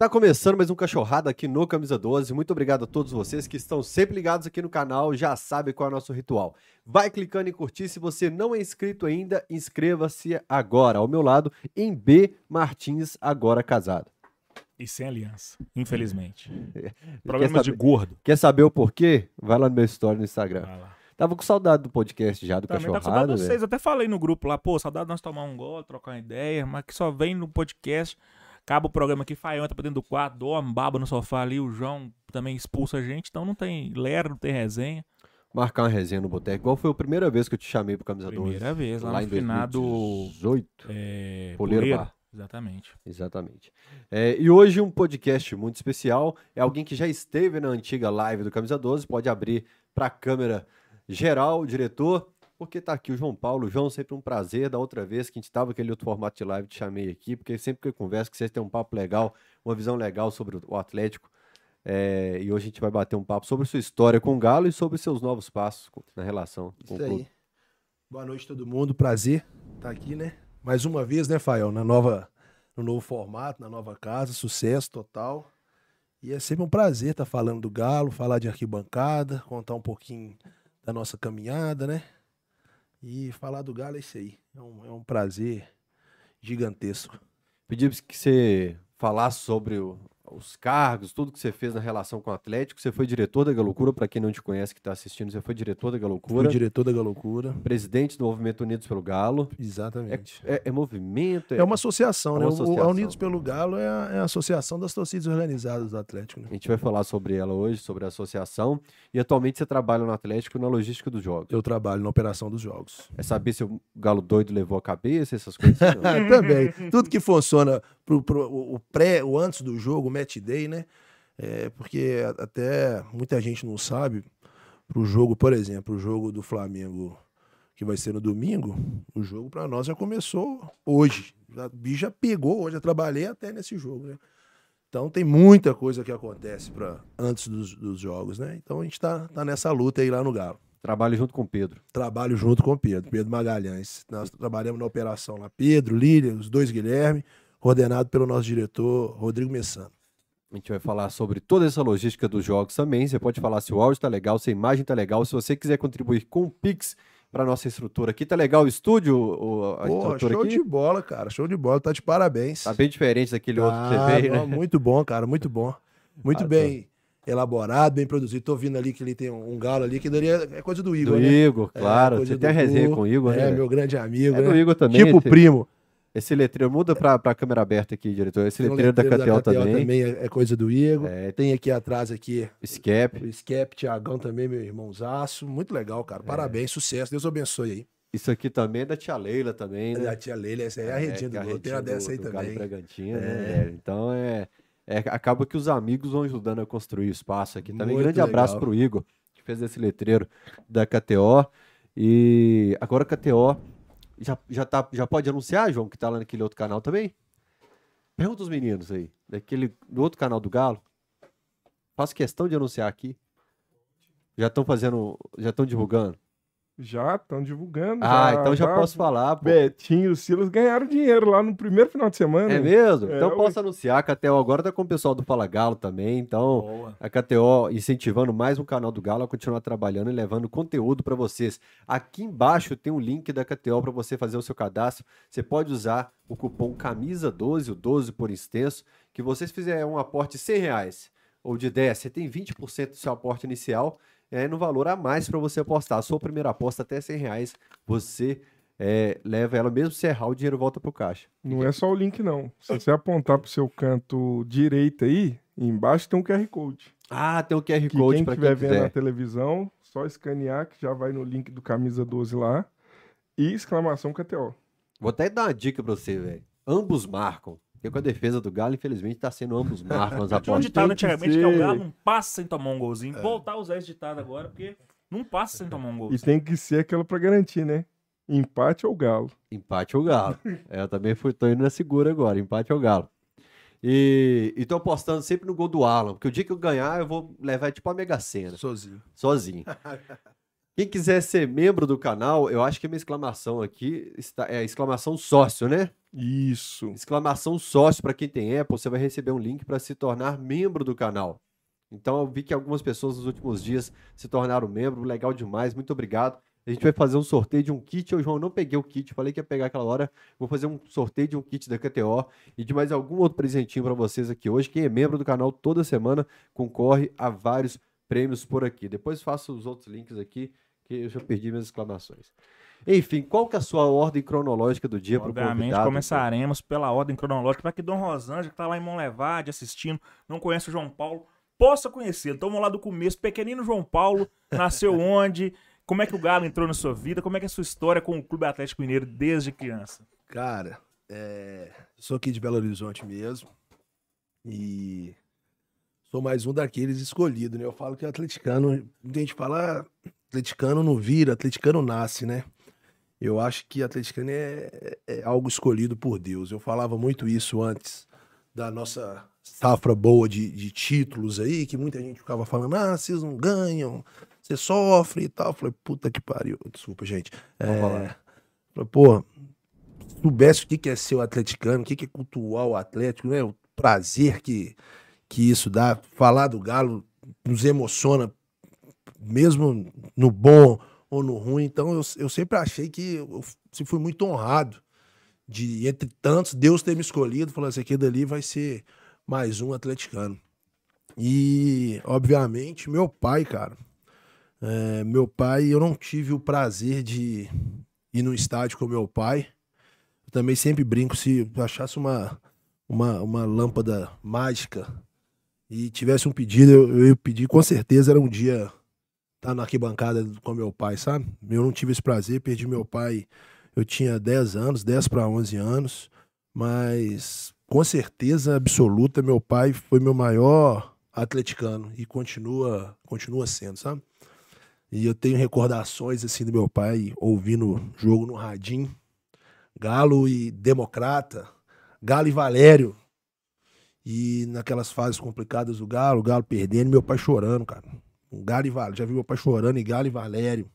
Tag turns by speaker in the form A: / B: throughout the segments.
A: Tá começando mais um Cachorrada aqui no Camisa 12. Muito obrigado a todos vocês que estão sempre ligados aqui no canal, já sabem qual é o nosso ritual. Vai clicando em curtir, se você não é inscrito ainda, inscreva-se agora. Ao meu lado, em B Martins, agora casado.
B: E sem aliança, infelizmente. Problemas de
A: saber,
B: gordo.
A: quer saber o porquê? Vai lá no meu story no Instagram.
B: Vai lá.
A: Tava com saudade do podcast já, do
B: Também tá com saudade
A: Cachorrada,
B: de vocês. Até falei no grupo lá, pô, saudade de nós tomar um gol, trocar uma ideia, mas que só vem no podcast. Acaba o programa aqui, Faião tá pra dentro do quarto, dou uma baba no sofá ali, o João também expulsa a gente, então não tem lera, não tem resenha.
A: Marcar uma resenha no boteco. Qual foi a primeira vez que eu te chamei pro Camisa 12?
B: Primeira vez, lá,
A: Lá
B: no
A: em
B: finado
A: 2018.
B: é,
A: Poleiro
B: Poleiro.
A: Bar.
B: Exatamente.
A: Exatamente. É, e hoje um podcast muito especial. É alguém que já esteve na antiga live do Camisa 12. Pode abrir para a câmera geral, diretor, porque tá aqui o João Paulo. João, sempre um prazer. Da outra vez que a gente tava aquele outro formato de live, te chamei aqui, porque sempre que eu converso, que vocês têm um papo legal, uma visão legal sobre o Atlético. É, e hoje a gente vai bater um papo sobre sua história com o Galo e sobre seus novos passos com- na relação com
C: Isso
A: o clube.
C: aí. Boa noite todo mundo, prazer estar aqui, né? Mais uma vez, né, Fael, na nova, no novo formato, na nova casa, sucesso total. E é sempre um prazer estar falando do Galo, falar de arquibancada, contar um pouquinho da nossa caminhada, né? E falar do Galo é isso aí. É um, é um prazer gigantesco.
A: Pedi que você falasse sobre o- os cargos, tudo que você fez na relação com o Atlético. Você foi diretor da Galocura, para quem não te conhece que está assistindo, você foi diretor da
C: Fui
A: Galocura,
C: diretor da Galocura.
A: presidente do Movimento Unidos pelo Galo. É,
C: Exatamente.
A: é- é movimento?
C: É uma associação,
A: É
C: né?
A: uma
C: O- O,
A: associação.
C: a Unidos pelo Galo é a, é a associação das torcidas organizadas do Atlético, né?
A: A gente vai falar sobre ela hoje, sobre a associação. E atualmente você trabalha no Atlético na logística dos jogos.
C: Eu trabalho na operação dos jogos.
A: É saber se o Galo doido levou a cabeça, essas coisas.
C: também. Tudo que funciona pro, pro- o pré, o antes do jogo, o match day, né? É, porque até muita gente não sabe, pro jogo, por exemplo, o jogo do Flamengo que vai ser no domingo, o jogo pra nós já começou hoje. Já, o bicho já pegou hoje, eu trabalhei até nesse jogo, né? Então tem muita coisa que acontece pra, antes dos, dos jogos, né? Então a gente tá, tá nessa luta aí lá no Galo.
A: Trabalho junto com o Pedro.
C: Trabalho junto com o Pedro, Pedro Magalhães. Nós trabalhamos na operação lá. Pedro, Lília, os dois Guilherme, coordenado pelo nosso diretor Rodrigo Messano.
A: A gente vai falar sobre toda essa logística dos jogos também. Você pode falar se o áudio tá legal, se a imagem tá legal. Se você quiser contribuir com o Pix para nossa estrutura aqui, tá legal o estúdio, o, a estrutura
C: show
A: aqui?
C: de bola, cara. Show de bola. Tá de parabéns.
A: Tá bem diferente daquele outro que
C: Tá,
A: você veio,
C: não,
A: né?
C: Muito bom, cara. Muito bom. Muito
A: Ah, tá.
C: bem elaborado, bem produzido. Tô vendo ali que ele tem um, galo ali, que daria é coisa do Igor,
A: Do
C: né?
A: Igor,
C: É,
A: claro.
C: coisa
A: você tem a
C: do
A: resenha com o Igor,
C: É,
A: né?
C: meu grande amigo,
A: É do
C: né?
A: Igor também.
C: Tipo
A: esse,
C: primo.
A: Esse letreiro, muda pra, pra câmera aberta aqui, diretor. Esse
C: um
A: letreiro da
C: letreiro
A: KTO também.
C: é, é coisa do Igor.
A: É.
C: Tem aqui atrás aqui
A: Scap.
C: O Skep, Tiagão também, meu irmãozaço. Muito legal,
A: É.
C: cara. Parabéns, sucesso. Deus abençoe aí.
A: Isso aqui também é da tia Leila também, né?
C: A tia Leila, essa aí é a redinha
A: que
C: do gol. Tem dessa aí
A: do
C: também.
A: Bragantino, né? É, Então é, é- Acaba que os amigos vão ajudando a construir o espaço aqui também.
C: Muito
A: Grande abraço
C: legal.
A: pro Igor, que fez esse letreiro da KTO. E agora a KTO já, já, tá, já pode anunciar, João, que tá lá naquele outro canal também? Pergunta os meninos aí, daquele, do outro canal do Galo. Faço questão de anunciar aqui. Já estão fazendo, já estão divulgando.
D: Já estão divulgando.
A: Ah, então já posso falar, pô.
D: Betinho e o Silas ganharam dinheiro lá no primeiro final de semana.
A: É mesmo?
D: É,
A: então
D: ué.
A: posso anunciar que a KTO agora tá com o pessoal do Fala Galo também. Então,
B: Boa.
A: a KTO incentivando mais um canal do Galo a continuar trabalhando e levando conteúdo para vocês. Aqui embaixo tem um link da KTO para você fazer o seu cadastro. Você pode usar o cupom CAMISA12, o 12 por extenso, que vocês fizerem um aporte de 100 reais ou de 10, você tem 20% do seu aporte inicial é, no valor a mais para você apostar. A sua primeira aposta até 100 reais, você é, leva ela, mesmo se errar, o dinheiro volta pro caixa.
D: Não é só o link, não. Se você apontar pro seu canto direito aí, embaixo tem um QR Code.
A: Ah, tem o QR
D: Que
A: Code
D: quem
A: para
D: estiver
A: quem
D: vendo na televisão, só escanear que já vai no link do Camisa 12 lá. E exclamação KTO.
A: Vou até dar uma dica para você, velho. Ambos marcam. Porque com a defesa do Galo, infelizmente, tá sendo ambos marcam as
B: Tinha um ditado
D: tem que
B: antigamente que é o. Galo não passa sem tomar um golzinho.
C: É.
B: Voltar a usar esse ditado agora, porque não passa sem tomar um
D: E
B: golzinho.
D: tem que ser aquela pra garantir, né? Empate ou galo.
A: Empate ou Galo. É, eu também fui, tô indo na segura agora. Empate ou Galo. E, e tô apostando sempre no gol do Alan. Porque o dia que eu ganhar, eu vou levar tipo a Mega Sena.
C: Sozinho.
A: Sozinho. Quem quiser ser membro do canal, eu acho que a minha exclamação aqui está, é exclamação sócio, né?
D: Isso.
A: Exclamação sócio para quem tem Apple, você vai receber um link para se tornar membro do canal. Então eu vi que algumas pessoas nos últimos dias se tornaram membro, legal demais, muito obrigado. A gente vai fazer um sorteio de um kit. Eu, João, não peguei o kit, falei que ia pegar aquela hora. Vou fazer um sorteio de um kit da KTO e de mais algum outro presentinho para vocês aqui hoje. Quem é membro do canal toda semana concorre a vários prêmios por aqui. Depois faço os outros links aqui, que eu já perdi minhas exclamações. Enfim, qual que é a sua ordem cronológica do dia para o
B: Obviamente,
A: convidado?
B: começaremos pela ordem cronológica para que Dom Rosângela, que tá lá em Monlevade assistindo, não conhece o João Paulo, possa conhecer. Então vamos lá do começo. Pequenino João Paulo nasceu onde? Como é que o Galo entrou na sua vida? Como é que é a sua história com o Clube Atlético Mineiro desde criança?
C: Cara, é, sou aqui de Belo Horizonte mesmo. E sou mais um daqueles escolhidos, né? Eu falo que atleticano, muita gente fala, ah, atleticano não vira, atleticano nasce, né? Eu acho que atleticano é, é algo escolhido por Deus. Eu falava muito isso antes da nossa safra boa de, de títulos aí, que muita gente ficava falando, ah, vocês não ganham, você sofre e tal. Eu falei, puta que pariu. Desculpa, gente. É, falei, pô, se soubesse o que que é ser o atleticano, o que que é cultuar o Atlético, né? O prazer que, que isso dá. Falar do Galo nos emociona, mesmo no bom ou no ruim. Então eu, eu sempre achei que eu se fui muito honrado de, entre tantos, Deus ter me escolhido, falando assim, aquele dali vai ser mais um atleticano. E, obviamente, meu pai, cara, é, meu pai, eu não tive o prazer de ir no estádio com meu pai. Eu também sempre brinco, se eu achasse uma, uma, uma lâmpada mágica e tivesse um pedido, eu, eu ia pedir, com certeza era um dia estar tá na arquibancada com meu pai, sabe? Eu não tive esse prazer, perdi meu pai, eu tinha 10 anos, 10 para 11 anos, mas com certeza absoluta, meu pai foi meu maior atleticano e continua, continua sendo, sabe? E eu tenho recordações assim do meu pai ouvindo jogo no radinho, Galo e Democrata, Galo e Valério. E naquelas fases complicadas do Galo, o Galo perdendo, meu pai chorando, cara. Um Galo e Valério, já vi meu pai chorando e Galo e Valério.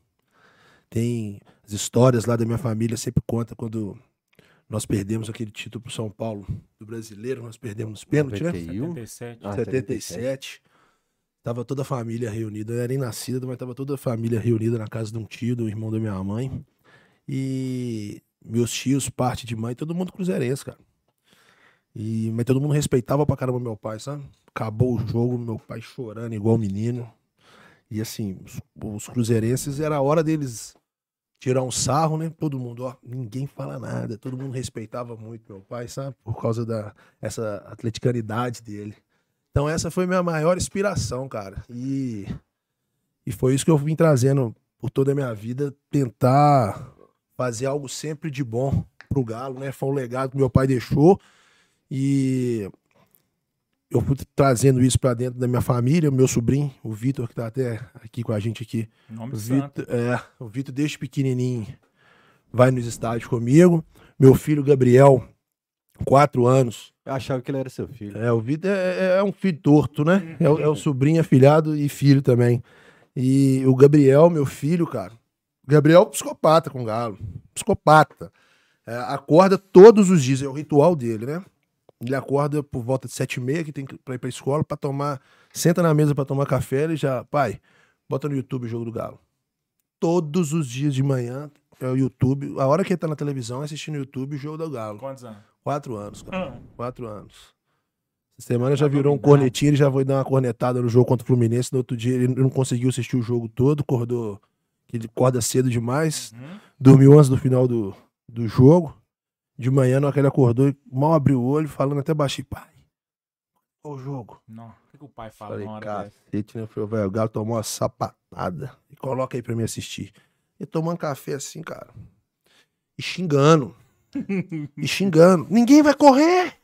C: Tem as histórias lá da minha família sempre conta quando nós perdemos aquele título pro São Paulo do brasileiro, nós perdemos nos pênaltis, né?
B: 77.
A: Ah,
C: 77. Tava toda a família reunida. Eu era nem nascida, mas tava toda a família reunida na casa de um tio, do irmão da minha mãe. E meus tios, parte de mãe, todo mundo cruzeirense, cara. E, mas todo mundo respeitava pra caramba meu pai, sabe? Acabou o jogo, meu pai chorando igual menino. E assim, os, os cruzeirenses era a hora deles tirar um sarro, né? Todo mundo, ó, ninguém fala nada. Todo mundo respeitava muito meu pai, sabe? Por causa da essa atleticanidade dele. Então essa foi minha maior inspiração, cara. E, e foi isso que eu vim trazendo por toda a minha vida, tentar fazer algo sempre de bom pro Galo, né? Foi um legado que meu pai deixou e eu fui trazendo isso para dentro da minha família, meu sobrinho, o Vitor, que tá até aqui com a gente aqui.
B: Nome
C: O. Vitor, é, o Vitor desde pequenininho vai nos estádios comigo. Meu filho Gabriel, quatro anos,
A: Eu achava que ele era seu filho.
C: é, o Vitor é, é um filho torto, né? É, o- é o sobrinho, afilhado e filho também. E o Gabriel, meu filho, cara. O Gabriel é um psicopata com o Galo. Psicopata. É, acorda todos os dias, é o ritual dele, né? Ele acorda por volta de sete e meia, que tem que pra ir pra escola, pra tomar. Senta na mesa pra tomar café, ele já. Pai, bota no YouTube o jogo do Galo. Todos os dias de manhã é o YouTube. A hora que ele tá na televisão, é assistindo o YouTube o jogo do Galo.
B: Quantos anos?
C: Quatro anos, cara.
B: Hum.
C: Quatro anos. Essa semana já
B: Tá
C: virou um cornetinho, ele já foi dar uma cornetada no jogo contra o Fluminense. No outro dia ele não conseguiu assistir o jogo todo, acordou. Ele acorda cedo demais.
B: Uhum.
C: Dormiu antes do final do, do jogo. De manhã, na hora que ele acordou, mal abriu o olho, falando até baixinho, pai. O jogo?
B: Não. O que, que o pai fala
C: Falei,
B: na hora dessa?
C: cacete, né? Eu Falei, velho, o Galo tomou uma sapatada. E coloca aí pra mim assistir. E tomando café assim, cara. E xingando. e xingando. Ninguém vai correr!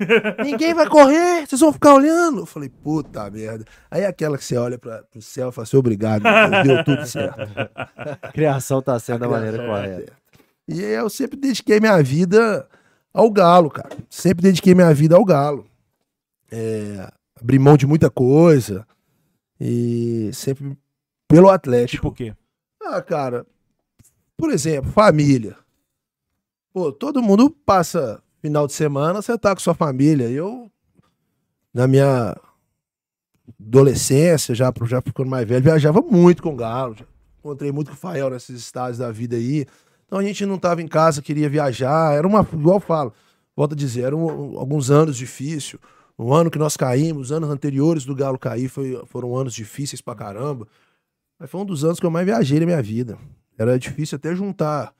C: Ninguém vai correr! Vocês vão ficar olhando! Eu falei, puta merda. Aí é aquela que você olha pra, pro céu e fala assim, obrigado, Deus, deu tudo certo.
A: A criação tá sendo da
C: A
A: maneira
C: criação tá
A: correta.
C: E eu sempre dediquei minha vida ao Galo, cara. Sempre dediquei minha vida ao Galo. É, abri mão de muita coisa. E sempre pelo Atlético.
B: Tipo o quê?
C: Ah, cara, por exemplo, família. Pô, todo mundo passa final de semana você tá com sua família. Eu, na minha adolescência, já, já ficando mais velho, viajava muito com o Galo. já encontrei muito com o Fael nesses estádios da vida aí. Então a gente não tava em casa, queria viajar. Era uma, igual eu falo, volto a dizer, eram alguns anos difíceis. O ano que nós caímos, os anos anteriores do Galo cair foi, foram anos difíceis pra caramba. Mas foi um dos anos que eu mais viajei na minha vida. Era difícil até juntar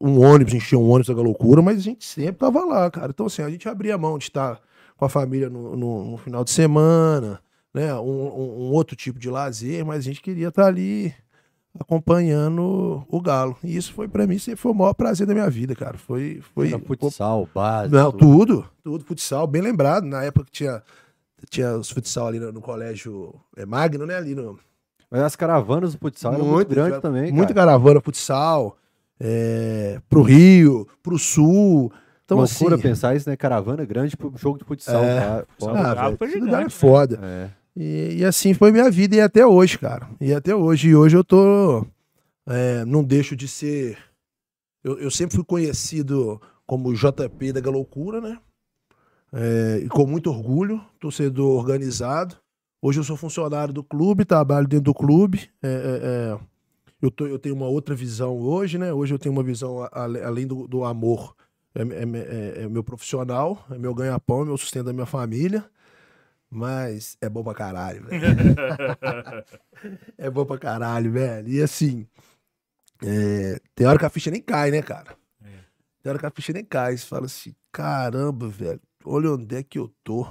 C: um ônibus, encher um ônibus da loucura, mas a gente sempre tava lá, cara. Então, assim, a gente abria mão de estar com a família no, no- no final de semana, né? Um, um- um outro tipo de lazer, mas a gente queria estar ali acompanhando o Galo. E isso foi pra mim foi o maior prazer da minha vida, cara. Foi foi
A: Era futsal, base.
C: não,
A: tudo.
C: tudo, futsal, bem lembrado. Na época que tinha tinha os futsal ali no, no colégio é, Magno, né, ali no
A: Mas as caravanas do futsal eram muito grandes
C: já-
A: também,
C: Muita
A: cara.
C: caravana futsal, é, pro Rio, pro Sul. Então,
A: Loucura
C: assim,
A: pensar isso, né? Caravana grande pro jogo de futsal.
C: É.
A: tá? Foda.
C: ah, velho, é
B: né?
C: foda.
A: É.
C: E, e assim foi minha vida e até hoje, cara. E até hoje. E hoje eu tô. é, não deixo de ser. Eu, eu sempre fui conhecido como JP da Galoucura, né? É, e com muito orgulho, torcedor organizado. Hoje eu sou funcionário do clube, trabalho dentro do clube. É, é, é, eu, tô- eu tenho uma outra visão hoje, né? Hoje eu tenho uma visão a- ale- além do, do amor. É, é- é- é meu profissional, é meu ganha-pão, é meu sustento da minha família. Mas é bom pra caralho, velho. é bom pra caralho, velho. E assim, é, tem hora que a ficha nem cai, né, cara? Tem hora que a ficha nem cai. Você fala assim, caramba, velho, olha onde é que eu tô.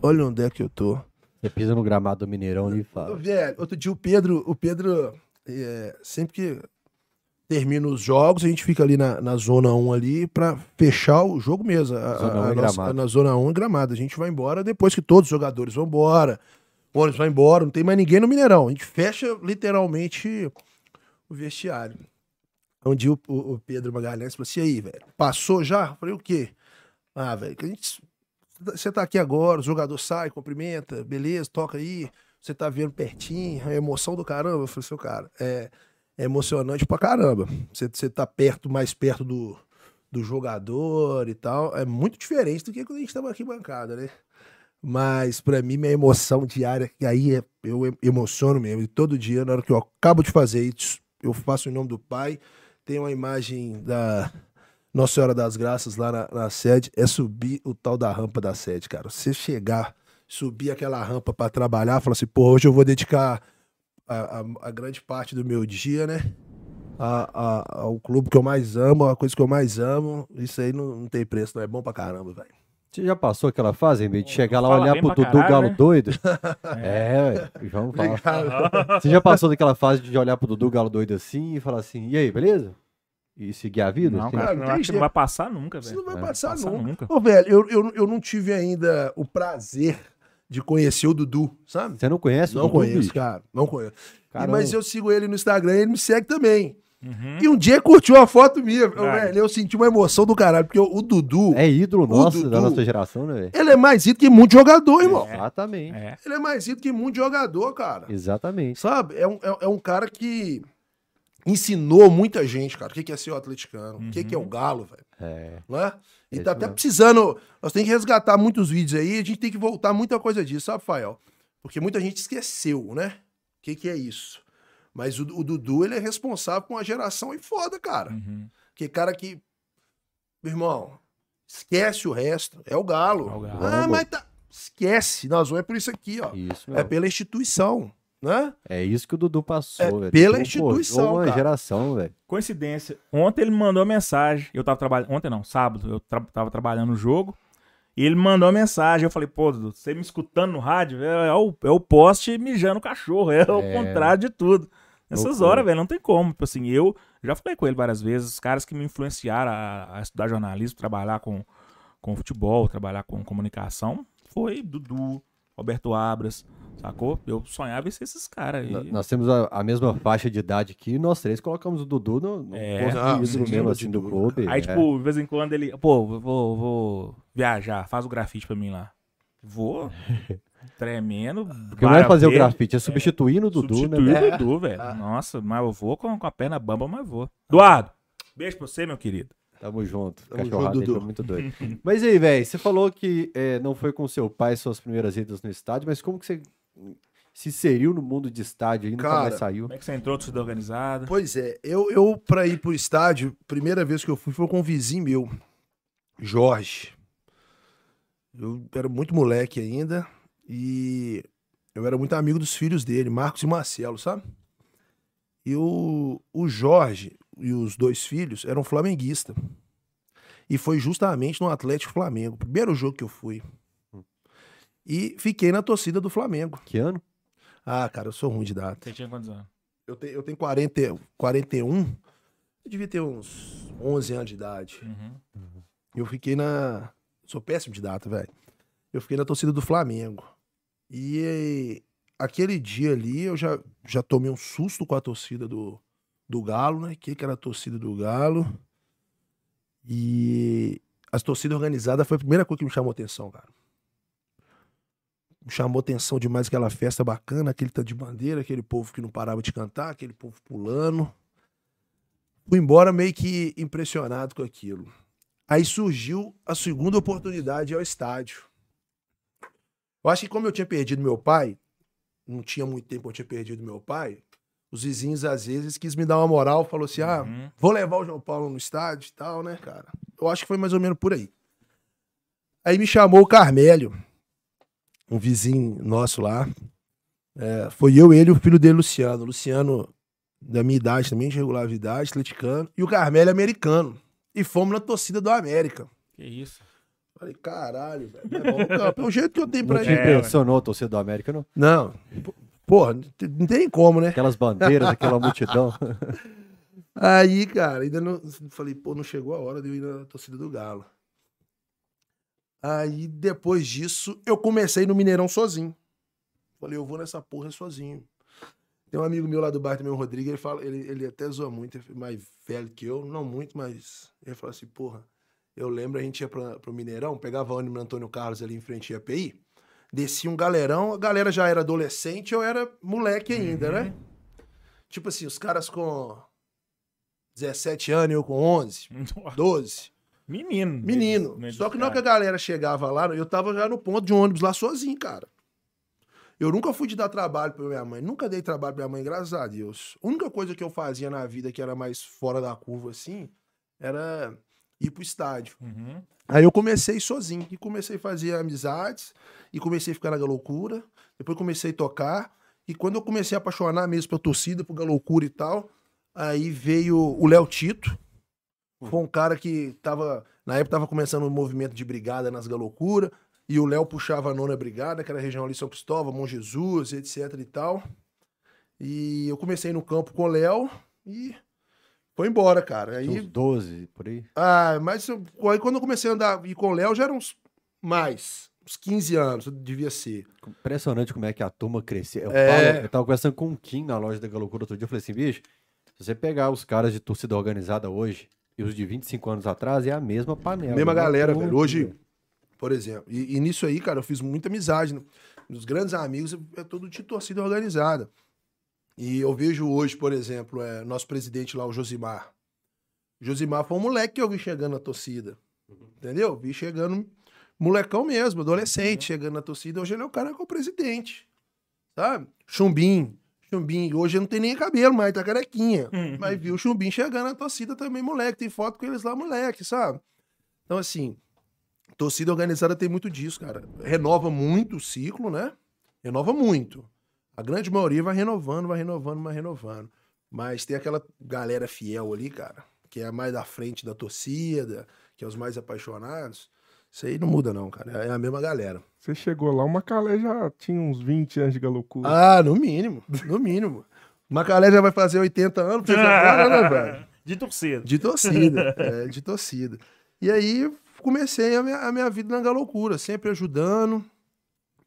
C: Olha onde é que eu tô.
A: Você pisa no gramado do Mineirão e fala.
C: velho, outro dia o Pedro, o Pedro, é, sempre que termina os jogos, a gente fica ali na, na zona 1 ali pra fechar o jogo mesmo. A,
A: Zona
C: a-
A: 1
C: a nossa- na zona 1 em Gramado. A gente vai embora depois que todos os jogadores vão embora. O ônibus vai embora, não tem mais ninguém no Mineirão. A gente fecha literalmente o vestiário. Um dia o, o- Pedro Magalhães falou assim: aí, velho, passou já? Eu falei, o quê? Ah, velho, que a gente. Você tá aqui agora, o jogador sai, cumprimenta, beleza, toca aí. Você tá vendo pertinho, a emoção do caramba. Eu falei, seu cara, é, é emocionante pra caramba. Você, tá perto, mais perto do, do jogador e tal. É muito diferente do que quando a gente tava aqui bancada, né? Mas pra mim, minha emoção diária, que aí é- eu em- emociono mesmo. E todo dia, na hora que eu acabo de fazer isso, eu faço em nome do Pai. Tem uma imagem da Nossa Senhora das Graças lá na, na sede. É subir o tal da rampa da sede, cara. Você chegar, subir aquela rampa pra trabalhar, falar assim, pô, hoje eu vou dedicar a, a- a grande parte do meu dia, né? A- a- ao clube que eu mais amo, a coisa que eu mais amo. Isso aí não, não tem preço, não é bom pra caramba, velho.
A: Você já passou aquela fase, de chegar lá olhar pro Dudu
B: caralho,
A: Galo
B: né?
A: doido? É, o João fala. Você já passou daquela fase de olhar pro Dudu Galo doido assim e falar assim, e aí, beleza? E seguir a vida?
B: Não,
A: assim?
B: cara,
C: não
B: eu
C: tem
B: acho que não vai passar nunca,
C: Isso
B: velho.
C: não vai
A: É,
C: passar,
B: passar
C: nunca.
B: nunca.
C: Ô, velho, eu, eu, eu não tive ainda o prazer de conhecer o Dudu, sabe?
A: Você não conhece o
C: Não
A: Dudu,
C: conheço,
A: bicho?
C: cara. Não conheço. E- mas eu sigo ele no Instagram e ele me segue também.
B: Uhum.
C: E um dia curtiu uma foto minha. Eu,
B: Cara.
C: velho, eu senti uma emoção do caralho, porque o, o Dudu,
A: É ídolo nosso,
C: Dudu-
A: da nossa geração, né, velho?
C: ele é mais ídolo que muito jogador, irmão.
A: Exatamente.
B: É.
C: Ele é mais ídolo que muito jogador, cara.
A: Exatamente.
C: Sabe? É um, é, é um cara que ensinou muita gente, cara, o que que é ser o atleticano, o que que é o galo, velho.
A: É.
C: Não é? E
A: É
C: tá até precisando. Nós temos que resgatar muitos vídeos aí, a gente tem que voltar muita coisa disso, sabe, Fael? Porque muita gente esqueceu, né? O que, que é isso? Mas o, o Dudu, ele é responsável por uma geração aí foda, cara.
B: Uhum.
C: Que cara que. Meu irmão, esquece o resto. É o Galo.
B: É o Galo.
C: Ah, mas tá. Esquece. Nós vamos é por isso aqui, ó.
A: Isso,
C: É pela instituição, né?
A: É isso que o Dudu passou,
C: É
A: velho.
C: pela instituição,
A: uma
C: cara.
A: geração, velho.
B: Coincidência. Ontem ele me mandou uma mensagem. Eu tava trabalhando. Ontem não, sábado. Eu tra- tava trabalhando no jogo. E ele me mandou uma mensagem. Eu falei, pô, Dudu, você me escutando no rádio, é, é o, é o poste mijando o cachorro. É, o
A: É.
B: contrário de tudo. Nessas
A: Loucura.
B: horas, velho, não tem como. Tipo assim, eu já falei com ele várias vezes. Os caras que me influenciaram a, a estudar jornalismo, trabalhar com, com futebol, trabalhar com comunicação, foi Dudu, Roberto Abras, sacou? Eu sonhava em ser esses caras aí.
A: N- Nós temos a, a mesma faixa de idade aqui e nós três colocamos o Dudu no, no
B: É.
A: ídolo mesmo, assim, do clube.
B: Aí,
A: é.
B: tipo, de vez em quando ele, pô, vou, vou viajar, faz o grafite pra mim lá. Vou, tremendo.
A: Porque não é fazer o
B: verde,
A: grafite, é substituindo o Dudu,
B: substituir
A: né?
B: o
A: velho?
B: Dudu, velho.
C: Ah.
B: Nossa, mas eu vou com, com a perna bamba, mas vou. Eduardo, beijo pra você, meu querido.
A: Tamo junto.
C: Tamo
A: Cachorrada
C: junto, Dudu.
A: foi muito doido. mas aí, velho, você falou que é, não foi com seu pai suas primeiras idas no estádio, mas como que você se inseriu no mundo de estádio e nunca
C: Cara,
A: mais saiu?
B: Como é que você entrou torcida organizada?
C: Pois é, eu, eu pra ir pro estádio, primeira vez que eu fui foi com um vizinho meu, Jorge. Eu era muito moleque ainda e eu era muito amigo dos filhos dele, Marcos e Marcelo, sabe? E o, o Jorge e os dois filhos eram flamenguistas. E foi justamente no Atlético Flamengo, primeiro jogo que eu fui. E fiquei na torcida do Flamengo.
A: Que ano?
C: Ah, cara, eu sou ruim de data.
B: Você tinha quantos anos?
C: Eu tenho, eu tenho 40, 41. Eu devia ter uns 11 anos de idade.
B: Uhum.
C: Eu fiquei na. Sou péssimo de data, velho. Eu fiquei na torcida do Flamengo. E aquele dia ali eu já, já tomei um susto com a torcida do, do Galo, né? Que era a torcida do Galo. E as torcidas organizadas foi a primeira coisa que me chamou atenção, cara. Me chamou atenção demais aquela festa bacana, aquele tanto de bandeira, aquele povo que não parava de cantar, aquele povo pulando. Fui embora meio que impressionado com aquilo. Aí surgiu a segunda oportunidade ao estádio. Eu acho que como eu tinha perdido meu pai, não tinha muito tempo eu tinha perdido meu pai, os vizinhos às vezes quis me dar uma moral, falou assim: "Ah,
B: Uhum.
C: vou levar o João Paulo no estádio e tal, né, cara?" Eu acho que foi mais ou menos por aí. Aí me chamou o Carmélio, um vizinho nosso lá. É, foi eu, ele e o filho dele, Luciano. Luciano, da minha idade também, de regular idade, atleticano. E o Carmélio, americano. E fomos na torcida do América.
B: Que isso?
C: Falei, caralho, velho. É o jeito que eu tenho
A: Não
C: pra
A: te
C: ir.
B: É,
A: impressionou a torcida do América, não?
C: Não. P- Porra, não tem- como, né?
A: Aquelas bandeiras, aquela multidão.
C: Aí, cara, ainda não. Falei, pô, não chegou a hora de eu ir na torcida do Galo. Aí, depois disso, eu comecei no Mineirão sozinho. Falei, eu vou nessa porra sozinho. Tem um amigo meu lá do bairro também, o Rodrigo, ele fala, ele, ele até zoa muito, ele é mais velho que eu, não muito, mas ele fala assim, porra, eu lembro a gente ia pra, pro Mineirão, pegava ônibus no Antônio Carlos ali em frente à API, descia um galerão, a galera já era adolescente, eu era moleque ainda, né? Tipo assim, os caras com 17 anos, eu com 11, 12.
B: Menino.
C: Menino.
B: Meio
C: Só que na hora que a galera chegava lá, eu tava já no ponto de um ônibus lá sozinho, cara. Eu nunca fui de dar trabalho pra minha mãe. Nunca dei trabalho pra minha mãe, graças a Deus. A única coisa que eu fazia na vida que era mais fora da curva, assim, era ir pro estádio.
B: Uhum.
C: Aí eu comecei sozinho. E comecei a fazer amizades. E comecei a ficar na loucura. Depois comecei a tocar. E quando eu comecei a apaixonar mesmo pela torcida, por loucura e tal, aí veio o Léo Tito. Foi um cara que tava. Na época tava começando o movimento de brigada nas Galocura. E o Léo puxava a nona brigada, que era a região ali São Cristóvão, Bom Jesus, etc e tal. E eu comecei no campo com o Léo e foi embora, cara. Aí
A: uns 12, por aí.
C: ah, mas eu- aí quando eu comecei a andar ir com o Léo já eram uns mais, uns 15 anos, devia ser.
A: Impressionante como é que a turma cresceu. Eu,
C: É.
A: falo- eu tava conversando com o Kim na loja da Galocura outro dia. Eu falei assim, bicho, se você pegar os caras de torcida organizada hoje e os de 25 anos atrás, é a mesma panela.
C: Mesma
A: Não
C: galera, velho. Hoje, por exemplo, e, e nisso aí, cara, eu fiz muita amizade. né? Os grandes amigos é tudo de torcida organizada. E eu vejo hoje, por exemplo, é, nosso presidente lá, o Josimar. Josimar foi um moleque que eu vi chegando na torcida. Entendeu? Vi chegando, molecão mesmo, adolescente, chegando na torcida. Hoje ele é o cara que é o presidente. Sabe? Chumbim. Chumbim. Hoje não tem nem cabelo, mas tá carequinha. Mas viu o Chumbim chegando na torcida também, moleque. Tem foto com eles lá, moleque, sabe? Então, assim, torcida organizada tem muito disso, cara. Renova muito o ciclo, né? Renova muito. A grande maioria vai renovando, vai renovando, vai renovando. Mas tem aquela galera fiel ali, cara, que é a mais da frente da torcida, que é os mais apaixonados. Isso aí não muda, não, cara. É a mesma galera.
D: Você chegou lá, o Macalé já tinha uns 20 anos de galocura.
C: Ah, no mínimo. No mínimo. Macalé já vai fazer 80 anos agora, né, velho?
B: De torcida.
C: De torcida, é, de torcida. E aí comecei a minha, a minha vida na galocura, sempre ajudando,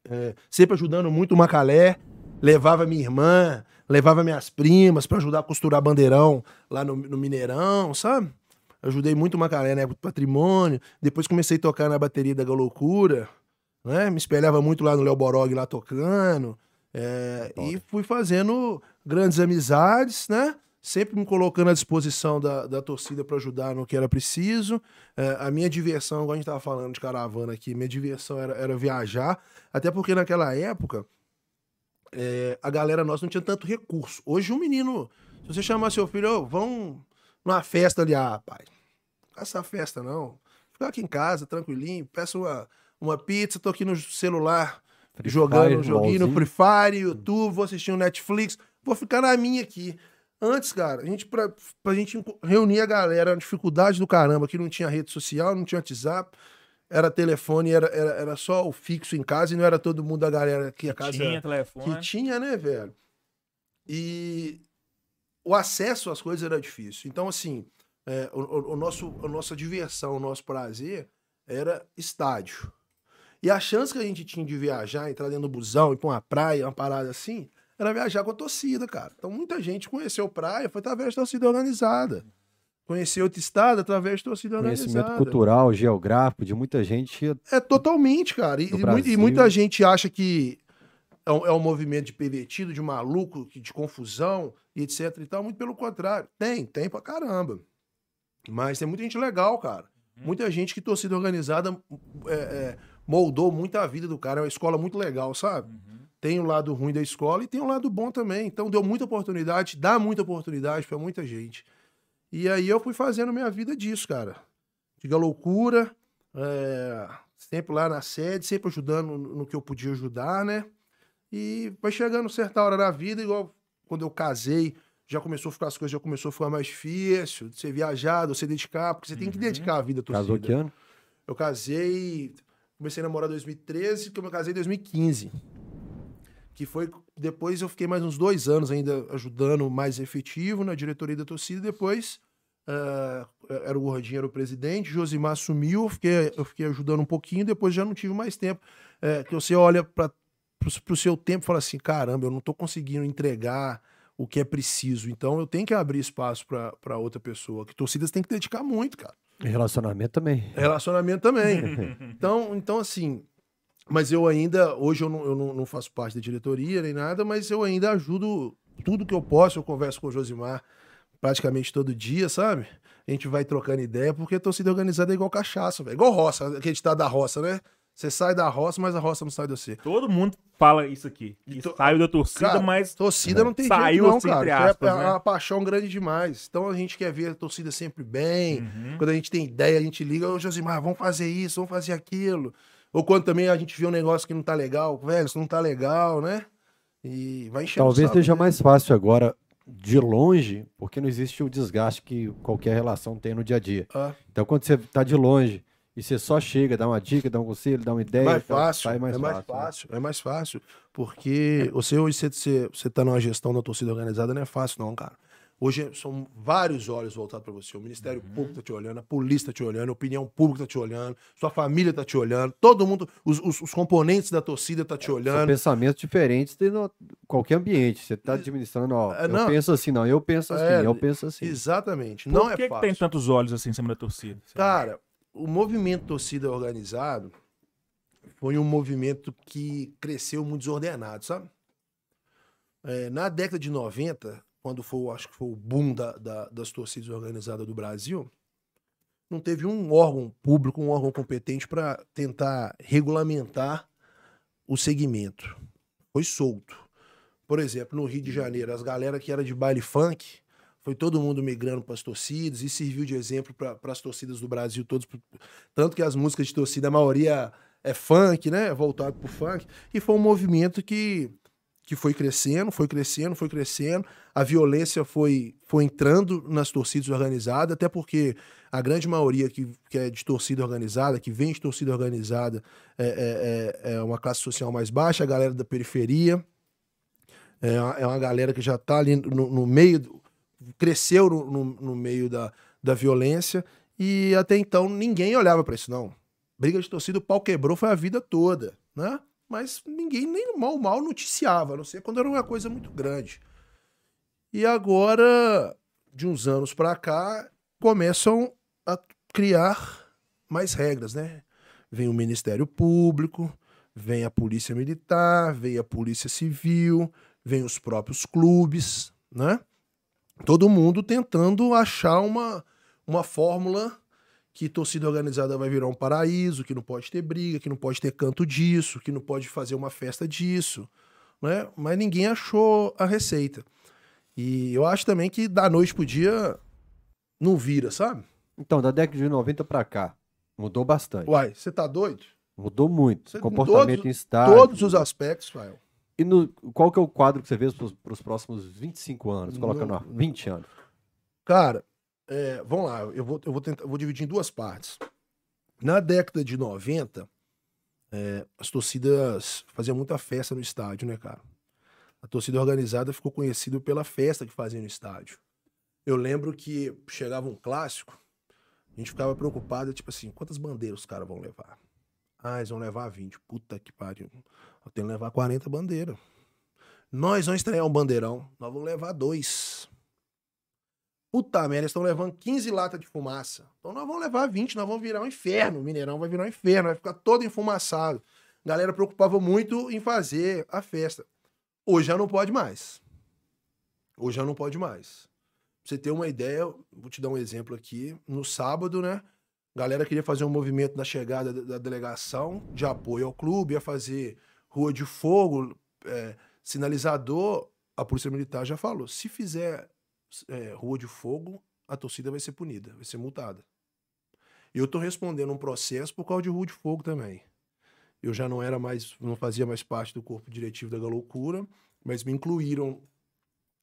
C: é, sempre ajudando muito o Macalé. Levava minha irmã, levava minhas primas pra ajudar a costurar bandeirão lá no, no Mineirão, sabe? Ajudei muito o Macalé na época do patrimônio. Depois comecei a tocar na bateria da Galocura, né? Me espelhava muito lá no Léo Borog lá tocando. é, e fui fazendo grandes amizades, né? sempre me colocando à disposição da, da torcida para ajudar no que era preciso. É, a minha diversão, igual a gente estava falando de caravana aqui, minha diversão era, era viajar, até porque naquela época é, a galera nossa não tinha tanto recurso. Hoje um menino, se você chamar seu filho, oh, vão numa festa ali, ah, pai, essa festa não. Fica aqui em casa, tranquilinho, peço uma, uma pizza, tô aqui no celular
A: Free
C: jogando
A: Fire,
C: um joguinho no. Free Fire, YouTube, vou assistir um Netflix, vou ficar na minha aqui. Antes, cara, a gente, pra, pra gente reunir a galera, a dificuldade do caramba, que não tinha rede social, não tinha WhatsApp, era telefone, era, era, era só o fixo em casa e não era todo mundo da galera que a casa
B: Tinha telefone.
C: que tinha, né, velho? E o acesso às coisas era difícil. Então, assim, é, o, o- o nosso, a nossa diversão, o nosso prazer era estádio. E a chance que a gente tinha de viajar, entrar dentro do busão, ir pra uma praia, uma parada assim, era viajar com a torcida, cara. Então, muita gente conheceu praia, foi através da torcida organizada. Conheceu outro estado através da torcida
A: Conhecimento
C: organizada.
A: cultural, geográfico, de muita gente.
C: É totalmente, cara. E, e muita gente acha que é um, é um movimento de pervertido, de maluco, de confusão e etc e tal. Muito pelo contrário. Tem, tem pra caramba. Mas tem muita gente legal, cara. Muita gente que torcida organizada é, é, moldou muito a vida do cara. É uma escola muito legal, sabe? Tem o lado ruim da escola e tem o lado bom também. Então deu muita oportunidade, dá muita oportunidade pra muita gente. E aí eu fui fazendo minha vida disso, cara. Diga loucura, é, sempre lá na sede, sempre ajudando no, que eu podia ajudar, né? E vai chegando certa hora da vida, igual quando eu casei, já começou a ficar as coisas, já começou a ficar mais difícil, de ser viajado, de se dedicar, porque você tem que dedicar a vida à torcida.
A: Casou que ano?
C: Eu casei, comecei a namorar em 2013, que eu me casei em 2015. Que foi, depois eu fiquei mais uns dois anos ainda ajudando mais efetivo na diretoria da torcida, depois ah, era o Gordinho, era o presidente, Josimar assumiu, eu fiquei, eu fiquei ajudando um pouquinho, depois já não tive mais tempo. É, que você olha para o seu tempo e fala assim, caramba, eu não tô conseguindo entregar o que é preciso, então eu tenho que abrir espaço para outra pessoa, que torcidas tem que dedicar muito, cara.
A: Relacionamento também.
C: Relacionamento também. então, então, assim. Mas eu ainda. Hoje eu, não, eu não, não faço parte da diretoria nem nada, mas eu ainda ajudo tudo que eu posso. Eu converso com o Josimar praticamente todo dia, sabe? A gente vai trocando ideia, porque a torcida organizada é igual cachaça, velho. Igual roça, aquele tá da roça, né? Você sai da roça, mas a roça não sai de você.
B: Todo mundo fala isso aqui. Que
C: Então,
B: saiu da torcida,
C: cara,
B: mas
C: Torcida não tem
B: Saiu
C: jeito não,
B: assim,
C: cara. porque
B: aspas,
C: é, é
B: né?
C: uma paixão grande demais. Então a gente quer ver a torcida sempre bem.
B: Uhum.
C: Quando a gente tem ideia, a gente liga, ô Josimar, vamos fazer isso, vamos fazer aquilo. Ou quando também a gente vê um negócio que não tá legal, velho, isso não tá legal, né? E vai encher
A: Talvez seja mais fácil agora, de longe, porque não existe o desgaste que qualquer relação tem no dia a dia.
C: Ah,
A: Então, quando você tá de longe e você só chega, dá uma dica, dá um conselho, dá uma ideia,
C: mais fácil,
A: sai mais
C: é mais
A: fácil. né?
C: é mais fácil. Porque você hoje você, você, você tá numa gestão da torcida organizada, não é fácil, não, cara. Hoje são vários olhos voltados para você. O Ministério
A: Uhum.
C: Público tá te olhando, a polícia tá te olhando, a opinião pública tá te olhando, sua família tá te olhando, todo mundo, os, os, os componentes da torcida tá te
A: São
C: olhando.
A: pensamentos diferentes de no- qualquer ambiente. Você tá administrando, ó,
C: É,
A: eu
C: não.
A: penso assim, não, eu penso assim,
C: É,
A: eu penso assim.
C: Exatamente.
B: por
C: não
B: que,
C: é
B: que
C: fácil.
B: tem tantos olhos assim em cima da torcida?
C: Cara, o movimento torcida organizado foi um movimento que cresceu muito desordenado, sabe? É, na década de 90, quando foi, o- acho que foi o boom da- da- das torcidas organizadas do Brasil, não teve um órgão público, um órgão competente para tentar regulamentar o segmento. Foi solto. Por exemplo, no Rio de Janeiro, as galera que era de baile funk, foi todo mundo migrando para as torcidas e serviu de exemplo para as torcidas do Brasil todos. Tanto que as músicas de torcida, a maioria é funk, né? É voltado pro funk. E foi um movimento que, que foi crescendo, foi crescendo, foi crescendo. A violência foi, foi entrando nas torcidas organizadas, até porque a grande maioria que, que é de torcida organizada, que vem de torcida organizada, é, é, é- é uma classe social mais baixa, a galera da periferia. É uma, é uma galera que já está ali no, no meio, do- cresceu no, no, no meio da, da violência e até então ninguém olhava para isso, não. Briga de torcida, o pau quebrou, foi a vida toda, né? Mas ninguém nem mal mal noticiava, a não ser quando era uma coisa muito grande. E agora, de uns anos para cá, começam a criar mais regras, né? Vem o Ministério Público, vem a Polícia Militar, vem a Polícia Civil, vem os próprios clubes, né? todo mundo tentando achar uma, uma fórmula que torcida organizada vai virar um paraíso, que não pode ter briga, que não pode ter canto disso, que não pode fazer uma festa disso, né? Mas ninguém achou a receita. E eu acho também que da noite pro dia não vira, sabe?
A: Então, da década de 90 pra cá, mudou bastante.
C: Uai, você tá doido?
A: Mudou muito.
C: Você-
A: Comportamento
C: todos-
A: em estádio.
C: Todos os aspectos, Fael.
A: E no, qual que é o quadro que você vê para os próximos 25 anos? Colocando ó, 20 anos.
C: Cara, é, vamos lá, eu vou, eu vou tentar, vou dividir em duas partes. Na década de 90, é, as torcidas faziam muita festa no estádio, né, cara? A torcida organizada ficou conhecida pela festa que fazia no estádio. Eu lembro que chegava um clássico, a gente ficava preocupado, tipo assim, quantas bandeiras os caras vão levar? Ah, eles vão levar 20. Puta que pariu. Eu tenho que levar 40 bandeiras. Nós vamos estrear um bandeirão. Nós vamos levar dois. Puta merda, eles estão levando 15 latas de fumaça. Então nós vamos levar 20, nós vamos virar um inferno. O Mineirão vai virar um inferno, vai ficar todo enfumaçado. A galera preocupava muito em fazer a festa. Hoje já não pode mais. Hoje já não pode mais. Pra você ter uma ideia, vou te dar um exemplo aqui. No sábado, né? A galera queria fazer um movimento na chegada da, delegação de apoio ao clube, ia fazer rua de fogo, é, sinalizador. A Polícia Militar já falou: se fizer é, rua de fogo, a torcida vai ser punida, vai ser multada. Eu tô respondendo um processo por causa de rua de fogo também. Eu já não era mais, não fazia mais parte do corpo diretivo da Galoucura, mas me incluíram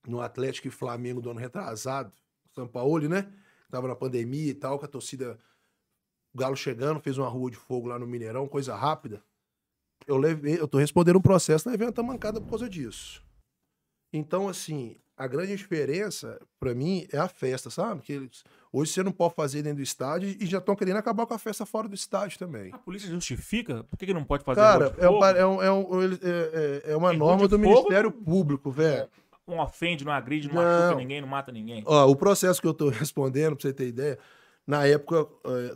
C: no Atlético e Flamengo do ano retrasado, São Paulo, né? Tava na pandemia e tal, com a torcida o Galo chegando, fez uma rua de fogo lá no Mineirão, coisa rápida. Eu levei, eu tô respondendo um processo na evento mancada por causa disso. Então, assim, a grande diferença, pra mim, é a festa, sabe? Que hoje você não pode fazer dentro do estádio e já estão querendo acabar com a festa fora do estádio também.
B: A polícia justifica? Por que, que não pode fazer
C: Cara,
B: de
C: é, um é, um- é, um- é- é- é uma norma do? Ministério Público, velho.
B: Não ofende, não agride, não,
C: Não.
B: machuca ninguém, não mata ninguém.
C: Ó, o processo que eu tô respondendo, pra você ter ideia, na época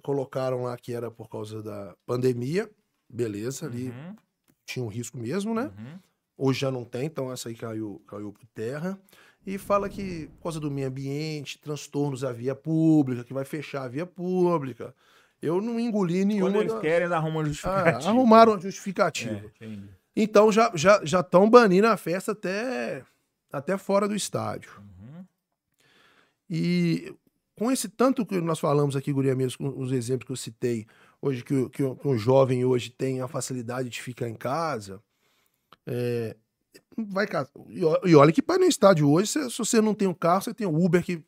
C: colocaram lá que era por causa da pandemia, beleza, ali
B: Uhum,
C: tinha um risco mesmo, né?
B: uhum.
C: Hoje já não tem, então essa aí caiu, caiu por terra. E fala que por causa do meio ambiente, transtornos à via pública, que vai fechar a via pública. Eu não engoli nenhuma.
B: Quando eles
C: das-
B: querem, eles arrumam
C: Ah,
B: justificativa.
C: arrumaram uma justificativa.
B: É.
C: Então já estão já, já tão banindo a festa até, até fora do estádio.
B: Uhum.
C: E com esse tanto que nós falamos aqui, Guria mesmo, com os exemplos que eu citei, hoje que, o- que, que o jovem hoje tem a facilidade de ficar em casa, é, vai ca- e olha que para no estádio hoje, se, você não tem um carro, você tem o Uber que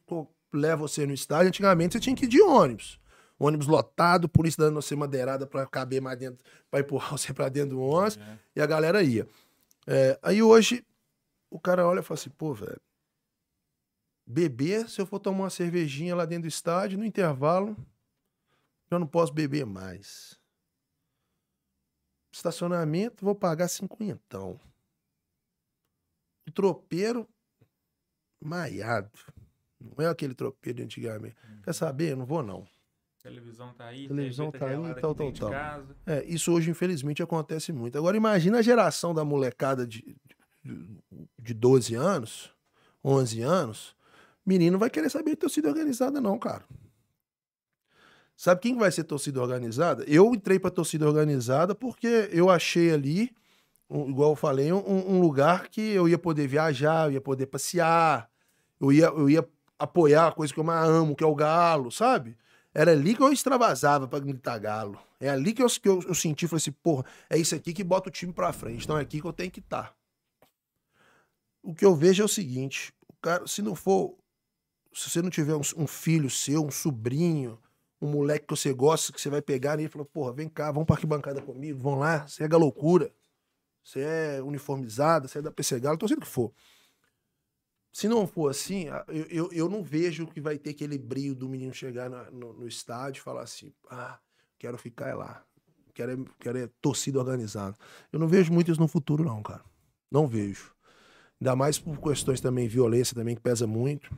C: leva você no estádio. Antigamente você tinha que ir de ônibus. Ônibus lotado, polícia dando você madeirada para caber mais dentro, para empurrar você para dentro do ônibus,
B: É.
C: e a galera ia. É, aí hoje o cara olha e fala assim, pô, velho, beber, se eu for tomar uma cervejinha lá dentro do estádio, no intervalo, eu não posso beber mais. Estacionamento, vou pagar cinquentão. O tropeiro, maiado. Não é aquele tropeiro de antigamente. Quer saber? Eu não vou, não.
B: Televisão tá aí,
C: Televisão tá aí, tal, tal, tal. É, isso hoje, infelizmente, acontece muito. Agora, imagina a geração da molecada de, de, de 12 anos, 11 anos. Menino vai querer saber de torcida organizada, não, cara. Sabe quem que vai ser torcida organizada? Eu entrei pra torcida organizada porque eu achei ali, um- igual eu falei, um, um lugar que eu ia poder viajar, eu ia poder passear, eu ia, eu ia apoiar a coisa que eu mais amo, que é o galo, sabe? Era ali que eu extravasava pra gritar galo. É ali que eu, que eu, eu senti, falei assim, porra, é isso aqui que bota o time pra frente. Então é aqui que eu tenho que estar. O que eu vejo é o seguinte, o cara, se não for, se você não tiver um, um filho seu, um sobrinho, um moleque que você gosta, que você vai pegar e falar, porra, vem cá, vamos pra arquibancada comigo, vão lá, é loucura. Você é uniformizada, você é da PC Galo, torcida que for. Se não for assim, eu, eu, eu não vejo que vai ter aquele brilho do menino chegar na- no, no estádio e falar assim: ah, quero ficar lá. Quero, é- quero é torcida organizada. Eu não vejo muito isso no futuro, não, cara. Não vejo. Ainda mais por questões também, violência também, que pesa muito.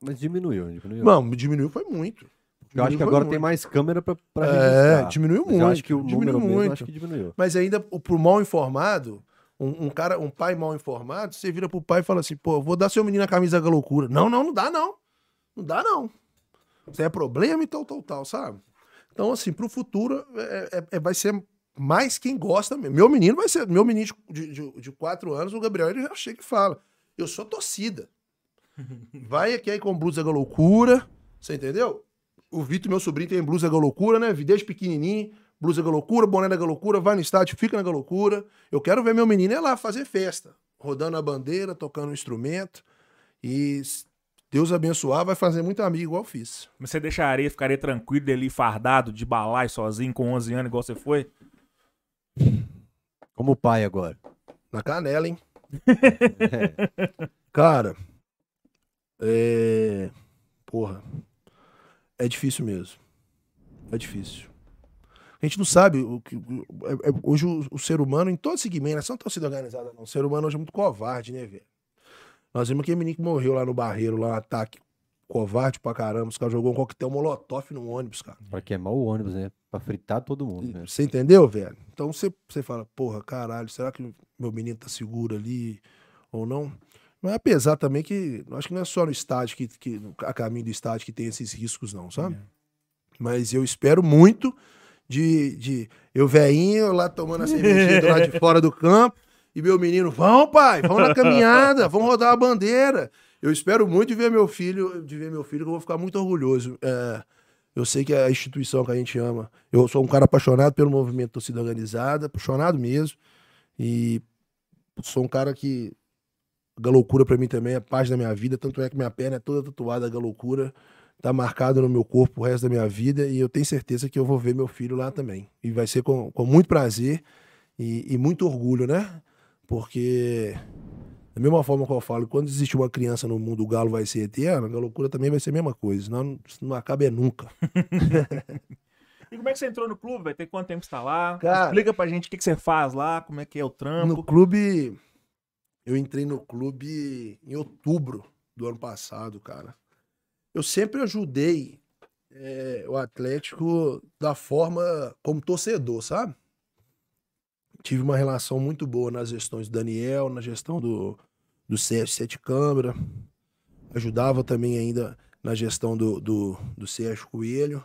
A: Mas diminuiu, diminuiu.
C: Não, diminuiu foi muito.
A: Eu acho que agora tem
C: muito.
A: mais câmera pra, pra
C: É, diminuiu muito.
A: Eu acho que o
C: diminuiu
A: número
C: muito.
A: acho que diminuiu.
C: Mas ainda, o- pro mal informado, Um, um cara, um pai mal informado, você vira pro pai e fala assim, pô, vou dar seu menino a camisa da loucura. Não, não, não dá não. Não dá não. Isso é problema e tal, tal, tal, sabe? Então, assim, pro futuro, é, é- é- vai ser mais quem gosta mesmo. Meu menino vai ser, meu menino de, de, de quatro anos, o Gabriel, ele já chega e fala, eu sou torcida. Vai aqui aí com blusa da loucura, você entendeu? O Vitor, meu sobrinho, tem blusa da loucura, né? Desde pequenininho, blusa da loucura, boné da loucura, vai no estádio, fica na loucura. Eu quero ver meu menino ir lá fazer festa, rodando a bandeira, tocando um instrumento. E Deus abençoar, vai fazer muito amigo, igual eu fiz.
B: Mas você deixaria, ficaria tranquilo ali, fardado, de balai sozinho, com 11 anos, igual você foi?
A: Como pai agora.
C: Na canela, hein? Cara, é. Porra. É difícil mesmo. É difícil. A gente não sabe o que. é- é- hoje o, o ser humano, em todo segmento, não é só torcida organizada, não. O ser humano hoje é muito covarde, né, velho? Nós vimos aquele menino que morreu lá no Barreiro, lá, um ataque covarde pra caramba. Os caras jogou um coquetel molotov no ônibus, cara.
A: Pra queimar o ônibus, né? Pra fritar todo mundo, né?
C: Você entendeu, velho? Então você, você fala, porra, caralho, será que meu menino tá seguro ali ou não? Mas apesar também que, acho que não é só no estádio, que, que, a caminho do estádio que tem esses riscos, não, sabe? Mas eu espero muito de, de eu velhinho lá tomando a cervejinha do lado de fora do campo e meu menino, vão pai, vão na caminhada, vão rodar a bandeira. Eu espero muito de ver meu filho, de ver meu filho, que eu vou ficar muito orgulhoso. É, eu sei que é a instituição que a gente ama. Eu sou um cara apaixonado pelo movimento torcida organizada, apaixonado mesmo. E sou um cara que a loucura pra mim também é parte da minha vida, tanto é que minha perna é toda tatuada da loucura, tá marcado no meu corpo o resto da minha vida e eu tenho certeza que eu vou ver meu filho lá também. E vai ser com, com muito prazer e, e muito orgulho, né? Porque da mesma forma que eu falo, quando existe uma criança no mundo, o galo vai ser eterno, a loucura também vai ser a mesma coisa, senão não, não acaba é nunca.
B: E como é que você entrou no clube, velho? Tem quanto tempo que você tá lá?
C: Cara-
B: Explica pra gente o que, que você faz lá, como é que é o trampo.
C: No clube. Eu entrei no clube em outubro do ano passado, cara. Eu sempre ajudei é, o Atlético da forma como torcedor, sabe? Tive uma relação muito boa nas gestões do Daniel, na gestão do, do Sérgio Sete Câmara. Ajudava também ainda na gestão do, do, do Sérgio Coelho.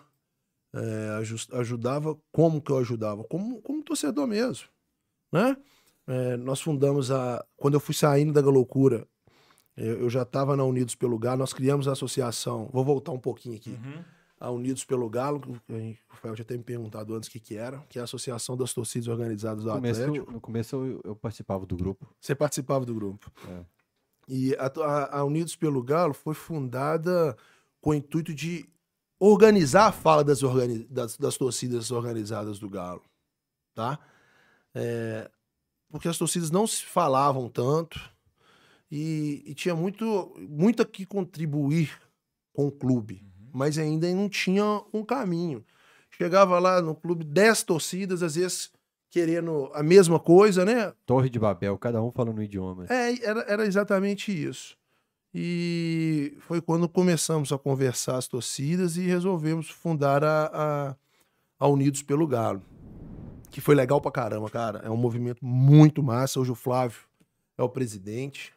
C: É, ajudava como que eu ajudava? Como, como torcedor mesmo, né? É, nós fundamos a. Quando eu fui saindo da loucura, eu, eu já estava na Unidos pelo Galo, nós criamos a associação. Vou voltar um pouquinho aqui.
B: Uhum.
C: A Unidos pelo Galo, o Rafael já tinha me perguntado antes o que, que era, que é a Associação das Torcidas Organizadas do
A: No começo,
C: Atlético.
A: no começo eu, eu participava do grupo.
C: Você participava do grupo.
A: É.
C: E a, a- a Unidos pelo Galo foi fundada com o intuito de organizar a fala das, organi- das, das torcidas organizadas do Galo. Tá? É, porque as torcidas não se falavam tanto e, e tinha muito, muito a que contribuir com o clube, mas ainda não tinha um caminho. Chegava lá no clube 10 torcidas, às vezes querendo a mesma coisa, né?
A: Torre de Babel, cada um falando um idioma.
C: É, era, era exatamente isso. E foi quando começamos a conversar as torcidas e resolvemos fundar a, a, a Unidos pelo Galo. Que foi legal pra caramba, cara. É um movimento muito massa. Hoje o Flávio é o presidente.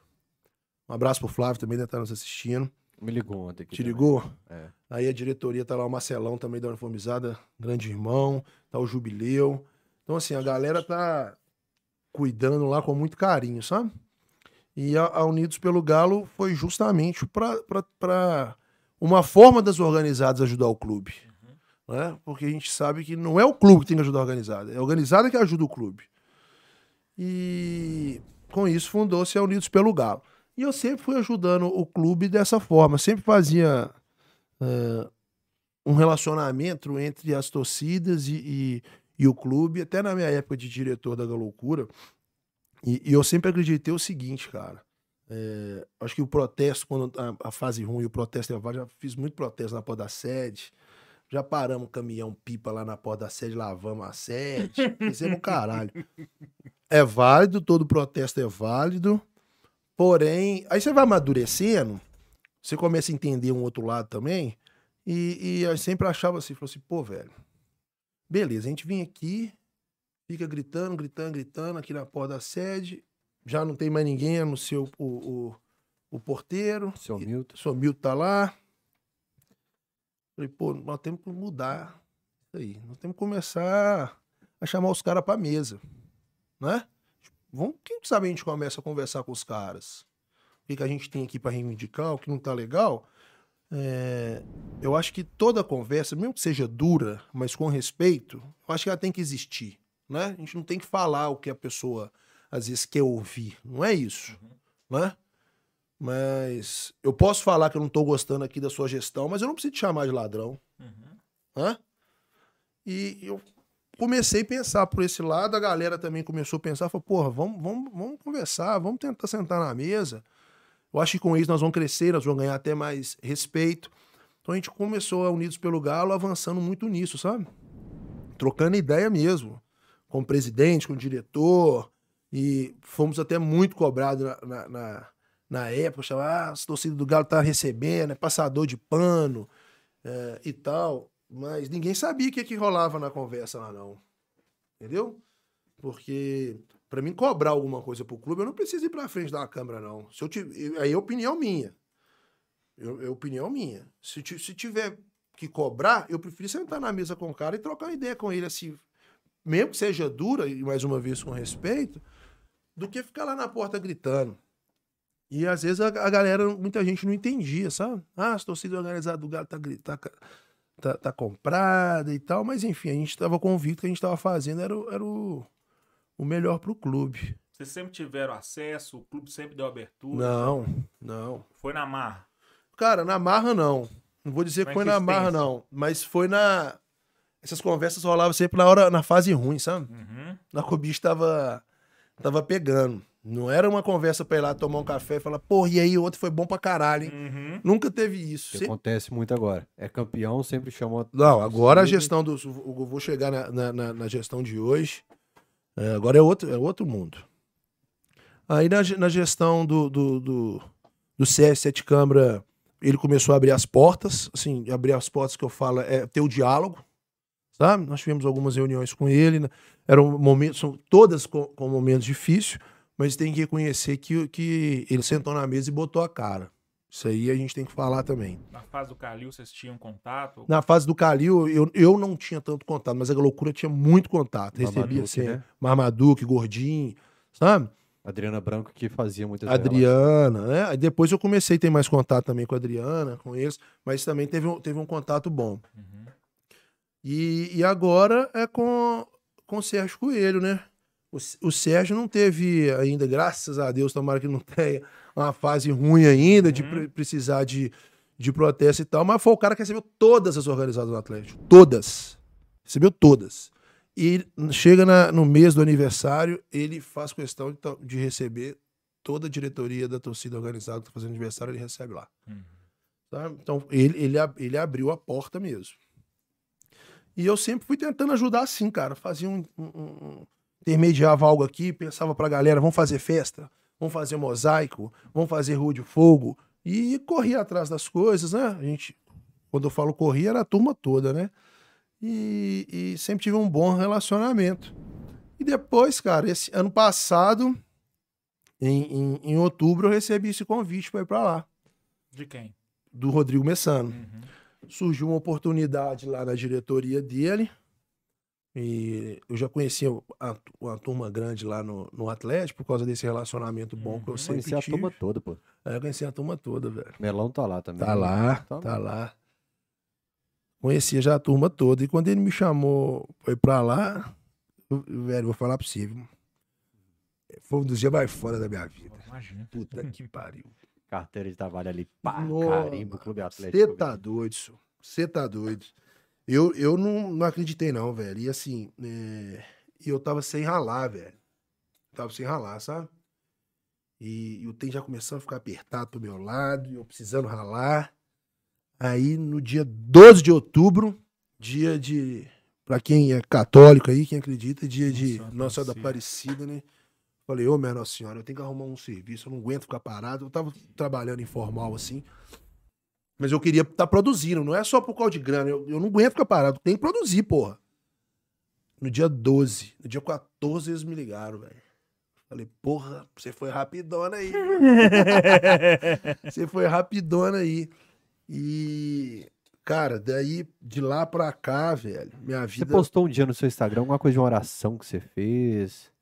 C: Um abraço pro Flávio também, deve estar nos assistindo.
A: Me ligou ontem aqui.
C: Te
A: também.
C: ligou?
A: É.
C: Aí a diretoria tá lá, o Marcelão também da Uniformizada, grande irmão, tá o Jubileu. Então, assim, a galera tá cuidando lá com muito carinho, sabe? E a, a Unidos pelo Galo foi justamente para uma forma das organizadas ajudar o clube. Né? Porque a gente sabe que não é o clube que tem que ajudar a organizada, é a organizada que ajuda o clube. E com isso fundou-se a Unidos pelo Galo. E eu sempre fui ajudando o clube dessa forma, sempre fazia eh, um relacionamento entre as torcidas e, e, e o clube, até na minha época de diretor da Galoucura. E, e eu sempre acreditei o seguinte, cara. eh, acho que o protesto, quando a, a fase ruim, o protesto é válido, já fiz muito protesto na porta da sede. Já paramos o caminhão pipa lá na porta da sede, lavamos a sede. Fizemos caralho. É válido, todo protesto é válido. Porém, aí você vai amadurecendo, você começa a entender um outro lado também. E, e eu sempre achava assim, falou assim, pô, velho, beleza, a gente vem aqui, fica gritando, gritando, gritando aqui na porta da sede, já não tem mais ninguém a não ser o, o, o, porteiro.
A: Seu Milton.
C: Seu Milton tá lá. Falei, pô, nós temos que mudar isso aí. Nós temos que começar a chamar os caras pra mesa. Né? Vamos, quem sabe a gente começa a conversar com os caras? O que, que a gente tem aqui pra reivindicar, o que não tá legal? É, eu acho que toda conversa, mesmo que seja dura, mas com respeito, eu acho que ela tem que existir. Né? A gente não tem que falar o que a pessoa às vezes quer ouvir. Não é isso. Né? Mas eu posso falar que eu não tô gostando aqui da sua gestão, mas eu não preciso te chamar de ladrão.
B: Uhum.
C: Hã? E eu comecei a pensar por esse lado, a galera também começou a pensar, falou, porra, vamos, vamos, vamos conversar, vamos tentar sentar na mesa. Eu acho que com isso nós vamos crescer, nós vamos ganhar até mais respeito. Então a gente começou a Unidos pelo Galo avançando muito nisso, sabe? Trocando ideia mesmo. Com o presidente, com o diretor. E fomos até muito cobrados na, na, na, na época. Chamava, ah, as torcidas do Galo tá recebendo, é passador de pano é, e tal. Mas ninguém sabia o que, que rolava na conversa lá, não. Entendeu? Porque Pra mim cobrar alguma coisa pro clube, eu não preciso ir pra frente da câmera, não. Se eu tive, aí é opinião minha. Eu, é opinião minha. Se, se tiver que cobrar, eu prefiro sentar na mesa com o cara e trocar uma ideia com ele, assim, mesmo que seja dura, e mais uma vez com respeito, do que ficar lá na porta gritando. E às vezes a, a galera, muita gente não entendia, sabe? Ah, as torcidas organizadas do Galo tá, tá, tá, tá comprada e tal, mas enfim, a gente tava convicto que a gente tava fazendo era, o- era o, o melhor pro clube.
B: Vocês sempre tiveram acesso, o clube sempre deu abertura.
C: Não, não.
B: Foi na marra.
C: Cara, na marra não. Não vou dizer que
B: Na
C: foi na marra, não. Mas foi na. Essas conversas rolavam sempre na hora, na fase ruim, sabe?
B: Uhum.
C: Na bicho tava, tava pegando. Não era uma conversa pra ir lá tomar um café e falar, porra, e aí o outro foi bom pra caralho, hein?
B: Uhum.
C: Nunca teve isso.
A: Que
C: Sempre-
A: acontece muito agora. É campeão, sempre chama.
C: Não, agora a gestão do. Eu vou chegar na, na, na- na gestão de hoje. É, agora é outro, é outro mundo. Aí na, na gestão do, do, do, do CS Sete Câmara, ele começou a abrir as portas. Assim, abrir as portas que eu falo é ter o diálogo. Sabe? Nós tivemos algumas reuniões com ele. né? Eram momentos, são todas com, com momentos difíceis, mas tem que reconhecer que, que ele sentou na mesa e botou a cara. Isso aí a gente tem que falar também.
B: Na fase do Calil, vocês tinham contato?
C: Na fase do Calil, eu, eu não tinha tanto contato, mas a loucura tinha muito contato. Recebia assim,
A: né?
C: Marmaduke, Gordinho, sabe?
A: Adriana Branco que fazia muitas
C: Adriana, né? Aí depois eu comecei a ter mais contato também com a Adriana, com eles, mas também teve um, teve um contato bom.
B: Uhum.
C: E, e agora é com, com o Sérgio Coelho, né? O, Sérgio não teve ainda, graças a Deus, tomara que não tenha uma fase ruim ainda de
B: Uhum.
C: pre- precisar de, de protesto e tal, mas foi o cara que recebeu todas as organizadas do Atlético. Todas. Recebeu todas. E chega na- no mês do aniversário, ele faz questão de, to- de receber toda a diretoria da torcida organizada que está fazendo aniversário, ele recebe lá.
B: Uhum.
C: Sabe? Então, ele, ele, ele abriu a porta mesmo. E eu sempre fui tentando ajudar assim, cara. Fazia um, um- um- intermediava algo aqui, pensava pra galera, vamos fazer festa, vamos fazer mosaico, vamos fazer rua de fogo. E corria atrás das coisas, né? A gente, quando eu falo corria, era a turma toda, né? E, e sempre tive um bom relacionamento. E depois, cara, esse ano passado, em, em, em outubro, eu recebi esse convite para ir pra lá,
B: De quem?
C: do Rodrigo Messano
B: Uhum.
C: surgiu uma oportunidade lá na diretoria dele. E eu já conhecia a, uma turma grande lá no, no Atlético por causa desse relacionamento bom que eu
B: Uhum.
C: sempre
A: Conhecia a turma toda, pô.
C: Aí eu conheci a turma toda, velho.
A: Melão tá lá também.
C: Tá lá,
A: Tá
C: tá lá. Conhecia já a turma toda. E quando ele me chamou, foi pra lá, eu- velho, vou falar pra você. viu? Foi um dos dias mais fora da minha vida.
B: Imagina.
C: Puta que pariu.
A: Carteira de trabalho ali, pá,
C: Nossa,
A: carimbo, Clube Atlético.
C: Você tá doido, senhor. Você tá doido. Eu, eu não, não acreditei, não, velho. E assim, é, e eu tava sem ralar, velho. Tava sem ralar, sabe? E, e o trem já começando a ficar apertado pro meu lado, e eu precisando ralar. Aí, no dia 12 de outubro, dia de. Pra quem é católico aí, quem acredita, dia de
B: Nossa
C: Nossa Senhora da
B: Aparecida.
C: Aparecida, né? Falei, ô, minha Nossa Senhora, eu tenho que arrumar um serviço, eu não aguento ficar parado. Eu tava trabalhando informal assim. Mas eu queria estar produzindo, não é só por causa de grana. Eu, eu não aguento ficar parado, tem que produzir, porra. No dia 12, no dia 14, eles me ligaram, velho. Falei, porra, você foi rapidona aí. você foi rapidona aí. E, cara, daí de lá pra cá, velho, minha
A: Você
C: vida.
A: postou um dia no seu Instagram alguma coisa de uma oração que você fez?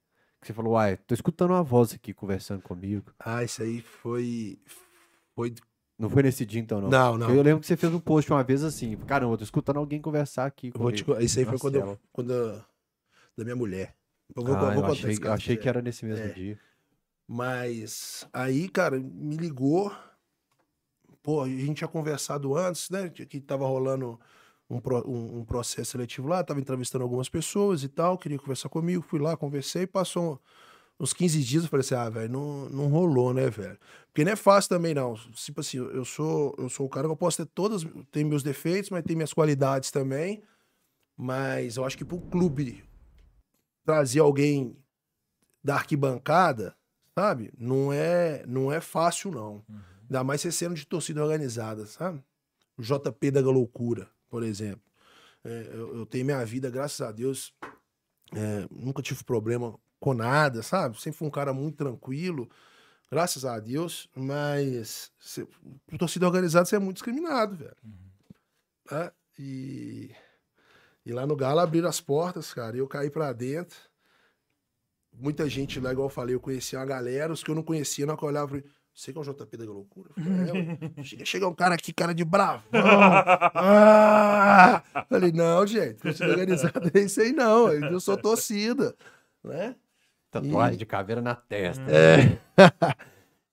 A: Que você falou, uai, tô escutando uma voz aqui conversando comigo.
C: Ah, isso aí foi. Foi.
A: Não foi nesse dia então, não?
C: Não, não.
A: Eu lembro que você fez um post uma vez assim, caramba, eu tô escutando alguém conversar aqui
C: Eu vou te Isso aí foi quando, eu- quando eu- da minha mulher. Eu vou,
A: Ah,
C: vou
A: eu achei,
C: esse
A: eu
C: caso,
A: achei
C: é.
A: que era nesse mesmo
C: É.
A: dia.
C: Mas aí, cara, me ligou. Pô, a gente tinha conversado antes, né? Que que tava rolando um, pro- um- um processo seletivo lá, tava entrevistando algumas pessoas e tal, queria conversar comigo, fui lá, conversei, passou uns 15 dias, eu falei assim, ah, velho, não, não rolou, né, velho? Porque não é fácil também, não. Tipo assim, eu sou, eu sou o cara que eu posso ter todas, tem meus defeitos, mas tem minhas qualidades também. Mas eu acho que pro clube trazer alguém da arquibancada, sabe? Não é, não é fácil, não. Ainda mais você sendo de torcida organizada, sabe? O JP da Loucura, por exemplo. É, eu, eu tenho minha vida, graças a Deus, é, nunca tive problema com nada, sabe? Sempre fui um cara muito tranquilo, graças a Deus, mas cê, por torcida organizada você é muito discriminado, velho. Né? E, e lá no Galo abriram as portas, cara, e eu caí pra dentro. Muita gente lá, igual eu falei, eu conhecia uma galera, os que eu não conhecia, na hora que eu olhava, você que é o JP da loucura? É, chega um cara aqui, cara de bravo. Ah! Falei, não, gente, torcida organizada é isso aí não, eu sou torcida, né?
A: Tatuagem de caveira na testa.
C: É.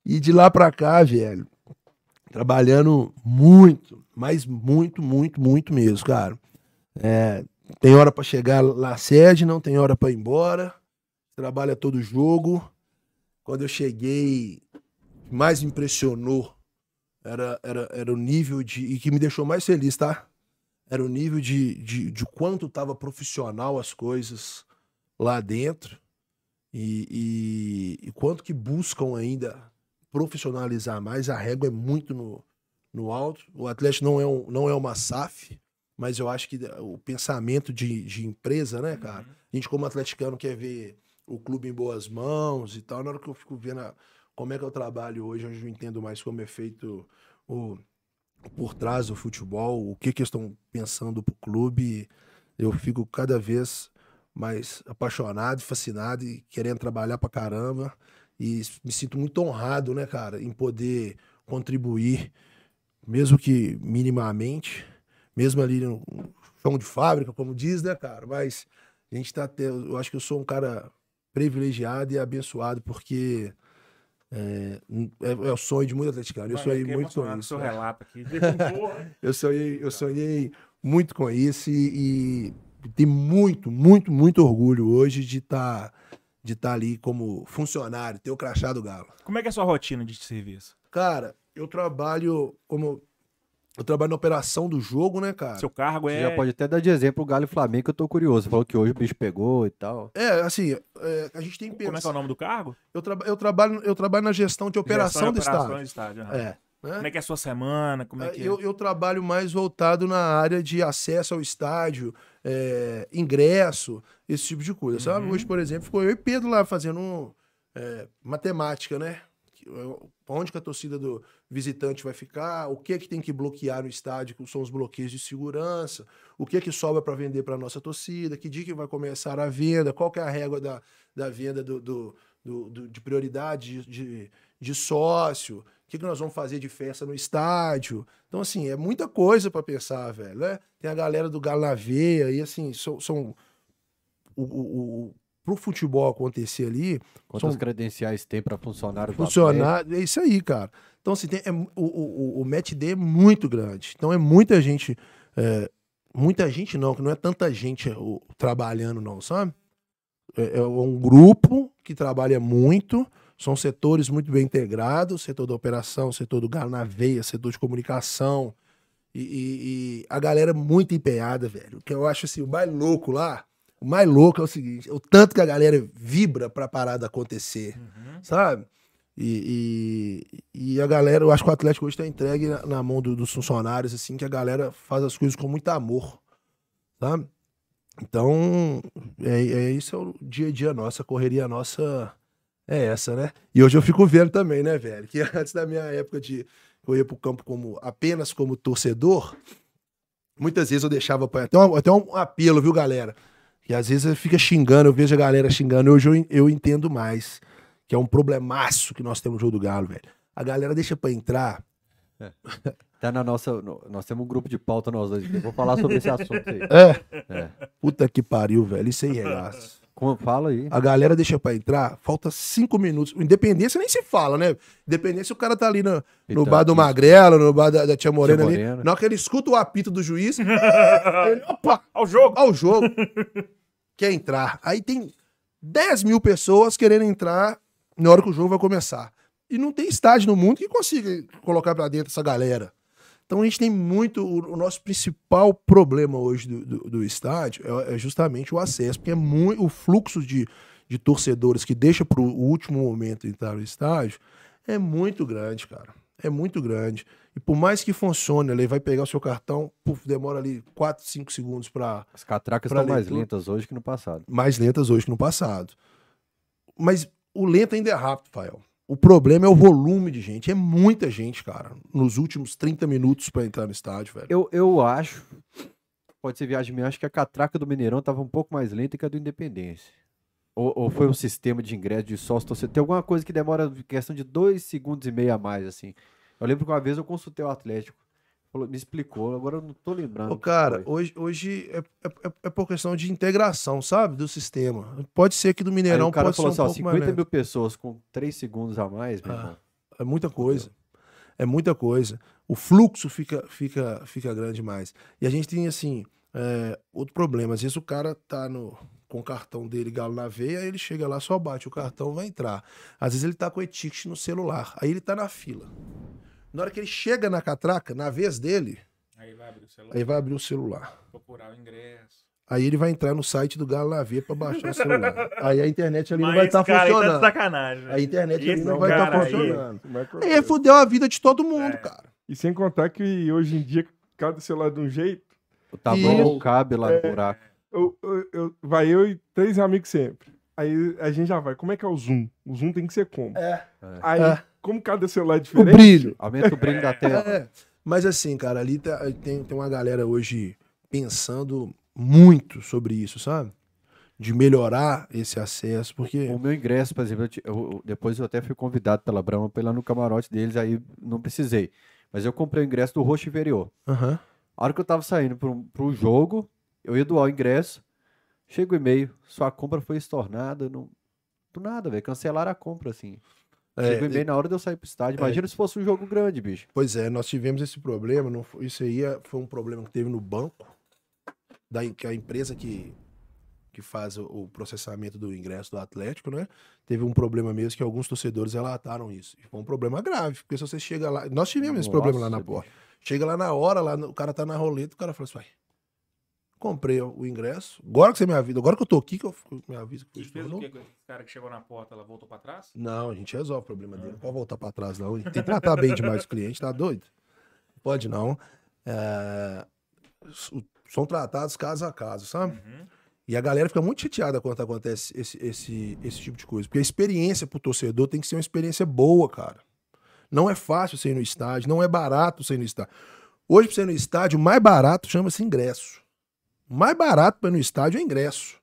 C: e de lá pra cá, velho, trabalhando muito, mas muito, muito, muito mesmo, cara. É, tem hora pra chegar na sede, não tem hora pra ir embora. Trabalha todo jogo. Quando eu cheguei, o que mais me impressionou era, era, era o nível de. E que me deixou mais feliz, tá? Era o nível de, de, de quanto tava profissional as coisas lá dentro. E, e, e quanto que buscam ainda profissionalizar mais, a régua é muito no, no alto. O Atlético não é, um, não é uma SAF, mas eu acho que o pensamento de, de empresa, né, cara? A gente, como atleticano, quer ver o clube em boas mãos e tal. Na hora que eu fico vendo a- como é que eu trabalho hoje, hoje eu entendo mais como é feito o por trás do futebol, o que que eles estão pensando pro clube, eu fico cada vez mais apaixonado, fascinado e querendo trabalhar pra caramba. E me sinto muito honrado, né, cara, em poder contribuir, mesmo que minimamente, mesmo ali no chão de fábrica, como diz, né, cara? Mas a gente tá tendo. Eu acho que eu sou um cara privilegiado e abençoado, porque é, é, é o sonho de muito atleticano. Eu sonhei muito com isso.
B: seu relato aqui.
C: Eu sonhei, eu sonhei muito com isso e tenho muito, muito, muito orgulho hoje de estar de estar ali como funcionário, ter o crachá do Galo.
B: Como é que é a sua rotina de serviço?
C: Cara, eu trabalho como eu trabalho na operação do jogo, né, cara?
B: Seu cargo
A: Você
B: é.
A: já pode até dar de exemplo o Galo e Flamengo, que eu tô curioso. Você falou que hoje o bicho pegou e tal.
C: É, assim, é, a gente tem que
B: Como é que é o nome do cargo?
C: eu, traba- eu trabalho, eu trabalho na gestão de operação
B: Gestão
C: do
B: operação
C: estádio.
B: do estádio. aham.
C: É. né?
B: Como é que é a sua semana? Como é que é?
C: Eu, eu trabalho mais voltado na área de acesso ao estádio, é, ingresso, esse tipo de coisa, sabe?
B: Uhum.
C: Hoje, por exemplo, ficou eu e Pedro lá fazendo é, matemática, né? É, Onde que a torcida do visitante vai ficar, o que é que tem que bloquear no estádio, que são os bloqueios de segurança, o que é que sobra para vender para nossa torcida, que dia que vai começar a venda, qual que é a régua da, da venda do, do- do- do- de prioridade de, de, de sócio, o que, que nós vamos fazer de festa no estádio. Então, assim, é muita coisa para pensar, velho. Né? Tem a galera do Galo na Veia, e assim, são. são o, o, o, pro futebol acontecer ali,
A: Quantas
C: São-
A: credenciais tem pra funcionário do
C: funcionar. É isso aí, cara. Então, assim, tem, é, o, o, o- o match day é muito grande. Então, é muita gente. é, muita gente não, que não é tanta gente é, o- trabalhando, não, sabe? É, é um grupo que trabalha muito, são setores muito bem integrados, setor da operação, setor do galo na veia, setor de comunicação. E, e- e a galera muito empenhada, velho. O que eu acho assim, o mais louco lá, o mais louco é o seguinte, o tanto que a galera vibra pra parada acontecer
B: Uhum.
C: sabe? E, e, e a galera, eu acho que o Atlético hoje tá entregue na, na mão do- dos funcionários, assim, que a galera faz as coisas com muito amor, sabe? Então, é, é isso é o dia a dia nosso, a correria nossa é essa, né? E hoje eu fico vendo também, né, velho? Que antes da minha época de eu ia pro campo como apenas como torcedor, muitas vezes eu deixava pra... até, um, até um apelo, viu, galera? Que às vezes fica xingando, eu vejo a galera xingando, hoje eu, eu entendo mais. Que é um problemaço que nós temos no jogo do Galo, velho. A galera deixa pra entrar.
A: Tá na nossa. no- nós temos um grupo de pauta, nós dois. Eu vou falar sobre esse assunto aí.
C: É.
A: É.
C: Puta que pariu, velho. Isso aí é regaço.
A: Como, fala aí.
C: A galera deixa pra entrar, falta cinco minutos. Independência nem se fala, né? Independência o cara tá ali no, no
A: Então,
C: bar do. Magrelo, no bar da, da Tia Morena
A: Tia
C: ali.
A: Morena.
C: Na hora que ele escuta o apito do juiz, ele, opa,
B: Ao jogo!
C: ao jogo, quer entrar. Aí tem 10 mil pessoas querendo entrar na hora que o jogo vai começar. E não tem estádio no mundo que consiga colocar pra dentro essa galera. Então a gente tem muito. O, o nosso principal problema hoje do, do, do estádio é, é justamente o acesso, porque é muito, o fluxo de, de torcedores que deixa pro último momento entrar no estádio é muito grande, cara. É muito grande. E por mais que funcione, ele vai pegar o seu cartão, puf, demora ali 4, 5 segundos para
A: As catracas estão mais lentas hoje que no passado.
C: mais lentas hoje que no passado. Mas o lento ainda é rápido, Fael. O problema é o volume de gente. É muita gente, cara, nos últimos 30 minutos pra entrar no estádio, velho.
A: Eu, eu acho. Pode ser viagem minha, acho que a catraca do Mineirão tava um pouco mais lenta que a do Independência. Ou, ou foi um sistema de ingresso de sócio torcedor. Tem alguma coisa que demora questão de dois segundos e meio a mais, assim. Eu lembro que uma vez eu consultei o Atlético. Me explicou, agora eu não tô lembrando.
C: Ô, cara, hoje, hoje é, é, é por questão de integração, sabe? Do sistema. Pode ser que do
A: Aí
C: Mineirão
A: o cara
C: pode
A: falou
C: ser
A: assim:
C: um
A: ó,
C: mais
A: 50
C: lento.
A: mil pessoas com 3 segundos a mais, meu
C: Ah.
A: irmão.
C: É muita coisa. É muita coisa. O fluxo fica, fica, fica grande demais. E a gente tem, assim, é, outro problema. Às vezes o cara tá no, com o cartão dele galo na veia, aí ele chega lá, só bate o cartão, vai entrar. Às vezes ele tá com o etiquete no celular. Aí ele tá na fila. Na hora que ele chega na catraca, na vez dele,
B: Aí vai abrir o celular,
C: aí vai abrir o celular.
B: procurar o ingresso.
C: Aí ele vai entrar no site do Galo na veia pra baixar o celular. Aí a internet ali não
B: Mas
C: vai estar
B: esse cara aí tá
C: funcionando.
B: sacanagem. né?
C: A internet ali não vai estar
B: aí-
C: funcionando.
D: É
C: Aí fudeu a vida de todo mundo,
B: É.
C: cara.
D: E sem contar que hoje em dia, cada celular de um jeito,
A: O tamanho
C: Isso.
A: não cabe lá no buraco.
D: eu, eu- eu- vai eu e três amigos sempre. Aí a gente já vai. Como é que é o zoom? O zoom tem que ser como?
C: É.
D: Aí,
C: É.
D: como cada celular é
C: O
D: diferente,
C: brilho.
A: Aumenta o brilho da tela.
C: É. Mas assim, cara, ali tá- tem, tem uma galera hoje pensando muito sobre isso, sabe? De melhorar esse acesso, porque.
A: O meu ingresso, por exemplo, eu eu- depois eu até fui convidado pela Brahma pra ir lá no camarote deles, aí não precisei. Mas eu comprei o ingresso do Roxo Inferior.
C: Aham.
A: A hora que eu tava saindo pro, pro jogo, eu ia doar o ingresso, chega o e-mail, sua compra foi estornada, não... do nada, velho, cancelaram a compra, assim.
C: É,
A: e-mail na hora de eu sair pro estádio. Imagina se fosse um jogo grande, bicho.
C: Pois é, nós tivemos esse problema. Não isso aí é- foi um problema que teve no banco, da, que a empresa que, que faz o, processamento do ingresso do Atlético, né? Teve um problema mesmo que alguns torcedores relataram isso. Foi um problema grave, porque se você chega lá. Nós tivemos esse problema lá na
A: Nossa,
C: porta. Chega lá na hora, lá o cara tá na roleta, o cara fala assim. Comprei o ingresso. Agora que você me avisa, agora que eu tô aqui, que eu me aviso que
B: E fez o quê com esse cara que chegou na porta, ela voltou pra trás?
C: Não, a gente resolve o problema dele. Não pode voltar pra trás, não. Tem que tratar bem demais o cliente, tá doido? Pode não. É, São tratados caso a caso, sabe?
B: Uhum.
C: E a galera fica muito chateada quando acontece esse, esse, esse tipo de coisa. Porque a experiência pro torcedor tem que ser uma experiência boa, cara. Não é fácil ir no estádio, não é barato ir no estádio. Hoje, pra você ir no estádio, o mais barato chama-se ingresso. Mais barato pra ir no estádio é ingresso.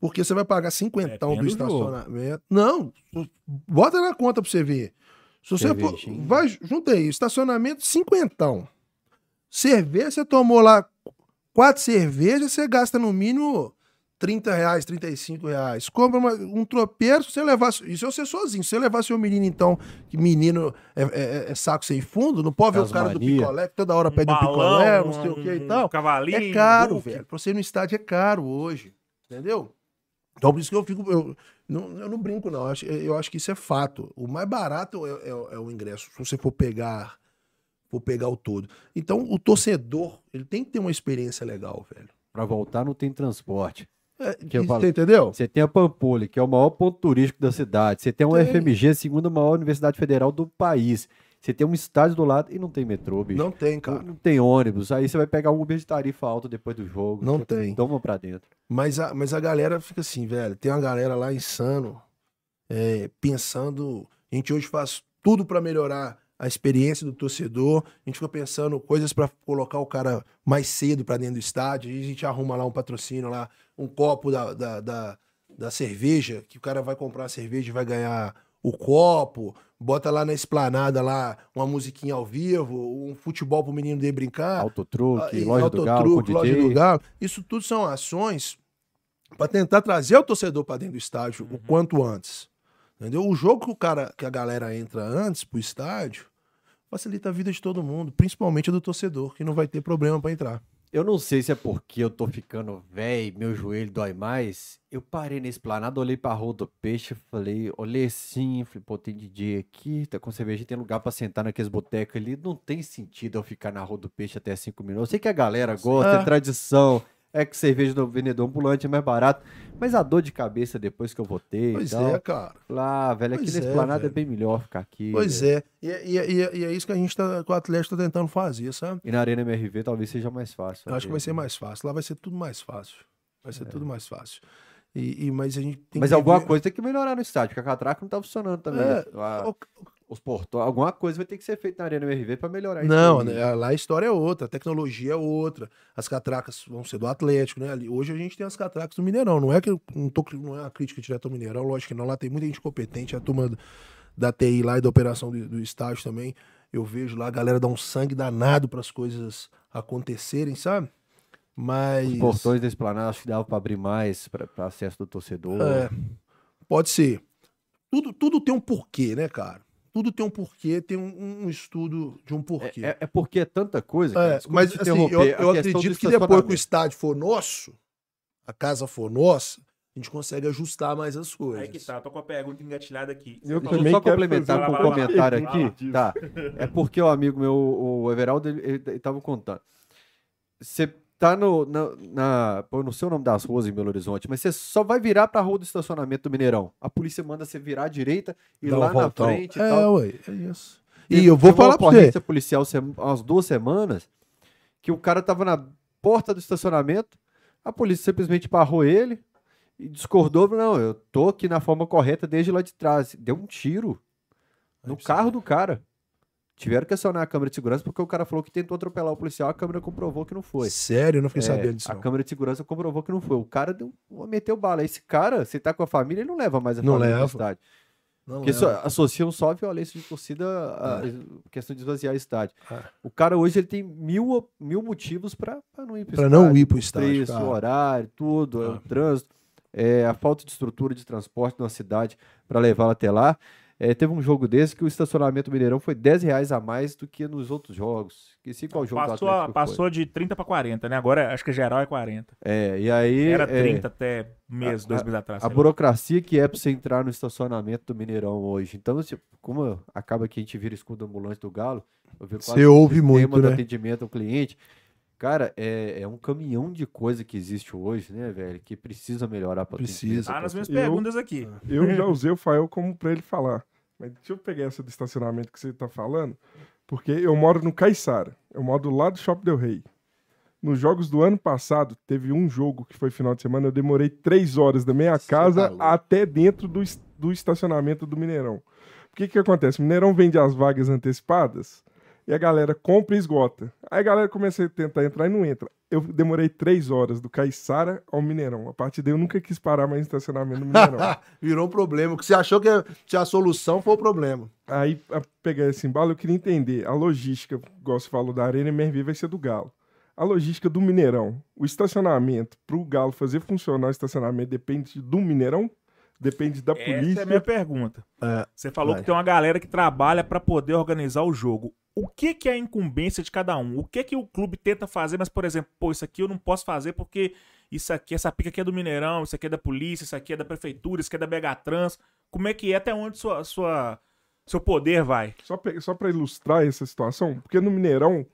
C: Porque você vai pagar cinquentão do
B: Depende do jogo.
C: estacionamento. Não, bota na conta pra você ver. Se você for, vai, junta aí, estacionamento, cinquentão. Cerveja, você tomou lá quatro cervejas, você gasta no mínimo 30 reais, 35 reais. Compra uma- um tropeiro, se você levar. Isso é você sozinho. Se você levar seu menino, então, que menino é, é- é saco sem fundo, não pode ver o cara do picolé, que toda hora pede um
B: balão,
C: picolé, não sei o que e
B: um
C: tal.
B: Cavalinho.
C: É caro, velho. Pra você ir no estádio é caro hoje. Entendeu? Então por isso que eu fico. Eu não, eu não brinco, não. Eu acho, eu acho que isso é fato. O mais barato é, é- é o ingresso. Se você for pegar. For pegar o todo. Então, o torcedor, ele tem que ter uma experiência legal, velho.
A: Pra voltar não tem transporte. Que eu falo-
C: você entendeu?
A: Você tem a Pampulha, que é o maior ponto turístico da cidade. Você tem a
C: Tem.
A: UFMG, a segunda maior universidade federal do país. Você tem um estádio do lado e não tem metrô, bicho.
C: Não tem,
A: Não,
C: cara.
A: não tem ônibus. Aí você vai pegar um Uber de tarifa alta depois do jogo.
C: Não
A: Você
C: tem.
A: Toma pra dentro.
C: Mas a, mas a galera fica assim, velho. Tem uma galera lá insano. é, pensando. A gente hoje faz tudo para melhorar a experiência do torcedor. A gente fica pensando coisas para colocar o cara mais cedo para dentro do estádio. A gente arruma lá um patrocínio lá, um copo da, da, da, da cerveja, que o cara vai comprar a cerveja e vai ganhar o copo. Bota lá na esplanada lá uma musiquinha ao vivo, um futebol pro menino dele brincar.
A: Autotruque,
C: Ah,
A: loja do Galo,
C: loja do Galo. Isso tudo são ações para tentar trazer o torcedor para dentro do estádio
A: Uhum.
C: o quanto antes. Entendeu? O jogo que o cara, que a galera entra antes pro estádio, facilita a vida de todo mundo, principalmente a do torcedor, que não vai ter problema para entrar.
A: Eu não sei se é porque eu tô ficando velho, meu joelho dói mais. Eu parei na esplanada, olhei pra rua do peixe, falei, olhei assim, falei, pô, tem DJ aqui, tá com cerveja, tem lugar pra sentar naqueles botecos ali. Não tem sentido eu ficar na rua do peixe até cinco minutos. Eu sei que a galera gosta,
C: É.
A: é tradição, é que cerveja do vendedor ambulante é mais barato. Mas a dor de cabeça depois que eu votei.
C: Pois
A: então,
C: é, cara.
A: Ah, velho, aqui na
C: é,
A: esplanada é, bem melhor ficar aqui.
C: Pois
A: velho.
C: é. E, e- e- e é isso que a gente tá, que o Atlético tá tentando fazer, sabe?
A: E na Arena MRV talvez seja mais fácil.
C: Eu acho que vai ser mais fácil. Lá vai ser tudo mais fácil. Vai ser tudo mais fácil. E, e- mas a gente tem
A: É. Mas
C: que
A: alguma
C: ver-
A: coisa tem que melhorar no estádio, porque a catraca não tá funcionando também.
C: É,
A: A-
C: o-
A: os portões, alguma coisa vai ter que ser feita na Arena MRV pra melhorar
C: Não,
A: isso. aí.
C: né, lá a história é outra, a tecnologia é outra. As catracas vão ser do Atlético, né? Hoje a gente tem as catracas do Mineirão. Não é que não, tô, não é uma crítica direta ao Mineirão, lógico que não. Lá tem muita gente competente, a turma da TI lá e da operação do, do estádio também. Eu vejo lá a galera dar um sangue danado para as coisas acontecerem, sabe? Mas.
A: Os portões da esplanada acho que dava pra abrir mais pra, pra acesso do torcedor.
C: É, pode ser. Tudo, tudo tem um porquê, né, cara? Tudo tem um porquê, tem um, um estudo de um porquê.
A: É, é- é porque é tanta coisa.
C: É, mas assim, eu, eu acredito que depois que o estádio for nosso, a casa for nossa, a gente consegue ajustar mais as coisas.
B: Aí que tá, tô com a pergunta engatilhada aqui.
D: Eu
A: Deixa eu
D: também
A: só
D: quero
A: complementar com um comentário aqui. Tá. É porque o amigo meu, o Everaldo, ele, ele, ele tava contando. Você tá no, na, na. Eu não sei o nome das ruas em Belo Horizonte, mas você só vai virar pra rua do estacionamento do Mineirão. A polícia manda você virar à direita e
C: Dá um
A: lá na
C: voltão.
A: frente e
C: É,
A: tal.
C: ué, é isso.
A: Teve-
C: E eu vou
A: teve uma
C: falar pra você.
A: ocorrência policial há umas duas semanas que o cara tava na porta do estacionamento, a polícia simplesmente parou ele e discordou. Não, eu tô aqui na forma correta desde lá de trás. Deu um tiro no carro do cara. Tiveram que acionar a câmera de segurança porque o cara falou que tentou atropelar o policial, a câmera comprovou que não foi.
C: Sério, eu não fiquei
A: É,
C: sabendo disso.
A: a
C: não.
A: câmera de segurança comprovou que não foi. O cara deu, meteu bala. Esse cara, você tá com a família, ele não leva mais a
C: Não
A: família
C: leva.
A: estádio.
C: Não
A: Porque isso associam só a violência de torcida à
C: É.
A: questão de esvaziar estádio.
C: É.
A: O cara hoje ele tem mil, mil motivos para não ir estádio.
C: não ir pro
A: O
C: estádio,
A: preço,
C: cara.
A: o horário, tudo, é o
C: Ah.
A: trânsito, é a falta de estrutura de transporte na cidade para levá-la até lá. É, teve um jogo desse que o estacionamento do Mineirão foi 10 reais a mais do que nos outros jogos. Esqueci qual jogo
B: Passou,
A: do Atlético
B: passou de 30 pra 40, né? Agora acho que geral é 40.
A: foi. É, e aí...
B: Era
A: é,
B: 30 até mês,
A: a-
B: dois meses atrás.
A: A
B: lá.
A: burocracia que é pra você entrar no estacionamento do Mineirão hoje. Então, como acaba que a gente vira escudo ambulante do Galo, eu viro quase
C: Você
A: um
C: ouve muito,
A: de
C: né?
A: atendimento ao cliente. Cara, é, é um caminhão de coisa que existe hoje, né, velho? Que precisa melhorar pra
C: Precisa.
B: Tá
A: ao
B: nas minhas perguntas aqui.
D: Eu já usei o Fael como pra ele falar. Mas deixa eu pegar essa do estacionamento que você tá falando, porque eu moro no Caiçara. Eu moro do lado do Shopping Del Rey. Nos jogos do ano passado, teve um jogo que foi final de semana, eu demorei três horas da minha casa
C: tá louco.
D: até dentro do, do estacionamento do Mineirão. O que que acontece? O Mineirão vende as vagas antecipadas e a galera compra e esgota. Aí a galera começa a tentar entrar e não entra. Eu demorei três horas do Caiçara ao Mineirão. A partir daí eu nunca quis parar mais em estacionamento no Mineirão.
C: Virou um problema. O que você achou que a- que a solução foi o problema.
D: Aí, pegar esse embalo, eu queria entender. A logística, igual você falou, da Arena MRV vai ser do Galo. A logística do Mineirão, o estacionamento, para o Galo fazer funcionar o estacionamento, depende do Mineirão? Depende da
B: Essa
D: polícia?
B: é a minha pergunta.
C: É,
B: Você falou
C: vai.
B: que tem uma galera que trabalha pra poder organizar o jogo. O que que é a incumbência de cada um? O que que o clube tenta fazer, mas por exemplo, pô, isso aqui eu não posso fazer porque isso aqui, essa pica aqui é do Mineirão, isso aqui é da polícia, isso aqui é da prefeitura, isso aqui é da Megatrans. Como é que é até onde sua, sua seu poder vai?
D: Só, pe- só para ilustrar essa situação, porque no Mineirão,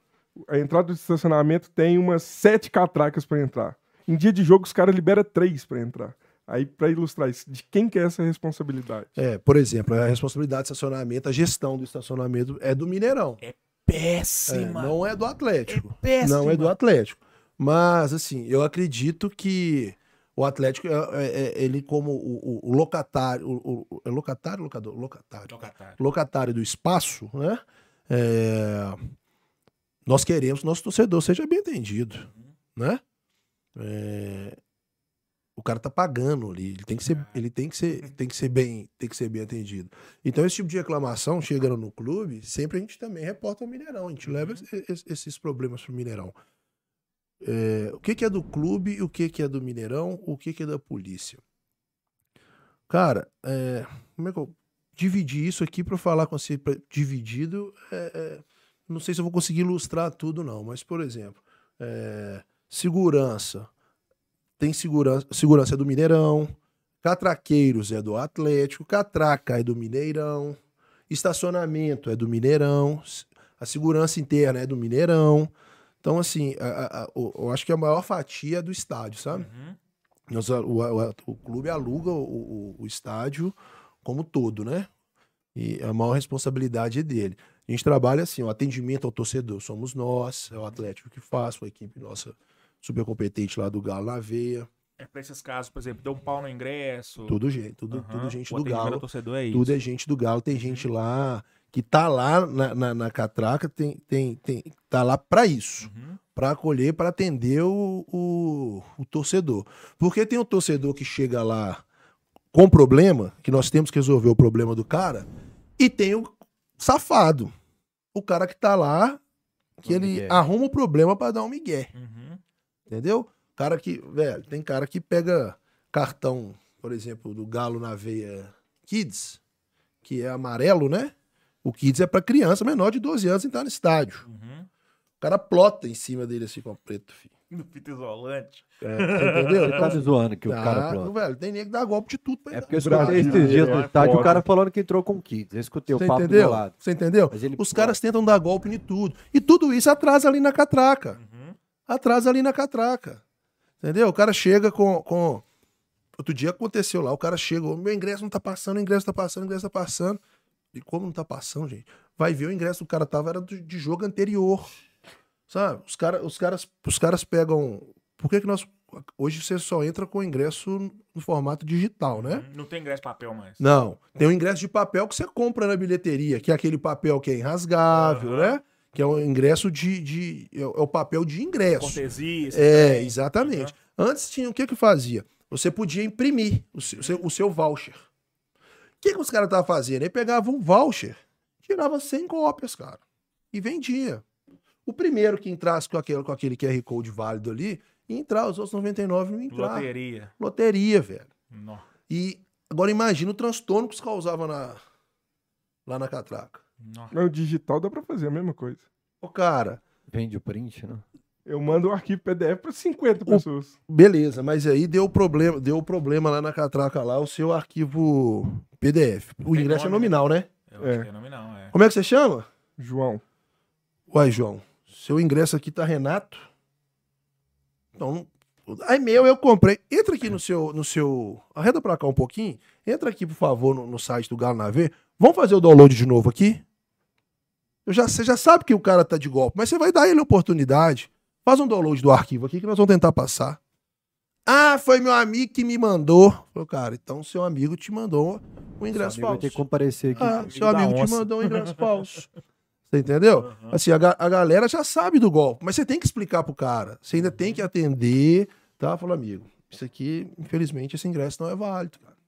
D: a entrada do estacionamento tem umas sete catracas para entrar. Em dia de jogo, os caras liberam três para entrar. Aí, para ilustrar isso, de quem que é essa responsabilidade?
C: É, por exemplo, a responsabilidade de estacionamento, a gestão do estacionamento é do Mineirão. É,
B: Péssima.
C: não é do Atlético.
B: péssima.
C: Não é do Atlético. Mas, assim, eu acredito que o Atlético, é, é- é- ele como o, o- o locatário, o, o- é locatário, locador, locatário,
B: Locatário.
C: locatário do espaço, né? É, nós queremos que nosso torcedor seja bem atendido, né? É, o cara tá pagando ali, ele tem que ser, ele tem que ser, tem que ser bem, tem que ser bem atendido. Então esse tipo de reclamação chegando no clube, sempre a gente também reporta ao Mineirão, a gente leva es- es- esses problemas pro Mineirão. É, o que, que é do clube, o que, que é do Mineirão, o que, que é da polícia. Cara, é, como é que eu dividir isso aqui para falar com você pra- dividido? é, é, não sei se eu vou conseguir ilustrar tudo não, mas por exemplo, é, segurança tem segurança, segurança é do Mineirão, catraqueiros é do Atlético, catraca é do Mineirão, estacionamento é do Mineirão, a segurança interna é do Mineirão. Então, assim, a- a- a- eu acho que a maior fatia é do estádio, sabe?
B: Uhum.
C: Nós, o, o- o clube aluga o, o- o estádio como todo, né? E a maior responsabilidade é dele. A gente trabalha assim, o atendimento ao torcedor somos nós, é o Atlético que faz, a equipe nossa super competente lá do Galo na veia,
B: É pra esses casos, por exemplo, deu um pau no ingresso.
C: tudo gente, tudo,
B: Aham.
C: tudo gente
B: O
C: do Galo,
B: torcedor é isso.
C: tudo é gente do Galo, tem gente lá que tá lá na, na, na catraca, tem, tem, tem, tá lá pra isso.
B: Uhum.
C: Pra acolher, pra atender o, o, o torcedor. Porque tem o torcedor que chega lá com problema, que nós temos que resolver o problema do cara, e tem o safado. O cara que tá lá, que
A: um
C: ele
A: migué.
C: arruma o problema pra dar um migué.
B: Uhum.
C: Entendeu? Cara que, velho, tem cara que pega cartão, por exemplo, do Galo na veia Kids, que é amarelo, né? O Kids é pra criança menor de 12 anos entrar no estádio.
B: Uhum.
C: O cara plota em cima dele assim com preto, filho.
B: No fita isolante.
C: É, você entendeu?
A: Ele tá me zoando que o
C: Ah,
A: cara planta.
C: velho, tem nego que dá golpe de tudo pra
A: É
C: entrar.
A: porque eu
D: Brasil,
A: escutei esses dias
D: é
A: no estádio
D: foda.
A: o cara falando que entrou com kids. Eu escutei o papo do
C: entendeu?
A: meu lado.
C: Você entendeu?
A: Ele
C: Os
A: plota.
C: caras tentam dar golpe em tudo. E tudo isso atrasa ali na catraca.
B: Uhum.
C: Atrasa ali na catraca. Entendeu? O cara chega com. com... Outro dia aconteceu lá, o cara chega, meu ingresso não tá passando, o ingresso tá passando, o ingresso tá passando. E como não tá passando, gente? Vai ver o ingresso do cara tava era de jogo anterior. Sabe? Os, cara, os, caras, os caras pegam. Por que, que nós. Hoje você só entra com o ingresso no formato digital, né?
B: Não tem ingresso papel mais.
C: Não. Tem o ingresso de papel que você compra na bilheteria, que é aquele papel que é irrasgável,
B: Aham.
C: né? Que é o ingresso de. de é o é papel de ingresso.
B: Cortesia.
C: É,
B: trem.
C: exatamente. Antes tinha o que que fazia? Você podia imprimir o seu, o seu- voucher. O que, que os caras estavam fazendo? Ele pegava um voucher, tirava 100 cópias, cara, e vendia. O primeiro que entrasse com aquele, com aquele QR Code válido ali, ia entrar, os outros 99 não ia entrar.
B: Loteria.
C: Loteria, velho.
B: Nó.
C: E agora imagina o transtorno que os causava na, lá na catraca.
D: Mas o digital dá pra fazer a mesma coisa.
C: Ô, cara,
A: Vende o print, né?
D: Eu mando o arquivo PDF pra 50
C: O-
D: pessoas.
C: beleza, mas aí deu problema, deu problema lá na catraca lá, o seu arquivo PDF. O
B: Tem
C: ingresso é
B: nome,
C: nominal, né?
B: Eu
D: É.
B: acho que é nominal, é.
C: Como é que você chama?
D: João.
C: Uai, João, seu ingresso aqui tá Renato. Então, aí meu eu comprei. Entra aqui no seu, no seu, arreda pra cá um pouquinho. Entra aqui, por favor, no, no site do Galo na V. Vamos fazer o download de novo aqui? Eu já, você já sabe que o cara tá de golpe, mas você vai dar ele a oportunidade. Faz um download do arquivo aqui que nós vamos tentar passar. Ah, foi meu amigo que me mandou. Falei, cara, então seu amigo te mandou um ingresso
A: Seu amigo vai ter
C: falso.
A: que comparecer aqui.
C: Ah, seu amigo te
B: onça.
C: mandou um ingresso falso. Você entendeu?
B: Aham.
C: Assim, a, a galera já sabe do golpe, mas você tem que explicar pro cara. Você ainda tem que atender, tá? Falou, amigo, isso aqui, infelizmente, esse ingresso não é válido, cara.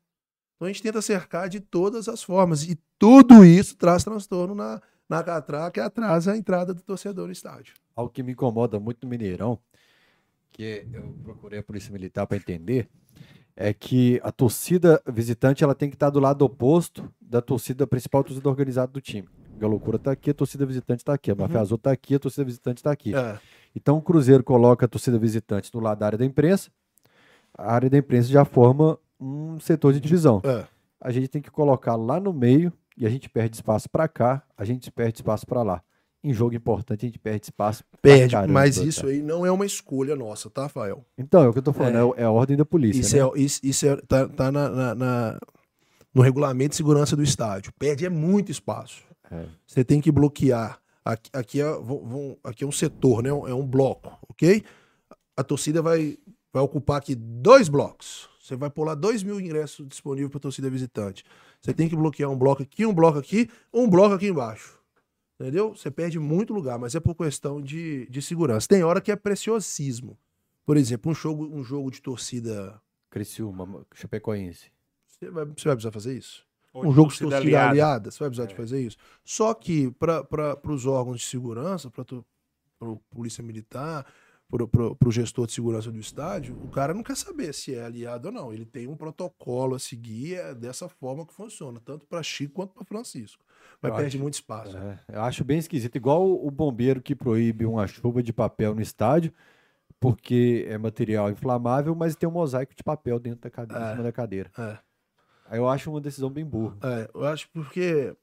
C: Então a gente tenta cercar de todas as formas. E tudo isso traz transtorno na, na catraca e atrasa a entrada do torcedor no estádio.
A: Algo que me incomoda muito no Mineirão, que eu procurei a Polícia Militar para entender, é que a torcida visitante ela tem que estar do lado oposto da torcida principal, torcida organizada do time. A loucura tá aqui, a torcida visitante tá aqui. A Mafia Azul tá aqui, a torcida visitante tá aqui.
C: É.
A: Então o Cruzeiro coloca a torcida visitante do lado da área da imprensa, a área da imprensa já forma um setor de divisão.
C: É.
A: A gente tem que colocar lá no meio e a gente perde espaço para cá, a gente perde espaço para lá. Em jogo importante a gente perde espaço.
C: Perde,
A: caramba,
C: mas
A: cara.
C: isso aí não é uma escolha nossa, tá, Rafael?
A: Então, é o que eu tô falando,
C: É.
A: é, é a ordem da polícia.
C: Isso,
A: né?
C: é, isso, isso é, tá, tá na, na- na- no regulamento de segurança do estádio. Perde é muito espaço.
A: É.
C: Você tem que bloquear. Aqui, aqui, é, aqui é um setor, né? É um bloco, ok? A torcida vai vai ocupar aqui dois blocos. Você vai lá dois mil ingressos disponíveis para torcida visitante. Você tem que bloquear um bloco aqui, um bloco aqui, um bloco aqui embaixo. Entendeu? Você perde muito lugar, mas é por questão de, de segurança. Tem hora que é preciosismo. Por exemplo, um jogo, um jogo de torcida.
A: Criciúma, Chapecoense.
C: Você vai, você vai precisar fazer isso?
B: Ou
C: um jogo de torcida
B: aliada.
C: aliada, você vai precisar
B: É.
C: de fazer isso. Só que para os órgãos de segurança, para a polícia militar, para o gestor de segurança do estádio, o cara não quer saber se é aliado ou não. Ele tem um protocolo a seguir, é dessa forma que funciona, tanto para Chico quanto para Francisco. Mas
A: Eu
C: perde
A: acho-
C: muito espaço.
A: É, eu acho bem esquisito. Igual o bombeiro que proíbe uma chuva de papel no estádio, porque é material inflamável, mas tem um mosaico de papel dentro da cadeira,
C: É.
A: em cima da cadeira.
C: É.
A: Aí eu acho uma decisão bem burra.
C: É, eu acho porque.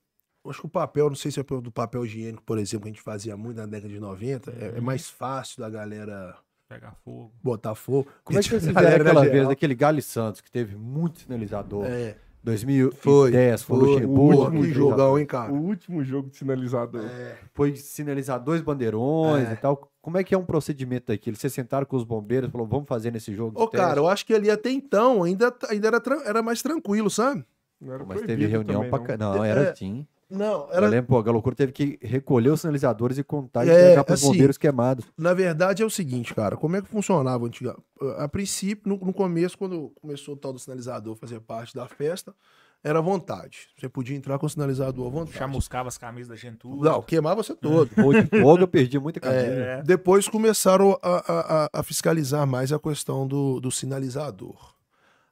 C: Acho que o papel, não sei se é do papel higiênico, por exemplo, que a gente fazia muito na década de 90, é, é mais fácil da galera
B: Pegar fogo.
C: botar fogo.
A: Como é que vocês
C: A
A: fizeram
C: na
A: aquela
C: geral,
A: vez daquele Galo e Santos, que teve muito sinalizador?
C: É,
A: 2010, foi,
C: foi.
A: o
C: O
A: Luxemburgo.
C: último
A: que
C: jogão, hein,
D: O
C: cara?
D: último jogo de sinalizador.
C: É,
A: Foi sinalizar dois bandeirões
C: É.
A: e tal. Como é que é um procedimento daquilo? Vocês sentaram com os bombeiros e falaram, vamos fazer nesse jogo
C: Ô, cara, eu acho que ali até então ainda, ainda era, era mais tranquilo, sabe?
D: Não era
A: Mas teve reunião
D: também,
A: pra...
D: não.
A: Não, era
C: É,
A: assim.
C: Não,
A: Eu
C: era.
A: lembro, pô, a Galocura teve que recolher os sinalizadores e contar e
C: É,
A: entregar para os
C: assim,
A: bombeiros queimados.
C: Na verdade é o seguinte, cara, como é que funcionava antigamente? A princípio, no, no começo, quando começou o tal do sinalizador fazer parte da festa, era à vontade. Você podia entrar com o sinalizador à vontade.
B: Chamuscava as camisas da gente tudo.
C: Não, queimava você todo.
A: Ou de fogo eu perdi muita cadeira.
C: É, depois começaram a, a- a- a fiscalizar mais a questão do, do sinalizador.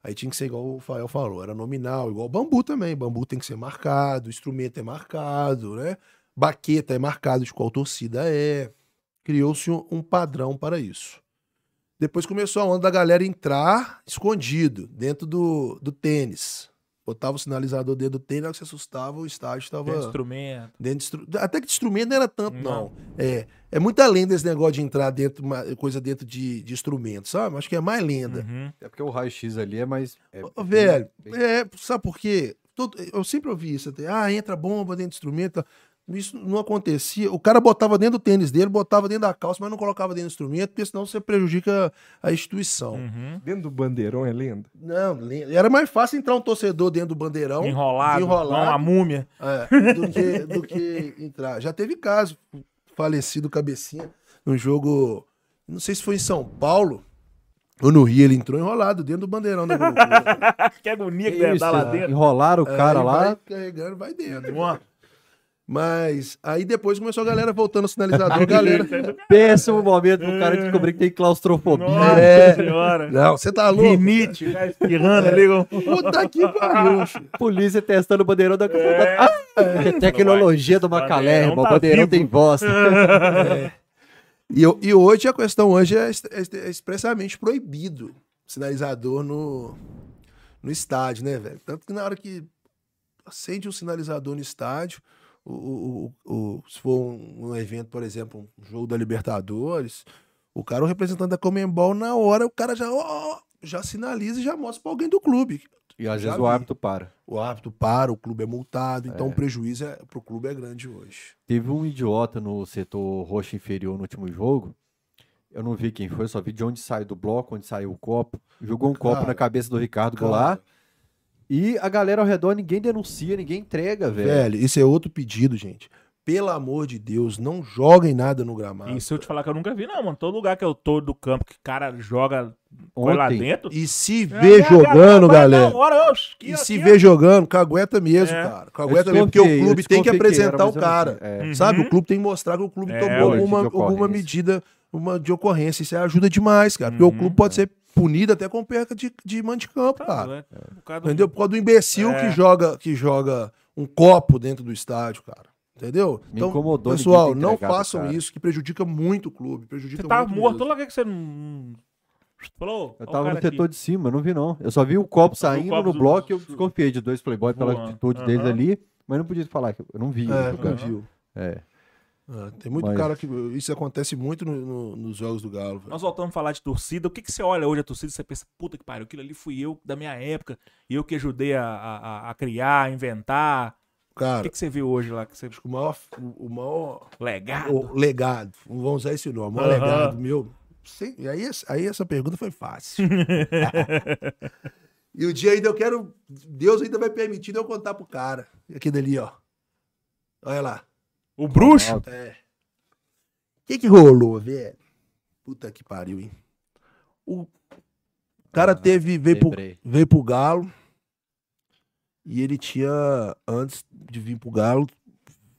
C: Aí tinha que ser igual o Fael falou, era nominal, igual bambu também. Bambu tem que ser marcado, instrumento é marcado, né? Baqueta é marcado de qual torcida é. Criou-se um padrão para isso. Depois começou a onda da galera entrar escondido, dentro do, do tênis. Botava o sinalizador dentro do tênis, na hora que você assustava, o estádio estava.
B: Tem instrumento.
C: Dentro de Até que de instrumento não era tanto, não.
B: Não.
C: É, é muita lenda esse negócio de entrar dentro, uma coisa dentro de, de instrumento, sabe? Acho que é mais lenda.
B: Uhum.
A: É porque o raio-x ali é mais. é
C: velho,
A: bem-
C: é, sabe por quê? Todo- eu sempre ouvi isso até. Ah, entra bomba dentro de instrumento. Isso não acontecia. O cara botava dentro do tênis dele, botava dentro da calça, mas não colocava dentro do instrumento, porque senão você prejudica a instituição.
B: Uhum.
D: Dentro do bandeirão é lenda.
C: Não, era mais fácil entrar um torcedor dentro do bandeirão.
B: Enrolado,
C: enrolado.
B: uma múmia.
C: É, do, que, do que entrar. Já teve caso, falecido cabecinha, num jogo, não sei se foi em São Paulo ou no Rio, ele entrou enrolado dentro do bandeirão da
B: que agonia que
A: Que
B: deve dar lá
A: é,
B: dentro.
A: Enrolaram o cara
C: Aí
A: lá.
C: Vai carregando, vai dentro. Mas aí depois começou a galera voltando o sinalizador, a galera.
A: Péssimo momento pro cara descobrir que tem claustrofobia.
B: Nossa
C: É.
B: senhora.
C: Não, você tá louco?
B: Rinite, já espirrando ali.
C: Puta que pariu.
A: Polícia testando o bandeirão da.
B: É.
A: Ah, que tecnologia do Macalé, irmão. O
B: tá
A: bandeirão
B: vivo.
A: tem voz.
C: E, eu- e hoje a questão hoje é, est- é expressamente proibido sinalizador no, no estádio, né, velho? Tanto que na hora que acende um sinalizador no estádio, o, o- o- o- se for um, um evento, por exemplo, um jogo da Libertadores, o cara, o representante da Comembol, na hora, o cara já, já sinaliza e já mostra pra alguém do clube.
A: E às
C: Já
A: vezes o árbitro para.
C: O árbitro para, o clube é multado, então o prejuízo é, pro clube é grande hoje.
A: Teve um idiota no setor roxo inferior no último jogo. Eu não vi quem foi, só vi de onde saiu do bloco, onde saiu o copo. Jogou um copo
C: Cara,
A: na cabeça do Ricardo
C: Cara,
A: Goulart. E a galera ao redor, ninguém denuncia, ninguém entrega, velho.
C: Velho, isso é outro pedido, gente. Pelo amor de Deus, não joguem nada no gramado.
B: E se eu te falar que eu nunca vi, não, mano. Todo lugar que eu tô do campo que o cara joga coisa lá
A: Ontem,
B: dentro.
C: E se
B: é,
C: vê
B: a
C: jogando,
B: vai
C: galera.
B: na hora, oxe, aqui,
C: E se vê jogando, cagueta mesmo,
B: É.
C: cara. Cagueta mesmo, porque o clube tem que apresentar o cara.
A: É.
B: Uhum.
C: Sabe? O clube tem que mostrar que o clube
B: É,
C: tomou alguma, alguma medida uma de ocorrência. Isso ajuda demais, cara. Porque o
B: Uhum.
C: clube pode ser punido até com perca de, de mando de campo,
B: Tá,
C: cara.
B: é, por causa do-
C: Entendeu? Por causa do imbecil
B: É.
C: que, joga, que joga um copo dentro do estádio, cara. Entendeu?
A: Me incomodou ninguém
C: pessoal, não façam
A: cara.
C: isso, que prejudica muito o clube. Prejudica
B: Você tá
C: muito
B: morto
C: mesmo.
B: lá, que você não. Falou?
A: Eu tava no
B: aqui.
A: setor de cima, eu não vi não. Eu só vi o copo
B: vi o
A: saindo
B: copo
A: no
B: do-
A: bloco e eu desconfiei de dois playboy pela atitude deles ali, mas não podia falar que eu não vi.
C: É, nunca
A: cara.
C: viu.
A: É.
C: É, tem muito
A: Mas-
C: cara que. Isso acontece muito no- no- nos jogos do Galo. velho.
B: Nós voltamos a falar de torcida. O que, que você olha hoje a torcida e você pensa, puta que pariu, aquilo ali fui eu da minha época, e eu que ajudei a, a, a criar, a inventar. O
C: Cara,
B: que, que você vê hoje lá? Que você...
C: acho que o maior, o maior
B: Legado.
C: o legado, vamos usar esse nome, o maior
B: Aham.
C: legado meu, e aí, aí essa pergunta foi fácil. e o dia ainda eu quero. Deus ainda vai permitir de eu contar pro cara. Aquele ali, ó. Olha lá.
B: O bruxo?
C: É. O que que rolou, velho? Puta que pariu, hein? O cara
A: Ah,
C: teve. Veio pro, veio pro Galo. E ele tinha. Antes de vir pro Galo,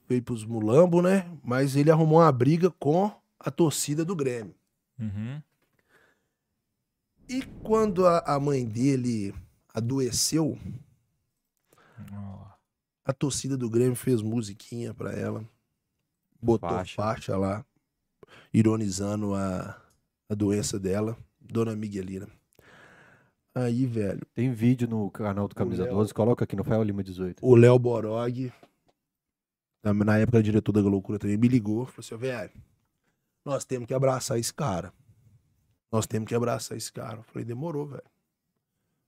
C: veio pros Mulambo, né? Mas ele arrumou uma briga com a torcida do Grêmio.
B: Uhum.
C: E quando a, a mãe dele adoeceu,
B: Ó.
C: a torcida do Grêmio fez musiquinha pra ela. Botou
A: Faixa.
C: faixa, lá, ironizando a, a doença dela, Dona Miguelina. Aí, velho,
A: Tem vídeo no canal do Camisa
C: Léo.
A: 12, coloca aqui no Fael Lima 18.
C: o Léo Borog, na, na época diretor da loucura também, me ligou, falou assim, velho, nós temos que abraçar esse cara. Nós temos que abraçar esse cara. Eu falei, demorou, velho.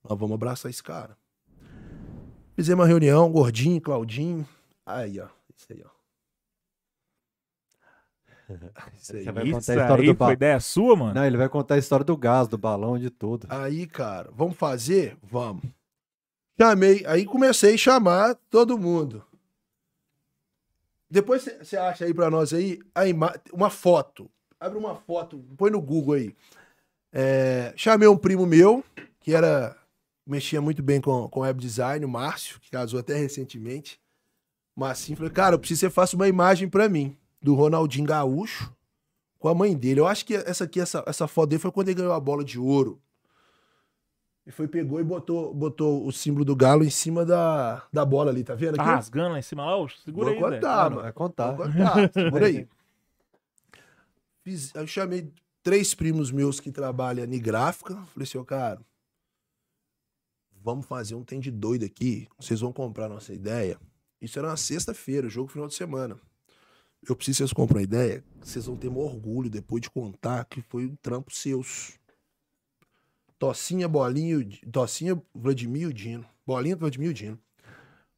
C: Nós vamos abraçar esse cara. Fizemos uma reunião, Gordinho, Claudinho. Aí, ó. Isso aí, ó. Isso aí.
A: Você vai contar a história do
B: foi
A: ba...
B: ideia sua, mano?
A: Não, ele vai contar a história do gás, do balão, de tudo.
C: Aí, cara, vamos fazer? Vamos. Chamei, aí comecei a chamar todo mundo. Depois você acha aí pra nós aí a ima- uma foto. Abre uma foto, põe no Google aí. É, chamei um primo meu, que era mexia muito bem com, com web design, o Márcio, que casou até recentemente. Marcinho, falei, cara, eu preciso que você faça uma imagem pra mim, do Ronaldinho Gaúcho, com a mãe dele. Eu acho que essa aqui, essa, essa foto dele foi quando ele ganhou a bola de ouro. E foi, pegou e botou, botou o símbolo do galo em cima da, da bola ali, tá vendo
B: Tá
C: aqui?
B: rasgando lá em cima lá? Ô, segura
C: Vou
B: aí,
C: contar,
A: Ah,
C: mano.
A: vai contar.
C: Vou contar, segura aí. Fiz, eu chamei três primos meus que trabalham em gráfica. Falei assim, ô cara, vamos fazer um tem de doido aqui. Vocês vão comprar nossa ideia. Isso era uma sexta-feira, jogo final de semana. Eu preciso que vocês comprem a ideia. Vocês vão ter um orgulho depois de contar que foi um trampo seus. Tocinha, Bolinho, Tocinha, Vladimir e Dino. Bolinha, Vladimir e Dino.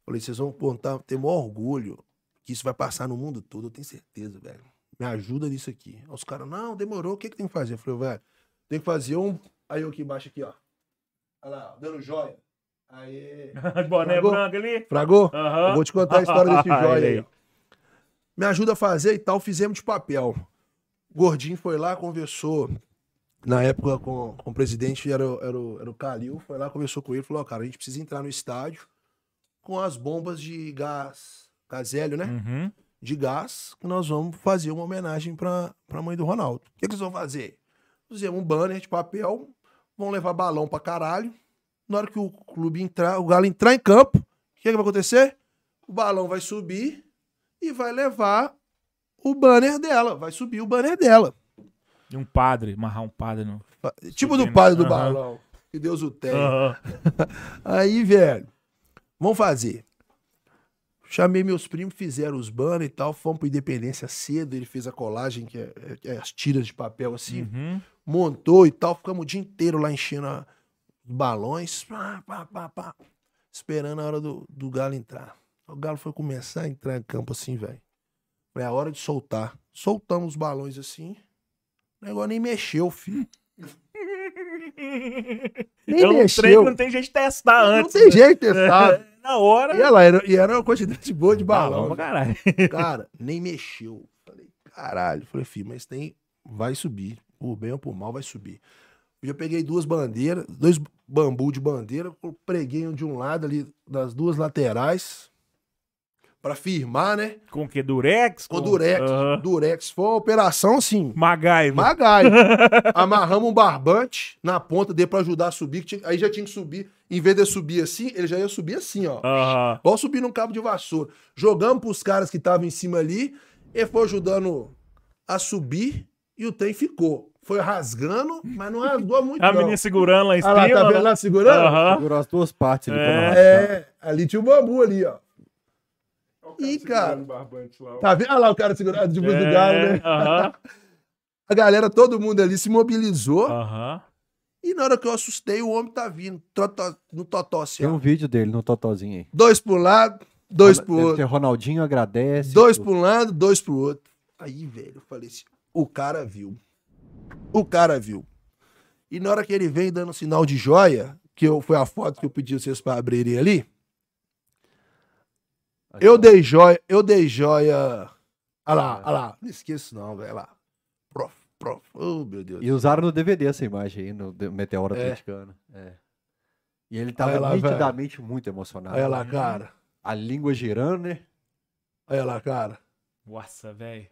C: Falei, vocês vão contar, ter maior orgulho que isso vai passar no mundo todo, eu tenho certeza, velho. Me ajuda nisso aqui. Aí os caras, não, demorou, o que, que tem que fazer? Eu falei, velho, tem que fazer um. Aí eu aqui embaixo, aqui, ó. Olha lá, dando joia. Aí.
B: Boné
C: Fragou?
B: branco ali.
C: Fragou? Eu vou te contar a história desse joia aí. Me ajuda a fazer e tal, fizemos de papel. O Gordinho foi lá, conversou. Na época com, com o presidente, era, era, o, era o Calil, foi lá, conversou com ele, falou, ó, cara, a gente precisa entrar no estádio com as bombas de gás, gás hélio, né?
B: Uhum.
C: de gás que nós vamos fazer uma homenagem para a mãe do Ronaldo. O que, que eles vão fazer? Fizemos um banner de papel, vão levar balão pra caralho. Na hora que o clube entrar, o Galo entrar em campo, o que, que vai acontecer? O balão vai subir e vai levar o banner dela. Vai subir o banner dela.
B: E um padre, amarrar um padre no.
C: Tipo
B: Subindo.
C: do padre do
B: Aham.
C: balão. Que Deus o tenha.
B: Aham.
C: Aí, velho, vamos fazer. Chamei meus primos, fizeram os banners e tal, fomos pro Independência cedo, ele fez a colagem, que é, é- é as tiras de papel assim,
B: Uhum.
C: montou e tal, ficamos o dia inteiro lá enchendo a- balões, pá, pá, pá, pá, esperando a hora do, do Galo entrar. O Galo foi começar a entrar em campo assim, velho. Foi a hora de soltar. Soltamos os balões assim, o negócio nem mexeu, filho. Nem
B: É um
C: mexeu.
B: não tem jeito de testar
C: Não
B: antes.
C: tem
B: né?
C: jeito de testar.
B: É, Na hora.
C: E, ela era, e era uma quantidade boa de
B: balão
C: balão.
B: caralho.
C: Cara, nem mexeu. Falei, caralho. Falei, filho, mas tem. Vai subir. Por bem ou por mal, vai subir. Eu já peguei duas bandeiras, dois bambu de bandeira, preguei um de um lado ali, das duas laterais, pra firmar, né?
B: Com o que? Durex?
C: Com durex.
B: Aham.
C: Durex. Foi uma operação assim.
B: MacGyver.
C: Magai. Amarramos um barbante na ponta dele pra ajudar a subir. que tinha- Aí já tinha que subir. Em vez de subir assim, ele já ia subir assim, ó.
B: Aham.
C: Igual subir num cabo de vassoura. Jogamos pros caras que estavam em cima ali. Ele foi ajudando a subir e o trem ficou. Foi rasgando, mas não rasgou muito.
B: A
C: não.
B: menina segurando lá em
C: Ah
B: cima.
C: lá, tá vendo
B: né?
C: lá segurando?
B: Aham.
A: Segurou as duas partes ali
B: É.
C: É, ali tinha o bambu ali, ó.
D: Segurando
C: cara.
D: o barbante lá, ó.
C: Tá vendo? Olha lá o cara segurando depois do
B: É,
C: galo, né?
B: Aham.
C: A galera, todo mundo ali se mobilizou.
B: Aham.
C: E na hora que eu assustei, o homem tá vindo totó- no totó assim,
A: Tem
C: ó.
A: um vídeo dele no Totozinho aí.
C: Dois pro lado, dois pro
A: Deve
C: outro.
A: ter Ronaldinho agradece.
C: Dois pro lado, dois pro outro. Aí, velho, eu falei assim, o cara viu. O cara viu. E na hora que ele vem dando sinal de joia, que eu, foi a foto que eu pedi vocês para abrirem ali, eu dei joia, eu dei joia. Olha lá, olha lá. Não esqueço não, velho. Olha lá. Prof, prof. Oh, meu Deus.
A: E usaram no DVD essa imagem aí, no Meteoro
C: É.
A: Atleticano. É. E ele tava
C: lá,
A: nitidamente muito emocionado.
C: Olha lá, cara.
A: A língua girando, né?
C: Olha lá, cara.
B: Nossa, velho.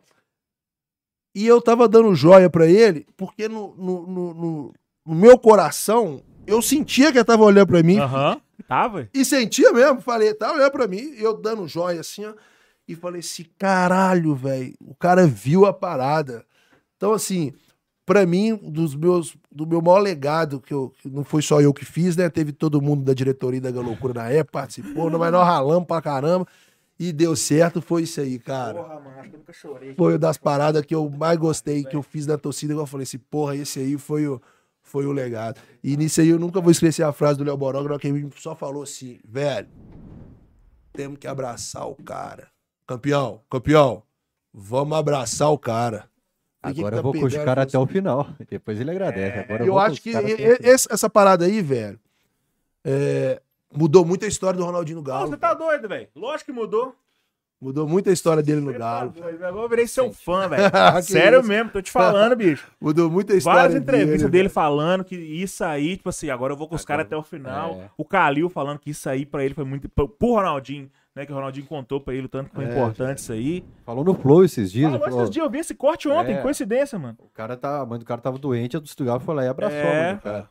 C: E eu tava dando joia pra ele, porque no, no, no, no- no meu coração, eu sentia que ele tava olhando pra mim.
B: Aham. Tava?
C: E sentia mesmo. Falei, tá olhando pra mim. E eu dando joia assim, ó. E falei assim, caralho, velho. O cara viu a parada. Então, assim, pra mim, dos meus, do meu maior legado, que, eu, que não foi só eu que fiz, né? Teve todo mundo da diretoria da Loucura na época, participou, mas nós ralamos pra caramba. E deu certo, foi isso aí, cara.
B: Porra, mano, acho que eu nunca chorei.
C: Foi uma das paradas que eu mais gostei, que eu fiz na torcida. Eu falei assim, porra, esse aí foi o, foi o legado. E nisso aí eu nunca vou esquecer a frase do Léo Borógrafo, que ele só falou assim, velho, temos que abraçar o cara. Campeão, campeão, vamos abraçar o cara.
A: Agora
C: tá
A: eu vou com os caras
C: é
A: até o final. Depois ele agradece. Agora
C: eu,
A: vou com
C: acho que e- e- esse- essa parada aí, velho, é, mudou muito a história do Ronaldinho Galo.
B: você tá doido, velho? Lógico que mudou.
C: Mudou muito a história dele no Galo.
B: Agora eu virei seu fã, velho. Sério
C: isso.
B: mesmo, tô te falando, bicho.
C: Mudou muito a história
B: Várias entrevistas
C: dele,
B: dele falando que isso aí, tipo assim, agora eu vou com os caras até o final.
A: é.
B: O Calil falando que isso aí pra ele foi muito. Pro pro Ronaldinho, né? Que o Ronaldinho contou pra ele o tanto que foi
C: É,
B: importante isso aí.
A: Falou no Flow esses dias.
B: Falou esses dias, eu vi esse corte ontem,
A: É.
B: coincidência, mano.
A: O cara tá, a mãe do cara tava doente, a do Stuttgart foi lá e abraçou
B: É.
A: mano, o cara.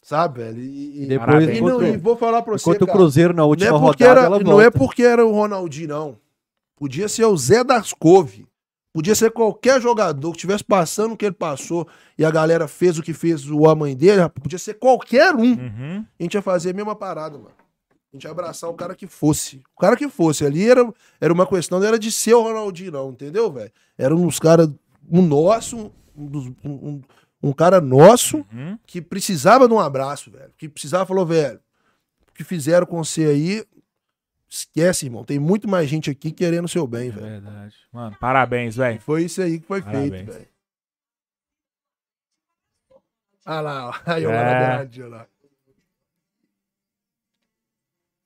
C: Sabe, velho? E,
A: E depois,
C: e não- e vou falar pra você,
A: enquanto o
C: cara,
A: Cruzeiro na
C: não
A: última
C: é, porque
A: rodada,
C: era,
A: ela
C: não é porque era o Ronaldinho, não. Podia ser o Zé das Couve. Podia ser qualquer jogador que estivesse passando o que ele passou e a galera fez o que fez o a mãe dele. Podia ser qualquer um.
B: Uhum.
C: A gente ia fazer a mesma parada, mano. A gente ia abraçar o cara que fosse. O cara que fosse. Ali era, era uma questão, não era de ser o Ronaldinho, não, entendeu, velho? Era uns caras, um nosso, um, dos- um- um- um cara nosso
B: Uhum.
C: que precisava de um abraço, velho. Que precisava, falou, velho, o que fizeram com você aí, esquece, irmão. Tem muito mais gente aqui querendo o seu bem,
B: É
C: velho.
B: verdade. Mano, parabéns, velho.
C: foi isso aí que foi
B: Parabéns.
C: feito, velho. Ah lá, ó. aí o
B: É.
C: Maradona, lá.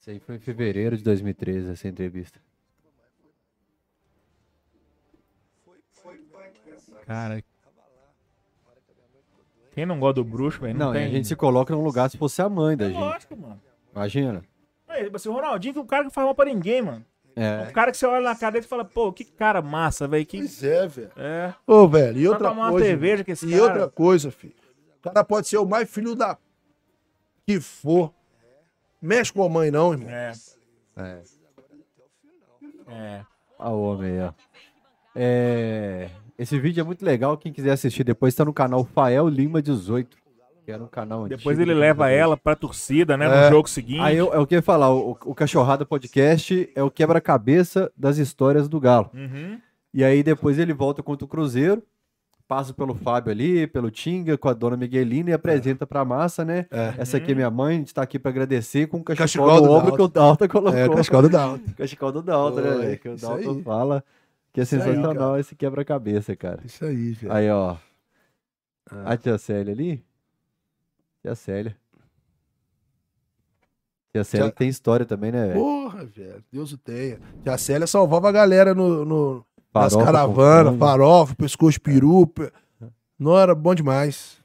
A: Isso aí foi em fevereiro de 2013, essa entrevista.
B: Cara. Quem não gosta do bruxo, velho, não,
A: Não,
B: tem.
A: a gente se coloca num lugar se fosse a mãe da
B: É
A: gente.
B: lógico, mano.
A: Imagina.
B: É, assim, o Ronaldinho é um cara que faz mal pra ninguém, mano.
A: É.
B: Um cara que você olha na cara dele e fala, pô, que cara massa, velho. Que...
C: Pois é, velho.
B: É.
C: Ô, velho, e
B: Pra
C: outra coisa.
B: cerveja com esse
C: e
B: cara.
C: outra coisa, filho. O cara pode ser o mais filho da que for. Mexe com a mãe, não, irmão.
B: É.
A: É.
B: É.
A: A homem aí, ó. É, Esse vídeo é muito legal. Quem quiser assistir depois tá no canal Fael Lima 18. Que era um canal antigo.
B: Depois ele
A: do
B: leva ela pra torcida, né?
C: É.
B: No jogo seguinte.
A: Aí eu, é o que eu ia falar, o, o Cachorrada Podcast é o quebra-cabeça das histórias do Galo.
B: Uhum.
A: E aí depois ele volta contra o Cruzeiro, passa pelo Fábio ali, pelo Tinga, com a dona Miguelina e apresenta pra massa, né?
C: É.
A: Essa aqui é minha mãe, a gente tá aqui pra agradecer com o cachecol,
C: Cachecol
A: no
C: do
A: ombro que o Dalton colocou.
C: É, Cascal do Dalton.
A: Cachecol do Dalton, né,
C: Oi?
A: Que o Dalton
C: aí.
A: fala que é
C: aí,
A: sensacional
C: cara.
A: esse quebra-cabeça, cara.
C: Isso aí, velho.
A: Aí, ó.
C: Ah.
A: A tia Célia ali. Tia Célia. Tia Célia
C: Tia-
A: tem história também, né, velho?
C: Porra, velho. Deus o tenha. Que a Célia salvava a galera no, no, nas caravanas, farofa, pescoço peru. pe- Não era bom demais.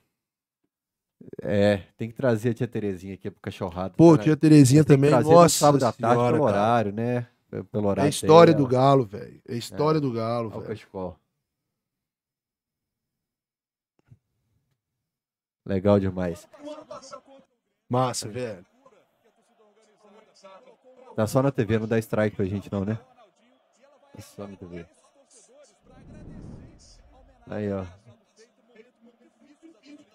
A: É, tem que trazer a tia Terezinha aqui pro cachorrado.
C: Pô,
A: cara.
C: tia Terezinha também. Nossa,
A: sábado à tarde
C: senhora,
A: pelo
C: cara.
A: horário, né? Pelo
C: É
A: horário.
C: a história do
A: dela.
C: Galo, velho. É a história do Galo, velho.
A: Legal demais.
C: Massa, velho.
A: Tá só na TV, não dá strike pra gente não, né? Tá só na TV. Aí, ó.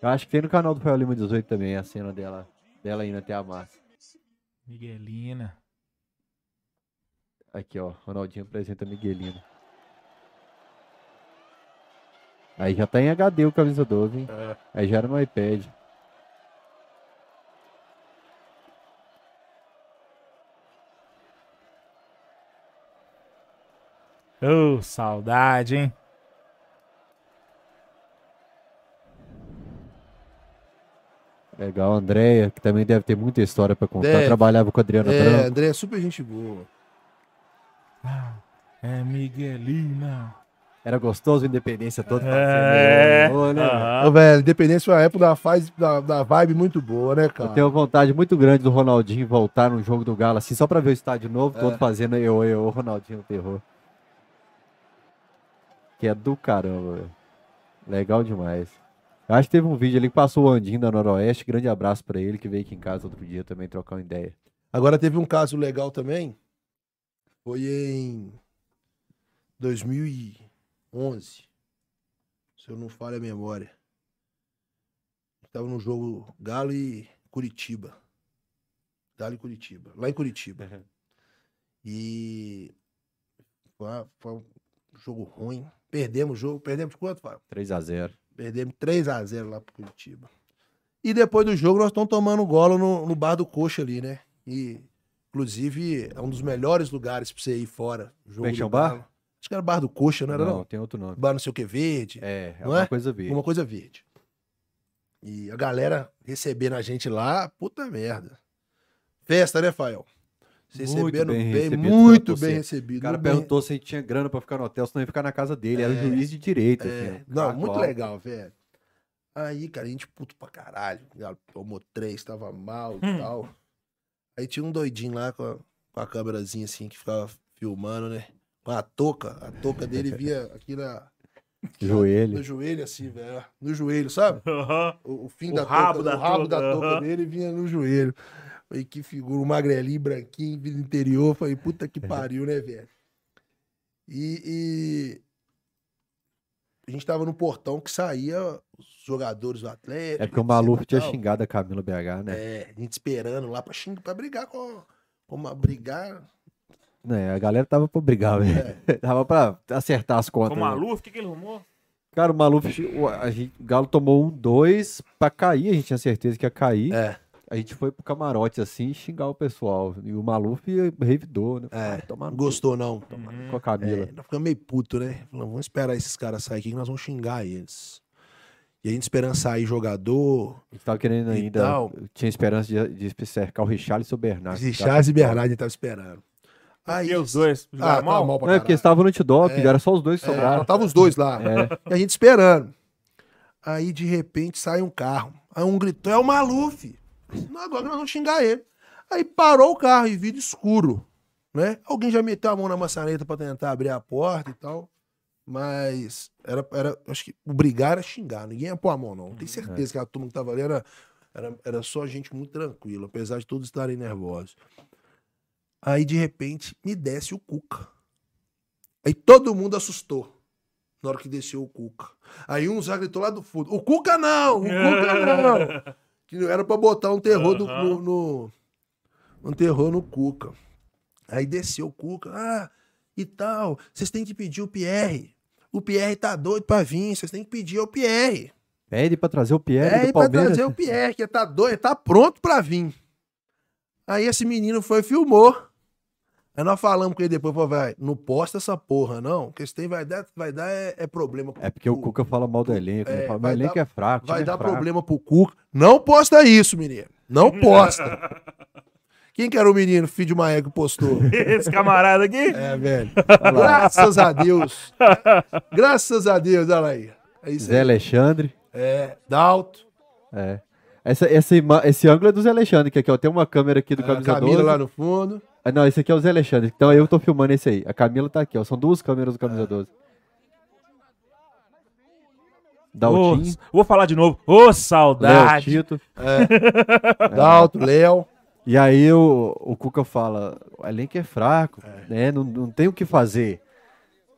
A: Eu acho que tem no canal do Fael Lima 18 também a cena dela, dela indo até a massa.
B: Miguelina.
A: Aqui, ó. Ronaldinho apresenta Miguelino. Aí já tá em HD o camisa 12, hein?
C: É.
A: Aí já era no iPad.
B: Ô, saudade, hein?
A: Legal, Andréia, que também deve ter muita história pra contar.
C: Deve.
A: Trabalhava com a Adriana
C: É,
A: Branco.
C: André é super gente boa.
B: É Miguelina.
A: Era gostoso a independência toda.
B: É.
A: fazendo, né?
C: Ô, velho, Independência foi uma época da, faz, da, da vibe muito boa, né,
A: Eu
C: cara?
A: tenho uma vontade muito grande do Ronaldinho voltar no jogo do Galo, assim, só pra ver o estádio novo,
C: É.
A: todo fazendo eu, eu, Ronaldinho no terror. Que é do caramba, velho. Legal demais. Eu acho que teve um vídeo ali que passou o Andinho da Noroeste. Grande abraço pra ele, que veio aqui em casa outro dia também trocar uma ideia.
C: Agora teve um caso legal também. Foi em 2011. Se eu não falho a memória. Tava no jogo Galo e Curitiba. Galo e Curitiba. Lá em Curitiba. E foi, uma- foi um jogo ruim. Perdemos o jogo. Perdemos de quanto, Fábio?
A: 3x0.
C: Perdemos 3x0 lá pro Curitiba. E depois do jogo nós estamos tomando golo no, no bar do Coxa ali, né? E, inclusive, é um dos melhores lugares pra você ir fora. Jogo
A: Como é que o bar?
C: Acho que era bar do Coxa, não era não?
A: tem outro nome.
C: Bar não sei o que verde.
A: É, é
C: Não
A: uma
C: é?
A: coisa verde.
C: Alguma coisa verde. E a galera recebendo a gente lá, puta merda. Festa, né, Fael? Se
A: Muito
C: recebendo
A: bem
C: bem,
A: recebido
C: muito bem recebido.
A: O cara
C: bem-
A: perguntou se a gente tinha grana pra ficar no hotel, senão ia ficar na casa dele. Era
C: É,
A: juiz de direito.
C: É,
A: assim,
C: não, muito legal, velho. Aí, cara, a gente puto pra caralho. O Galo tomou três, tava mal e
B: Hum.
C: tal. Aí tinha um doidinho lá com a, com a câmerazinha assim que ficava filmando, né? Com a touca. A touca dele via aqui na,
A: Joelho.
C: no joelho, assim, velho. No joelho, sabe? O, o fim
B: O
C: da
B: rabo
C: touca,
B: da
C: o rabo da
B: touca,
C: dele vinha no joelho. Falei, que figura, um magrelinho, branquinho, vindo do interior. Falei, puta que pariu, né, velho? E, e a gente tava no portão que saía os jogadores do Atlético.
A: É porque o Maluf tinha
C: tal.
A: xingado a Camila BH, né?
C: É, a gente esperando lá pra, xingar, pra brigar com. Como brigar.
A: Né, a galera tava pra brigar, velho.
C: É.
A: tava pra acertar as
B: Com
A: contas.
B: o
A: né?
B: Maluf, o que, que ele arrumou?
A: Cara, o Maluf, o, a gente, o Galo tomou um, dois pra cair, a gente tinha certeza que ia cair.
C: É.
A: A gente foi pro camarote assim xingar o pessoal. E o Maluf revidou, né?
C: É,
A: no
C: gostou, não.
A: cu com a Camila.
C: É, nós ficamos meio puto, né? Falamos, vamos esperar esses caras sair aqui que nós vamos xingar eles. E a gente esperando sair jogador,
A: A gente tava querendo ainda.
C: tal.
A: Tinha esperança de, de cercar o Richarlison e o Bernardo.
C: Richard e Bernardo, a gente tava esperando. Aí,
B: E os dois
C: Ah,
B: mal?
C: mal pra
A: Não, é porque
C: caralho.
A: estavam no antidoping,
C: É.
A: era só os dois que
C: É,
A: sobraram.
C: só tava os dois lá.
A: É.
C: E a gente esperando. Aí, de repente, sai um carro. Aí um gritou, é o Maluf. Não, agora nós vamos xingar ele. Aí parou o carro e vidro escuro. Né? Alguém já meteu a mão na maçaneta pra tentar abrir a porta e tal. Mas era, era, acho que o brigar era xingar, ninguém ia pôr a mão, não. Tenho certeza que a turma que tava ali era, era, era só gente muito tranquila, apesar de todos estarem nervosos. Aí, de repente, me desce o Cuca. Aí todo mundo assustou na hora que desceu o Cuca. Aí um já gritou lá do fundo: O Cuca não! O Cuca não! que era pra botar um terror do- no, no- um terror no Cuca. Aí desceu o Cuca, ah, e tal, vocês têm que pedir o Pierre. O Pierre tá doido pra vir, vocês têm que pedir o Pierre.
A: Pede pra trazer o Pierre
C: É,
A: do
C: e pra
A: Palmeiras.
C: trazer o Pierre, que tá doido, tá pronto pra vir. Aí esse menino foi e filmou. Aí nós falamos com ele depois, falou, vai, não posta essa porra, não, porque se tem vai dar, vai dar é, é problema. pro
A: É porque o
C: Cuca.
A: Fala mal do elenco.
C: É,
A: né? Fala,
C: vai
A: mas o elenco
C: dar-
A: é fraco.
C: Vai
A: é
C: dar
A: fraco."
C: problema pro Cuca. Não posta isso, menino. Não posta. Quem que era o menino, filho de Maia, que postou?
B: Esse camarada aqui?
C: É, velho. Graças a Deus. Graças a Deus, olha aí. É isso
A: Zé
C: aí.
A: Alexandre.
C: É, Dalto.
A: É. Essa, essa esse ângulo é do Zé Alexandre, que aqui, ó. Tem uma câmera aqui do
C: A
A: Camisa
C: Camila
A: 12.
C: lá no fundo.
A: Ah, não, esse aqui é o Zé Alexandre. Então eu tô filmando esse aí. A Camila tá aqui, ó. São duas câmeras do
C: É.
A: Camisa 12.
B: Ô,
A: Daltinho,
B: vou falar de novo. Ô,
A: Léo
B: saudade.
A: Tito.
C: Dalto, Léo.
A: E aí o, o Cuca fala, o elenco é fraco, né? Não, não tem o que fazer.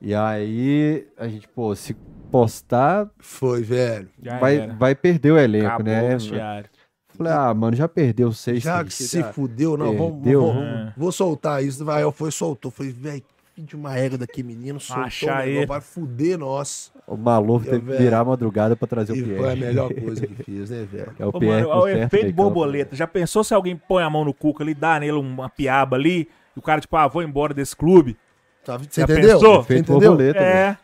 A: E aí a gente, pô, se postar,
C: Foi, velho.
B: Já
A: vai,
B: era.
A: vai perder o elenco,
B: Acabou o
A: né?
B: vestiário.
A: Falei, ah, mano, já perdeu seis.
C: Já que se
A: já.
C: fudeu, não. Vamos,
A: Perdeu.
C: vamos-
B: É.
C: vou soltar isso. Vai, eu foi, soltou. Foi, velho, de uma régua daqui, menino. Soltou
B: Achar
C: o negócio,
B: ele.
C: Vai fuder nós.
A: O Maluf
C: Eu,
A: teve que virar a madrugada pra trazer o
C: E
A: Pierre.
C: foi a melhor coisa que fiz, né, velho?
A: É o
B: Ô,
A: Pierre
B: mano,
A: com
B: o
A: certo
B: efeito borboleta. Já pensou se alguém põe a mão no Cuca ali, dá nele uma piaba ali, e o cara, tipo, ah, vou embora desse clube?
C: Tá, você
B: Já
C: entendeu?
B: pensou?
A: Efeito
C: entendeu?
A: borboleta.
B: É.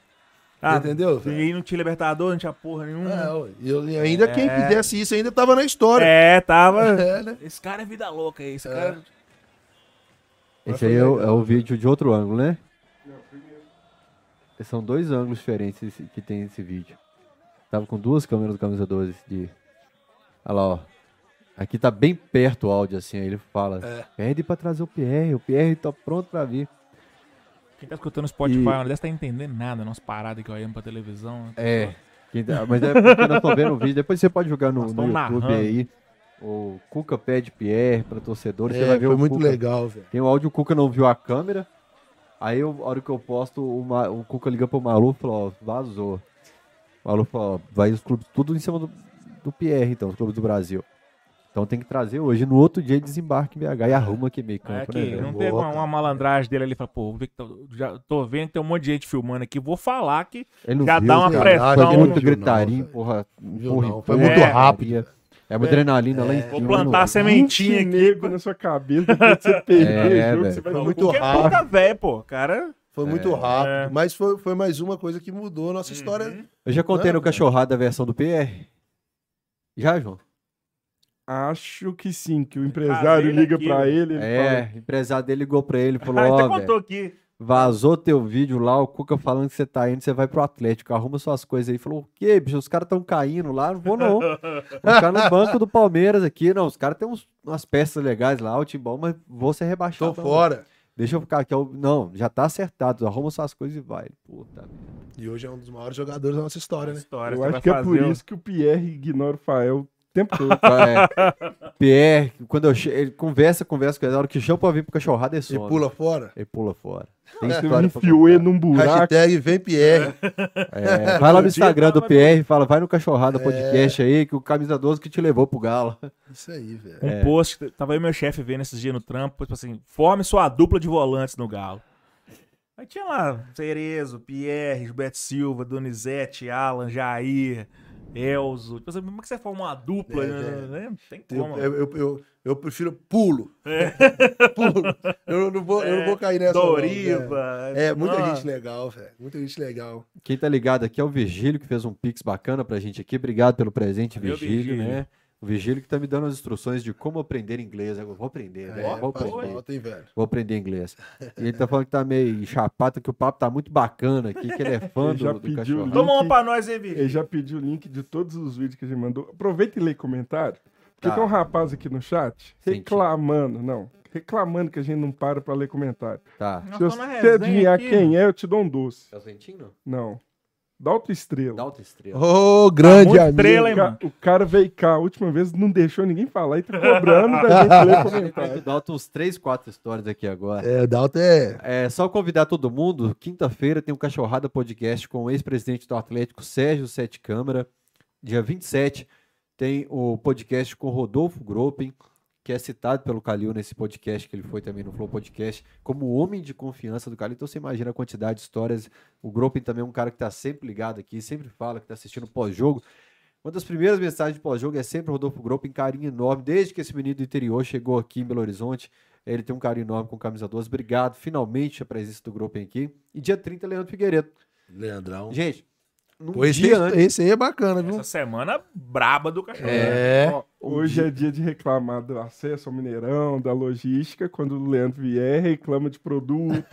B: Ah,
C: Entendeu,
B: E não tinha Libertador, não tinha porra nenhuma.
C: É, e eu- e ainda quem fizesse isso ainda tava na história.
B: É, tava.
C: É, né?
B: Esse cara é vida louca aí. Esse
C: É.
B: cara.
A: Esse aí é o, é o vídeo de outro ângulo, né? São dois ângulos diferentes que tem esse vídeo. Tava com duas câmeras do camisa 12 de. Olha lá, ó. Aqui tá bem perto o áudio, assim, aí ele fala.
C: É.
A: Pede pra trazer o PR, o PR tá pronto pra vir.
B: Quem tá escutando Spotify,
A: E-
B: não deve estar entendendo nada, nossa parada que olhando pra televisão.
A: É. Quem tá- mas é porque nós estamos vendo o vídeo. Depois você pode jogar no, no YouTube
B: narrando.
A: aí. O Cuca pede PR pra torcedores. você
C: É,
A: vai ver
C: foi
A: o
C: muito
A: Cuca.
C: legal, velho.
A: Tem o áudio, o Cuca não viu a câmera. Aí, eu, a hora que eu posto, o, Ma- o Cuca liga pro Malu e falou, ó, vazou. O Malu falou, ó, vai os clubes tudo em cima do, do PR, então, os clubes do Brasil. Então tem que trazer hoje. No outro dia ele desembarca em BH e arruma aqui meio
B: É
A: campo,
B: que
A: né?
B: não teve uma, uma malandragem dele ali, fala, pô, vou ver que tô, já tô vendo que tem um monte de gente filmando aqui, vou falar que
A: Ele
B: já
A: viu,
B: dá uma
A: cara.
B: pressão.
A: Foi
C: Não
A: muito gritarinho, porra. Empurra,
C: não. Foi
B: muito
A: gritaria. É uma adrenalina lá em
B: Vou
A: cima.
B: plantar a
A: não-
B: sementinha
D: 20
B: aqui.
D: nego na sua cabeça, você perder
A: É,
D: o jogo, você vai
C: Foi
B: Não,
C: muito
B: porque
C: rápido.
B: É puta velho, pô, cara.
C: Foi muito
A: É.
C: rápido.
B: É.
C: Mas foi, foi mais uma coisa que mudou a nossa história.
A: Eu já contei
C: Não,
A: no Cachorrada a versão do PR? Já, João?
D: Acho que sim, que o empresário liga
B: velho.
D: ele, ele
A: É, o empresário dele ligou pra ele e falou,
B: até
A: ó,
B: contou
A: velho,
B: aqui.
A: vazou teu vídeo lá, o Cuca falando que você tá indo, você vai pro Atlético, arruma suas coisas aí. Falou, o quê, bicho? Os caras tão caindo lá, não vou não. Vou ficar no banco do Palmeiras aqui, não. Os caras têm uns- umas peças legais lá, o time bom, mas vou ser
C: Tô
A: rebaixado. não.
C: fora.
A: Deixa eu ficar aqui. eu- Não, já tá acertado, arruma suas coisas e vai. Puta merda.
C: E hoje é um dos maiores jogadores da nossa história, né?
B: História,
D: Eu acho que é por
B: o-
D: isso que o Pierre ignora o Fael tempo todo.
A: É, Pierre, quando eu che... ele conversa, conversa com ele, na hora que chama pra vir pro cachorrada, ele
C: E
A: some.
C: pula fora.
A: Ele pula fora. Tem
D: Você
A: história
D: enfiou ele num buraco.
C: Hashtag vem Pierre.
A: É, vai lá no Instagram do PR e fala, vai no Cachorrada
C: É.
A: Podcast aí, que o camisa 12 que te levou pro Galo.
C: Isso aí, velho.
B: Um
A: É.
B: post, que tava aí meu chefe vendo esses dias no trampo, tipo assim, forme sua dupla de volantes no Galo. Aí tinha lá Cerezo, Pierre, Gilberto Silva, Donizete, Alan, Jair, Elzo. Tipo assim, como é que você forma uma dupla?
C: É,
B: né?
C: velho.
B: Né? Não Tem como.
C: eu, eu, eu, eu prefiro pulo. pulo. Eu não vou, eu não vou cair nessa. não,
B: Doriva.
C: velho. É, muita
B: Ah,
C: gente legal, velho. Muita gente legal.
A: Quem tá ligado aqui é o Virgílio, que fez um pix bacana pra gente aqui. Obrigado pelo presente, Virgílio,
B: Virgílio.
A: né? O Virgílio que tá me dando as instruções de como aprender inglês. Eu vou aprender, velho.
C: É,
A: Vou
C: faz
A: aprender.
C: falta, hein, velho.
A: Vou aprender inglês. E ele tá falando que tá meio chapado, que o papo tá muito bacana aqui, que ele é fã
D: Ele
A: do, do cachorro.
D: link.
B: Toma uma pra nós aí, Vitor.
D: Ele já pediu o link de todos os vídeos que a gente mandou. Aproveita e lê comentário. Porque
A: Tá.
D: tem um rapaz aqui no chat reclamando, não, reclamando que a gente não para pra ler comentário.
A: Tá.
D: Se você adivinhar
B: aqui.
D: quem é, eu te dou um doce.
A: Tá sentindo?
D: Não. Outra estrela.
A: Outra estrela.
C: Ô, grande
B: muito
C: amigo.
B: estrela, hein,
D: O ca-
B: mano?
D: o cara veio cá a última vez, não deixou ninguém falar e tá cobrando da gente ler comentário.
A: Dá uns três, quatro histórias aqui agora.
C: É, Dalton é.
A: É só convidar todo mundo. Quinta-feira tem um Cachorrada Podcast com o ex-presidente do Atlético, Sérgio Sete Câmara. Dia 27 tem o podcast com Rodolfo Gropin, que é citado pelo Calil nesse podcast, que ele foi também no Flow Podcast, como o homem de confiança do Calil. Então você imagina a quantidade de histórias. O Gropin também é um cara que está sempre ligado aqui, sempre fala que está assistindo pós-jogo. Uma das primeiras mensagens de pós-jogo é sempre o Rodolfo Gropin, carinho enorme. Desde que esse menino do interior chegou aqui em Belo Horizonte, ele tem um carinho enorme com o Camisa 12. Obrigado, finalmente, a presença do Gropin aqui. E dia 30, Leandro Figueiredo.
C: Leandrão.
A: Gente, num
C: Pô, esse,
A: dia antes...
C: esse aí é bacana, viu?
B: Essa semana braba do cachorro.
C: É.
D: Ó, hoje é dia de reclamar do acesso ao Mineirão, da logística. Quando o Leandro vier, reclama de produto.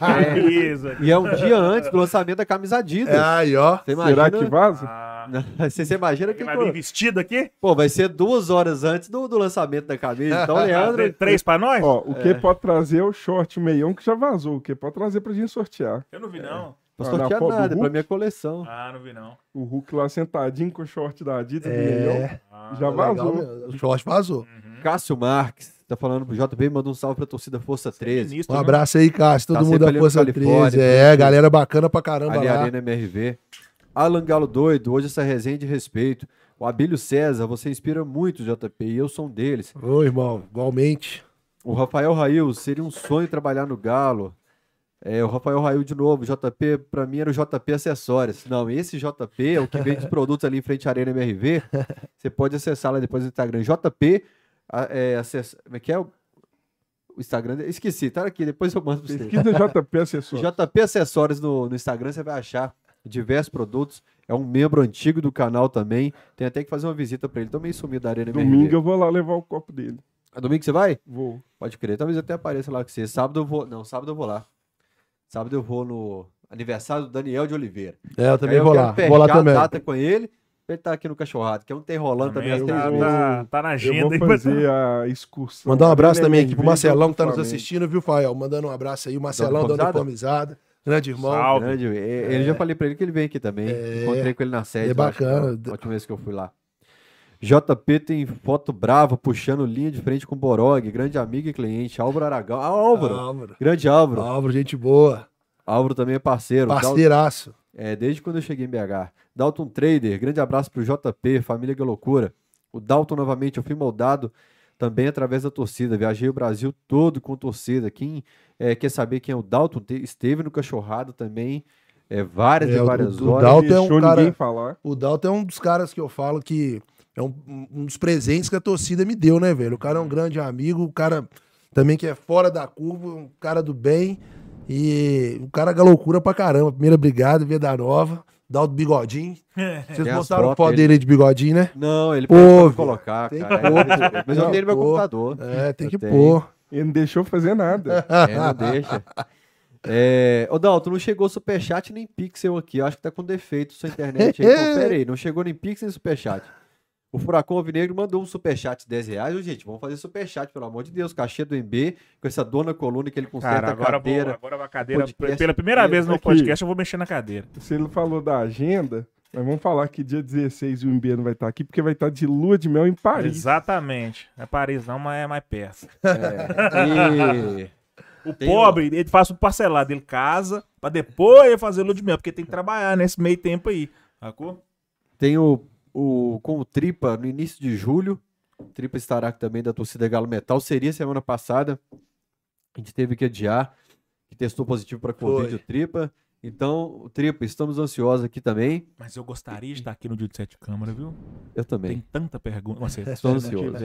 B: É, beleza.
A: E é um dia antes do lançamento da camisa Adidas.
C: É aí, ó.
A: Você imagina...
D: Será que vaza?
B: Ah,
A: Você, você imagina que...
B: vai vir vestido aqui?
A: Pô, vai ser duas horas antes do, do lançamento da camisa. Então, Leandro...
B: Três pra nós?
D: Ó, o que pode trazer é o short meião que já vazou. O que pode trazer pra gente sortear.
B: Eu não vi, não.
A: Não
D: Ah, na
A: sortear
D: foto do
A: nada, é pra minha coleção.
B: Ah, não vi, não.
D: O Hulk lá sentadinho com o short da Adidas.
C: É.
B: Ah,
D: Já
C: Legal
D: vazou.
C: mesmo. O short vazou.
A: Cássio Marques, tá falando pro JB, manda um salve pra torcida Força 13.
B: Ministro,
C: Um
B: né?
C: abraço aí, Cássio. Todo
A: Tá
C: mundo da Força
A: Califórnia,
C: 13. É, galera bacana pra caramba
A: Ali
C: lá.
A: Arena MRV. Alan Galo doido, hoje essa resenha de respeito. O Abílio César, você inspira muito, JP, e eu sou um deles.
C: Ô, irmão, igualmente.
A: O Rafael Rail, seria um sonho trabalhar no Galo. É, o Rafael Rail de novo, JP, pra mim era o JP Acessórios. Não, esse JP é o que vende os produtos ali em frente à Arena MRV. Você pode acessar lá depois no Instagram. JP, é, acess... como é que é o Instagram? Esqueci, tá aqui, depois eu mando pra você.
D: Pesquisa JP Assessor.
A: JP Acessórios no, no Instagram, você vai achar. diversos produtos. É um membro antigo do canal também. Tem até que fazer uma visita pra ele. Tô meio sumido da Arena
D: Domingo
A: MRV.
D: eu vou lá levar o copo dele.
A: Ah, Domingo você vai?
D: Vou.
A: Pode crer. Talvez até apareça lá com você. Sábado eu vou. Não, sábado eu vou lá. Sábado eu vou no aniversário do Daniel de Oliveira.
C: É, eu também
A: eu
C: vou lá. Vou lá também.
A: data com ele. Ele tá aqui no cachorrado, que é um tem rolando também,
B: Também
A: às
B: tá,
A: três vezes.
B: tá, tá na
D: Eu
B: agenda.
D: vou
B: aí, mas-
D: fazer a excursão.
C: Mandar um abraço também aqui pro Marcelão que tá nos assistindo, viu, Fael? Mandando um abraço aí, o Marcelão, dando
A: Pomizada?
C: Grande irmão.
B: Salve.
A: Grande, Ele já falei pra ele que ele vem aqui também.
C: É.
A: Encontrei com ele na sede.
C: É
A: eu acho,
C: bacana.
A: na última vez que eu fui lá. JP tem foto brava, puxando linha de frente com o Borog, grande amigo e cliente. Álvaro Aragão. Ah, Álvaro.
C: Álvaro.
A: Grande Álvaro.
C: Álvaro, gente boa.
A: Álvaro também é parceiro.
C: Parceiraço.
A: É, desde quando eu cheguei em BH. Dalton Trader, grande abraço pro JP, família que loucura. O Dalton, novamente, eu fui moldado também através da torcida. Viajei o Brasil todo com torcida. Quem eh, quer saber quem é o Dalton, te- esteve no Cachorrado também, eh, várias
C: É,
A: e
C: o-
A: várias
C: o
A: horas.
C: Dalton é um cara-
D: falar.
C: O Dalton é um dos caras que eu falo que é um, um dos presentes que a torcida me deu, né, velho? O cara é um grande amigo, o cara também que é fora da curva, um cara do bem. E o cara é loucura pra caramba. Primeira brigada, Veda Nova, Dalton Bigodinho. Vocês
A: Tem
C: botaram
A: fotos
C: foto
A: dele.
C: aí de bigodinho, né?
A: Não, ele
C: Pô,
A: pode colocar,
C: tem
A: cara.
C: que pôr,
A: Mas eu
C: Não,
A: tenho no meu
C: pô.
A: computador.
C: É, tem
A: Eu
C: que
A: tenho.
C: pôr.
D: Ele não deixou fazer nada.
A: É, não deixa. É, ô Dalton, não chegou superchat nem pixel aqui. Eu acho que tá com defeito sua internet aí. Confere aí, não chegou nem pixel nem superchat. O Furacão Alvinegro mandou um superchat de 10 reais. Ô, gente, vamos fazer superchat, pelo amor de Deus. Cachê do MB, com essa dona coluna que ele conserta
B: Cara,
A: a
B: agora, vou,
A: cadeira.
B: agora a cadeira.
A: podcast
B: Pela primeira vez no
D: aqui.
B: podcast, eu vou mexer na cadeira.
D: Se ele falou da agenda, nós vamos falar que dia 16 o MB não vai estar aqui, porque vai estar de lua de mel em Paris.
B: Exatamente. Não é Paris, não, mas é mais perto.
A: É, e...
B: O
A: Tem
B: pobre, ele faz tudo parcelado. Ele casa pra depois fazer lua de mel, porque tem que trabalhar nesse meio tempo aí. Sacou?
A: Tem o, o com o Tripa no início de julho. O Tripa estará aqui também da torcida Galo Metal. Seria semana passada. A gente teve que adiar. Que testou positivo para Covid o Tripa. Então, o Tripa, estamos ansiosos aqui também.
B: Mas eu gostaria de estar aqui no dia de sete câmara, viu?
A: Eu também.
B: Tem tanta pergunta. Você, se
A: Estou ansioso.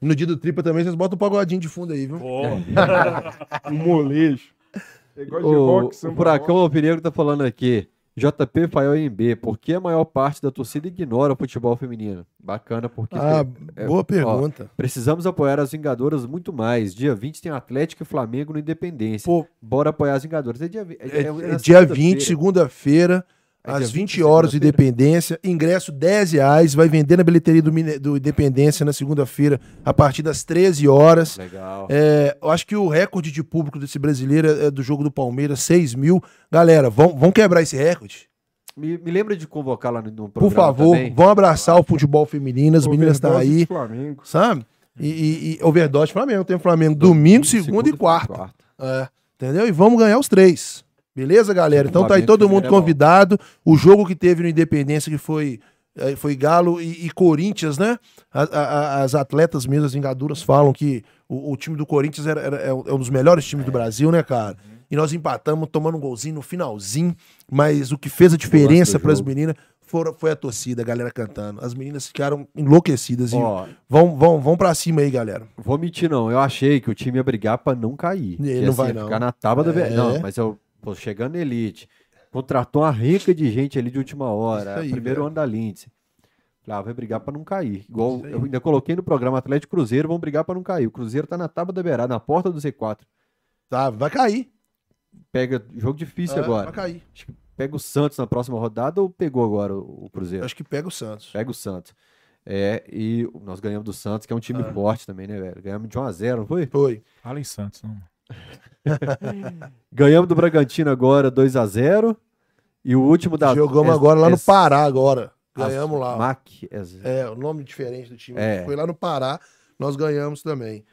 C: E no dia do tripa também, vocês botam um pagodinho de fundo aí, viu?
B: pô.
D: Um molejo. Ele gosta de
A: O,
D: rock,
A: o Furacão Alvinegro tá falando aqui. JP, Fael e MB, por que a maior parte da torcida ignora o futebol feminino? Bacana, porque
C: Ah,
A: é,
C: boa
A: ó,
C: pergunta.
A: precisamos apoiar as Vingadoras muito mais. Dia 20 tem Atlético e Flamengo no Independência.
C: Pô,
A: Bora apoiar as Vingadoras. É dia, é,
C: é,
A: é- é
C: é dia
A: segunda-feira.
C: 20, segunda-feira,
A: É
C: às
A: dia
C: 20
A: 20,
C: horas. Independência. Ingresso 10 reais, vai vender na bilheteria do, do Independência na segunda-feira, a partir das 13 horas.
A: Legal.
C: É, eu acho que o recorde de público desse brasileiro é do jogo do Palmeiras, 6 mil. Galera, vão, vão quebrar esse recorde?
A: Me, me lembra de convocar lá no, no
C: Por
A: programa
C: favor,
A: também.
C: vão abraçar o futebol feminino, as meninas estão
D: Overdose
C: aí,
D: de Flamengo.
C: sabe? E, e, e overdose Flamengo, tem Flamengo domingo, segunda e quarta. É, entendeu? E vamos ganhar os três. Beleza, galera? Então tá aí todo mundo
A: é
C: convidado. O jogo que teve no Independência, que foi, eh, foi Galo e, e Corinthians, né? A- a- a- as atletas mesmo, as Vingaduras, falam que o, o time do Corinthians era, era- é um é dos melhores times do Brasil, né, cara? E nós empatamos, tomando um golzinho no finalzinho. Mas o que fez a diferença para as meninas foram- foi a torcida, a galera cantando. As meninas ficaram enlouquecidas. E
A: Ó,
C: vão, vão, vão pra cima aí, galera.
A: vou mentir não, eu achei que o time ia brigar pra não cair.
C: Ele não
A: ia
C: vai, não.
A: Ficar na tábua da...
C: É.
A: Não, mas eu, pô, chegando na Elite, contratou uma rica de gente ali de última hora,
C: aí,
A: primeiro
C: velho.
A: ano da Lindsay. Falei, ah, vai brigar pra não cair. Igual eu ainda coloquei no programa Atlético e Cruzeiro, vão brigar pra não cair. O Cruzeiro tá na tábua da beirada, na porta do Z4.
C: Tá, vai cair.
A: Pega jogo difícil
C: É,
A: agora.
C: Vai cair.
A: Acho que pega o Santos na próxima rodada ou pegou agora o, Cruzeiro?
C: Acho que pega o Santos.
A: Pega o Santos. É, e nós ganhamos do Santos, que é um time
C: Ah.
A: forte também, né, velho? Ganhamos de 1 a 0 não foi?
C: Foi.
B: Fala em Santos, não.
A: Ganhamos do Bragantino agora 2 a 0 E o último da.
C: Jogamos
A: é-
C: agora lá no Pará agora. Ganhamos lá.
A: Mac. é-
C: o nome diferente do time.
A: É.
C: Foi lá no Pará, nós ganhamos também.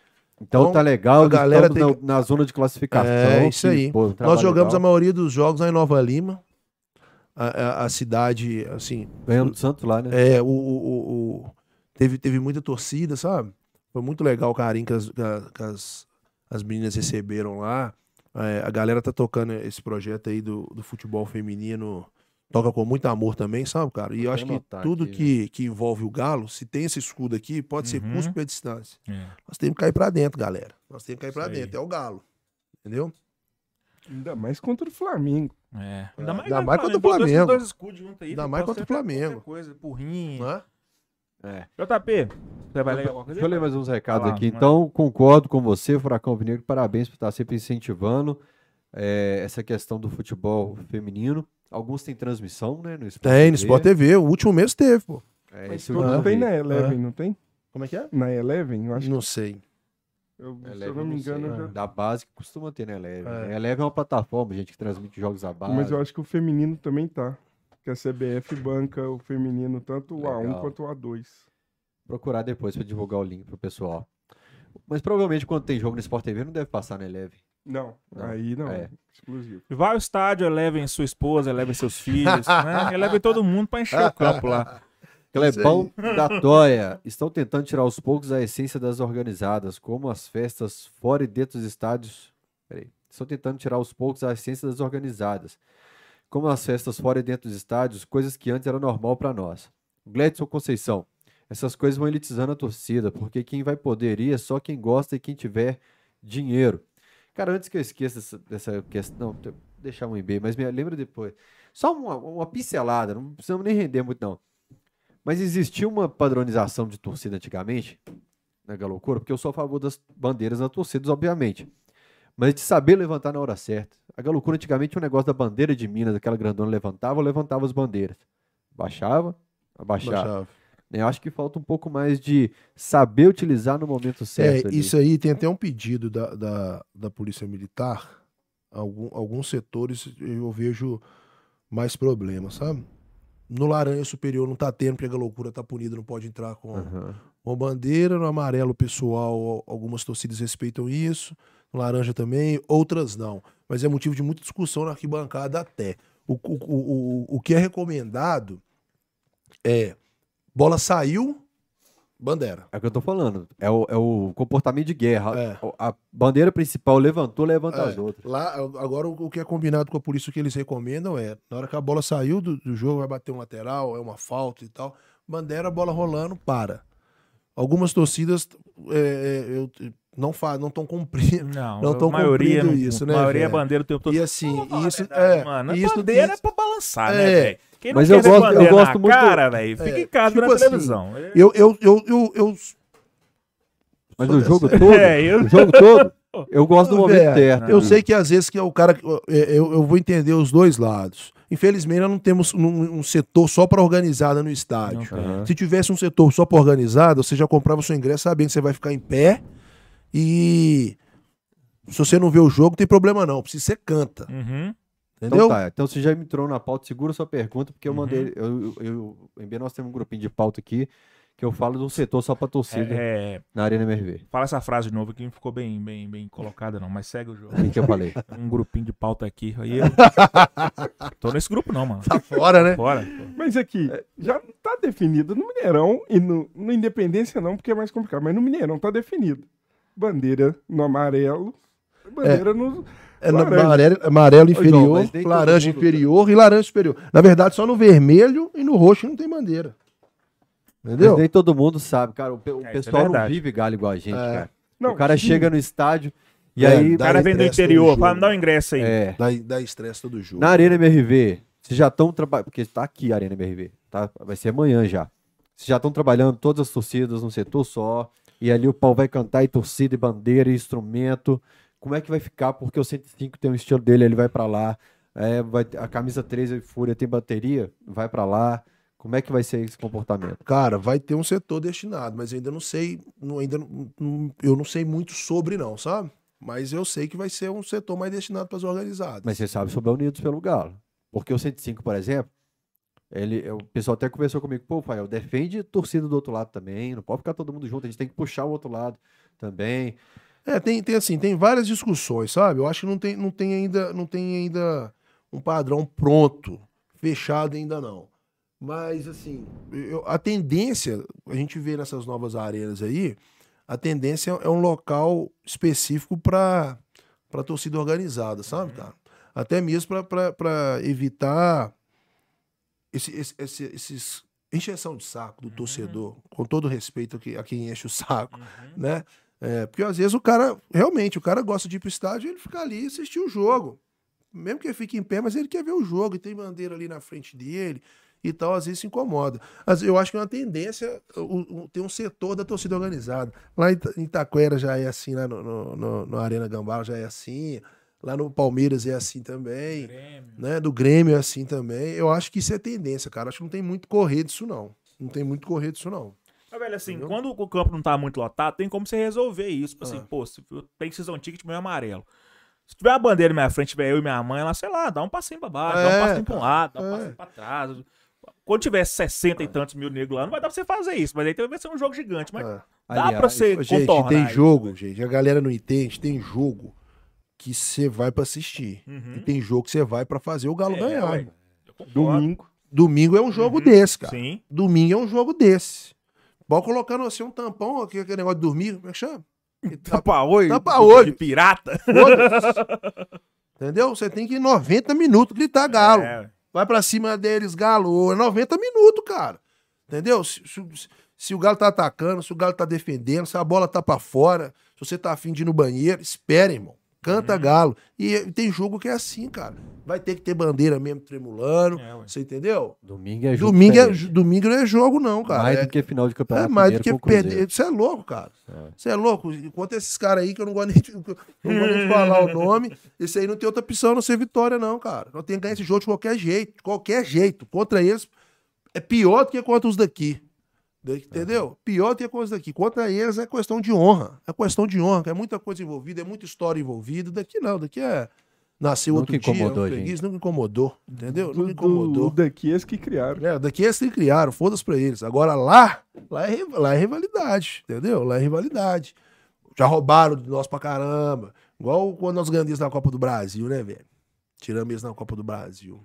A: Então
C: Então,
A: tá legal,
C: a galera
A: estamos
C: tem
A: na, na zona de classificação.
C: É, isso aí.
A: pô,
C: nós jogamos a
A: legal.
C: maioria dos jogos lá em Nova Lima. A, a- a cidade, assim,
A: Ganhamos do Santos lá, né?
C: é, o, o- o- teve, teve muita torcida, sabe? Foi muito legal o carinho que as, a- que as, as meninas receberam lá. É, a galera tá tocando esse projeto aí do, do futebol feminino. Toca com muito amor também, sabe, cara? E eu acho que tudo
A: aqui,
C: que, que envolve o Galo, se tem esse escudo aqui, pode ser
B: Uhum.
C: cuspe a distância.
B: É.
C: Nós temos que cair pra dentro, galera. Nós temos que cair pra
B: Isso aí.
C: dentro. É o Galo. Entendeu?
D: Ainda mais contra o Flamengo.
B: É.
C: Ainda mais contra o
B: pô, dois-
C: Flamengo.
B: Dois escudos juntos aí.
C: Ainda mais contra o
B: ser
C: Flamengo.
B: Coisa, porrinho.
C: Né?
A: É.
B: JP, você vai ler alguma coisa?
A: Deixa eu ler mais uns recados
B: lá,
A: aqui.
B: manda.
A: Então, concordo com você, Furacão Vinegro. Parabéns por estar sempre incentivando é, essa questão do futebol feminino. Alguns têm transmissão, né? No Sport
C: Tem, no
A: TV.
C: Sport TV. O último mês teve, pô.
A: É,
D: Mas
A: esse
D: todos
A: não
D: tem na Eleven, não tem?
C: Como é que é?
D: Na Eleven, eu acho que
C: Não sei.
D: eu, se
A: Eleven,
D: eu não me engano, eu já...
A: Da base que costuma ter na Eleven.
C: É.
A: A Eleven é uma plataforma, gente, que transmite jogos à base.
D: Mas eu acho que o feminino também tá. Que a CBF banca o feminino, tanto o A1
A: Legal.
D: quanto o A2.
A: Procurar depois pra divulgar o link pro pessoal. Mas provavelmente quando tem jogo no Sport TV não deve passar na Eleven.
D: Não,
A: Não,
D: aí não.
A: é.
D: Exclusivo.
B: Vai ao estádio, levem sua esposa, levem seus filhos, né? Levem todo mundo pra encher o campo lá.
A: Clebão da Toia. Estão tentando tirar aos poucos a essência das organizadas, como as festas fora e dentro dos estádios. Peraí. Estão tentando tirar aos poucos a essência das organizadas, como as festas fora e dentro dos estádios, coisas que antes era normal para nós. Gledson Conceição. Essas coisas vão elitizando a torcida, porque quem vai poder ir é só quem gosta e quem tiver dinheiro. Cara, antes que eu esqueça dessa, questão, eu deixar um e-mail, mas me lembra depois. Só uma, uma pincelada, não precisamos nem render muito, não. Mas existia uma padronização de torcida antigamente, na Galocura, porque eu sou a favor das bandeiras nas torcidas, obviamente. Mas de saber levantar na hora certa. A Galocura antigamente tinha um negócio da bandeira de Minas, aquela grandona levantava, levantava as bandeiras. Baixava, abaixava.
C: Baixava.
A: Eu acho que falta um pouco mais de saber utilizar no momento
C: É,
A: certo. ali.
C: isso aí tem até um pedido da, da, da Polícia Militar. Algum, alguns setores eu vejo mais problemas, sabe? No laranja superior não tá tendo, porque a loucura tá punida, não pode entrar com,
A: Aham.
C: com bandeira. No amarelo, pessoal, al- algumas torcidas respeitam isso. No laranja também, outras não. Mas é motivo de muita discussão na arquibancada até. O, o, o, o, que é recomendado é bola saiu, bandeira.
A: É o que eu tô falando. É o, é o comportamento de guerra.
C: É.
A: A, a bandeira principal levantou, levanta
C: É,
A: as outras.
C: Lá, agora o o que é combinado com a polícia, o que eles recomendam é, na hora que a bola saiu do, do jogo, vai bater um lateral, é uma falta e tal, bandeira, bola rolando, para. Algumas torcidas é, é, eu, não fa não estão cumprindo.
B: Não,
C: Não
B: maioria
C: cumprindo
B: não-
C: isso, né,
B: A maioria é
C: velho?
B: bandeira o tempo todo.
C: E assim, isso
B: verdade,
C: é,
B: mano.
C: isso,
B: bandeira
C: isso-
B: é pra balançar,
C: É.
B: né, velho? Quem não
A: Mas
B: quer
A: eu gosto- eu gosto muito-
B: cara, velho, fica
C: É,
B: em casa
C: tipo
B: na
C: assim,
B: televisão.
C: eu, eu, eu, eu, eu
A: Mas
C: Sou
A: o jogo
C: dessa-
A: todo,
B: É, eu-
A: o jogo todo, eu gosto do momento
C: velho,
A: certo.
C: Eu sei que às vezes que é o cara. é, Eu, eu vou entender os dois lados. Infelizmente, nós não temos um, um setor só para organizada no estádio.
B: Não.
C: Se tivesse um setor só para organizada, você já comprava seu ingresso sabendo que você vai ficar em pé e. Se você não vê o jogo, não tem problema não. Se você canta.
B: Uhum.
C: Entendeu?
A: Então tá, então você já me entrou na pauta, segura sua pergunta, porque eu
B: Uhum.
A: mandei, eu, eu, eu, em B nós temos um grupinho de pauta aqui, que eu falo de um setor só pra torcida
B: É, é,
A: na Arena MRV.
B: fala essa frase de novo que não ficou bem, bem, bem colocada, não, mas segue o jogo.
A: O que, que eu falei?
B: Um grupinho de pauta aqui. Aí eu... Tô nesse grupo, não, mano.
C: Tá fora, né?
B: Fora.
D: Mas aqui, já tá definido no Mineirão e no, no Independência não, porque é mais complicado. Mas no Mineirão tá definido. Bandeira no amarelo, bandeira no.
C: É no
D: Laranja.
C: amarelo, amarelo inferior,
A: todo
C: laranja inferior e laranja superior. Na verdade, só no vermelho e no roxo não tem bandeira. Entendeu?
A: Mas nem todo mundo sabe, cara. O, o
B: É, é
A: pessoal não
B: verdade.
A: vive galho igual a gente,
C: É.
A: cara.
D: Não,
A: o cara
D: sim,
A: chega no estádio e
C: É,
A: aí.
B: O cara vem do interior, fala, me dá um ingresso aí.
A: É,
C: Dá, dá estresse todo jogo.
A: na Arena MRV, vocês já estão trabalhando. Porque tá aqui a Arena MRV, tá? Vai ser amanhã já. Vocês já estão trabalhando todas as torcidas num setor só. E ali o pau vai cantar e torcida, e bandeira, e instrumento. Como é que vai ficar? Porque o 105 tem um estilo dele, ele vai pra lá. É, vai, a camisa 13 e Fúria tem bateria, vai pra lá. Como é que vai ser esse comportamento?
C: Cara, vai ter um setor destinado, mas eu ainda não sei, não- ainda não- eu não sei muito sobre não, sabe? Mas eu sei que vai ser um setor mais destinado para as organizadas.
A: Mas você sabe sobre a Unidos pelo Galo. Porque o 105, por exemplo, ele, o pessoal até conversou comigo, pô, Fael, defende torcida do outro lado também, não pode ficar todo mundo junto, a gente tem que puxar o outro lado também.
C: É, tem, tem assim, tem várias discussões, sabe? Eu acho que não tem, não tem ainda, não tem ainda um padrão pronto, fechado ainda não. Mas assim, eu- a tendência, a gente vê nessas novas arenas aí, a tendência é um local específico para para torcida organizada, sabe, cara? Até mesmo para evitar esse, esse, esse- esses encheção de saco do torcedor, com todo respeito a que- a quem enche o saco, né? É, porque às vezes o cara, realmente, o cara gosta de ir pro estádio ele fica ali e assistir o jogo. mesmo que ele fique em pé, mas ele quer ver o jogo e tem bandeira ali na frente dele e tal, às vezes se incomoda. Mas eu acho que é uma tendência, o, o, tem um setor da torcida organizada. Lá em Ita- em Itaquera já é assim, lá no, no, no- no Arena Gambala já é assim, lá no Palmeiras é assim também,
B: Grêmio.
C: né? Do Grêmio é assim também. Eu acho que isso é tendência, cara. Acho que não tem muito correr disso, não. Não tem muito correr disso, não.
B: Mas, velho, assim,
C: Entendeu?
B: quando o campo não tá muito lotado, tem como você resolver isso. Tipo assim,
C: Ah.
B: pô, se tem season ticket meio amarelo. Se tiver uma bandeira na minha frente, tiver eu e minha mãe, lá, sei lá, dá um passinho pra baixo, dá
C: É,
B: um passinho pra um
C: cara.
B: lado, dá um
C: É.
B: passinho pra trás. Quando tiver 60 e tantos mil negros lá, não vai dar pra você fazer isso. Mas aí também vai ser um jogo gigante. Mas
C: É.
B: dá
A: Aliás,
B: pra você
C: Gente,
B: contornar
C: tem
B: isso.
C: jogo, gente. A galera não entende. Tem jogo que você vai pra assistir.
B: Uhum.
C: E tem jogo que você vai pra fazer o Galo
B: É,
C: ganhar.
B: concordo.
D: Domingo.
C: Domingo é um jogo
B: Uhum.
C: desse, cara.
B: Sim.
C: Domingo é um jogo desse. Pode colocando assim um tampão, aqui, aquele negócio de dormir, como é que chama?
B: Tapa olho.
C: Tapa olho.
B: De pirata.
C: Entendeu? Você tem que ir 90 minutos gritar galo.
B: É,
C: Vai pra cima deles, galo. É 90 minutos, cara. Entendeu? Se, se- se o galo tá atacando, se o galo tá defendendo, se a bola tá pra fora, se você tá afim de ir no banheiro, espera, irmão. Canta
B: Uhum.
C: galo. E, tem jogo que é assim, cara. Vai ter que ter bandeira mesmo tremulando.
B: É,
C: você entendeu?
A: Domingo é jogo
C: Domingo, é, domingo não é jogo, não, cara.
A: Mais
C: é,
A: do que final de
C: é
A: campeonato
C: mais do que perder. Você é louco, cara.
A: É.
C: Você é louco. Enquanto esses caras aí, que eu não gosto nem de, não gosto nem de falar o nome, esse aí não tem outra opção a não ser vitória, não, cara. Nós temos que ganhar esse jogo de qualquer jeito. De qualquer jeito. Contra eles é pior do que contra os daqui. Entendeu? Pior do que contra os daqui. Contra eles é questão de honra. É questão de honra, que é muita coisa envolvida, é muita história envolvida. Daqui não, daqui é. Nasceu
A: Nunca
C: outro dia,
A: incomodou
C: é
A: a
C: um freguês, nunca incomodou. Entendeu?
D: Do,
C: Nunca
D: do,
C: incomodou.
D: daqui eles que criaram.
C: É, daqui eles que criaram, foda-se pra eles. Agora lá, lá é, lá é rivalidade, entendeu? Lá é rivalidade. Já roubaram de nós pra caramba. Igual quando nós ganhamos na Copa do Brasil, né, velho? Tiramos eles na Copa do Brasil.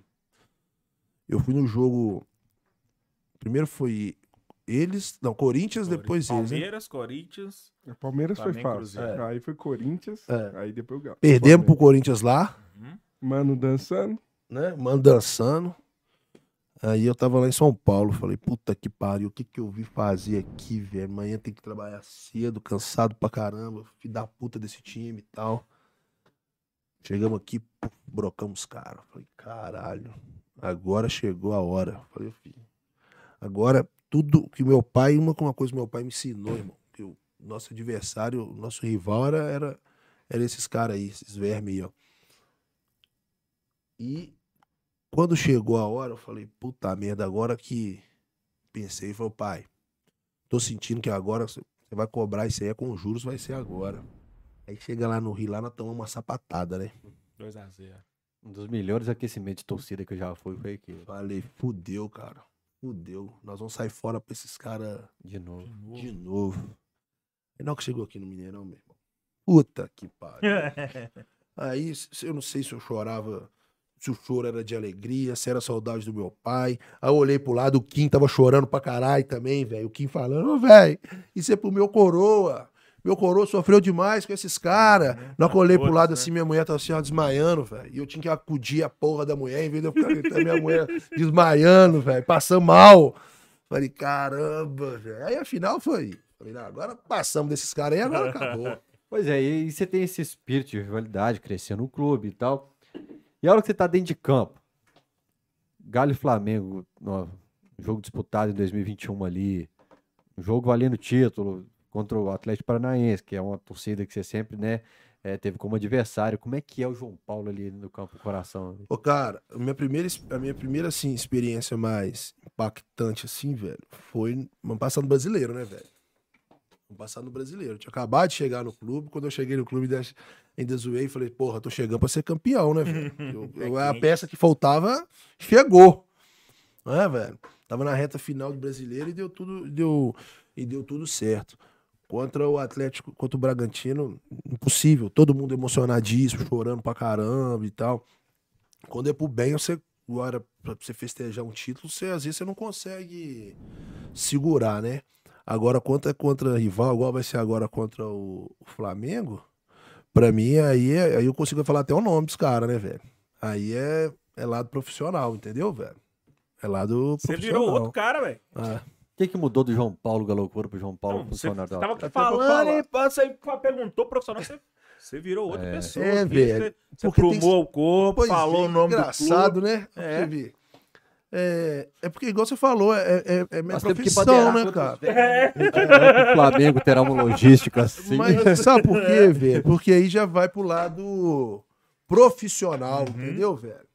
C: Eu fui no jogo. Primeiro foi eles. Não, Corinthians, depois eles. né?
B: Palmeiras, Corinthians.
D: O Palmeiras foi fácil.
B: Cruzeiro.
D: Aí foi Corinthians,
C: É.
D: aí depois o Galo.
C: Perdemos pro. Corinthians lá,
D: Mano dançando.
C: né? Mano dançando. Aí eu tava lá em São Paulo, falei, puta que pariu, o que que eu vim fazer aqui, velho? Amanhã tem que trabalhar cedo, cansado pra caramba, filho da puta desse time e tal. Chegamos aqui, brocamos os caras. Falei, caralho, agora chegou a hora. Falei, filho, agora tudo que meu pai, uma, uma coisa que meu pai me ensinou, irmão, que o nosso adversário, o nosso rival era, era, era esses caras aí, esses vermes aí, ó. E quando chegou a hora, eu falei, puta merda, agora que pensei, falei, pai, tô sentindo que agora você vai cobrar isso aí é com juros, vai ser agora. Aí chega lá no Rio, lá nós tomamos uma sapatada, né?
B: 2x0.
A: Um dos melhores aquecimentos de torcida que eu já fui foi aqui.
C: Falei, fudeu, cara. Fudeu. Nós vamos sair fora pra esses caras
A: De novo.
C: de novo. Aí não que chegou aqui no Mineirão, meu irmão. Puta que pariu. Aí eu não sei se eu chorava, se o choro era de alegria, se era saudade do meu pai. Aí eu olhei pro lado, o Kim tava chorando pra caralho também, velho. O Kim falando, ô, velho, isso é pro meu coroa. Meu coroa sofreu demais com esses caras. Na hora que eu olhei pro lado
B: né?
C: assim, minha mulher tava assim, ó, desmaiando, velho. E eu tinha que acudir a porra da mulher, em vez de eu ficar gritando, minha mulher desmaiando, velho, passando mal. Falei, caramba, velho. Aí afinal foi. Falei, não, agora passamos desses caras aí, agora acabou.
A: Pois é, e você tem esse espírito de rivalidade, crescendo no clube e tal. E a hora que você tá dentro de campo, Galo e Flamengo, no jogo disputado em 2021 ali, um jogo valendo título contra o Atlético Paranaense, que é uma torcida que você sempre, né, eh, teve como adversário. Como é que é o João Paulo ali no campo do coração?
C: Ô, cara, a minha primeira, a minha primeira assim, experiência mais impactante, assim, velho, foi no passado brasileiro, né, velho? Vamos passar no brasileiro. Eu tinha acabado de chegar no clube. Quando eu cheguei no clube, ainda- ainda zoei e falei, porra, tô chegando pra ser campeão, né, velho? Eu- eu- a peça que faltava chegou. Né, velho? Tava na reta final do brasileiro e deu tudo, deu, e deu tudo certo. Contra o Atlético, contra o Bragantino, impossível. Todo mundo emocionadíssimo, chorando pra caramba e tal. Quando é pro bem, você agora pra você festejar um título, você às vezes você não consegue segurar, né? Agora contra contra rival, igual vai ser agora contra o, o Flamengo, pra mim aí é- aí eu consigo falar até o nome dos caras, né, velho? Aí é é lado profissional, entendeu, velho? É lado
B: Você
C: profissional.
B: virou outro cara, velho.
C: Ah,
A: O que, que mudou do João Paulo Galocura pro João Paulo
B: Não, Você
A: funcionário da
B: tava
C: pra
B: falando, e você perguntou pro profissional, você, Você virou outra pessoa.
C: É, velho.
B: Você, você
C: Porque tem
B: aprumou o corpo,
C: Pois
B: falou
C: é,
B: o nome
C: engraçado,
B: do clube.
C: né?
B: É.
C: Você. É, é porque, igual você falou, é, é, é minha
A: Nós temos que
C: profissão, né, cara?
A: velhos O Flamengo terá uma logística assim.
C: Mas sabe por quê, velho? Porque aí já vai pro lado profissional, entendeu, velho?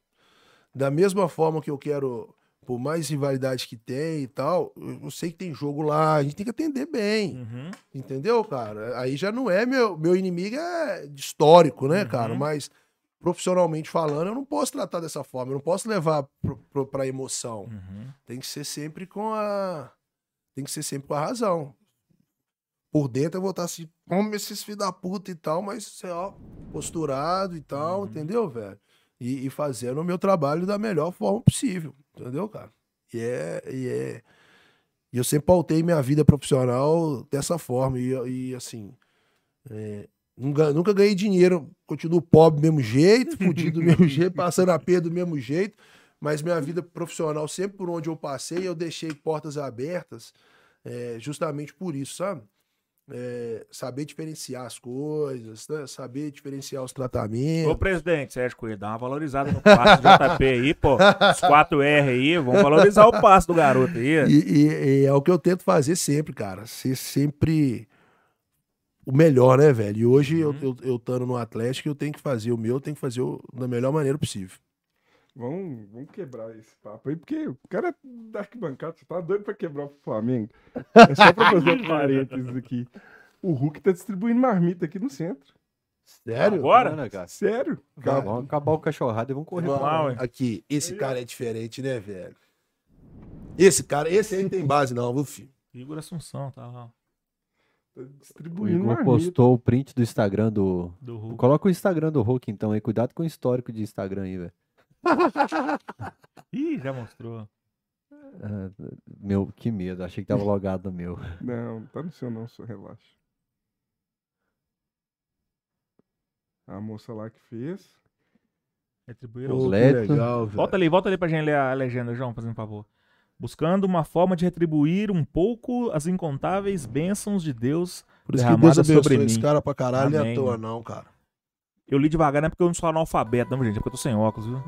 C: Da mesma forma que eu quero, por mais rivalidade que tem e tal, eu sei que tem jogo lá, a gente tem que atender bem,
B: Uhum.
C: entendeu, cara? Aí já não é meu, meu inimigo é histórico, né, cara?
B: Uhum.
C: Mas profissionalmente falando, eu não posso tratar dessa forma, eu não posso levar pro, pro, pra emoção.
B: Uhum.
C: Tem que ser sempre com a. Tem que ser sempre com a razão. Por dentro eu vou estar assim, como esses filhos da puta e tal, mas, sei lá, posturado e tal,
B: Uhum.
C: entendeu, velho? E, e fazendo o meu trabalho da melhor forma possível, entendeu, cara? E é. E, é, e eu sempre pautei minha vida profissional dessa forma. E, e assim. é, nunca, nunca ganhei dinheiro, continuo pobre do mesmo jeito, fudido do mesmo jeito, passando a perda do mesmo jeito. Mas minha vida profissional, sempre por onde eu passei, eu deixei portas abertas, é, justamente por isso, sabe? É, saber diferenciar as coisas, né? saber diferenciar os
B: Ô,
C: tratamentos.
B: presidente, Sérgio Coelho, dá uma valorizada no passe do JP aí, pô. Os 4R aí, vamos valorizar o passe do garoto aí.
C: E, e- e é o que eu tento fazer sempre, cara. Ser sempre o melhor, né, velho? E hoje, eu, eu, eu estando no Atlético, eu tenho que fazer o meu, eu tenho que fazer o, da melhor maneira possível.
D: Vamos, vamos quebrar esse papo aí, porque o cara é da arquibancada, você tá doido pra quebrar o Flamengo. É só pra fazer um parênteses aqui. O Hulk tá distribuindo marmita aqui no centro.
C: Sério?
B: Agora?
A: Né, cara?
D: Sério?
C: Cara,
A: Vamos acabar o cachorrado e vamos correr.
C: Mano,
A: pra lá,
B: ué.
C: aqui, esse cara é diferente, né, velho? Esse cara, esse aí não tem base, não, viu, filho?
B: Igor Assunção, tá lá.
D: Tá
A: O
D: distribuindo
A: Igor
D: marmita.
A: postou o print do Instagram do.
B: Do Hulk.
A: Coloca o Instagram do Hulk então aí. Cuidado com o histórico de Instagram aí, velho.
B: Ih, já mostrou.
A: Ah, meu, que medo. Achei que tava logado no meu.
D: Não, não tá no seu não, só relaxa. A moça lá que fez.
C: Que
A: Leto.
C: legal, velho.
B: Volta ali, volta ali pra gente ler a legenda, João, fazendo um favor. Buscando uma forma de retribuir um pouco as incontáveis bênçãos de Deus.
C: Por isso que Deus abençoe
B: sobre
C: esse
B: mim.
C: cara pra caralho, não é à toa,
B: mano.
C: não, cara.
B: Eu li devagar, não é porque eu não sou analfabeto, não, gente. É porque eu tô sem óculos, viu?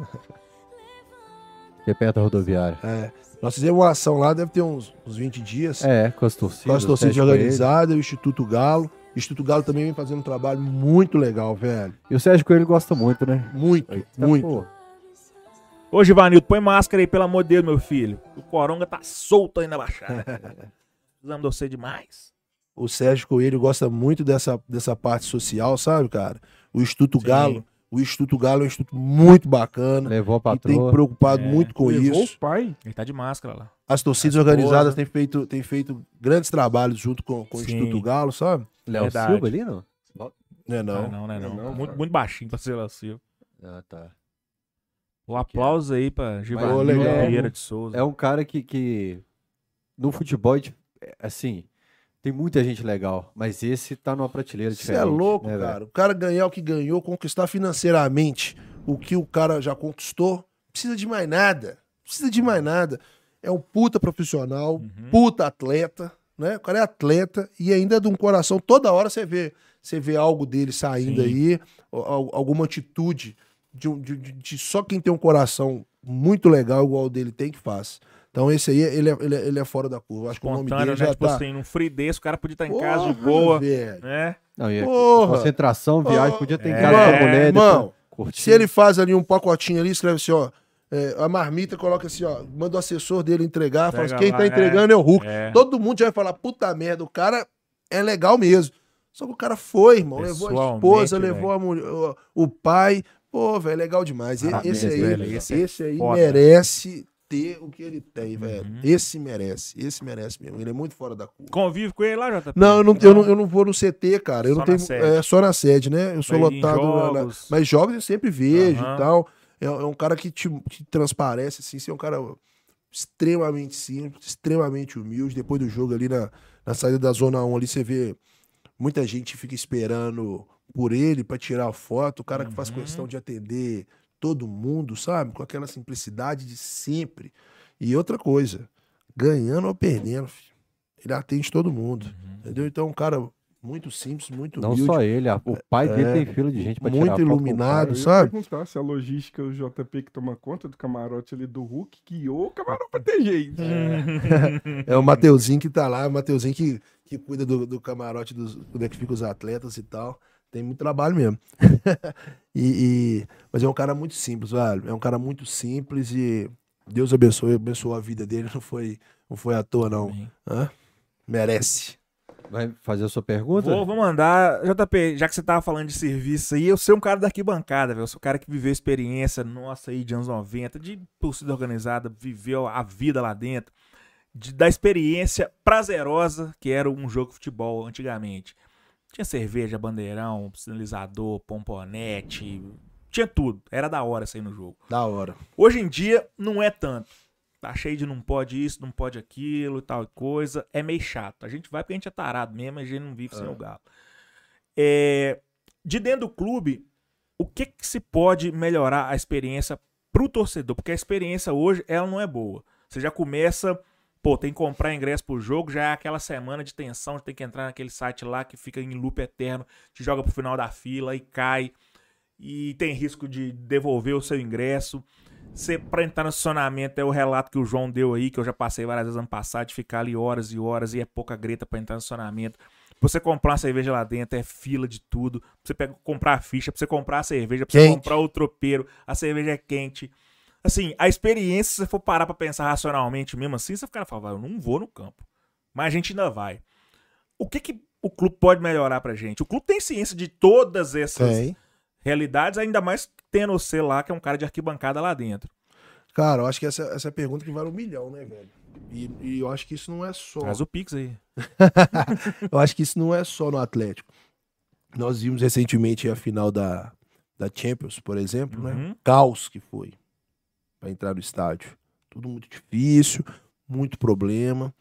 A: Que é perto da rodoviária.
C: É. Nós fizemos uma ação lá, deve ter uns, uns 20 dias.
A: É, com as torcidas.
C: Com as torcidas organizadas, o Instituto Galo. O Instituto Galo também vem fazendo um trabalho muito legal, velho.
A: E o Sérgio Coelho gosta muito, né?
C: Muito,
A: Eita,
C: muito.
A: pô.
B: Ô, Givanildo, põe máscara aí, pelo amor de Deus, meu filho. O coronga tá solto aí na baixada. Precisamos de você demais.
C: O Sérgio Coelho gosta muito dessa, dessa parte social, sabe, cara? O Instituto
B: Sim.
C: Galo. O Instituto Galo é um instituto muito bacana.
A: Levou a
C: E tem
A: patroa.
C: preocupado
B: É.
C: muito com
D: Levou
C: isso.
D: o pai.
B: Ele tá de máscara lá.
C: As torcidas organizadas têm feito, têm feito grandes trabalhos junto com, com o. Instituto Galo, sabe?
A: Léo
B: Verdade.
A: Silva ali, não?
C: Não
B: Não,
C: é não.
B: não, não, é não.
D: Não,
B: muito, muito baixinho pra ser Silva.
A: Ah, tá.
B: O aplauso aí pra
C: legal.
B: Vieira de Souza.
A: É um cara que, que no futebol, é, assim, tem muita gente legal, mas esse tá numa prateleira
C: Você
A: diferente.
C: é louco,
A: né,
C: cara. O cara ganhar o que ganhou, conquistar financeiramente o que o cara já conquistou, precisa de mais nada. Precisa de mais nada. É um puta profissional,
B: Uhum.
C: puta atleta, né? O cara é atleta e ainda é de um coração. Toda hora você vê, você vê algo dele saindo
B: Sim.
C: aí, al- al- alguma atitude de, um- de- de- de só quem tem um coração muito legal, igual o dele tem, que faz. Então esse aí, ele é, ele é, ele é fora da curva. Acho que o nome dele
B: né?
C: já
B: Tipo
C: tá...
B: assim, num free desse, o cara podia estar em casa de
C: Porra,
B: boa,
C: velho.
B: né?
A: Não, e
C: Porra!
A: concentração, viagem, podia ter em
B: é,
A: casa com a mulher,
C: irmão. Se ele faz ali um pacotinho ali, escreve assim, ó. é, a marmita coloca assim, ó. Manda o assessor dele entregar. Fala assim,
B: Pega
C: quem
B: lá,
C: tá
B: é.
C: entregando é, o Hulk.
B: É.
C: Todo mundo já vai falar, puta merda, o cara é legal mesmo. Só que o cara foi, irmão. Levou a esposa, levou a mulher, o, o pai. Pô, velho, legal demais.
B: Parabéns,
C: esse aí,
B: velho,
C: esse,
B: esse é
C: aí
B: foda.
C: merece ter o que ele tem, velho.
B: Uhum.
C: Esse merece. Esse merece mesmo. Ele é muito fora da curva.
B: Convive com ele lá, JP?
C: Não, eu não, eu não, eu não vou no CT, cara. Eu
B: Só
C: não tenho. É só na sede, né? Eu sou
B: Vai
C: lotado. na- na-
B: jogos.
C: mas jogos eu sempre vejo
B: Aham.
C: e tal. É, é um cara que te, te transparece, assim, ser um cara extremamente simples, extremamente humilde. Depois do jogo ali na, na saída da Zona 1 ali, você vê muita gente fica esperando por ele pra tirar foto. O cara que faz
B: Uhum.
C: questão de atender todo mundo, sabe? Com aquela simplicidade de sempre. E outra coisa, ganhando ou perdendo, filho, ele atende todo mundo.
B: Uhum.
C: Entendeu? Então, um cara Muito simples, muito
A: Não
C: humilde.
A: só ele, a- o pai dele
C: É,
A: tem fila de gente pra
C: muito
A: o
C: iluminado,
A: pai.
D: Eu
C: sabe?
D: perguntar se a logística do JP que toma conta do camarote ali do Hulk, que ô camarote pra ter gente.
C: É o Mateuzinho que tá lá, o Mateuzinho que, que cuida do, do camarote, dos, onde é que ficam os atletas e tal. Tem muito trabalho mesmo. E- e- mas é um cara muito simples, velho. É um cara muito simples e Deus abençoe, abençoou a vida dele. Não foi, não foi à toa, não. Merece.
A: Vai fazer a sua pergunta?
B: Vou, vou mandar. JP, já que você tava falando de serviço aí, eu sou um cara da arquibancada, velho. Eu sou um cara que viveu experiência nossa aí de anos 90, de torcida organizada, viveu a vida lá dentro, de, da experiência prazerosa que era um jogo de futebol antigamente. Tinha cerveja, bandeirão, sinalizador, pomponete, tinha tudo. Era da hora sair no jogo.
C: Da hora.
B: Hoje em dia não é tanto. Tá cheio de não pode isso, não pode aquilo e tal coisa. É meio chato. A gente vai porque a gente é tarado mesmo, a gente não vive sem
C: É.
B: o galo. É, de dentro do clube, o que, que se pode melhorar a experiência pro torcedor? Porque a experiência hoje, ela não é boa. Você já começa, pô, tem que comprar ingresso pro jogo, já é aquela semana de tensão, tem que entrar naquele site lá que fica em loop eterno, te joga pro final da fila e cai. E tem risco de devolver o seu ingresso. Você, pra entrar no estacionamento, é o relato que o João deu aí, que eu já passei várias vezes ano passado, de ficar ali horas e horas e é pouca greta pra entrar no estacionamento. Pra você comprar uma cerveja lá dentro, é fila de tudo. Pra você pegar, comprar a ficha, pra você comprar a cerveja, pra você
C: Quente.
B: comprar o tropeiro, a cerveja é quente. Assim, a experiência, se você for parar pra pensar racionalmente mesmo assim, você fica falando, eu não vou no campo. Mas a gente ainda vai. O que que o clube pode melhorar pra gente? O clube tem ciência de todas essas
C: Tem.
B: realidades, ainda mais tendo você lá, que é um cara de arquibancada lá dentro.
C: Cara, eu acho que essa, essa é a pergunta que vale um milhão, né, velho? E, e eu acho que isso não é só.
B: Traz o Pix aí.
C: eu acho que isso não é só no Atlético. Nós vimos recentemente a final da, da Champions, por exemplo, né?
B: Uhum.
C: Caos que foi para entrar no estádio. Tudo muito difícil, muito problema.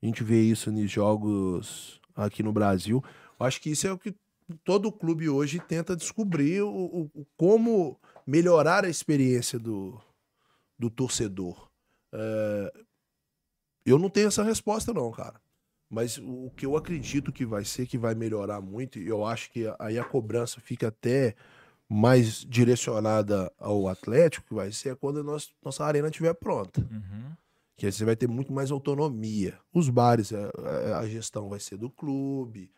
C: A gente vê isso nos jogos aqui no Brasil. Eu acho que isso é o que todo clube hoje tenta descobrir o, o- o- como melhorar a experiência do, do torcedor. É, eu não tenho essa resposta, não, cara. Mas o que eu acredito que vai ser, que vai melhorar muito, e eu acho que aí a cobrança fica até mais direcionada ao Atlético, que vai ser quando a nossa, nossa arena estiver pronta.
B: Uhum.
C: Que aí você vai ter muito mais autonomia. Os bares, a, a- a gestão vai ser do clube.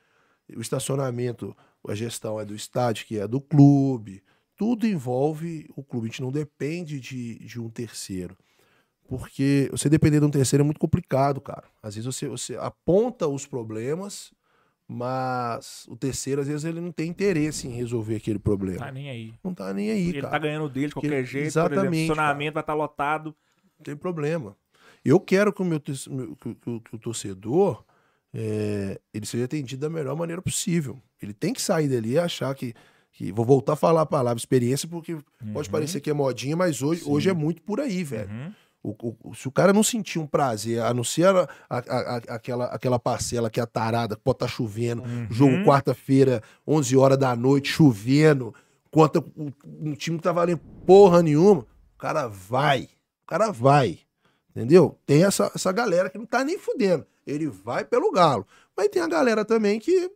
C: O estacionamento, a gestão é do estádio, que é do clube. Tudo envolve o clube. A gente não depende de, de um terceiro. Porque você depender de um terceiro é muito complicado, cara. Às vezes você, você aponta os problemas, mas o terceiro, às vezes, ele não tem interesse em resolver aquele problema.
B: Tá nem aí.
C: Não tá nem aí,
B: Ele
C: cara.
B: tá ganhando dele de qualquer
C: Que-
B: jeito, por exemplo,
C: exatamente,
B: o estacionamento vai estar lotado.
C: Não tem problema. Eu quero que o, meu, que, que que o torcedor é, ele seja atendido da melhor maneira possível. Ele tem que sair dali e achar que, que. Vou voltar a falar a palavra experiência, porque pode
B: Uhum.
C: parecer que é modinha, mas hoje,
B: Sim.
C: hoje é muito por aí, velho.
B: Uhum.
C: O- o- se o cara não sentir um prazer, a não ser a- a- a- aquela, aquela parcela que é tarada, que pode estar chovendo,
B: Uhum.
C: jogo quarta-feira, 11 horas da noite, chovendo, conta o- um time que tá valendo porra nenhuma, o cara vai. O cara vai. Entendeu? Tem essa, essa galera que não tá nem fudendo. Ele vai pelo galo. Mas tem a galera também que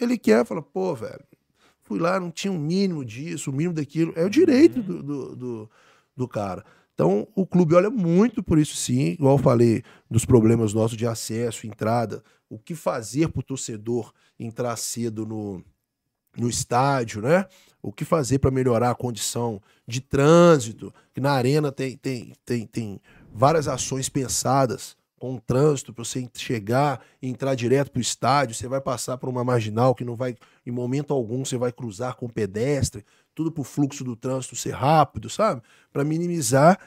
C: ele quer, fala, pô, velho, fui lá, não tinha um mínimo disso, o mínimo daquilo. É o direito do, do, do, do cara. Então, o clube olha muito por isso, sim. Igual eu falei dos problemas nossos de acesso, entrada, o que fazer pro torcedor entrar cedo no, no estádio, né? O que fazer para melhorar a condição de trânsito, que na arena tem, tem, tem, tem várias ações pensadas com o trânsito para você chegar e entrar direto para o estádio, você vai passar por uma marginal que não vai, em momento algum, você vai cruzar com o pedestre, tudo para o fluxo do trânsito ser rápido, sabe? Para minimizar,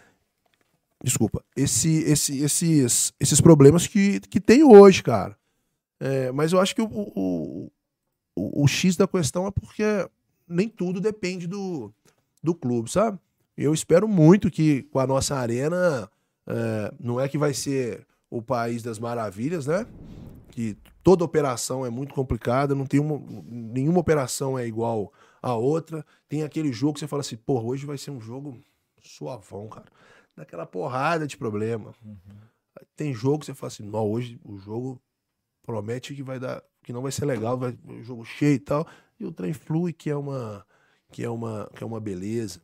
C: desculpa, esse, esse, esses, esses problemas que, que tem hoje, cara. É, mas eu acho que o, o, o, o X da questão é porque nem tudo depende do, do clube, sabe? Eu espero muito que com a nossa arena, é, não é que vai ser o país das maravilhas, né? Que toda operação é muito complicada, não tem uma, nenhuma operação é igual a outra. Tem aquele jogo que você fala assim, pô, hoje vai ser um jogo suavão, cara. Daquela porrada de problema. Tem jogo que você fala assim, não, hoje o jogo promete que vai dar, que não vai ser legal, vai um jogo cheio e tal. E o trem flui, que é uma, que é uma, que é uma beleza.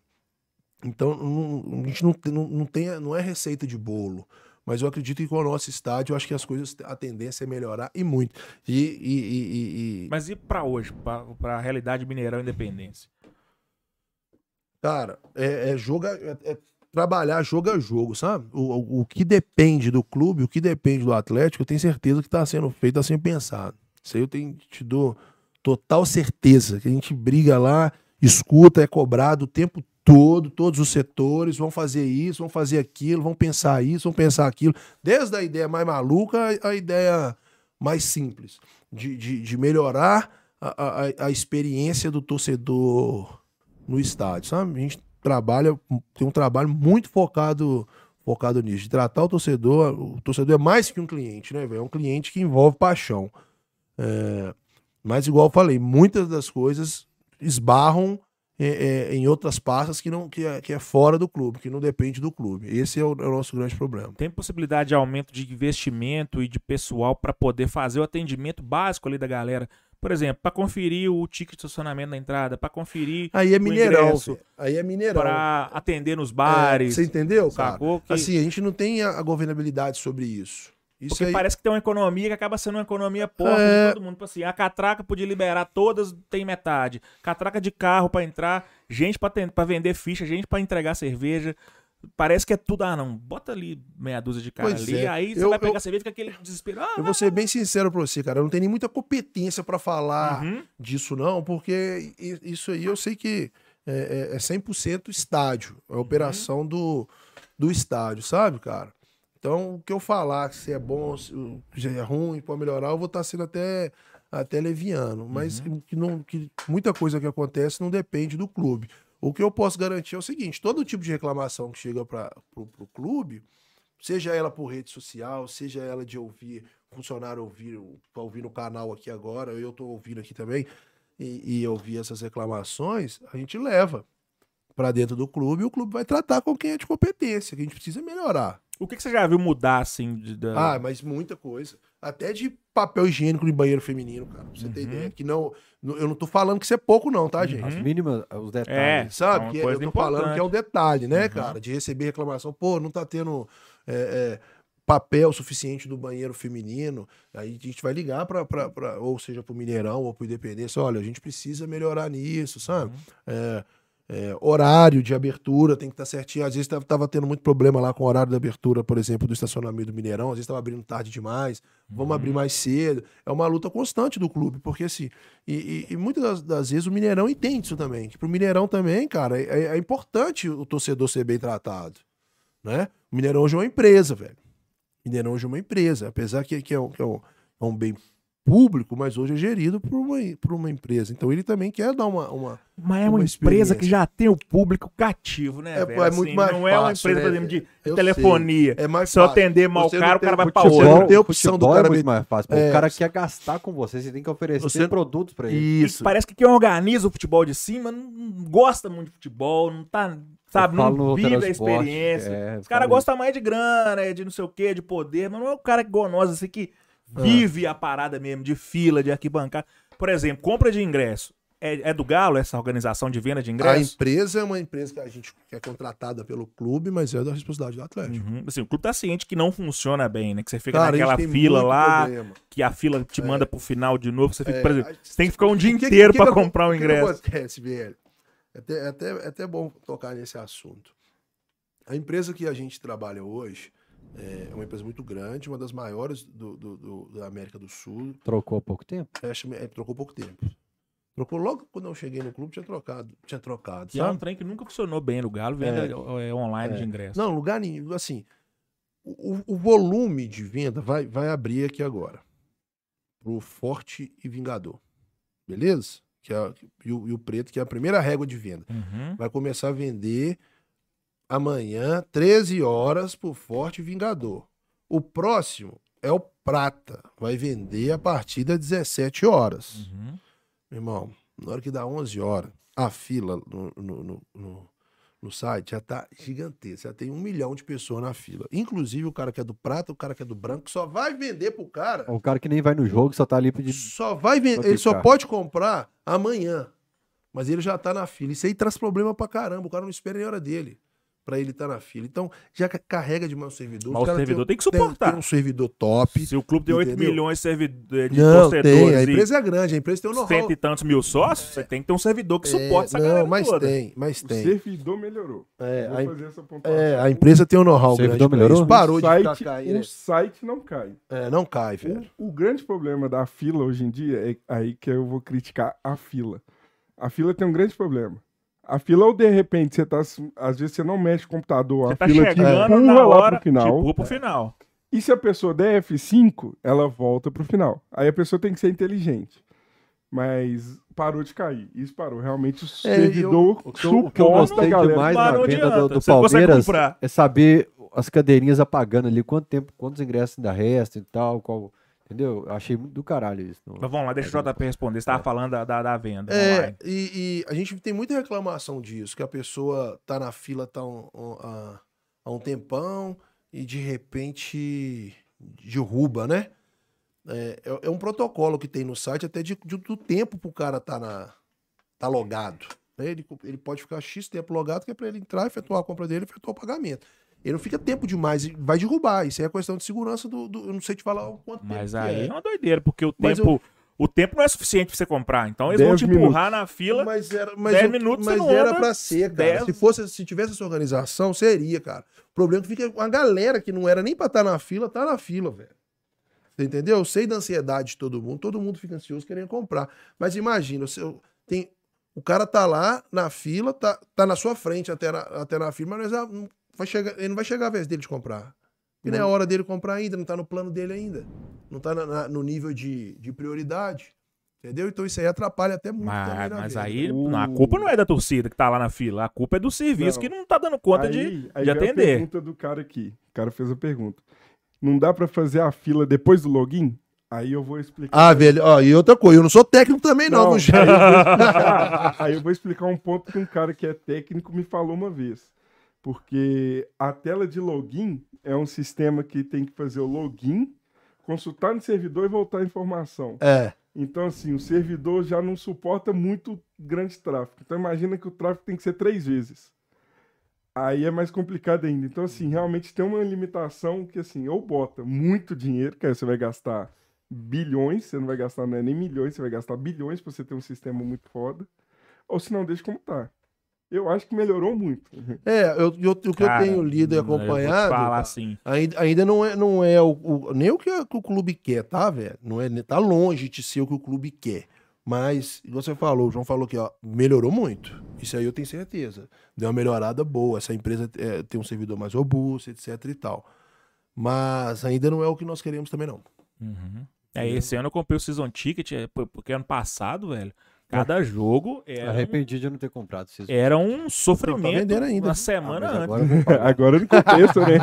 C: Então, não, a gente não, tem- não, não tem, não é receita de bolo. Mas eu acredito que com o nosso estádio, eu acho que as coisas, a tendência é melhorar e muito. E, e, e- e-
B: Mas e pra hoje, pra, pra realidade Mineirão Independência?
C: Cara, é, é jogo, é, é trabalhar jogo a jogo, sabe? O, o, o que depende do clube, o que depende do Atlético, eu tenho certeza que está sendo feito, está sendo pensado. Isso aí eu tenho, te dou total certeza, que a gente briga lá, escuta, é cobrado o tempo todo, todos os setores vão fazer isso, vão fazer aquilo, vão pensar isso, vão pensar aquilo. Desde a ideia mais maluca à ideia mais simples, de, de, de melhorar a, a, a experiência do torcedor no estádio, sabe? A gente trabalha, tem um trabalho muito focado focado nisso, de tratar o torcedor, o torcedor é mais que um cliente, né, velho? É um cliente que envolve paixão. É, mas igual eu falei, muitas das coisas esbarram é, é, em outras pastas que não que é, que é fora do clube, que não depende do clube. Esse é o, é o nosso grande problema.
B: Tem possibilidade de aumento de investimento e de pessoal pra poder fazer o atendimento básico ali da galera? Por exemplo, pra conferir o ticket de estacionamento na entrada, pra conferir
C: Aí é
B: o
C: Mineirão,
B: ingresso,
C: aí é Mineirão.
B: pra atender nos
C: É,
B: bares.
C: você entendeu, cara?
B: sacou? Que-
C: Assim, a gente não tem a governabilidade sobre isso. Isso
B: Porque
C: aí,
B: parece que tem uma economia que acaba sendo uma economia porca
C: É.
B: de todo mundo. Tipo assim, a catraca podia liberar todas, tem metade. Catraca de carro pra entrar, gente pra vender ficha, gente pra entregar cerveja. Parece que é tudo, ah não, bota ali meia dúzia de cara
C: Pois
B: ali,
C: é.
B: aí você
C: Eu-
B: vai pegar
C: eu-
B: cerveja com aquele desespero. Ah,
C: Eu vou ser bem sincero pra você, cara. Eu não tenho nem muita competência pra falar
B: uhum.
C: disso, não, porque isso aí eu sei que é, é, é 100% estádio. É a operação do, do estádio, sabe, cara? Então, o que eu falar, se é bom, se é ruim, pode melhorar, eu vou estar sendo até, até leviano. Mas que não, que muita coisa que acontece não depende do clube. O que eu posso garantir é o seguinte: todo tipo de reclamação que chega para o clube, seja ela por rede social, seja ela de ouvir funcionário ouvir, tá ouvir no canal aqui agora, eu tô ouvindo aqui também, e, e ouvir essas reclamações, a gente leva para dentro do clube e o clube vai tratar com quem é de competência, que a gente precisa melhorar.
B: O que, que você já viu mudar, assim, de, da-
C: Ah, mas muita coisa. Até de papel higiênico em banheiro feminino, cara. Pra você ter
B: Uhum.
C: ideia. Que não, eu não tô falando que isso é pouco, não, tá, gente?
A: As mínimas, os
B: É,
A: detalhes.
C: Sabe?
B: uma
C: Que eu tô falando
B: importante.
C: que é um detalhe, né,
B: Uhum.
C: cara? De receber reclamação. Pô, não tá tendo é, é, papel suficiente do banheiro feminino. Aí a gente vai ligar pra, pra, pra- ou seja, pro Mineirão ou pro Independência. Olha, a gente precisa melhorar nisso, sabe?
B: Uhum.
C: É, é, horário de abertura tem que estar certinho. Às vezes tava, tava tendo muito problema lá com o horário de abertura, por exemplo, do estacionamento do Mineirão. Às vezes estava abrindo tarde demais. Vamos abrir mais cedo. É uma luta constante do clube, porque assim. E, e- e muitas das, das vezes o Mineirão entende isso também. Que pro Mineirão também, cara, é, é importante o torcedor ser bem tratado. Né? O Mineirão hoje é uma empresa, velho. O Mineirão hoje é uma empresa. Apesar que, que, é, um, que é um- é um bem público, mas hoje é gerido por uma, por uma empresa. Então ele também quer dar uma- uma,
B: Mas é uma,
C: uma
B: empresa que já tem o público cativo, né,
C: É,
B: velho?
C: é muito mais
B: Não é uma
C: fácil,
B: empresa, por
C: né,
B: exemplo, de,
C: Eu
B: telefonia.
C: É mais
B: Se eu
C: fácil.
B: atender mal o
C: Você
B: cara,
C: não
B: o cara vai pra
C: futebol-
B: outra.
C: não tem opção do cara
A: é muito mais fácil.
C: É.
A: O cara quer gastar com você, você tem que oferecer
C: Você-
A: produtos pra ele.
C: Isso.
B: Parece que quem organiza o futebol de cima não gosta muito de futebol, não tá, sabe, não vive a experiência.
A: é,
B: Os caras gostam mais de grana, de não sei o que, de poder, mas não é o cara igual nós, assim, que
C: Ah.
B: vive a parada mesmo, de fila, de arquibancada. Por exemplo, compra de ingresso. É, é do Galo essa organização de venda de
C: A
B: ingresso?
C: empresa é uma empresa que a gente é contratada pelo clube, mas é da responsabilidade do Atlético.
B: Uhum. Assim, o clube tá ciente que não funciona bem, né? Que você fica
C: Cara, a gente
B: naquela fila lá,
C: problema.
B: que a fila te manda pro final de novo. Você fica,
C: É,
B: por exemplo,
C: a-
B: você tem que ficar um dia
C: que-
B: inteiro
C: acon-
B: comprar o
C: o que que
B: ingresso.
C: acontece, velho? É até, é até, é até bom tocar nesse assunto. A empresa que a gente trabalha hoje é uma empresa muito grande, uma das maiores do, do- do- da América do Sul.
A: Trocou há pouco tempo?
C: Que, é, trocou pouco tempo. Trocou logo quando eu cheguei no clube, tinha trocado. Tinha trocado,
B: Que é um
C: sabe?
B: trem que nunca funcionou bem no Galo, venda é, online
C: É.
B: de ingresso.
C: Não, lugar nenhum. Assim, o, o volume de venda vai, vai abrir aqui agora. Pro Forte e Vingador. Beleza? Que é, e, o, e o preto, que é a primeira régua de venda.
B: Uhum.
C: Vai começar a vender amanhã, 13 horas, pro Forte Vingador. O próximo é o Prata. Vai vender a partir das 17 horas.
B: Uhum.
C: Meu irmão, na hora que dá 11 horas, a fila no, no, no, no- no site já tá gigantesco. Já tem um milhão de pessoas na fila. Inclusive o cara que é do prata, o cara que é do branco, só vai vender pro cara.
A: O cara que nem vai no jogo, só tá ali pedindo.
C: Só vai vender. Ele só pode comprar amanhã. Mas ele já tá na fila. Isso aí traz problema pra caramba. O cara não espera nem a hora dele pra ele estar na fila. Então, já ca- carrega demais o servidor.
B: Mas
C: Os
B: o servidor
C: têm-
B: tem que suportar.
C: Tem, um servidor top.
B: Se o clube tem 8
C: Entendeu?
B: milhões de, servidor, de
C: Não,
B: torcedores
C: tem. A empresa é grande. A empresa tem um know-how.
B: cento e tantos mil sócios, você tem que ter um servidor que
C: É,
B: suporte essa
C: não,
B: galera
C: mas
B: toda.
C: tem, mas
D: O
C: tem.
D: servidor melhorou.
C: É, a, é, a empresa tem um know-how
A: O servidor melhorou?
C: isso. Parou
D: o
C: de
D: site,
C: ficar caindo.
D: o site não cai.
C: É, não cai, velho.
D: O, o grande problema da fila hoje em dia é aí que eu vou criticar a fila. A fila tem um grande problema. A fila, ou de repente, você tá. Às vezes você não mexe o computador,
B: Você
D: a
B: tá
D: fila te
B: chegando
D: empurra
B: na
D: lá
B: hora,
D: pro final.
B: te empurra pro final.
D: E se a pessoa der F5, ela volta pro final. Aí a pessoa tem que ser inteligente. Mas parou de cair. Isso parou. Realmente o
C: É,
D: servidor
A: que eu, o que eu gostei
D: galera.
A: demais na venda do, do Palmeiras é saber as cadeirinhas apagando ali, quanto tempo, quantos ingressos ainda restam e tal, qual. Entendeu? Eu achei muito do caralho isso. no-
B: Mas vamos lá, deixa o JP responder. Você tava falando da, da, da venda
C: É, e, e a gente tem muita reclamação disso, que a pessoa tá na fila tá um- um- há, há um tempão e de repente derruba, né? É, é- é um protocolo que tem no site até de, de- do tempo pro cara tá, na, tá logado. né? Ele, ele pode ficar X tempo logado, que é pra ele entrar, efetuar a compra dele, efetuar o pagamento. Ele não fica tempo demais, e vai derrubar. Isso aí é questão de segurança do. do- eu não sei te falar o quanto
B: Mas
C: tempo. que
B: aí é
C: é.
B: uma doideira, porque o
C: Mas
B: tempo, o tempo não é suficiente pra você comprar. Então eles vão te empurrar na fila.
C: Mas era, mas
B: 10
C: eu-
B: minutos
C: mas
B: você não
C: era
B: anda,
C: pra ser, cara.
B: 10.
C: Se fosse, se tivesse essa organização, seria, cara. O problema é que fica uma galera que não era nem pra estar na fila, tá na fila, velho. Você entendeu? Eu sei da ansiedade de todo mundo, todo mundo fica ansioso querendo comprar. Mas imagina, você, tem, o cara tá lá na fila, tá, tá na sua frente até na, até na fila, mas não não vai chegar, ele não vai chegar a vez dele de comprar. E não é a hora dele comprar ainda, não tá no plano dele ainda. Não tá na- na- no nível de, de prioridade. Entendeu? Então isso aí atrapalha até muito
B: Mas, mas aí
D: O-
B: a culpa não é da torcida que tá lá na fila. A culpa é do serviço
D: Não.
B: que não tá dando conta de,
D: aí, aí
B: de
D: vem a
B: atender.
D: pergunta do cara aqui. O cara fez a pergunta. Não dá pra fazer a fila depois do login? Aí eu vou explicar.
C: Ah, velho, ó, e outra coisa, eu não sou técnico também, não,
D: Não, aí,
C: gente?
D: eu explicar, aí eu vou explicar um ponto que um cara que é técnico me falou uma vez. Porque a tela de login é um sistema que tem que fazer o login, consultar no servidor e voltar a informação.
C: É.
D: Então, assim, o servidor já não suporta muito grande tráfego. Então, imagina que o tráfego tem que ser três vezes. Aí é mais complicado ainda. Então, assim, realmente tem uma limitação que, assim, ou bota muito dinheiro, que aí você vai gastar bilhões, você não vai gastar né, nem milhões, você vai gastar bilhões pra você ter um sistema muito foda, ou se não, deixa como tá. Eu acho que melhorou muito.
C: É, eu, eu- o que eu
B: Cara,
C: tenho lido e
B: eu vou te
C: acompanhado.
B: falar assim.
C: Ainda, ainda não é, não é o, o- nem o que, o clube quer, tá, velho? Não é, tá longe de ser o que o clube quer. Mas, igual você falou, o João falou que ó, melhorou muito. Isso aí eu tenho certeza. Deu uma melhorada boa. Essa empresa é, tem um servidor mais robusto, etc e tal. Mas ainda não é o que nós queremos também, não.
B: Uhum. É, esse ano eu comprei o Season Ticket, é, por- porque ano passado, velho, cada jogo era um,
A: Arrependi de eu não ter comprado. Vocês...
B: era um sofrimento
C: vendendo ainda.
B: uma
A: Ah,
B: semana
A: mas
B: antes.
A: agora pagar.
D: Agora não compensa, né?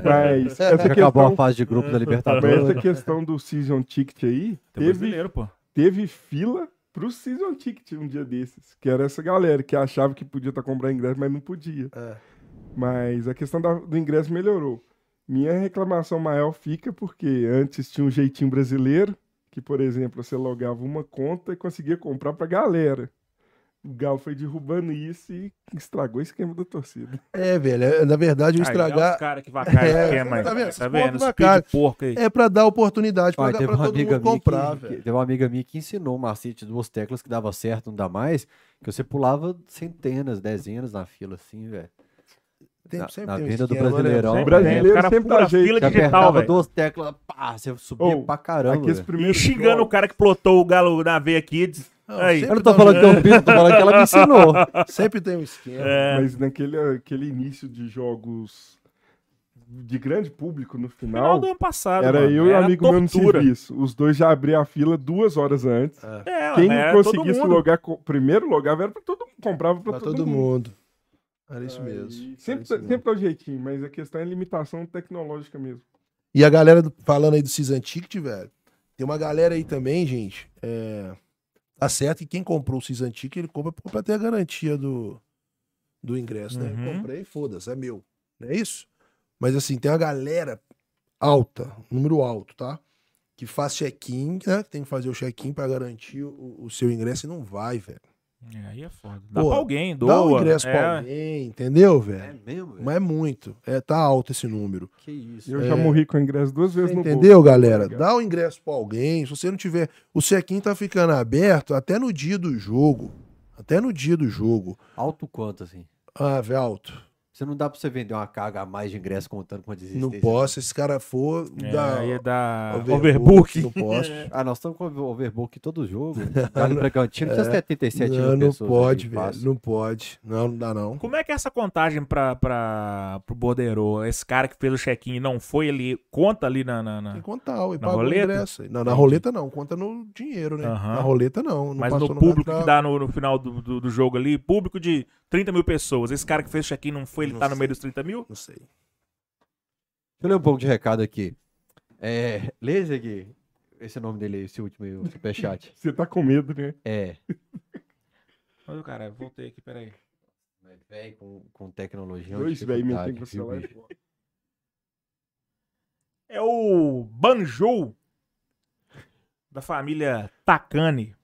D: Mas essa
A: Já acabou a
D: questão,
A: fase de grupo da
D: mas
A: Libertadores.
D: essa questão do Season Ticket aí,
B: Tem
D: teve,
B: pô.
D: teve fila pro Season Ticket um dia desses. Que era essa galera que achava que podia estar comprando ingresso, mas não podia.
C: É.
D: Mas a questão da- do ingresso melhorou. Minha reclamação maior fica porque antes tinha um jeitinho brasileiro, que, por exemplo, você logava uma conta e conseguia comprar pra galera. O Galo foi derrubando isso e estragou o esquema da torcida.
C: É, velho. é- na verdade, o
B: é
C: estragar.
B: os caras que vacaiam
C: É,
B: esquema
C: tá vendo?
B: Tá vendo?
C: vacaiam.
B: porco aí.
C: É pra dar oportunidade pra,
A: Pai,
C: pra todo
A: amiga
C: mundo comprar,
A: que,
C: velho.
A: teve uma amiga minha que ensinou o macete de duas teclas que dava certo, não dá mais, que você pulava centenas, dezenas na fila, assim, velho.
C: Tem-
A: na-
C: sempre
A: na
C: tem
A: venda do
C: né?
A: Brasileirão.
B: Sempre
D: brasileiro
B: caras
D: sempre dá jeito.
B: fila
A: Você
B: digital, velho.
A: duas teclas, pá, você subia
D: Ô,
A: pra caramba.
D: Aqui
B: E xingando o cara que plotou o Galo na veia Kids.
C: Não,
B: Aí.
A: Eu não tô
C: um
A: falando que
C: jeito.
A: eu fiz, eu tô falando que ela me ensinou.
C: Sempre tem um esquema.
B: É.
D: Mas naquele aquele início de jogos de grande público no
B: Final
D: final,
B: do ano passado.
D: era
B: mano.
D: eu e um amigo meu no
B: tortura.
D: serviço. Os dois já abriam a fila duas horas antes.
B: É,
D: Quem
B: era todo
D: conseguisse logar, primeiro logava era pra todo mundo, comprava pra,
C: Pra
D: todo,
C: todo
D: mundo.
C: mundo. Era isso
D: Aí,
C: mesmo.
D: Sempre,
C: isso mesmo.
D: sempre dá um jeitinho, mas a questão é limitação tecnológica mesmo.
C: E a galera do- falando aí do Season Ticket, velho. Tem uma galera aí também, gente. É, tá certo que quem comprou o Season Ticket, ele compra pra ter a garantia do, do ingresso, né?
B: Uhum.
C: Comprei, foda-se, é meu. Não é isso? Mas assim, tem uma galera alta, número alto, tá? Que faz check-in, né? Que tem que fazer o check-in pra garantir o, o seu ingresso e não vai, velho.
B: É, aí é foda. Dá
C: Pô,
B: pra alguém, doa.
C: Dá o ingresso
B: é.
C: pra alguém, entendeu,
A: É
C: velho?
A: mesmo, velho?
C: Mas é muito. É, tá alto esse número.
A: Que isso.
D: Eu
C: É.
D: já morri com o ingresso duas vezes no
C: Entendeu,
D: bolso.
C: galera?
D: Obrigado.
C: Dá o ingresso pra alguém. Se você não tiver. O check-in tá ficando aberto até no dia do jogo. Até no dia do jogo.
A: Alto quanto, assim?
C: Ah, velho, alto.
A: Você não dá pra você vender uma carga a mais de ingresso contando com a desistência.
C: Não posso. Se esse cara for.
B: É,
C: dá
B: aí é da
C: overbook,
B: overbook.
C: Não posso.
A: Ah, nós estamos com overbook todo jogo. No Bragantino tinha 77
C: Não,
A: mil
C: não
A: pessoas
C: pode,
A: aqui,
C: velho.
A: fácil.
C: Não pode. Não, não dá, não.
B: Como é que é essa contagem pra, pra, pro borderô? Esse cara que fez o check-in e não foi, ele conta ali na... na- na-
C: Tem que contar, ué,
B: Na
C: paga o
B: roleta?
C: ingresso. Não, na roleta não. Conta no dinheiro, né?
B: Aham.
C: Na roleta não. não
B: Mas no público
C: cartão.
B: que dá no, no final do, do, do jogo ali, público de 30 mil pessoas. Esse cara que fez o check-in não foi, ele
C: Não
B: tá no
C: sei.
B: meio dos 30 mil?
C: Não sei.
A: Deixa eu ler um pouco de recado aqui. É, lê esse aqui. Esse é o nome dele, esse último aí, o superchat.
D: Você tá com medo, né?
A: É.
B: Olha, cara, voltei aqui, peraí.
A: Mas, véi, com, com tecnologia. é
D: Dois velho
A: dificuldade,
D: metendo com o celular.
B: É o Banjou da família Takane.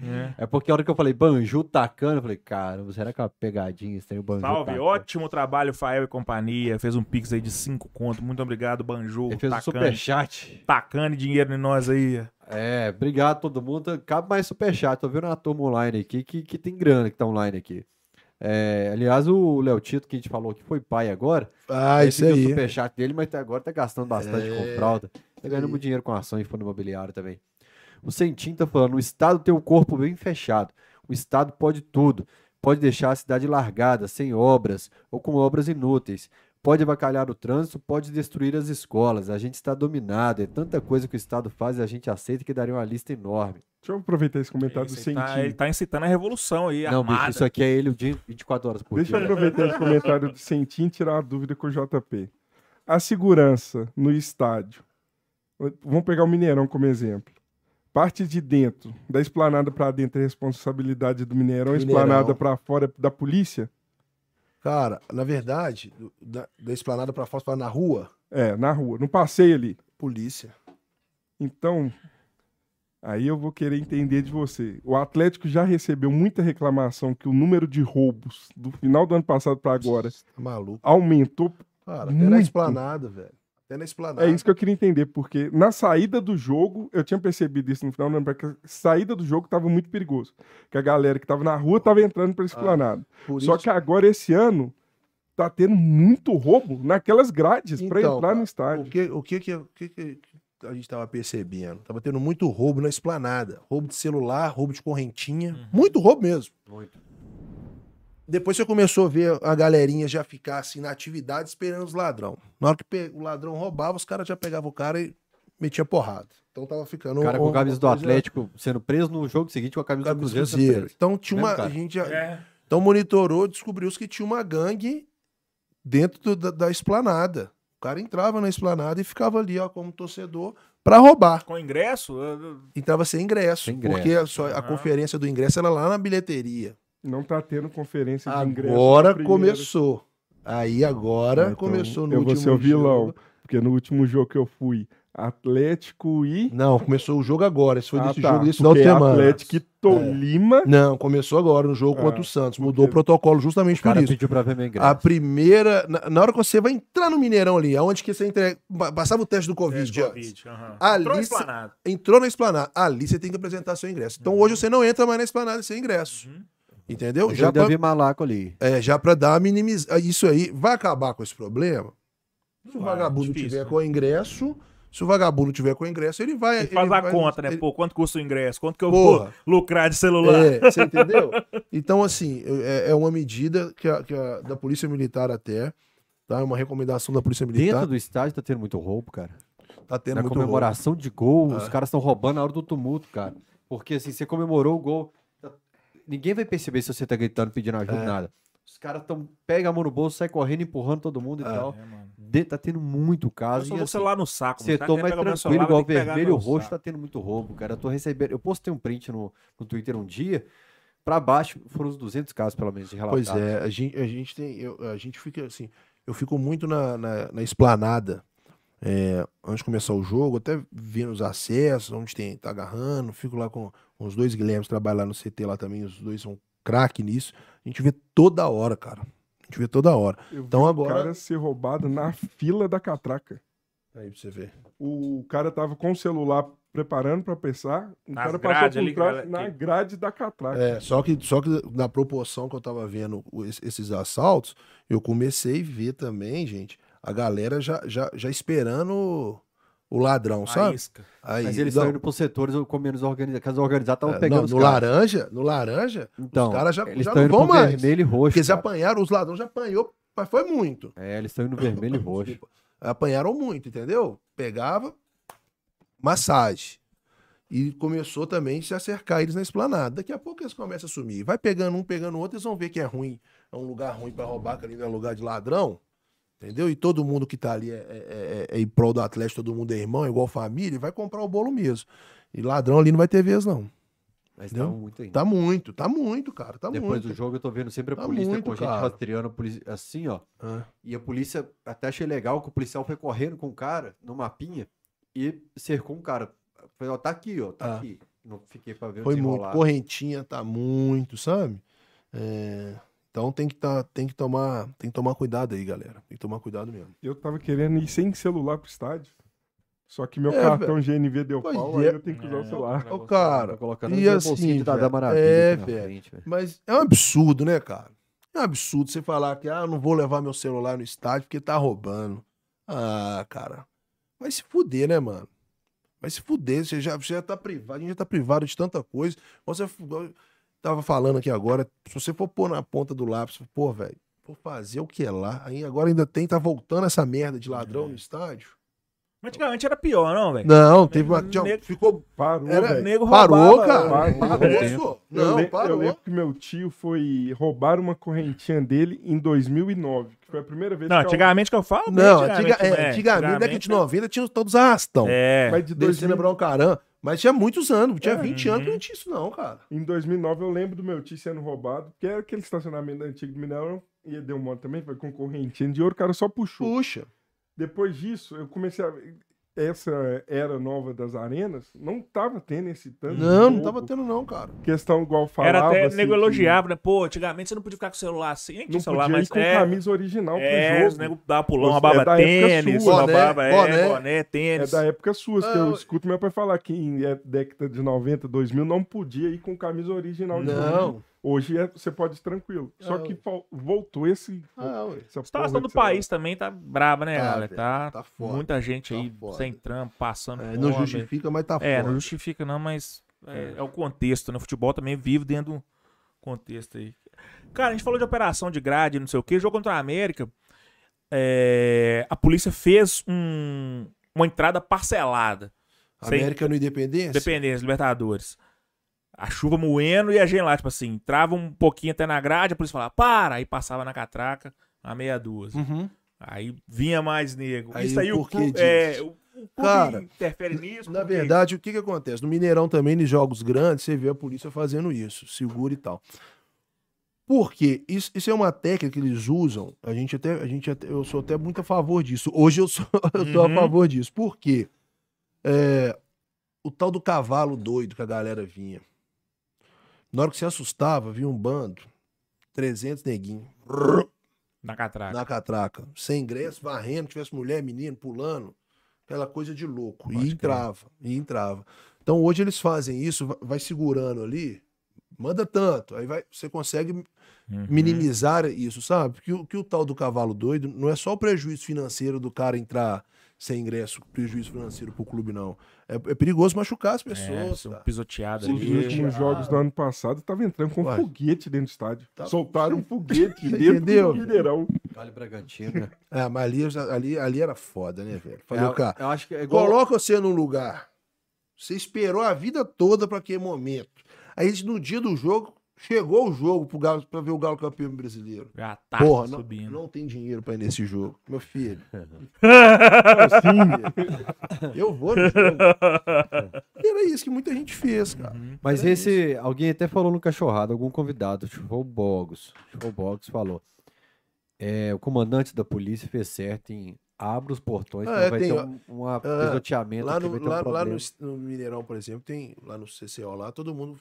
B: Né?
A: É porque a hora que eu falei Banju tacando, eu falei, cara, será que é uma pegadinha? O Banju
B: Salve,
A: tacando?
B: ótimo trabalho, Fael e companhia. Fez um pix aí de 5 conto. Muito obrigado, Banjou.
A: Ele fez um
B: Takane.
A: superchat.
B: Tacane dinheiro em nós aí.
A: É, obrigado a todo mundo. Cabe mais superchat. Tô vendo uma turma online aqui que, que tem grana que tá online aqui. É, aliás, o Léo Tito, que a gente falou que foi pai agora,
C: Ah,
A: esse
C: isso
A: deu o
C: aí.
A: superchat dele, mas até agora tá gastando bastante
C: É,
A: com fralda. Tá ganhando
C: aí.
A: muito dinheiro com ações e fundo imobiliário também. O Sentim tá falando, o Estado tem o corpo bem fechado. O Estado pode tudo. Pode deixar a cidade largada, sem obras ou com obras inúteis. Pode avacalhar o trânsito, pode destruir as escolas. A gente está dominado. É tanta coisa que o Estado faz e a gente aceita que daria uma lista enorme.
D: Deixa eu aproveitar esse comentário do
B: Ele tá, ele tá incitando a revolução aí,
A: Não,
B: armada.
A: bicho, isso aqui é ele o dia 24 horas por
D: Deixa eu
A: dia.
D: aproveitar esse comentário do Sentim e tirar uma dúvida com o JP. A segurança no estádio. Vamos pegar o Mineirão como exemplo. Parte de dentro, da esplanada pra dentro é responsabilidade do Mineirão, a
C: Mineirão.
D: esplanada pra fora é da polícia?
C: Cara, na verdade, da, da esplanada pra fora, na rua,
D: É, na rua, no passeio ali.
C: polícia.
D: Então, aí eu vou querer entender de você. O Atlético já recebeu muita reclamação que o número de roubos do final do ano passado pra agora
C: Tá maluco.
D: aumentou.
C: Cara,
D: Muito.
C: esplanada, velho. Até na esplanada.
D: É isso que eu queria entender, porque na saída do jogo, eu tinha percebido isso no final do ano, porque a saída do jogo tava muito perigoso. Que a galera que tava na rua tava entrando pra esplanada.
C: Por
D: Só
C: isso-
D: que agora, esse ano, tá tendo muito roubo naquelas grades pra
C: Então,
D: entrar
C: cara,
D: no
C: O
D: estádio.
C: que, o que, que, o que, que a gente tava percebendo? Tava tendo muito roubo na esplanada. Roubo de celular, roubo de correntinha. Muito roubo mesmo.
A: Muito.
C: Depois você começou a ver a galerinha já ficar assim na atividade esperando os ladrão. Na hora que o ladrão roubava, os caras já pegavam o cara e metia porrada. Então tava ficando.
A: O cara com
C: uma
A: a camisa do Atlético sendo preso no jogo seguinte com a camisa do
C: camisa do
A: Cruzeiro.
C: Cruzeiro. Então tinha uma. A gente já,
B: É.
C: Então monitorou, descobriu que tinha uma gangue dentro do- da, da esplanada. O cara entrava na esplanada e ficava ali, ó, como torcedor, pra roubar.
B: Com ingresso?
C: Entrava sem ingresso,
A: Sem ingresso.
C: porque a, só, a conferência do ingresso era lá na bilheteria.
D: Não tá tendo conferência de ingresso.
C: Agora
D: na
C: começou. Aí agora
D: então,
C: começou no
D: eu vou
C: último
D: ser o vilão.
C: jogo.
D: Porque no último jogo que eu fui, Atlético e.
C: Não, começou o jogo agora. Esse foi
D: Ah,
C: desse
D: tá,
C: jogo desse final de semana.
D: Atlético e Tolima.
C: Não, começou agora no jogo
D: Ah,
C: contra o Santos. Mudou
D: porque-
C: o protocolo justamente
A: O
C: por
A: cara
C: isso.
A: pediu pra ver meu ingresso.
C: A primeira. Na, na hora que você vai entrar no Mineirão ali, aonde que você entrega, pa- passava o teste do Covid
B: Teste. Covid.
C: Ali
B: Entrou
C: cê-
B: esplanado.
C: entrou na esplanada, ali você tem que apresentar seu ingresso. Então hoje você não entra mais na esplanada sem ingresso.
B: Uhum.
C: Entendeu?
A: Eu
C: Já
A: já
C: pra,
A: vi malaco ali.
C: é, já pra dar minimizar isso aí, vai acabar com esse problema. Se o
B: Vai,
C: vagabundo
B: difícil,
C: tiver
B: né?
C: com ingresso, se o vagabundo tiver com ingresso, ele vai.
B: Ele faz
C: ele
B: a
C: vai-
B: conta, né?
C: ele-
B: Pô, quanto custa o ingresso? Quanto que eu
C: Porra.
B: vou lucrar de celular?
C: É, você entendeu? Então, assim, é, é uma medida que a, que a- da Polícia Militar até, tá? É uma recomendação da Polícia Militar.
A: Dentro do estádio tá tendo muito roubo, cara.
C: Tá tendo
A: Na
C: muito
A: comemoração de gol, os
C: Ah.
A: caras estão roubando na hora do tumulto, cara. Porque assim, você comemorou o gol. Ninguém vai perceber se você tá gritando, pedindo ajuda,
C: É.
A: nada. Os caras tão. Pega a mão no bolso, sai correndo, empurrando todo mundo e
C: É.
A: tal.
B: É.
A: De- tá tendo muito
B: Eu
A: caso.
B: sou
A: E,
B: o
A: assim,
B: celular no saco.
A: setor
B: Tá
A: mais tranquilo,
B: celular,
A: igual vermelho roxo,
B: saco.
A: tá tendo muito roubo, cara. Eu tô recebendo. Eu postei um print no, no Twitter um dia. Pra baixo foram uns 200 casos, pelo menos, de relatados.
C: Pois é, a gente, a gente tem. eu- a gente fica assim. Eu fico muito na, na, na esplanada. É, antes de começar o jogo, até vendo os acessos, onde tem, tá agarrando, fico lá com os dois Guilhermes trabalham lá no CT lá também, os dois são craque nisso. A gente vê toda hora, cara. A gente vê toda hora.
D: Eu vi
C: Então
D: o
C: agora-
D: cara ser roubado na fila da catraca.
C: Aí pra você ver.
D: O cara tava com o celular preparando pra pensar, o
B: Nas
D: cara passou
B: ali,
D: por trás na
B: que-
D: grade da catraca.
C: É, só que, só que na proporção que eu tava vendo o- es- esses assaltos, eu comecei a ver também, gente, a galera já, já, já esperando o ladrão,
B: A
C: sabe?
B: isca.
C: Aí,
A: Mas eles estão indo pros setores com menos organizados. Casa organizada estavam
C: é,
A: pegando
C: não,
A: os
C: no
A: caras.
C: laranja, no laranja,
A: Então,
C: os caras já,
A: eles
C: já
A: estão
C: não
A: indo
C: vão mais.
A: vermelho e roxo.
C: Porque eles
A: cara.
C: apanharam, os ladrões já apanhou, mas foi muito.
A: É, eles estão indo vermelho e roxo.
C: Desculpa. Apanharam muito, entendeu? Pegava massagem. E começou também a se acercar eles na esplanada. Daqui a pouco eles começam a sumir. Vai pegando um, pegando o outro, eles vão ver que é ruim. É um lugar ruim pra roubar, que ali não é lugar de ladrão. Entendeu? E todo mundo que tá ali é, é, é- é em prol do Atlético, todo mundo é irmão, é igual família, e vai comprar o bolo mesmo. E ladrão ali não vai ter vez, não.
A: Mas
C: Entendeu?
A: tá muito ainda.
C: Tá muito, tá muito, cara. Tá
A: Depois
C: muito.
A: do jogo eu tô vendo sempre a
C: Tá
A: polícia
C: muito,
A: com gente
C: cara.
A: rastreando a polícia, assim, ó.
C: Ah,
A: E a polícia, até achei legal que o policial foi correndo com o cara no mapinha e cercou um cara. Foi, ó, tá aqui, ó, tá
C: Ah.
A: aqui. Não fiquei pra ver o
C: Foi muito. Correntinha tá muito, sabe? É, Então tem que, tá, tem, que tomar, tem que tomar cuidado aí, galera. Tem que tomar cuidado mesmo.
D: Eu tava querendo ir sem celular pro estádio. Só que meu
C: É,
D: cartão GNV deu
C: Pois
D: pau,
C: é.
D: aí eu tenho que usar o
B: É.
D: celular.
C: Ô, cara,
A: Tá colocando
C: e assim,
A: da, da
C: velho,
A: maravilha
C: é, velho.
A: frente, velho.
C: mas é um absurdo, né, cara? É um absurdo você falar que, ah, não vou levar meu celular no estádio porque tá roubando. Ah, cara. Vai se fuder, né, mano? Vai se fuder. Você já, você já tá privado, a gente já tá privado de tanta coisa. Você tava falando aqui agora, se você for pôr na ponta do lápis, pô, velho, vou fazer o que é lá. Aí agora ainda tem, tá voltando essa merda de ladrão no estádio.
B: Mas antigamente era pior, não, velho?
C: Não, teve uma.
B: Nego-
C: tinha- ficou.
D: Parou,
C: Era-
B: nego
C: Parou,
B: roubava,
C: cara. Parou.
D: Eu,
C: Não,
D: eu
C: parou.
D: lembro que meu tio foi roubar uma correntinha dele em 2009, que foi a primeira vez
B: Não,
D: que eu-
B: antigamente que eu falo.
C: Não,
B: bem
C: antiga, é, antigamente, década de 90, tinha todos arrastão.
B: É.
D: Mas de
C: Descendo
D: 2000,
C: Broncarã. Mas tinha muitos anos, tinha
D: É.
C: 20 anos que
B: Uhum.
C: não tinha isso, não, cara.
D: em 2009 eu lembro do meu tio sendo roubado, que era aquele estacionamento antigo do Mineirão, e deu um monte também, foi com correntinha de ouro, o cara só puxou.
C: Puxa.
D: Depois disso, eu comecei a. Essa era nova das arenas, não tava tendo esse tanto.
C: Não, não tava tendo, não, cara.
D: Questão igual falava.
B: Era até
D: assim,
B: nego
D: que
B: elogiava, né? Pô, antigamente você não podia ficar com o celular assim. Nem tinha
D: Não
B: celular,
D: podia
B: mas
D: ir com
B: é,
D: camisa original
B: é,
D: pro
B: os
D: jogo.
B: nego dava pulão, roubava
D: é da época
B: tênis,
D: sua.
B: roubava é,
C: Boné,
B: boné,
C: boné.
D: É
B: tênis.
D: da época sua, que
C: Ah,
D: eu
C: eu-
D: escuto meu pai falar que em é, década de 90, 2000, não podia ir com camisa original de jogo. Hoje é- você pode ir tranquilo. Só
C: Não.
D: que voltou esse.
C: Ah,
D: essa
B: A situação do país também tá braba, né,
C: Tá, velho,
B: Tá,
C: tá foda,
B: muita gente
C: tá
B: aí
C: foda.
B: sem trampo, passando
C: É, não
B: fome.
C: justifica, mas tá
B: É, não
C: foda.
B: justifica não, mas é, é o contexto, né? O futebol também vive dentro do contexto aí. Cara, a gente falou de operação de grade, não sei o quê. Jogo contra a América, é, a polícia fez um- uma entrada parcelada. Sem-
C: América no Independência?
B: Dependência, Libertadores. A chuva moendo e a gente lá, tipo assim, entrava um pouquinho até na grade, a polícia falava, para, aí passava na catraca, a meia dúzia.
C: Uhum.
B: Aí vinha mais nego.
C: Aí
B: Isso aí
C: o
B: clube, é, o, o clube
C: Cara,
B: interfere nisso.
C: Na
B: porque-
C: verdade, o que que acontece? No Mineirão também, nos jogos grandes, você vê a polícia fazendo isso, segura e tal. Por quê? Isso, isso é uma técnica que eles usam. A gente até, a gente até, eu sou até muito a favor disso. Hoje eu sou, eu sou
B: Uhum.
C: a favor disso. Por quê? É, o tal do cavalo doido que a galera vinha. Na hora que você assustava, vinha um bando, 300 neguinhos,
B: Na catraca.
C: na catraca, sem ingresso, varrendo, tivesse mulher, menino, pulando, aquela coisa de louco.
B: Pode
C: e entrava, e entrava. Então hoje eles fazem isso, va- vai segurando ali, manda tanto, aí vai, você consegue
B: Uhum.
C: minimizar isso, sabe? Porque o, que o tal do cavalo doido não é só o prejuízo financeiro do cara entrar sem ingresso, prejuízo financeiro pro clube, não. É, é perigoso machucar as
B: É,
C: pessoas.
B: são
C: cara.
B: pisoteadas
D: Os últimos jogos do ano passado tava entrando com
C: Ué.
D: foguete dentro do estádio.
C: Tá-
D: Soltaram um foguete dentro
C: entendeu?
D: do Mineirão.
A: Vale Bragantino, né?
C: É, mas ali, ali, ali era foda, né, velho? Falei,
A: É,
C: cara,
A: eu acho que é igual...
C: Coloca você num lugar. Você esperou a vida toda para aquele momento. Aí no dia do jogo, chegou o jogo pro Galo, pra ver o Galo campeão brasileiro.
B: Já tá
C: Porra, não,
B: subindo.
C: não tem dinheiro pra ir nesse jogo. Meu filho.
D: Assim,
C: Eu vou no jogo. E era isso que muita gente fez, cara.
B: Uhum.
A: Mas
C: Era
A: esse, alguém até falou no cachorrado, algum convidado, o Bogos, o Bogos falou. É, o comandante da polícia fez certo em abre os portões,
C: Ah, é,
A: vai
C: tem,
A: ter
C: ó,
A: um, um pisoteamento
C: Lá no,
A: vai ter um
C: lá, lá no, no Mineirão, por exemplo, tem lá no CCO lá, todo mundo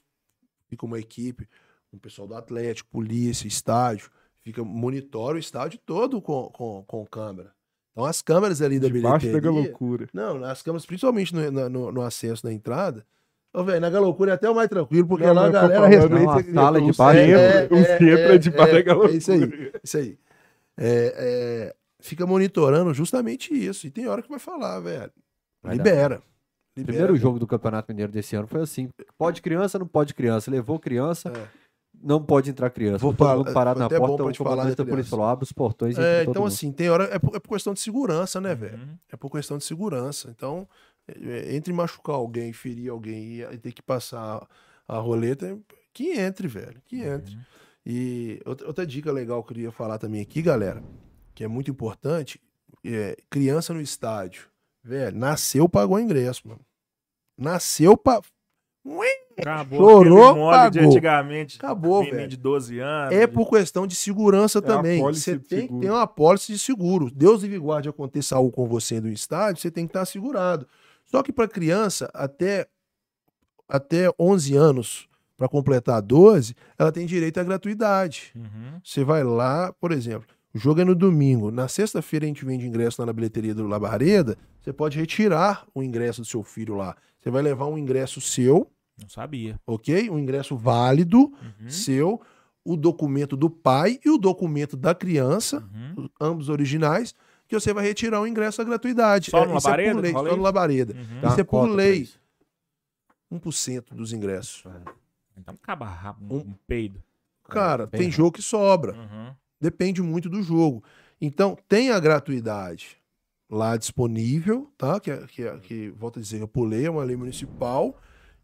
C: fica uma equipe, um pessoal do Atlético, polícia, estádio, fica monitora o estádio todo com, com, com câmera. Então as câmeras ali da
D: Debaixo da
C: bilheteria.
D: loucura.
C: Não, as câmeras, principalmente no, na- no, no acesso da entrada. Ô, velho, na Galocura é até o mais tranquilo, porque
D: Não,
C: lá a galera respeita.
A: Não, a sala de
D: O centro,
C: é,
D: o
C: é,
D: centro é, de
C: é,
D: baixo da
C: é
D: loucura.
C: isso aí. Isso aí. É, é, fica monitorando justamente isso. E tem hora que vai falar, velho. Libera.
A: O
C: Libera.
A: primeiro jogo do Campeonato Mineiro desse ano foi assim: pode criança, não pode criança. Levou criança,
C: É.
A: não pode entrar criança.
C: Vou
A: todo mundo parado
C: foi
A: na porta,
C: pra
A: o
C: te falar
A: comandante
C: da
A: polícia falou: abre os portões e
C: É,
A: entra todo
C: então
A: mundo.
C: assim, tem hora. É por, é por questão de segurança, né, velho?
B: Uhum.
C: É por questão de segurança. Então, é, entre machucar alguém, ferir alguém e, e ter que passar a roleta, que entre, velho. Que entre.
B: Uhum.
C: E outra, outra dica legal que eu queria falar também aqui, galera, que é muito importante, é criança no estádio. Velho, nasceu, pagou ingresso, mano. Nasceu. Ué,
B: Acabou
C: Chorou,
B: molde de
C: pagou.
B: antigamente.
C: Acabou,
B: menino
C: velho.
B: de 12 anos.
C: É por questão de segurança
D: a
C: também. Você tem que ter uma apólice de seguro. Deus livre e guarde aconteça algo com você no estádio, você tem que estar segurado. Só que para criança, até, até 11 anos, para completar 12, ela tem direito à gratuidade.
B: Uhum.
C: Você vai lá, por exemplo, o jogo é no domingo. Na sexta-feira a gente vende ingresso lá na bilheteria do Labareda. Você pode retirar o ingresso do seu filho lá. Você vai levar um ingresso seu,
B: Não sabia.
C: ok? Um ingresso válido
B: Uhum.
C: seu, o documento do pai e o documento da criança,
B: Uhum.
C: ambos originais, que você vai retirar o ingresso da gratuidade.
B: Só no
C: isso é
B: Labareda
C: por
B: que
C: lei, só no? Labareda.
B: Uhum.
A: Dá
C: Isso é por
A: cota pra
C: lei.
A: isso.
C: 1% dos ingressos.
B: Então acaba rápido,
C: Um-
B: um, peido.
C: Cara, tem
A: rápido.
C: jogo que sobra.
B: Uhum.
C: Depende muito do jogo. Então, tem a gratuidade lá disponível, tá? Que, é- que, é- que volto a dizer, eu pulei, é uma lei municipal.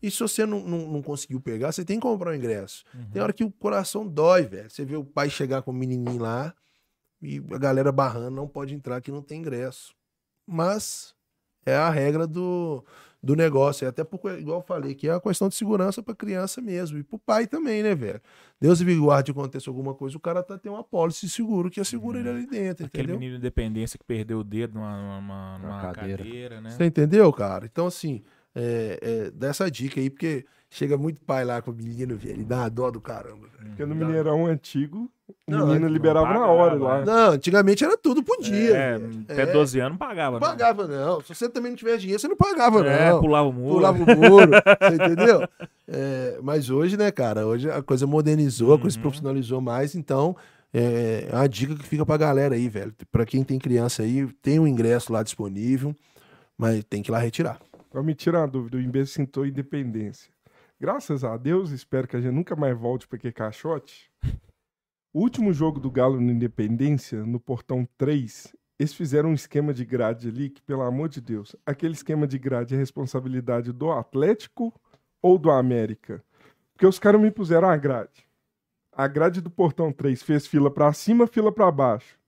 C: E se você não, não, não conseguiu pegar, você tem que comprar o ingresso.
B: Uhum.
C: Tem hora que o coração dói, velho. Você vê o pai chegar com o menininho lá e a galera barrando, não pode entrar que não tem ingresso. Mas é a regra do, do negócio. É até porque, igual eu falei, que é uma questão de segurança pra criança mesmo. E pro pai também, né, velho? Deus me guarde aconteça alguma coisa, o cara tá, tem uma pólice de seguro que assegura ele ali dentro,
B: Aquele
C: entendeu?
B: menino de independência que perdeu o dedo numa, numa,
A: Numa
B: numa
A: cadeira.
B: cadeira. né?
C: Você entendeu, cara? Então, assim, é, é, dá essa dica aí, porque chega muito pai lá com o menino, velho, ele dá uma dó do caramba, velho.
D: Porque no. Mineirão antigo, o
C: Não,
D: menino
C: não
D: liberava na
B: pagava,
D: hora
B: né?
D: lá.
C: Não, antigamente era tudo por dia.
B: É,
C: velho.
B: até
C: É.
B: 12 anos não pagava,
C: Não
B: né?
C: pagava, não. Se você também não tivesse dinheiro, você não pagava,
B: É,
C: não.
B: pulava o muro.
C: Pulava o muro, você entendeu? É, mas hoje, né, cara, hoje a coisa modernizou, a coisa se
B: Uhum.
C: profissionalizou mais, então é é uma dica que fica pra galera aí, velho. Pra quem tem criança aí, tem um ingresso lá disponível, mas tem que ir lá retirar.
D: Pra me tirar uma dúvida, o Imbê sentou independência. Graças a Deus, espero que a gente nunca mais volte para que caixote. O último jogo do Galo no Independência, no Portão 3, eles fizeram um esquema de grade ali que, pelo amor de Deus, aquele esquema de grade é responsabilidade do Atlético ou do América? Porque os caras me puseram a grade. A grade do Portão 3 fez fila pra cima, fila pra baixo.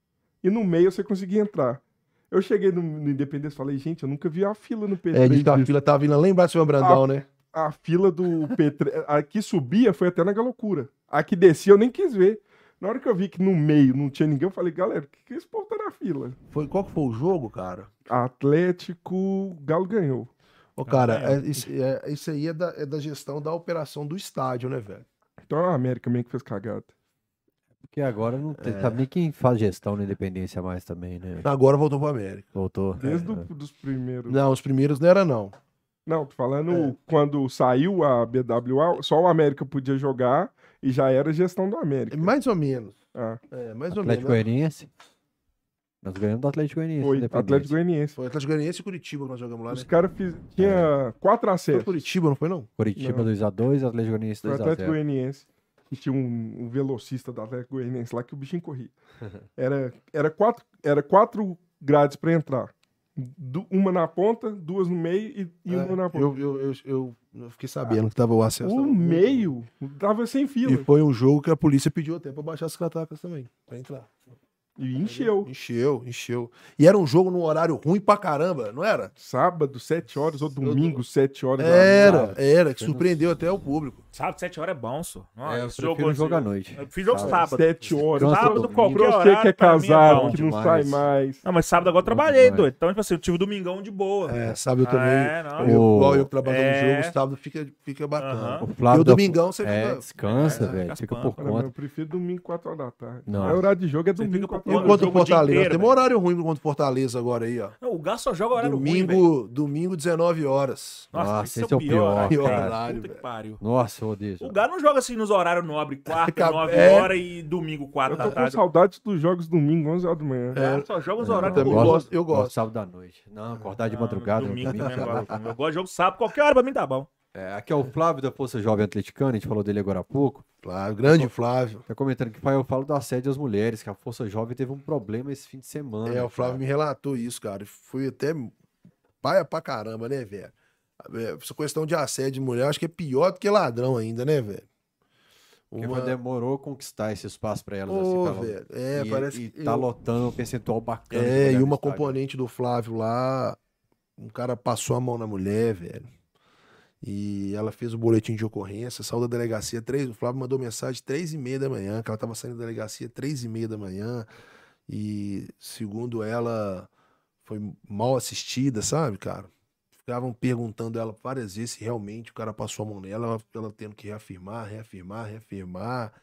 D: E no meio você conseguia entrar. Eu cheguei no, no Independência e falei, gente, eu nunca vi a fila no P3.
C: É, diz que a
D: disso."
C: fila tava vindo lá embaixo do Brandão, né?
D: a fila do P3. A que subia foi até na galocura. A que descia eu nem quis ver. Na hora que eu vi que no meio não tinha ninguém, eu falei, galera, o que, que esse povo tá na fila?
C: Foi, qual que foi o jogo, cara?
D: Atlético, Galo ganhou.
C: Ô, cara, é, isso, é- isso aí é da, é da gestão da operação do estádio, né, velho?
D: Então é a América mesmo que fez cagada.
A: Porque agora não tem,
C: É.
A: sabe nem quem faz gestão na Independência mais também, né?
C: Agora voltou pro América.
A: Voltou.
D: Desde
A: É.
D: o, dos primeiros.
C: Não, os primeiros não era, não.
D: Não, tô falando
C: É.
D: quando saiu a BWA, só o América podia jogar e já era gestão do América.
C: Mais ou menos.
D: Ah,
C: É, mais ou
A: Atlético
C: menos.
A: Goianiense. Nós ganhamos do Atlético Goianiense.
D: foi. Atlético Goianiense.
C: Foi Atlético Goianiense e Curitiba que nós jogamos lá,
D: Os
C: né?
D: caras fiz... tinha quatro
C: Foi
D: acessos.
C: Curitiba, não foi, não?
A: Curitiba
D: Não.
A: 2x2, Atlético Goianiense
D: Foi o Atlético
A: 2x0.
D: Goianiense. E tinha um, um velocista do Atlético Goianiense lá que o bichinho corria. Era, era, quatro, era quatro grades pra entrar. Du- uma na ponta, duas no meio e, e
C: É,
D: uma na ponta.
C: eu, eu, eu, eu- fiquei sabendo que tava o acesso.
D: o
C: tava-
D: meio tava sem fila.
C: E foi um jogo que a polícia pediu até pra baixar as catacas também, pra entrar.
D: E encheu.
C: Encheu, encheu. E era um jogo num horário ruim pra caramba, não era?
D: Sábado, 7 horas, ou domingo, 7 horas. da
C: Era, era, que surpreendeu até o público.
B: Sábado, 7 horas é bom, só.
A: É, eu prefiro jogo à noite.
B: Eu fiz jogo
A: Sábado.
B: sábado.
D: 7 horas.
A: Cansa
B: Sábado, qualquer
D: Pra você
B: horário,
D: que é
B: é
D: casado,
B: bom
D: que não
A: demais.
D: sai mais.
B: Não, mas sábado agora eu trabalhei,
A: demais.
B: doido. Então, tipo assim, eu tive domingão de boa.
C: É, sábado eu também.
B: É, não.
C: eu,
A: O-
C: igual eu que trabalho
B: É.
C: no jogo, sábado fica, fica bacana.
B: Aham.
A: O
C: E
A: Flávio
C: o
A: da-
C: domingão você
A: É,
C: fica.
A: descansa,
B: É,
A: velho.
B: fica
A: Fica por conta.
D: eu prefiro domingo, 4 horas da tarde.
A: Não.
D: A hora de jogo é domingo,
B: fica por
D: 4
C: E
B: conta
D: horas.
C: contra o
B: jogo o
C: Fortaleza? Tem um horário ruim contra o Fortaleza agora aí, ó.
B: O Gás só joga horário ruim.
C: Domingo, domingo, 19 horas.
A: Nossa,
B: esse
A: é o pior,
C: Pior horário, velho.
A: Nossa, eu.
B: O Gás não joga assim nos horários nobres, quarta, 9
C: é.
B: horas e domingo, 4
D: Eu
B: da
D: tô com
B: tarde.
D: saudades dos jogos domingo, 11 horas da manhã.
B: O Gás só joga os horários
C: também
A: eu
C: gosto, eu gosto.
A: sábado da noite. Não, acordar de
B: Ah,
A: madrugada. eu
B: Domingo
A: também.
B: Eu gosto de jogo sábado, qualquer hora pra mim tá bom.
A: É, aqui é o Flávio da Força Jovem Atleticana, a gente falou dele agora há pouco.
C: Claro, grande Flávio.
A: Tá comentando que pai, eu falo do assédio às mulheres, que a Força Jovem teve um problema esse fim de semana.
C: É, o Flávio
A: cara.
C: me relatou isso, cara. Fui até paia pra caramba, né, velho? É, Essa questão de assédio de mulher, acho que é pior do que ladrão ainda, né, velho?
A: Porque
C: Uma...
A: demorou a conquistar esse espaço pra elas.
C: Ô,
A: assim, ela-
C: velho, é,
A: e,
C: parece
A: e
C: que
A: tá
C: eu-
A: lotando um percentual bacana.
C: É, e uma componente do Flávio lá, um cara passou a mão na mulher, velho. E ela fez o boletim de ocorrência, saiu da delegacia três. O Flávio mandou mensagem três e meia da manhã, que ela tava saindo da delegacia três e meia da manhã. E segundo ela, foi mal assistida, sabe, cara? Ficavam perguntando ela várias vezes se realmente o cara passou a mão nela, ela, ela tendo que reafirmar, reafirmar, reafirmar.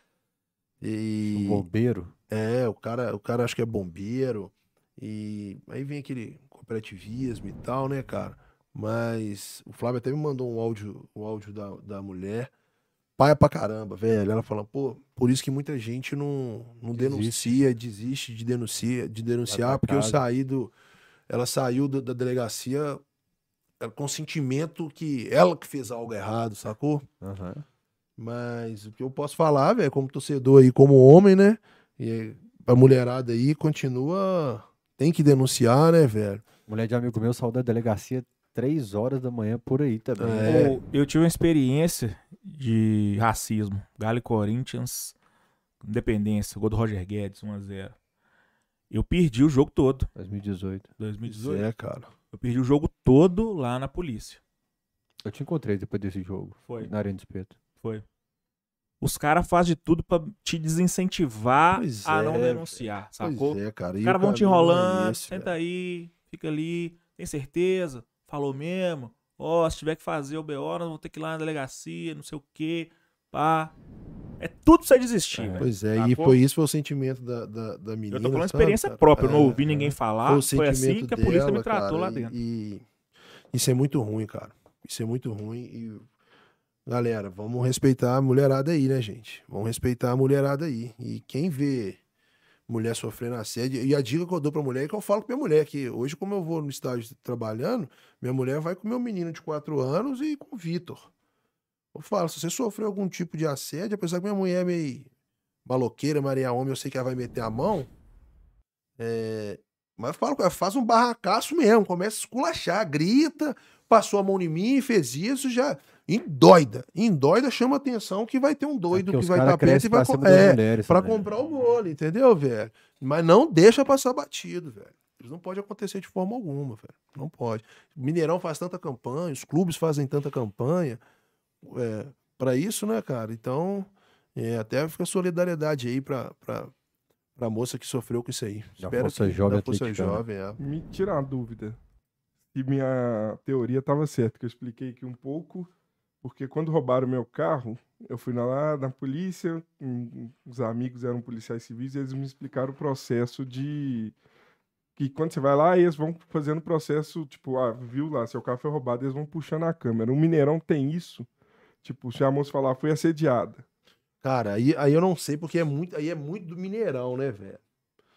C: E.
A: Um bombeiro.
C: É, o cara, o cara acho que é bombeiro. E aí vem aquele cooperativismo e tal, né, cara? Mas o Flávio até me mandou um áudio, um áudio da, da mulher. Paia pra caramba, velho. Ela falando, pô, por isso que muita gente não, não
A: Desiste.
C: denuncia, desiste de denunciar, de denunciar, porque eu saí do. Ela saiu do- da delegacia com sentimento que ela que fez algo errado, sacou?
A: Aham.
C: Mas o que eu posso falar, velho, como torcedor aí, como homem, né? E a mulherada aí continua. Tem que denunciar, né, velho?
A: Mulher de amigo meu saiu da delegacia três horas da manhã por aí também.
C: É.
B: Ô, Eu tive uma experiência de racismo. Galo e Corinthians, Independência, gol do Roger Guedes, 1x0. Eu perdi o jogo todo,
A: 2018.
B: 2018.
C: É, cara.
B: Eu perdi o jogo todo lá na polícia.
A: Eu te encontrei depois desse jogo.
B: Foi.
A: Na Arena do Espeto.
B: Foi. Os caras fazem de tudo pra te desincentivar
C: Pois
B: a
C: é,
B: não denunciar, sacou?
C: Pois é, cara.
B: Os caras vão te
C: é
B: enrolando,
C: esse,
B: senta
C: velho.
B: aí, fica ali, tem certeza, falou mesmo. Ó, se tiver que fazer o BO, nós vamos ter que ir lá na delegacia, não sei o quê, pá. É tudo pra você desistir,
A: É.
C: Pois é, e
B: Sacou?
C: foi isso foi o sentimento da, da, da menina.
B: Eu tô falando
C: sabe,
B: experiência
C: cara?
B: própria, eu não
C: É,
B: ouvi ninguém falar.
C: o
B: Foi assim que a polícia me
C: dela,
B: tratou
C: cara,
B: lá
C: e-
B: dentro.
C: E, isso é muito ruim, cara. Isso é muito ruim. E, galera, vamos respeitar a mulherada aí, né, gente? Vamos respeitar a mulherada aí. E quem vê mulher sofrendo assédio, e a dica que eu dou pra mulher é que eu falo com minha mulher, que hoje, como eu vou no estágio trabalhando, minha mulher vai com meu menino de 4 anos e com o Vitor. Eu falo, se você sofreu algum tipo de assédio, apesar que minha mulher é meio maloqueira, Maria Homem, eu sei que ela vai meter a mão. É, mas eu falo, com ela, faz um barracaço mesmo, começa a esculachar, grita, passou a mão em mim, fez isso, já. Endoida. Endoida chama atenção que vai ter um doido
A: Porque
C: que
A: os
C: vai
A: cara
C: estar perto e vai. É,
A: mulheres
C: pra
A: também.
C: comprar o gole, entendeu, velho? Mas não deixa passar batido, velho. Isso não pode acontecer de forma alguma, velho. Não pode. Mineirão faz tanta campanha, os clubes fazem tanta campanha é, para isso, né, cara? Então, é, até fica solidariedade aí pra, pra, pra moça que sofreu com isso aí.
A: Da
C: Espero
A: Força
C: que,
A: Jovem
C: da Força. Jovem, é.
D: Me tira uma dúvida. Se minha teoria estava certa, que eu expliquei aqui um pouco, porque quando roubaram meu carro, eu fui lá na polícia, um- os amigos eram policiais civis, e eles me explicaram o processo de. Que quando você vai lá, eles vão fazendo o processo, tipo, ah, viu lá, seu carro foi roubado, eles vão puxando a câmera. O Mineirão tem isso. Tipo, se a moça falar, foi assediada.
C: Cara, aí, aí eu não sei, porque é muito, aí é muito do Mineirão, né, velho?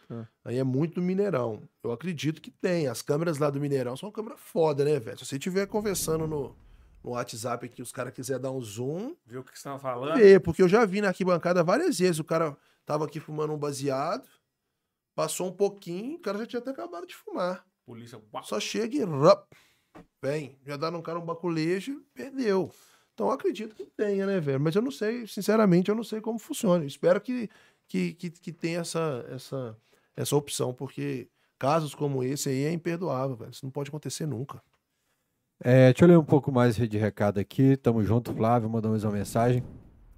D: É.
C: Aí é muito do Mineirão. Eu acredito que tem. As câmeras lá do Mineirão são câmeras foda, né, velho? Se você estiver conversando no, no WhatsApp aqui, os caras quiserem dar um zoom,
B: Viu o que você tava falando?
C: vê, porque eu já vi na arquibancada várias vezes. O cara tava aqui fumando um baseado, passou um pouquinho, o cara já tinha até acabado de fumar.
B: Polícia.
C: Só chega e rap, vem, já dá num cara um baculejo, perdeu. Então eu acredito que tenha, né, velho? Mas eu não sei, sinceramente, eu não sei como funciona. Eu espero que, que, que, que tenha essa, essa, essa opção, porque casos como esse aí é imperdoável, velho. Isso não pode acontecer nunca.
A: É, deixa eu ler um pouco mais de recado aqui. Tamo junto, Flávio, mandou mais uma mensagem.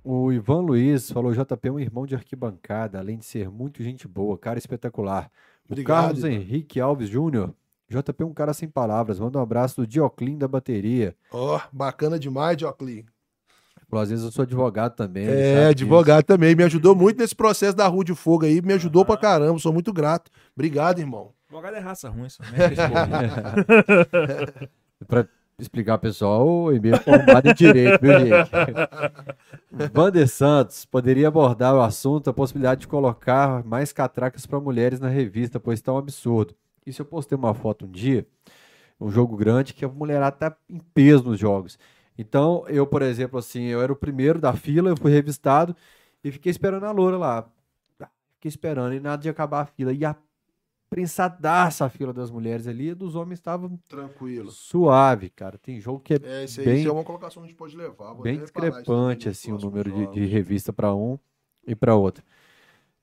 A: O Ivan Luiz falou: JP é um irmão de arquibancada, além de ser muito gente boa, cara espetacular. O
C: Obrigado,
A: Carlos. Henrique Alves Júnior. JP é um cara sem palavras. Manda um abraço do Dioclin da bateria.
C: Ó, bacana demais, Dioclin.
A: Falou, às vezes eu sou advogado também.
C: É,
A: disso.
C: advogado também. Me ajudou muito nesse processo da Rua de Fogo aí. Me ajudou pra caramba. Sou muito grato. Obrigado, irmão.
B: Advogado é raça ruim, isso. Né?
A: Pra explicar, pessoal, o e-mail é formado em direito, viu, gente? Vander Santos poderia abordar o assunto, a possibilidade de colocar mais catracas para mulheres na revista, pois está um absurdo. Isso eu postei uma foto um dia, um jogo grande, que a mulherada tá em peso nos jogos. Então, eu, por exemplo, assim, eu era o primeiro da fila, eu fui revistado e fiquei esperando a loura lá. Fiquei esperando e nada de acabar a fila. E a prensadaça a fila das mulheres ali, a dos homens estava
C: Tranquilo.
A: suave, cara. Tem jogo que é
C: É, isso aí
A: Bem-
C: é uma colocação que a gente pode levar. Vou
A: bem discrepante assim o número de, de revista para um e para outro.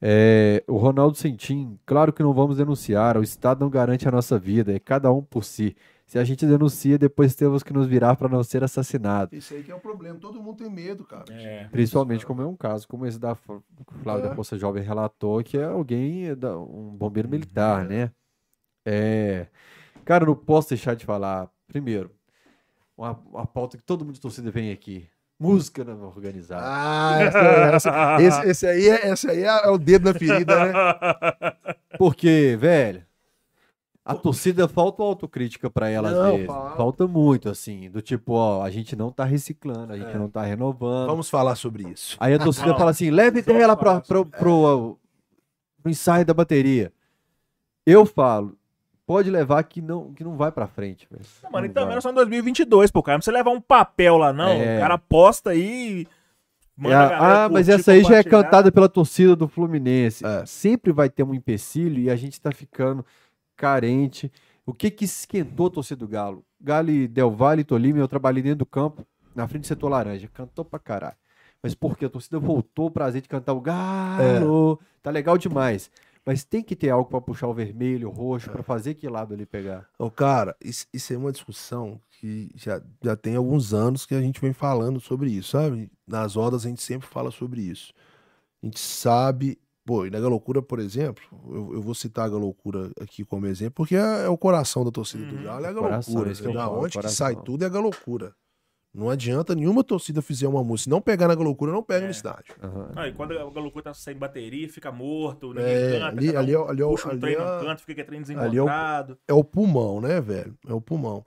A: É, o Ronaldo Sentim, claro que não vamos denunciar, o Estado não garante a nossa vida, é cada um por si. Se a gente denuncia, depois temos que nos virar para não ser assassinado.
C: Isso aí que é o problema. Todo mundo tem medo, cara.
B: É.
A: Principalmente como é um caso como esse da F- que o Flávio
C: É.
A: da Força Jovem relatou, que é alguém, é da- um bombeiro militar, né? É, cara, eu não posso deixar de falar, primeiro, uma, uma pauta que todo mundo de torcida vem aqui. Música né, organizada.
C: Ah, essa, essa- esse, esse aí, é, esse aí é, é o dedo na ferida, né?
A: Porque, velho, a torcida falta autocrítica pra ela
C: Não,
A: às vezes.
C: falta.
A: Falta muito, assim, do tipo, ó, a gente não tá reciclando, a gente
C: É.
A: não tá renovando.
C: Vamos falar sobre isso.
A: Aí a torcida
B: Vamos.
A: fala assim: leve ela pra,
B: falar
A: pro, pro, pro ensaio da bateria. Eu falo, pode levar que não, que não vai pra frente, velho.
B: Não, mano,
A: Não
B: então
A: vai.
B: nós somos 2022, pô, cara. Não precisa levar um papel lá, não.
A: É.
B: O cara posta aí.
A: É, ah, mas essa aí já é cantada pela torcida do Fluminense.
C: É.
A: Sempre vai ter um empecilho e a gente tá ficando carente. O que que esquentou a torcida do Galo? Galo e Del Valle e Tolima, eu trabalhei dentro do campo, na frente do setor laranja. Cantou pra caralho. Mas porque a torcida voltou o prazer de cantar o Galo. Tá legal demais. Mas tem que ter algo pra puxar o vermelho, o roxo, pra fazer que lado ali pegar.
C: Ô, cara, isso, isso é uma discussão que já, já tem alguns anos que a gente vem falando sobre isso, sabe? Nas rodas a gente sempre fala sobre isso. A gente sabe. Pô, e na Galocura, por exemplo, eu, eu vou citar a Galocura aqui como exemplo, porque é, é o coração da torcida do
B: Uhum.
C: Galo, é a
A: Coração,
C: Galocura.
A: eu
C: Da
A: falo,
C: onde que
A: coração.
C: sai tudo é a Galocura. Não adianta nenhuma torcida fizer uma música. Se não pegar na Galocura, não pega
B: É.
C: no estádio.
A: Aham.
B: Não, e quando a Galucu tá sem bateria, fica morto, ninguém
C: É,
B: canta,
C: ali,
B: cada um
C: ali, é- ali, é o-
B: puxa um
C: ali
B: trem
C: é-
B: no canto, fica trem
C: ali é o-
B: desencontrado.
C: é o pulmão, né, velho? É o pulmão.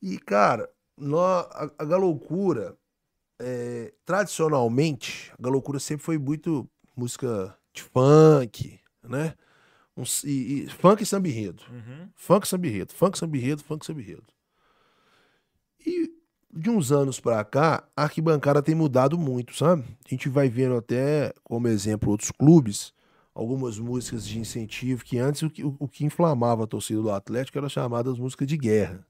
C: E, cara, nó- a, a Galoucura, é, tradicionalmente, a Galoucura sempre foi muito música de funk, né? Um e, e- funk e samba enredo.
B: Uhum.
C: Funk e samba enredo. Funk, samba enredo, funk, samba enredo. E de uns anos pra cá, a arquibancada tem mudado muito, sabe? A gente vai vendo até, como exemplo, outros clubes, algumas músicas de incentivo que antes o que, o, que inflamava a torcida do Atlético eram chamadas músicas de guerra.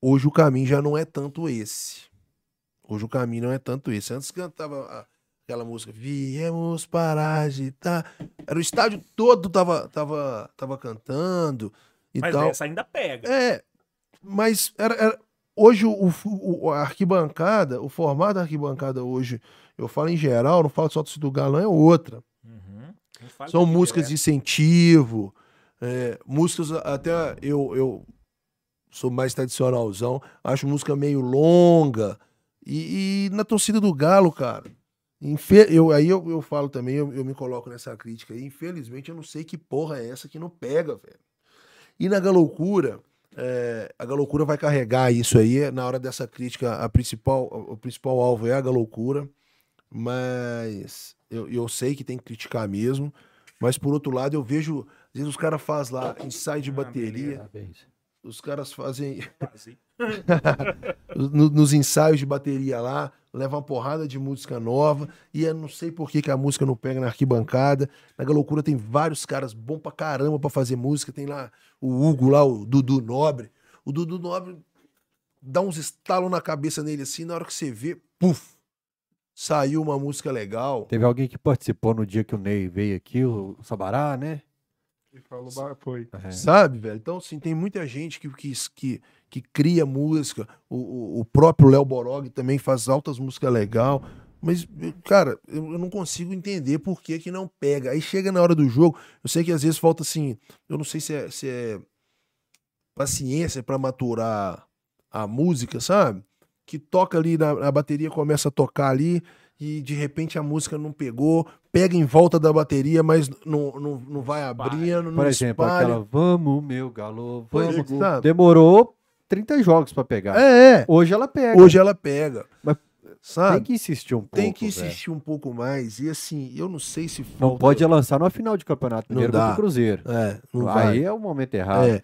C: Hoje o caminho já não é tanto esse. Hoje o caminho não é tanto esse. Antes cantava aquela música Viemos para agitar. Era o estádio todo tava, tava, tava cantando e
B: Mas
C: tal.
B: essa ainda pega.
C: É, mas era, era- hoje o, o- a arquibancada, o formato da arquibancada hoje, eu falo em geral, não falo só do do Galão, é outra.
B: Uhum.
C: São
B: que é
C: músicas de
B: direto.
C: incentivo, é, músicas até eu, eu sou mais tradicionalzão, acho música meio longa. E, e na torcida do Galo, cara, infe- eu, aí eu, eu falo também, eu, eu me coloco nessa crítica aí, infelizmente eu não sei que porra é essa que não pega, velho. E na Galoucura, é, a Galoucura vai carregar isso aí, na hora dessa crítica, a principal, o principal alvo é a Galoucura, mas eu, eu sei que tem que criticar mesmo, mas por outro lado eu vejo, às vezes os caras fazem lá ensaio de
B: Ah,
C: bateria, os caras fazem nos ensaios de bateria lá, leva uma porrada de música nova, e eu não sei por que, que a música não pega na arquibancada. Na Galocura tem vários caras bons pra caramba pra fazer música. Tem lá o Hugo, lá, o Dudu Nobre. O Dudu Nobre dá uns estalos na cabeça nele assim, na hora que você vê, puf! saiu uma música legal.
A: Teve alguém que participou no dia que o Ney veio aqui, o Sabará, né?
D: Ele falou, "Bah, foi.
A: É.
C: Sabe, velho? Então, assim, tem muita gente que, que, que, que cria música. O, o, o próprio Léo Borog também faz altas músicas legal. Mas, cara, eu, eu não consigo entender por que, que não pega. Aí chega na hora do jogo, eu sei que às vezes falta assim. Eu não sei se é, se é paciência pra maturar a música, sabe? Que toca ali, na, a bateria começa a tocar ali e de repente a música não pegou, pega em volta da bateria, mas não, não, não vai abrindo, não
A: Por exemplo,
C: espalha.
A: aquela Vamos, meu galo, vamos.
C: é, sabe?
A: Demorou 30 jogos pra pegar.
C: É, é.
A: Hoje ela pega.
C: Hoje ela pega.
A: Mas
C: sabe?
A: Tem que insistir um pouco.
C: Tem que insistir um pouco mais. E assim, eu não sei se
A: Não
C: falta-
A: pode lançar numa final de campeonato
C: Não
A: mineiro
C: dá.
A: contra o Cruzeiro.
C: É, não
A: Aí
C: vai.
A: é o momento errado.
C: É.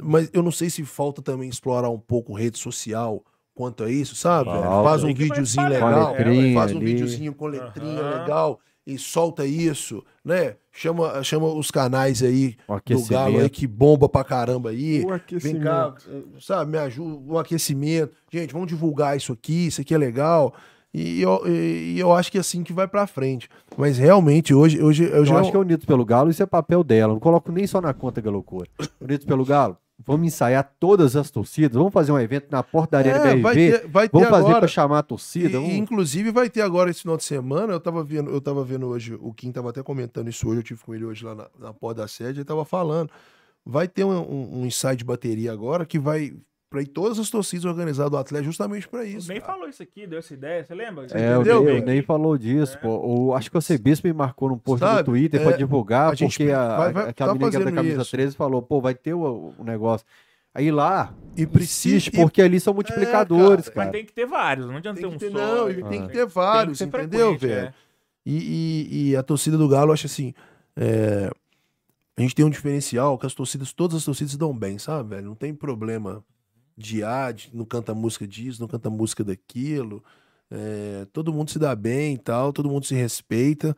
C: Mas eu não sei se falta também explorar um pouco rede social quanto a isso, sabe?
A: Falta.
C: Faz um videozinho legal,
A: letrinha
C: faz um
A: ali.
C: videozinho com letrinha
B: Aham.
C: legal e solta isso, né? Chama, chama os canais aí do Galo aí que bomba pra caramba aí.
D: O
C: Vem
D: aquecimento.
C: cá, eh, sabe, me ajuda, o aquecimento. Gente, vamos divulgar isso aqui, isso aqui é legal. E eu, e eu acho que é assim que vai pra frente. Mas realmente, hoje, hoje eu
A: Eu
C: já.
A: acho que é Unidos pelo Galo, isso é papel dela. Não coloco nem só na conta Galocura. Unidos pelo Galo, vamos ensaiar todas as torcidas. Vamos fazer um evento na porta da Arena
C: É,
A: BRV.
C: vai ter, vai ter
A: Vamos fazer pra chamar a torcida.
C: e,
A: vamos-
C: inclusive vai ter agora esse final de semana. Eu tava vendo, eu tava vendo hoje, o Kim tava até comentando isso hoje, eu tive com ele hoje lá na, na porta da sede, ele tava falando. Vai ter um, um, um ensaio de bateria agora que vai para ir todas as torcidas organizadas do Atlético justamente para
B: O
C: isso.
B: Ney
C: cara.
B: falou isso aqui, deu essa ideia, você lembra?
A: É, o
C: entendeu,
A: Ney,
C: velho?
A: o Ney falou disso, pô. O, acho que o Cebispo me marcou num post
C: Sabe,
A: no Twitter
C: é,
A: pra divulgar,
C: a gente
A: porque a,
C: vai- vai-
A: aquela
C: tá
A: menina que é da camisa
C: isso.
A: 13 falou, pô, vai ter o, o negócio. Aí lá,
C: E precisa.
A: insiste, porque ali são multiplicadores,
C: cara,
A: cara.
B: Mas tem que ter vários, não adianta
C: tem
B: ter um
C: ter,
B: só.
C: não, e
B: né?
C: tem que
A: Ah.
C: ter vários,
B: Tem que ser
C: entendeu, velho?
B: é.
C: E, e- e a torcida do Galo, eu acho assim. é, a gente tem um diferencial que as torcidas, todas as torcidas dão bem, sabe, velho? Não tem problema de ah, de- não canta música disso, não canta música daquilo. É, todo mundo se dá bem e tal, todo mundo se respeita.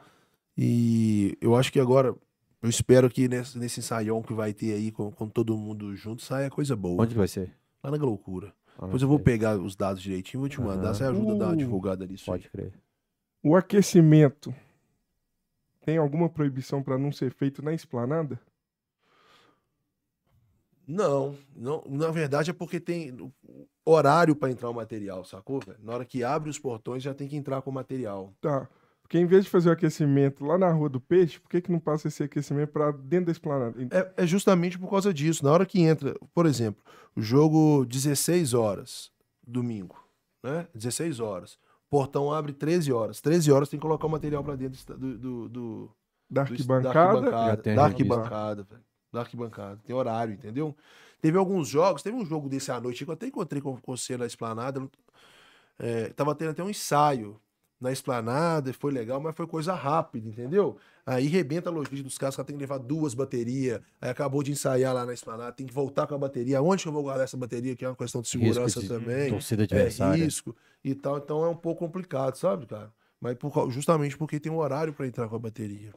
C: E eu acho que agora, eu espero que nesse, nesse ensaião que vai ter aí com, com todo mundo junto, saia coisa boa.
A: Onde vai ser?
C: Lá na loucura.
A: Ah,
C: Depois eu vou pegar os dados direitinho e vou te mandar.
A: Aham.
C: Você ajuda a dar uma
D: Uh,
C: divulgada nisso. aí.
A: Pode crer.
D: O aquecimento tem alguma proibição pra não ser feito na esplanada?
C: Não, não, na verdade é porque tem horário pra entrar o material, sacou, velho? Na hora que abre os portões já tem que entrar com o material.
D: Tá. Porque em vez de fazer o aquecimento lá na Rua do Peixe, por que, que não passa esse aquecimento pra dentro da esplanada?
C: É, é justamente por causa disso. Na hora que entra, por exemplo, o jogo 16 horas, domingo, né? 16 horas. Portão abre 13 horas. 13 horas tem que colocar o material pra dentro do, do, do,
D: Da arquibancada?
A: Já tem
C: Da arquibancada, velho. Da arquibancada. Tem horário, entendeu? Teve alguns jogos, teve um jogo desse à noite que eu até encontrei com com você na esplanada. É, tava tendo até um ensaio na esplanada, foi legal, mas foi coisa rápida, entendeu? Aí rebenta a logística dos caras, que tem que levar duas baterias. Aí acabou de ensaiar lá na esplanada, tem que voltar com a bateria. Onde que eu vou guardar essa bateria? Que é uma questão de segurança
A: de
C: também.
A: Torcida
C: É
A: adversária.
C: risco e tal. Então é um pouco complicado, sabe, cara? Mas por justamente porque tem um horário pra entrar com a bateria.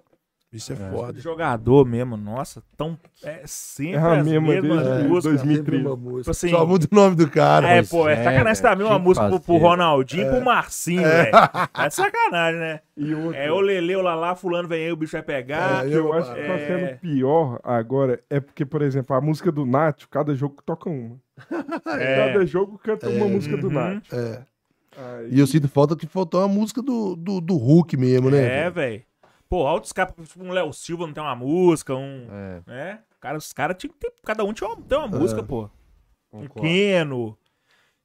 C: Isso é, foda.
B: Jogador mesmo, nossa, tão é sempre
D: É a
B: as
D: mesma
B: mesmas
D: desde
B: músicas.
D: 2013.
C: Sempre uma música.
B: Tipo assim,
C: Só muda o nome do cara.
B: É, pô, é
A: é,
B: sacanagem
A: tinha
B: uma
A: que
B: música pro, pro. Ronaldinho e pro Marcinho, velho. É sacanagem, né?
D: E
B: É o Lele, o Lalá, fulano vem aí, o bicho vai pegar.
C: É,
D: que eu acho que tá
B: É.
D: sendo pior agora é porque, por exemplo, a música do Nath, cada jogo toca uma.
B: É.
D: Cada jogo canta uma música do
B: Uhum.
D: Nath.
C: É.
D: Aí-
C: E eu sinto falta que faltou uma música do, do, do Hulk mesmo, né?
B: É, velho. Pô, altos caras, tipo um Léo Silva não tem uma música, um.
A: É,
B: né? Cara, os caras tinham que ter. Cada um tinha uma, tem uma música, pô. Um. Keno.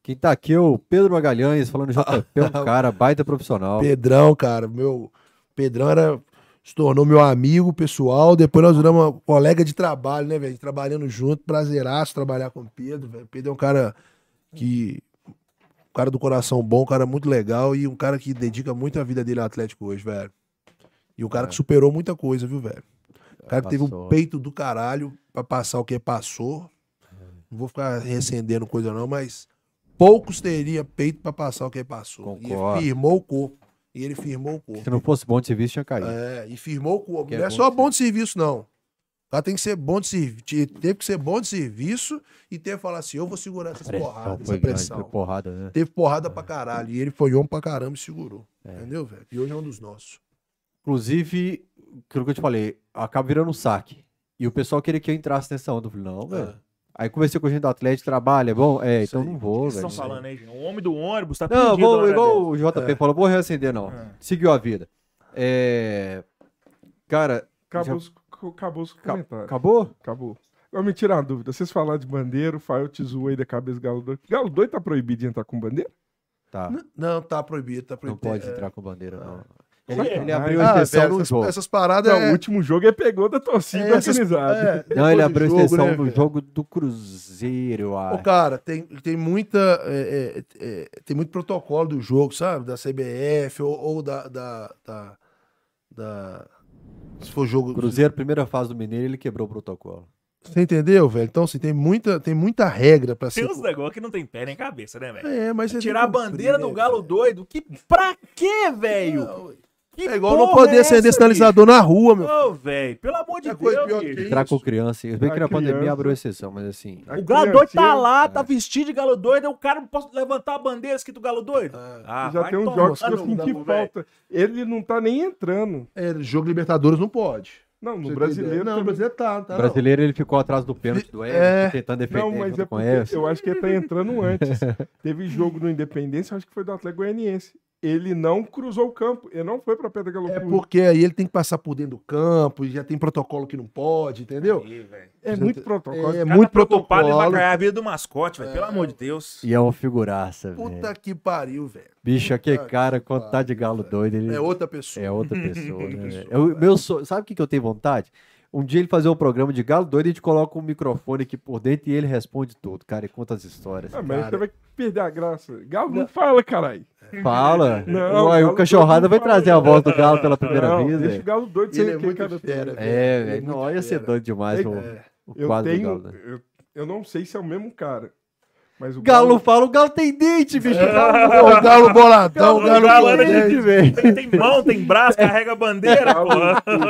A: Quem tá aqui é o Pedro Magalhães, falando JP, um cara baita profissional.
C: Pedrão, cara, meu. Pedrão era. Se tornou meu amigo pessoal. Depois nós viramos uma colega de trabalho, né, velho? Trabalhando junto. Prazeraço trabalhar com o Pedro, velho. Pedro é um cara que. Um cara do coração bom, um cara muito legal e um cara que dedica muito a vida dele ao Atlético hoje, velho. E um cara
A: É.
C: que superou muita coisa, viu, velho? O cara que teve um peito do caralho pra passar o que passou. Não vou ficar recendendo coisa, não, mas poucos teriam peito pra passar o que passou.
A: Concordo.
C: E firmou o corpo. E ele firmou o corpo.
A: Se não fosse bom de serviço, tinha caído.
C: É, e firmou o corpo.
A: Que é
C: não é
A: bom
C: só
A: de
C: bom de serviço, não. O cara tem que ser bom de serviço. Teve que ser bom de serviço e teve que falar assim: eu vou segurar essas porradas, essa
A: grande,
C: pressão.
A: foi porrada, né?
C: Teve porrada pra caralho. E ele foi homem pra caramba e segurou. Entendeu, velho? E hoje é um dos nossos.
A: Inclusive, aquilo que eu te falei, acaba virando um saque. E o pessoal queria que eu entrasse nessa onda. Eu falei, não, velho.
C: É.
A: Aí conversei com a gente do Atlético, trabalha, é bom? É,
C: Isso
A: então
C: aí.
A: não vou,
B: Vocês
A: velho.
B: estão falando aí, gente? O homem do ônibus tá
A: Não,
B: pedindo
A: vou, igual o JP falou, vou reacender, não.
B: É.
A: Seguiu a vida. É... Cara,
D: Acabou,
A: Já-
D: acabou os comentários.
A: acabou?
D: Acabou. Agora me tira uma dúvida. Vocês falaram de bandeira, o Fael te zoou aí da cabeça do Galo doido. Galo doido tá proibido de entrar com bandeira?
A: Tá.
C: N- Não, tá proibido, tá
A: Não
C: proibido.
A: pode
C: É.
A: entrar com bandeira, não. Ele, ele
D: Ah,
A: abriu
C: Ah,
A: exceção
C: velho,
A: no
C: essas,
A: jogo.
C: essas paradas.
D: Não,
C: é-
D: o último jogo ele pegou da torcida
C: é,
D: organizada.
C: é,
A: Não, ele abriu
C: jogo,
A: exceção
C: né,
A: no jogo do Cruzeiro, acho.
C: cara, tem, tem muita. é, é, é, tem muito protocolo do jogo, sabe? Da CBF ou, ou da, da, da, da- Se for jogo.
A: Cruzeiro, primeira fase do Mineiro, ele quebrou o protocolo.
C: Você entendeu, velho? Então, assim, tem muita, tem muita regra pra
B: Tem
C: ser.
B: uns negócios que não tem pé nem cabeça, né, velho?
C: É, mas você
B: Tirar a
C: tem
B: bandeira
C: né,
B: do galo
C: velho?
B: doido? Que pra quê, velho?
C: É igual não poder
B: é
C: acender
B: essa,
C: sinalizador na rua, meu.
B: Ô, velho, pelo amor de
C: É
B: Deus,
C: pior que.
A: Entrar com criança. Se bem que na pandemia abriu exceção, mas assim.
D: A
B: O galo doido tá lá, tá vestido de galo doido, o cara não pode levantar a bandeira escrito galo doido. Ah,
D: já
B: vai
D: tem uns
B: tomar
D: jogos que eu senti falta. Ele não tá nem entrando.
C: É, jogo Libertadores não pode.
D: Não, no
C: Você
D: brasileiro.
C: Não, no brasileiro tá, tá.
A: O brasileiro ele ficou atrás do pênalti do Everton,
C: É.
A: tentando defender
D: Não, mas é porque eu acho que ele tá entrando antes. Teve jogo no Independência, acho que foi do Atlético Goianiense. Ele não cruzou o campo, ele não foi pra Pedra Galo
C: É porque aí ele tem que passar por dentro do campo, e já tem protocolo que não pode, entendeu?
B: Aí, velho.
D: É muito protocolo.
C: É
B: cara
C: muito
B: tá preocupado em
C: protocolo.
B: macarar a vida do mascote, velho. Pelo amor de Deus.
A: E é uma figuraça, velho.
C: Puta que pariu, velho.
A: Bicho, aquele
C: Puta
A: cara, quando tá de galo
C: pariu,
A: doido, ele
C: É outra pessoa.
A: é outra pessoa, né?
C: pessoa?
A: Eu- meu sonho- sabe o que, que eu tenho vontade? Um dia ele fazer um programa de galo doido e a gente coloca um microfone aqui por dentro e ele responde tudo, cara, e conta as histórias.
D: Ah, mas
C: Cara.
D: você vai perder a graça. Galo não fala, caralho.
A: Fala.
D: Não,
A: Uai,
D: Galo
A: o cachorrada vai trazer a voz do galo pela primeira
D: Não,
A: vez,
D: deixa o
A: velho.
D: galo doido
C: Ele
D: ser
C: é
D: cara
C: fera.
A: É,
C: é
A: velho. Não, ia ser doido demais o,
C: É.
A: o
D: Eu
A: quadro do
D: tenho.
A: galo. né?
D: Eu, eu não sei se é o mesmo cara. Mas o
A: Galo fala, o galo tem dente, bicho.
C: É. O galo boladão, o galo
B: galo anda de
C: boladão.
A: velho.
B: Tem, tem mão, tem braço, carrega a bandeira.
D: Galo,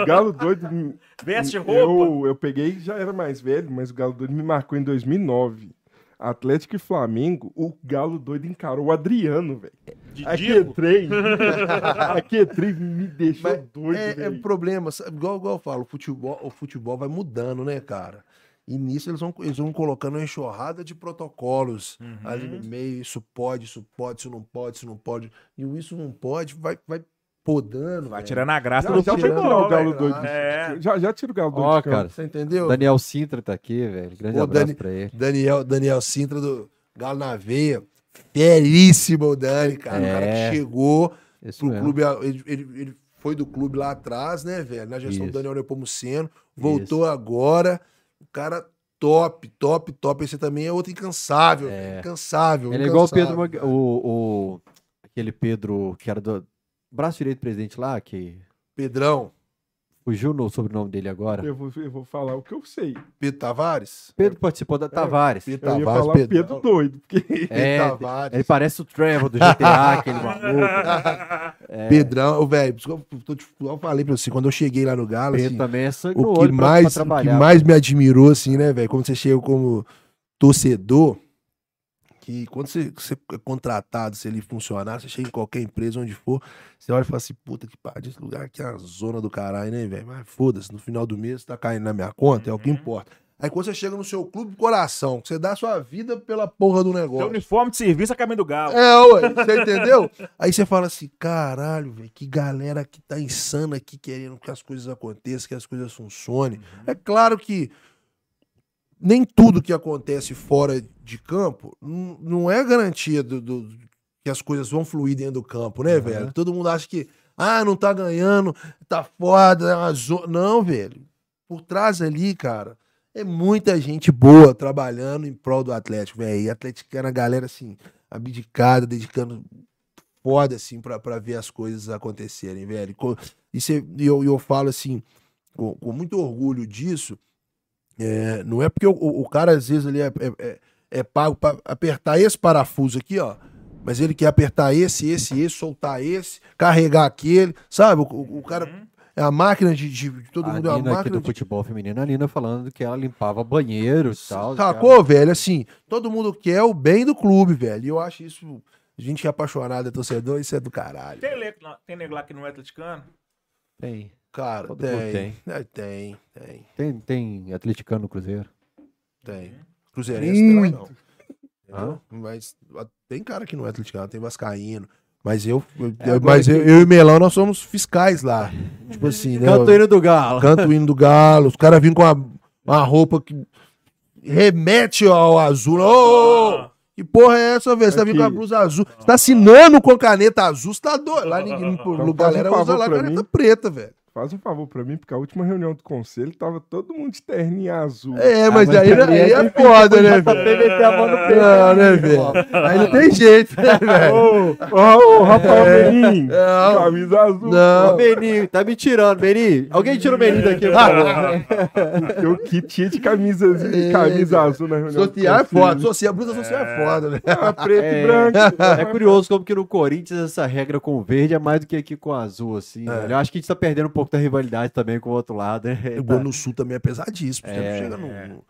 D: o Galo doido. me-
B: Veste roupa.
D: Eu, eu peguei, já era mais velho, mas o Galo doido me marcou em 2009. Atlético e Flamengo, o Galo doido encarou o Adriano, velho.
B: De
D: Aqui
B: Diego.
D: trem. Aqui trem me deixou
C: Mas
D: doido,
C: é, é
D: velho.
C: problema, sabe? igual, igual eu falo, o futebol, o futebol vai mudando, né, cara? E nisso eles vão, eles vão colocando uma enxurrada de protocolos
B: Uhum.
C: ali no meio. Isso pode, isso pode, isso não pode, isso não pode. E o isso não pode vai, vai podando.
B: Vai
C: velho.
B: tirando a graça
D: Já,
B: do
D: já
B: futebol,
D: o Galo
B: velho.
D: doido.
B: É.
D: Já, já tira o Galo doido.
A: Ó, cara,
C: Você entendeu?
A: Daniel Sintra tá aqui, velho. Grande
C: Ô,
A: abraço
C: Dani-
A: pra ele.
C: Daniel, Daniel Sintra do Galo na Veia. Feríssimo o Dani, cara. O cara
A: É.
C: que chegou
A: Isso
C: pro
A: mesmo.
C: clube. Ele, ele, ele foi do clube lá atrás, né, velho? Na gestão
A: Isso.
C: do Daniel Nepomuceno. Voltou agora. O cara top, top, top. Esse também é outro incansável, velho. Incansável.
A: Ele é igual o Pedro, o, o- aquele Pedro que era do braço direito do presidente lá, que
C: Pedrão.
A: fugiu no sobrenome dele agora.
D: Eu vou, eu vou falar o que eu sei.
C: Pedro Tavares?
A: Pedro participou da Tavares.
C: Pedro
D: Eu ia
C: Tavares,
D: falar
C: Pedro.
D: Pedro doido, porque
A: É,
C: Pedro Tavares.
A: ele parece o Trevor do GTA, aquele maluco. É.
C: Pedrão, velho, eu, falei pra você, quando eu cheguei lá no Galo,
A: Pedro
C: assim,
A: também é sangue
C: o que,
A: olho pra- pra
C: mais, o que mais me admirou, assim, né, velho? Como você chega como torcedor, que quando você, você é contratado, se ele funcionar, você chega em qualquer empresa, onde for, você olha e fala assim, puta que pariu, esse lugar aqui é a zona do caralho, né, velho? Mas foda-se, no final do mês tá caindo na minha conta, é o que
B: Uhum.
C: importa. Aí quando você chega no seu clube coração, que você dá a sua vida pela porra do
B: Seu
C: negócio.
B: uniforme de serviço é caminho do galo.
C: É, ué, você entendeu? Aí você fala assim, caralho, velho, que galera que tá insana aqui querendo que as coisas aconteçam, que as coisas funcionem. É claro que nem tudo que acontece fora de campo não é garantia do, do- que as coisas vão fluir dentro do campo, né,
A: Uhum.
C: velho? Todo mundo acha que, ah, não tá ganhando, tá foda, é uma zo-". Não, velho. Por trás ali, cara, é muita gente boa trabalhando em prol do Atlético, velho. E atleticana, a galera, assim, abdicada, dedicando foda, assim, pra, pra ver as coisas acontecerem, velho. E cê- eu, eu falo, assim, com, com muito orgulho disso, é, não é porque o, o- o cara, às vezes, ali é, é, é- é pago pra apertar esse parafuso aqui, ó, mas ele quer apertar esse, esse, esse, soltar esse, carregar aquele, sabe? O, o- o cara
B: Uhum.
C: É a máquina de, de- de todo
A: a
C: mundo, é uma
A: Nina aqui
C: máquina
A: do
C: de
A: futebol feminino, a Nina falando que ela limpava banheiro e tal.
C: Sacou, velho? Assim, todo mundo quer o bem do clube, velho. E eu acho isso. A gente que é apaixonado, é torcedor, isso é do caralho.
B: Tem, le- tem nego lá que não é atleticano?
A: Tem,
C: Cara, tem.
A: tem.
C: É, tem, tem,
A: tem, tem atleticano no Cruzeiro.
C: tem. Cruzeirense
D: Muito.
C: não. Entendeu? Mas ah, tem cara que não é atleticano, tem vascaíno. Mas eu,
A: É,
C: mas eu,
A: que-
C: eu e Melão, nós somos fiscais lá. Tipo assim, né?
A: Canto hino do Galo.
C: Canto hino do Galo, os caras vindo com uma, uma roupa que remete ao azul. Ô, que porra é essa, velho? Você tá vindo com a blusa azul. Você tá assinando com caneta azul, você tá doido. Lá ninguém,
D: Então
C: a
D: faz
C: galera usa lá caneta
D: mim.
C: preta, velho.
D: Faz um favor pra mim, porque a última reunião do conselho tava todo mundo de terninho azul.
C: É, mas,
A: mas
C: aí,
A: é
C: é foda, né,
A: Tá
C: velho?
A: meter a mão no peito.
C: Não, né, velho? Aí não tem jeito, né, velho?
D: Ô, ô, ô, Rafael
C: É.
D: Menin,
C: Não.
D: camisa azul.
C: Não.
A: Meninho, tá me tirando, Meninho. Alguém tira o Meninho daqui, por favor.
D: Eu que tinha de camisa,
C: É,
D: camisa azul na reunião.
C: Social é foda. Social, blusa social é foda, né?
D: Ah, preto
A: É.
D: e branco.
A: É curioso como que no Corinthians essa regra com o verde é mais do que aqui com o azul, assim. Eu acho que a gente tá perdendo um pouco da rivalidade também com o outro lado, né?
C: O gol no sul também é pesadíssimo. Você
A: É,
C: não chega no,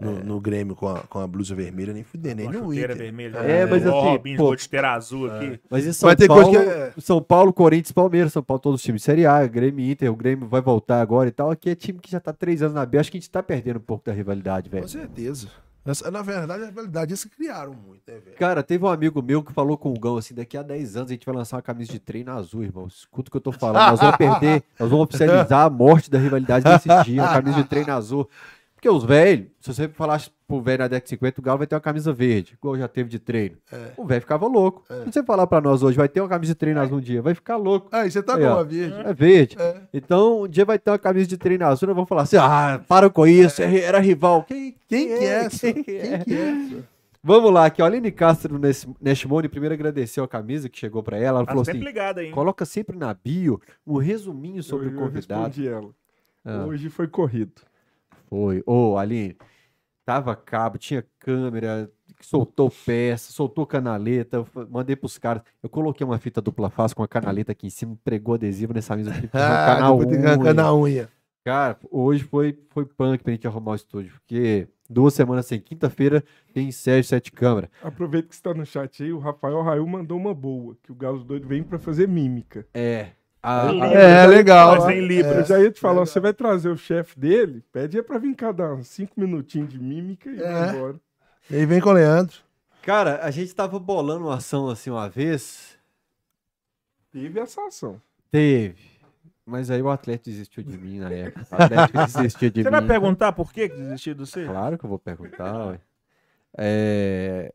C: no, no Grêmio com a, com a blusa vermelha, nem fuder, nem no Inter.
B: vermelha.
A: É, mas
B: Ó,
A: assim,
B: Robinho,
A: pô-
B: gol chuteira azul aqui.
A: Mas em São
C: Vai ter
A: Paulo,
C: coisa que é-
A: São Paulo, Corinthians, Palmeiras, São Paulo, todos os times Série A, Grêmio e Inter, o Grêmio vai voltar agora e tal. Aqui é time que já tá três anos na B. Acho que a gente tá perdendo um pouco da rivalidade, velho.
C: Com certeza. Essa- na verdade, a realidade eles que criaram muito, né, velho?
A: Cara, teve um amigo meu que falou com o Gão assim: daqui a 10 anos a gente vai lançar uma camisa de treino azul, irmão. Escuta o que eu tô falando. Nós vamos perder, nós vamos oficializar a morte da rivalidade desse dia, a camisa de treino azul. Porque os velhos, se você falasse pro velho na década de 50, o Galo vai ter uma camisa verde, igual já teve de treino. O velho ficava louco. Se você falar pra nós hoje, vai ter uma camisa de treino azul um dia, vai ficar louco.
C: Aí, você tá
A: Aí,
C: com uma verde.
A: É verde.
C: É.
A: Então, um dia vai ter uma camisa de treino azul, nós vamos falar assim: ah, para com isso, é- era rival. Quem,
C: Quem que é essa?
A: Quem
C: Quem
A: é?
C: que é essa?
A: Vamos lá, aqui. A Aline Castro Nes- Neshimone primeiro agradeceu a camisa que chegou pra ela. Ela
B: Tá
A: falou
B: sempre
A: assim:
B: ligado aí. hein?
A: coloca sempre na bio um resuminho sobre
D: eu,
A: o
D: eu
A: convidado.
D: respondi ela.
A: Ah,
D: Hoje foi corrido.
A: Foi. Ô, Aline, tava cabo, tinha câmera, soltou peça, soltou canaleta. mandei pros caras. Eu coloquei uma fita dupla face com a canaleta aqui em cima, pregou adesivo nessa mesa aqui.
C: Ah,
A: unha.
C: na unha.
A: Cara, hoje foi, foi punk pra gente arrumar o estúdio, porque duas semanas sem quinta-feira tem Sérgio Sete Câmara.
D: Aproveita que você tá no chat aí, o Rafael Raul mandou uma boa, que o Galo Doido vem pra fazer mímica.
A: É. A,
B: Aí,
A: a-
C: É, legal.
B: Mas em Libras.
D: Eu já ia te falar,
C: legal.
D: você vai trazer o chefe dele, pede aí pra vir uns cinco minutinhos de mímica e
C: É.
D: vai embora.
C: E vem com o Leandro.
A: Cara, a gente tava bolando uma ação assim uma vez.
D: Teve essa ação.
A: Teve. Mas aí o Atlético desistiu de mim na época. O Atlético desistiu de
B: Você
A: mim.
B: vai perguntar por que desistiu do você?
A: Claro que eu vou perguntar. ué. É,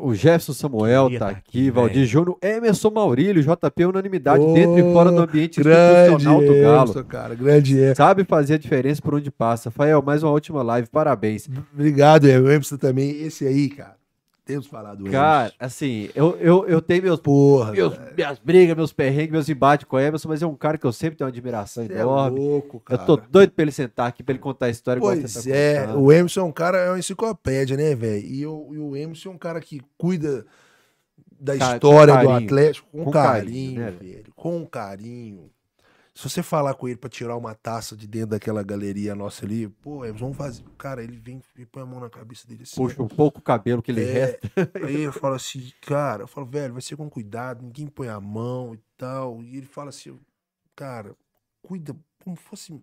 A: O Jefferson Samuel
B: Queria
A: tá
B: tá
A: aqui,
B: aqui,
A: Valdir Júnior, Emerson Maurílio, JP unanimidade
C: Ô,
A: dentro e fora do ambiente institucional do Galo.
C: Emerson, cara. Grande é.
A: Sabe fazer a diferença por onde passa. Rafael, mais uma última live, parabéns.
C: Obrigado, Emerson também. Esse aí, cara. Temos falado do
A: Cara, assim, eu, eu, eu tenho meus,
C: Porra.
A: meus, minhas brigas, meus perrengues, meus embates com o Emerson, mas é um cara que eu sempre tenho uma admiração
C: Você é
A: enorme.
C: louco,
A: eu
C: cara.
A: tô doido pra ele sentar aqui, pra ele contar a história
C: Pois
A: tá
C: é,
A: contando.
C: o Emerson é um cara, é uma enciclopédia, né, velho? E, o- e o Emerson é um cara que cuida da
A: Ca- com
C: história do. Atlético com,
A: Com
C: carinho,
A: carinho, né,
C: velho? Com carinho. Se você falar com ele pra tirar uma taça de dentro daquela galeria nossa ali, pô, Emerson, vamos fazer. Cara, ele vem e põe a mão na cabeça dele assim.
A: Puxa um pouco o cabelo que ele
C: É,
A: resta.
C: Aí eu falo assim, cara, eu falo, velho, vai ser com cuidado, ninguém põe a mão e tal. E ele fala assim, cara, cuida como fosse.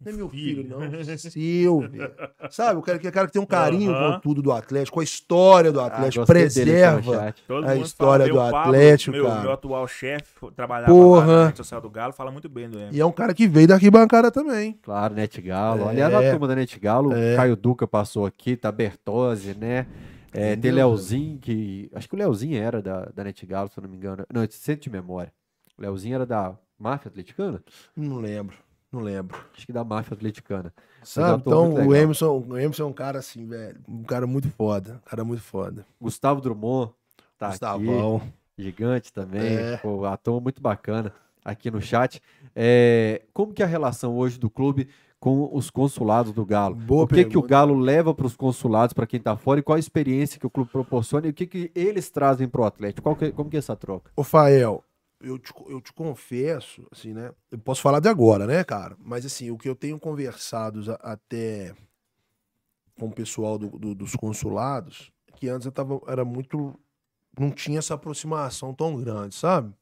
C: Não é meu filho,
B: Filho.
C: não. Seu, velho. Sabe, o cara, que- o cara que tem um carinho
B: Aham.
C: com tudo do Atlético, com a história do
A: Ah,
C: Atlético,
A: no
C: preserva. A história
B: fala,
C: do
B: Pablo,
C: Atlético,
B: meu,
C: cara.
B: Meu atual chefe, trabalhava
C: Porra.
B: lá na rede social do Galo, fala muito bem do Emerson.
C: E é um cara que veio da arquibancada também.
A: Claro, Net Galo.
C: É.
A: Aliás, a turma da Net Galo,
C: É.
A: Caio Duca passou aqui, tá Bertozzi, né? É, tem? Leozinho, que. Acho que o Leozinho era da, da Net Galo, se eu não me engano. Não, centro de memória. O Leozinho era da máfia atleticana?
C: Não lembro, não lembro.
A: Acho que da máfia atleticana.
C: Sabe?
A: ator
C: Então
A: muito
C: o. Emerson, o Emerson é um cara assim, velho. Um cara muito foda. Um cara muito foda.
A: Gustavo Drummond tá aqui.
C: Gustavão.
A: Gigante também.
C: É.
A: Pô, ator muito bacana aqui no chat. É, como que é a relação hoje do clube com os consulados do Galo?
C: Boa
A: o que, que o. Galo leva para os consulados, para quem tá fora, e qual a experiência que o clube proporciona e o que, que eles trazem para o Atlético? Qual que- como que é essa troca?
C: Ô, Fael, eu te, eu te confesso, assim, né? Eu posso falar de agora, né, cara? Mas, assim, o que eu tenho conversado até com o pessoal do- do- dos consulados, que antes eu tava, era muito. Não tinha essa aproximação tão grande, sabe?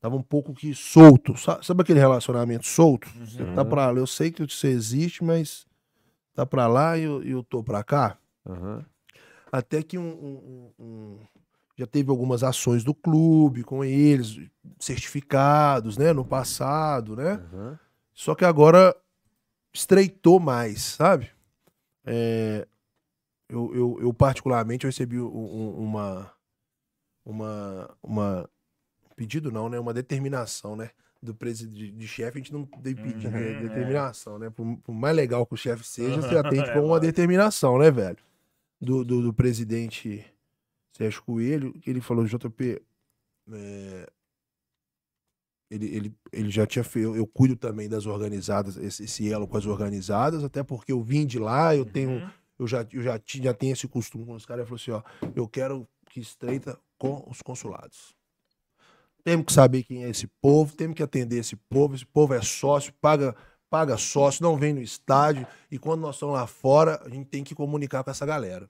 C: Tava um pouco que solto. Sabe, sabe aquele relacionamento solto? Você tá pra lá. Eu sei que você existe, mas tá pra lá e eu, eu tô pra cá.
A: Aham.
C: Até que um- um- um- já teve algumas ações do clube com eles, certificados, né, no passado, né?
A: Aham.
C: Só que agora estreitou mais, sabe? É, eu, eu, eu, particularmente, eu recebi um- um- uma, uma, uma pedido não, né? Uma determinação, né? Do presidente de chefe, a gente não tem pedido, né?
B: Uhum, é.
C: determinação, né? Por, por mais legal que o chefe seja, você atende
B: É,
C: com uma
B: lógico.
C: determinação, né, velho? Do, do, do presidente Sérgio Coelho, que ele falou, JP, é, ele, ele, ele já tinha feito, eu cuido também das organizadas, esse, esse elo com as organizadas, até porque eu vim de lá, eu tenho,
B: Uhum.
C: eu já, eu já, tinha, já tenho esse costume com os caras, ele falou assim, ó, eu quero que estreita com os consulados. Temos que saber quem é esse povo, temos que atender esse povo, esse povo é sócio, paga, paga sócio, não vem no estádio, e quando nós estamos lá fora, a gente tem que comunicar com essa galera.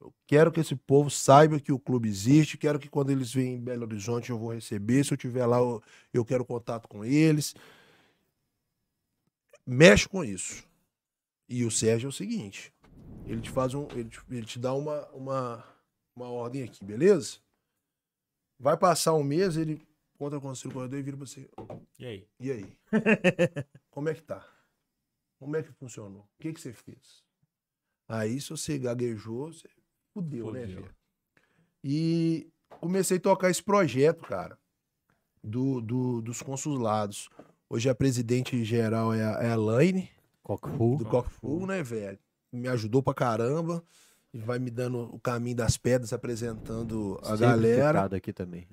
C: Eu quero que esse povo saiba que o clube existe, quero que quando eles vêm em Belo Horizonte eu vou receber, se eu estiver lá eu, eu quero contato com eles. Mexe com isso. E o Sérgio é o seguinte, ele te faz um, ele te, ele te dá uma, uma, uma ordem aqui, beleza? Vai passar um mês, ele conta com o conselho corredor e vira pra você.
B: E aí?
C: E aí? Como é que tá? Como é que funcionou? O que, que você fez? Aí, se você gaguejou, você fudeu, né,
B: Fudeu.
C: velho? E comecei a tocar esse projeto, cara, do, do- dos consulados. Hoje a presidente geral é a, é a Laine,
A: Cockfu.
C: do Cockfull, né, velho? Me ajudou pra caramba. E vai me dando o caminho das pedras, apresentando a
A: Sempre
C: galera.
A: citado aqui também.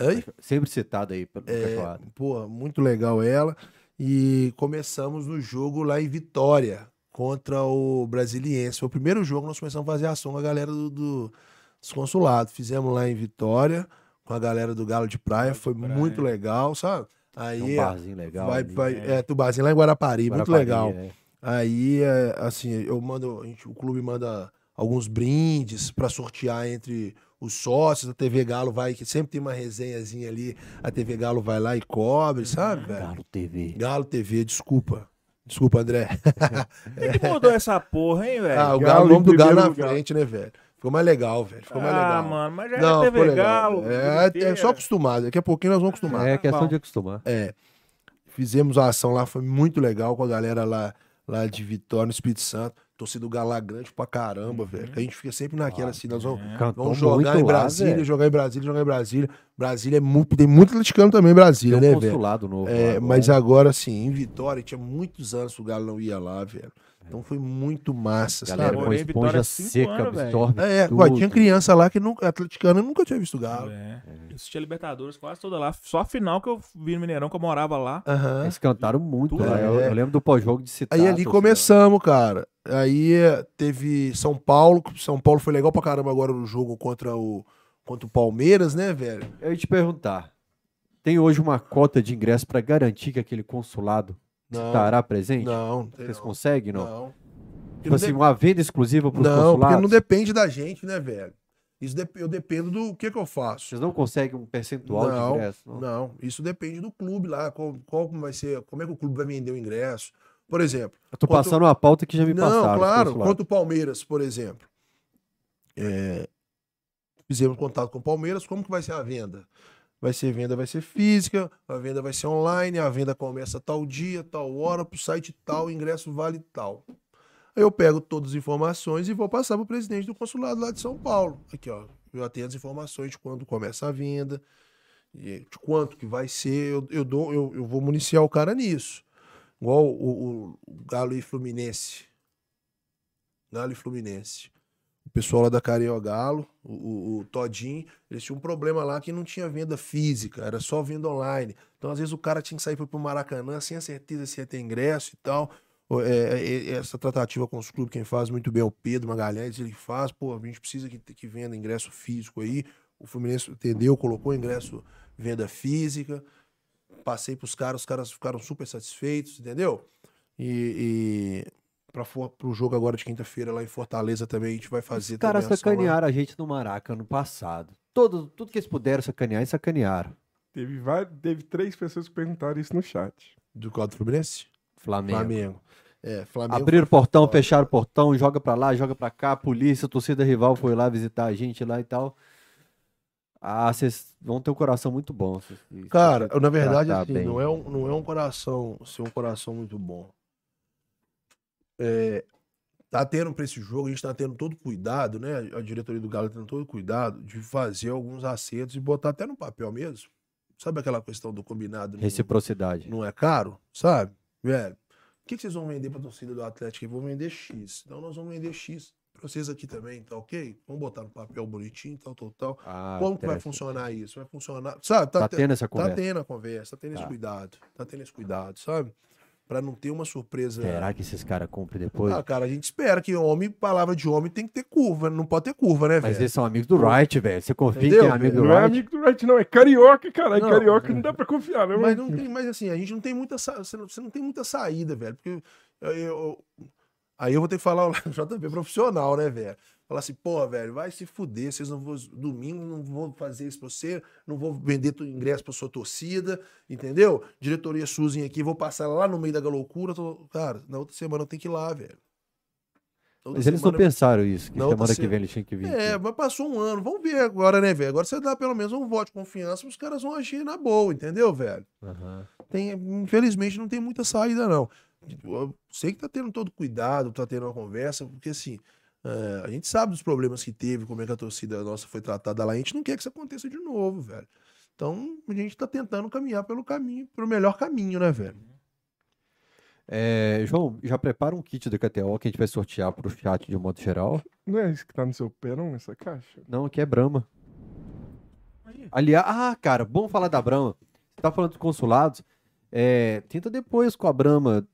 C: Oi?
A: Sempre citado aí pelo
C: É, pô, muito legal ela. E começamos no jogo lá em Vitória, contra o Brasiliense. Foi o primeiro jogo que nós começamos a fazer ação com a galera do, do- dos consulados. Fizemos lá em Vitória, com a galera do Galo de Praia.
B: Galo de
C: Foi
B: Praia.
C: muito legal, sabe?
A: É um
C: Aí
A: barzinho legal.
C: vai,
A: ali.
C: vai,
B: é.
C: é, Tubarzinho lá em Guarapari, muito
A: Guarapari,
C: legal.
A: é.
C: Aí, é, assim, eu mando, gente- o clube manda alguns brindes pra sortear entre os sócios, a TV Galo vai, que sempre tem uma resenhazinha ali, a TV Galo vai lá e cobre, sabe, velho?
A: Galo TV.
C: Galo TV, desculpa. Desculpa, André.
B: Quem que mudou essa porra, hein, velho?
C: Ah, o
D: Galo
C: Galo, o
D: em
C: nome do Galo na
D: lugar.
C: frente, né, velho? Ficou mais legal, velho. Ficou mais
B: ah,
C: legal.
B: mano, mas já
C: Não,
B: TV
C: legal.
B: Galo.
C: É, é só acostumado. Daqui a pouquinho nós vamos acostumar.
A: É questão
B: bom.
A: de acostumar.
C: É. Fizemos a ação lá, foi muito legal com a galera lá, lá de Vitória, no Espírito Santo. Torcida do Galo lá grande pra caramba, velho. Que a gente fica sempre naquela assim, nós vamos,
B: É.
C: Vamos jogar em
A: lá,
C: Brasília,
A: velho.
C: jogar em Brasília, jogar em Brasília. Brasília é muito. Tem muito atleticano também em Brasília,
A: Tem um
C: né, velho?
A: consulado novo.
C: É,
A: lá
C: mas
A: agora.
C: agora, assim, em Vitória, tinha muitos anos que o Galo não ia lá, velho. Então foi muito massa,
A: Galera
C: sabe?
A: com esponja seca,
B: anos, velho.
A: absorve
C: É,
A: tudo.
C: ué, tinha criança lá que nunca, atleticano nunca tinha visto Galo.
B: É. Eu assistia Libertadores quase toda lá. Só a final que eu vi no Mineirão, que eu morava lá.
C: Aham.
A: Eles cantaram muito
B: Tudo,
A: lá. Eu,
C: é.
A: eu lembro do pós-jogo de citar.
C: Aí ali começamos, cara. Aí eh, teve São Paulo. São Paulo foi legal pra caramba agora no jogo contra o, contra o Palmeiras, né, velho?
A: Eu ia te perguntar. Tem hoje uma cota de ingresso pra garantir que aquele consulado
C: Não,
A: estará presente?
C: não, não
A: Vocês
C: não.
A: conseguem, não?
C: Não.
A: Tipo assim, uma venda exclusiva para os
C: Não, porque
A: consulados?
C: não depende da gente, né, velho? Isso dep- eu dependo do que que eu faço.
A: Vocês não conseguem um percentual de
C: Não,
A: ingresso? Não.
C: Não, isso depende do clube lá. Qual, qual vai ser, como é que o clube vai vender o ingresso? Por exemplo,
A: Eu tô
C: Quanto-
A: passando uma pauta que já me
C: não,
A: passaram. os
C: claro.
A: consulados.
C: Quanto o Palmeiras, por exemplo. É, fizemos contato com o Palmeiras, como que vai ser a venda? Vai ser venda, vai ser física, a venda vai ser online, a venda começa tal dia, tal hora, pro site tal, o ingresso vale tal. Aí eu pego todas as informações e vou passar pro presidente do consulado lá de São Paulo. Aqui, ó. Eu tenho as informações de quando começa a venda, de quanto que vai ser, eu, eu dou, eu, eu vou municiar o cara nisso. Igual o, o- o Galo e Fluminense. Galo e Fluminense. Pessoal lá da Carinho Galo, o, o, Todinho, eles tinham um problema lá que não tinha venda física, era só venda online. Então, às vezes, o cara tinha que sair para o Maracanã sem a certeza se ia ter ingresso e tal. É, é, é, essa tratativa com os clubes, quem faz muito bem é o Pedro Magalhães, ele faz, pô, a gente precisa que, que venda ingresso físico aí. O Fluminense entendeu, colocou ingresso venda física. Passei pros caras, os caras ficaram super satisfeitos, entendeu? E, e para o jogo agora de quinta-feira lá em Fortaleza também a gente vai fazer.
A: Os caras sacanearam a gente no Maraca ano passado. Todo, tudo que eles puderam sacanear, eles sacanearam.
D: Teve, vários, teve três pessoas que perguntaram isso no chat.
C: Do quadro Fluminense?
A: Flamengo.
C: Flamengo. É, Flamengo.
A: Abriram o portão,
C: foda.
A: fecharam o portão, joga pra lá, joga pra cá, a polícia, a torcida rival foi lá visitar a gente lá e tal. Ah, vocês vão ter um coração muito bom. se-
C: Cara, na verdade, assim, não é, um, não é um coração, ser um coração muito bom. É, tá tendo pra esse jogo, a gente tá tendo todo cuidado, né? A diretoria do Galo tá tendo todo cuidado de fazer alguns acertos e botar até no papel mesmo. Sabe aquela questão do combinado?
A: Reciprocidade.
C: Não é caro, sabe? Velho, o que, que vocês vão vender pra torcida do Atlético? Eu vou vender X. Então nós vamos vender X pra vocês aqui também, tá ok? Vamos botar no papel bonitinho, tal, tal, tal.
A: Ah,
C: Como que vai funcionar isso? Vai funcionar. Sabe?
A: Tá
C: te-
A: tendo essa
C: Tá
A: conversa.
C: tendo a conversa, tá tendo esse
A: Tá.
C: cuidado. Tá tendo esse cuidado, sabe? Pra não ter uma surpresa.
A: Será que esses caras cumprem depois?
C: Ah, cara, a gente espera que homem, palavra de homem tem que ter curva. Não pode ter curva, né,
A: Mas
C: velho?
A: eles são amigos do Wright, velho. Você confia em
C: Entendeu,
A: quem é amigo do
D: Não é
A: Wright?
D: amigo do Wright, não. É carioca, caralho.
C: Não.
D: Carioca não dá pra confiar, né?
C: Mas
D: mano?
C: não tem, mas assim, a gente não tem muita sa- você não, você não tem muita saída, velho. Porque eu, eu- aí eu vou ter que falar o JP profissional, né, velho? Falar assim, porra, velho, vai se fuder, vocês não vão domingo não vou fazer isso pra você, não vou vender tu ingresso pra sua torcida, entendeu? Diretoria Suzy aqui, vou passar lá no meio da loucura, tô- cara, na outra semana eu tenho que ir lá, velho. Outra
A: Mas eles não pensaram isso, que
C: Na
A: semana que vem eles tinham que vir.
C: é,
A: aqui.
C: mas passou um ano. Vamos ver agora, né, velho? Agora você dá pelo menos um voto de confiança, os caras vão agir na boa, entendeu, velho?
A: Aham.
C: tem, infelizmente não tem muita saída, não. Eu sei que tá tendo todo cuidado, tá tendo uma conversa, porque assim, é, a gente sabe dos problemas que teve, como é que a torcida nossa foi tratada lá, a gente não quer que isso aconteça de novo, velho. Então, a gente tá tentando caminhar pelo caminho, pelo melhor caminho, né, velho?
A: É, João, já prepara um kit do KTO que a gente vai sortear pro chat de um modo geral.
D: Não é isso que tá no seu pé, não, essa caixa?
A: Não, aqui é Brahma. Aliás, ah, cara, bom falar da Brahma. Você tá falando dos consulados. É, tenta depois com a Brahma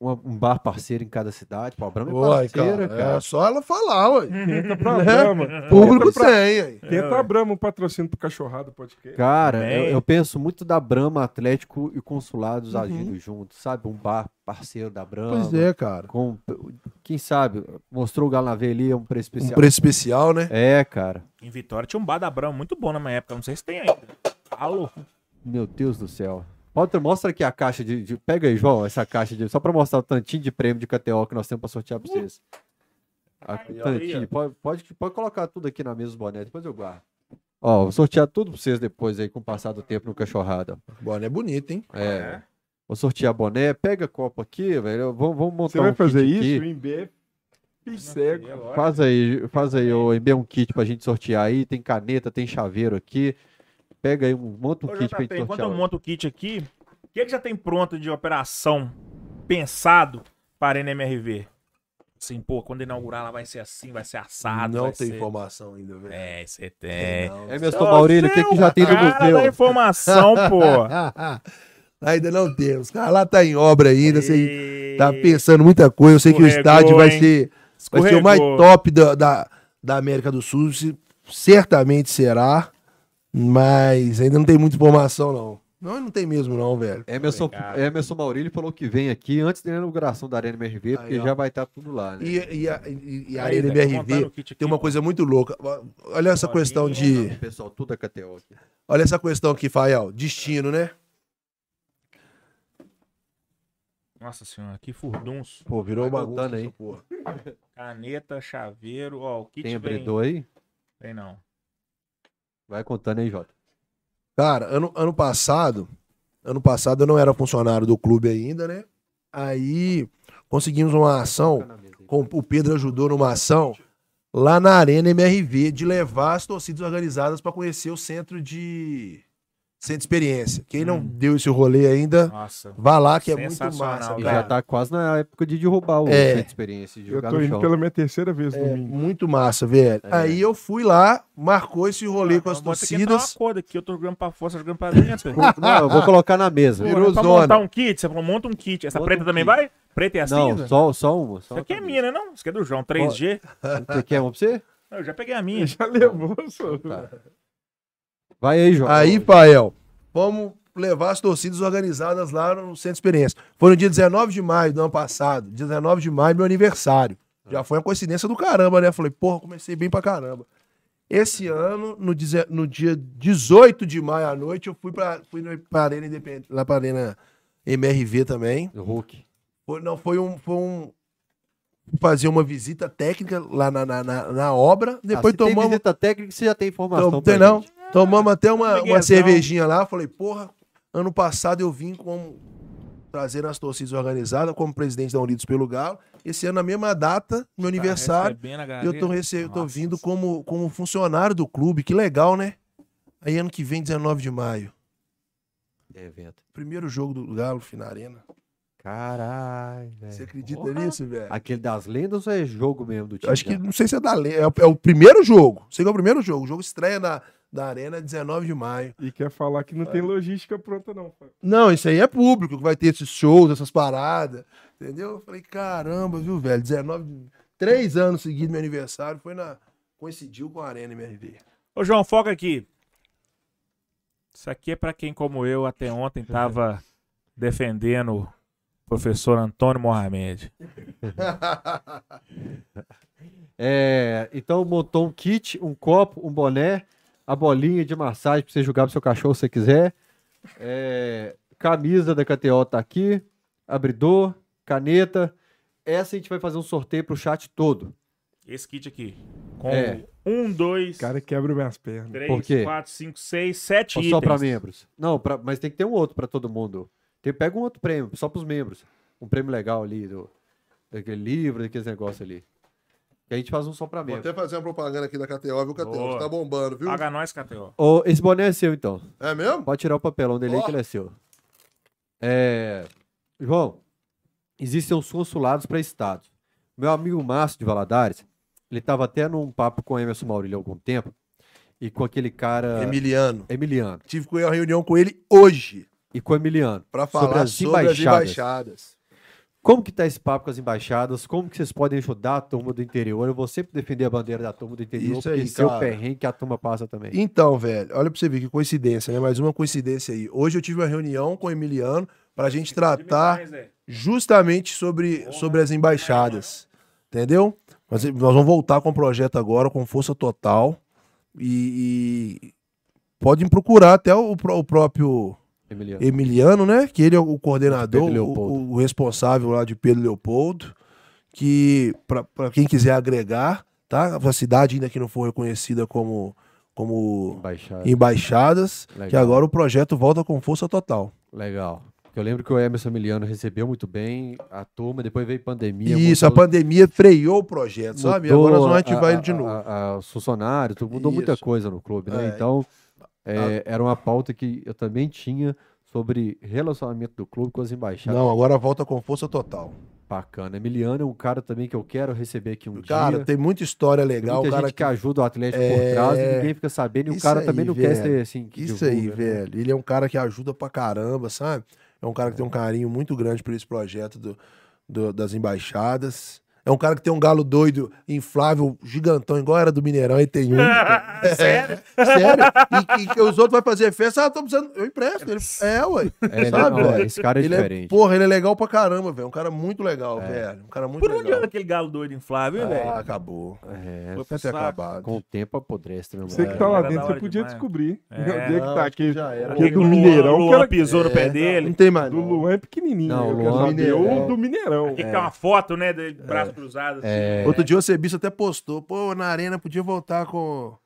A: um bar parceiro em cada cidade. Pô, a Brahma é parceira,
C: cara,
A: cara.
C: é só ela falar, ué.
D: Tenta pra
C: É.
D: Brahma.
C: Público
D: pra-
C: sem, aí.
D: Tenta a Brahma um patrocínio pro cachorrado podcast.
A: Cara, eu, eu penso muito da Brahma, Atlético e consulados
C: Uhum.
A: agindo juntos, sabe? Um bar parceiro da Brahma.
C: Pois é, cara.
A: Com, quem sabe, mostrou o Galo na veia ali, é um preço
C: Um
A: especial.
C: preço especial, né?
A: É, cara.
B: Em Vitória tinha um bar da Brahma muito bom na minha época. Não sei se tem ainda. Alô?
A: Meu Deus do céu. Pode, mostra aqui a caixa de, de- Pega aí, João, essa caixa de. Só pra mostrar o tantinho de prêmio de KTO que nós temos pra sortear pra vocês. A, tantinho. pode, pode, pode colocar tudo aqui na mesa dos bonés, depois eu guardo. Ó, vou sortear tudo pra vocês depois aí, com o passar do tempo no cachorrada.
C: Boné bonito, hein?
A: É. Vou sortear boné, pega copo aqui, velho. Vamos, vamos montar
D: Você vai
A: um
D: fazer
A: kit
D: isso?
A: aqui.
D: O Imbé é cego.
A: Faz aí, faz aí, ô, envia um kit pra gente sortear aí. Tem caneta, tem chaveiro aqui. Pega aí, um, monta um
B: Ô,
A: kit pra gente
B: enquanto
A: sortear.
B: eu monto o kit aqui, o que, é que já tem pronto de operação pensado para a NMRV? Assim, pô, quando inaugurar ela vai ser assim, vai ser assado.
C: não
B: vai
C: tem
B: ser...
C: informação ainda, velho.
B: É, você tem.
C: Não.
A: É, Emerson Maurílio, o que, que já tem no
B: Cara da
A: museu?
B: informação, pô.
C: ainda não temos. Os caras lá tá em obra ainda, você
B: E-
C: tá pensando muita coisa. Eu sei que o
B: Escorregou,
C: estádio vai ser, vai ser o mais
B: Escorregou.
C: top da, da, da América do Sul. Certamente será, mas ainda não tem muita informação, não. Não, não tem mesmo, não, velho.
A: Emerson,
B: Obrigado.
A: Emerson Maurílio falou que vem aqui antes da inauguração da Arena MRV, porque
C: Aí,
A: já vai estar tudo lá, né?
C: E, e a, e, e a
B: Aí,
C: Arena
B: montando
C: MRV
B: aqui,
C: tem uma
B: ó.
C: coisa muito louca. Olha essa questão de.
A: Pessoal, tudo é KTO aqui.
C: Olha essa questão aqui, Fael. Destino, né?
B: Nossa senhora, que furdunço.
C: Pô, virou
A: Vai
C: bagunça
A: aí.
C: porra.
B: Caneta, chaveiro, ó, o kit
A: Tem
B: vem...
A: abridor aí?
B: Tem não.
A: Vai contando aí, Jota.
C: Cara, ano, ano passado, ano passado eu não era funcionário do clube ainda, né? Aí conseguimos uma ação, com, o Pedro ajudou numa ação lá na Arena MRV de levar as torcidas organizadas para conhecer o centro de de experiência. Quem não
B: Hum.
C: deu esse rolê ainda,
B: Nossa.
C: vá lá que é muito massa,
A: E já tá quase na época de derrubar o
C: É.
A: experiência, de
D: Eu
A: jogar
D: tô
A: no
D: indo
A: chão.
D: pela minha terceira vez no
C: É,
D: domingo.
C: muito massa, velho.
A: É.
C: Aí eu fui lá, marcou esse rolê com as
B: ter que entrar uma
C: torcidas.
B: corda aqui, eu tô jogando pra fora, você tá jogando pra dentro.
A: Não, eu vou colocar na mesa.
B: Pô,
C: Virou
B: é pra montar um kit, você falou, monta um kit. Essa
A: Monta
B: preta
A: um
B: também
A: kit.
B: vai? Preta e a
A: Não,
B: cinza?
A: só, só uma. Só
B: Isso aqui é minha, né não? Isso aqui é do João, 3G.
A: Você quer uma pra você?
B: Eu já peguei a minha.
D: Já levou, só.
A: Vai aí, João.
C: Aí, Fael, vamos levar as torcidas organizadas lá no Centro de Experiência. Foi no dia 19 de maio do ano passado. 19 de maio, meu aniversário. Já foi uma coincidência do caramba, né? Falei, porra, comecei bem pra caramba. Esse ano, no, deze- no dia 18 de maio à noite, eu fui pra, fui pra Arena Independente, lá pra Arena MRV também.
A: O Hulk.
C: Foi, não, foi um. Foi um fazer uma visita técnica lá na, na, na- na obra. Depois
A: ah, se tem
C: tomamos.
A: visita técnica, você já tem informação pra
C: tem não?
A: gente.
C: Tomamos até uma, uma cervejinha lá. Falei, porra, ano passado eu vim com trazendo as torcidas organizadas como presidente da Unidos pelo Galo. Esse ano, na mesma data, meu aniversário,
B: Tá recebendo a
C: eu tô, rece... eu tô vindo como, como funcionário do clube. Que legal, né? Aí ano que vem, 19 de maio.
A: É evento.
C: Primeiro jogo do Galo, fim na arena.
A: Caralho, velho.
C: Você acredita
A: Porra.
C: nisso, velho?
A: Aquele das lendas ou é jogo mesmo do time?
C: Acho que, não sei se é da lei. É, o- é o primeiro jogo. Sei que é o primeiro jogo. O jogo estreia na, da Arena 19 de maio.
D: E quer falar que não tem logística pronta, não. Fábio.
C: Não, isso aí é público, que vai ter esses shows, essas paradas. Entendeu? Eu falei, caramba, viu, velho? 19. Três anos seguidos, meu aniversário, foi na. Coincidiu com a Arena MRV.
B: Ô, João, foca aqui. Isso aqui é pra quem, como eu, até ontem tava defendendo professor Antônio Mohamed.
A: É, então montou um kit, um copo, um boné, a bolinha de massagem pra você jogar pro seu cachorro se você quiser. É, camisa da KTO tá aqui, abridor, caneta. Essa a gente vai fazer um sorteio pro chat todo.
B: Esse kit aqui. Com
A: É.
B: um, dois,
D: O cara quebra minhas pernas.
B: três,
A: Por quê?
B: quatro, cinco, seis, sete
A: Ou
B: itens.
A: só pra membros? Não, pra- mas tem que ter um outro pra todo mundo. Tem, pega um outro prêmio, só pros membros. Um prêmio legal ali, do, daquele livro, daqueles negócios ali. E a gente faz um só pra
C: Vou
A: membros.
C: até fazer uma propaganda aqui da KTO, viu, KTO?
B: Boa.
C: Tá bombando, viu?
B: Paga nós, KTO.
A: Ô, esse boné é seu, então.
C: É mesmo?
A: Pode tirar o papelão dele aí que ele é seu. É, João, existem os consulados para estados. Meu amigo Márcio de Valadares, ele estava até num papo com o Emerson Maurílio há algum tempo e com aquele cara
C: Emiliano.
A: Emiliano.
C: Tive com uma reunião com ele hoje
A: E com o Emiliano.
C: pra
A: Sobre
C: falar
A: as
C: sobre as
A: embaixadas.
C: embaixadas.
A: Como que tá esse papo com as embaixadas? Como que vocês podem ajudar a turma do interior? Eu vou sempre defender a bandeira da turma do interior,
C: Isso
A: porque
C: aí,
A: esse é o
C: cara.
A: perrengue que a turma passa também.
C: Então, velho, olha pra você ver que coincidência, né? Mais uma coincidência aí. Hoje eu tive uma reunião com o Emiliano pra gente tratar justamente sobre, sobre as embaixadas. Entendeu? Nós, nós vamos voltar com o projeto agora com força total. E, e podem procurar até o, o próprio
A: Emiliano.
C: Emiliano, né? Que ele é o coordenador, o, o- responsável lá de Pedro Leopoldo. Que, para quem quiser agregar, tá? A cidade ainda que não foi reconhecida como, como
A: Embaixada.
C: embaixadas, que
A: Legal.
C: agora o projeto volta com força total.
A: Legal. Eu lembro que o Emerson Emiliano recebeu muito bem a turma, depois veio pandemia.
C: Isso, a
A: mudou-
C: pandemia freou o projeto, sabe?
A: mudou
C: Agora nós vamos
A: a-
C: ativar
A: a-
C: ele de
A: a-
C: novo.
A: a- a- os funcionários, tudo mudou muita
C: Isso.
A: coisa no clube, né?
C: É.
A: Então, é, era uma pauta que eu também tinha sobre relacionamento do clube com as embaixadas.
C: Não, agora volta com força total.
A: Bacana. Emiliano é um cara também que eu quero receber aqui um
C: Cara,
A: dia.
C: tem muita história
A: Tem
C: legal.
A: muita
C: o cara
A: gente que ajuda o Atlético
C: É,
A: por trás e ninguém fica sabendo. E o
C: isso
A: cara
C: aí,
A: também não quer
C: velho.
A: ser assim. que
C: Isso aí,
A: divulga, né?
C: velho. Ele é um cara que ajuda pra caramba, sabe? É um cara que tem um carinho muito grande por esse projeto do, do- das embaixadas. É um cara que tem um galo doido, inflável, gigantão, igual era do Mineirão, e tem um.
B: Sério?
C: Sério? E, e que os outros vão fazer festa, ah, tô precisando. Eu empresto. Ele, é, ué.
A: É, ele-
C: Sabe,
A: não,
C: velho?
A: esse cara é
C: ele é,
A: diferente.
C: porra, ele é legal pra caramba, velho. Um cara muito legal,
A: É.
C: velho. Um cara muito
B: Por onde anda
C: legal.
B: aquele galo doido inflável,
C: Ah,
B: velho?
C: acabou.
A: É,
B: Foi
C: ter acabado.
A: com o tempo apodrece, né,
D: Você que tá lá dentro, você podia
B: demais.
D: descobrir.
B: É.
D: O dia que tá
C: que
D: aqui.
C: já era.
D: Aquele do
B: O
D: Mineirão,
B: Luan
D: que era-
B: pisou no pé
C: É,
B: dele.
C: Não tem mais.
D: Do. Luan é pequenininho.
A: Não, o Luan-
D: o do Mineirão.
B: Aqui que tem uma foto, né, de cruzado. assim.
A: É,
C: Outro dia o Cebiço até postou, pô, na arena podia voltar com,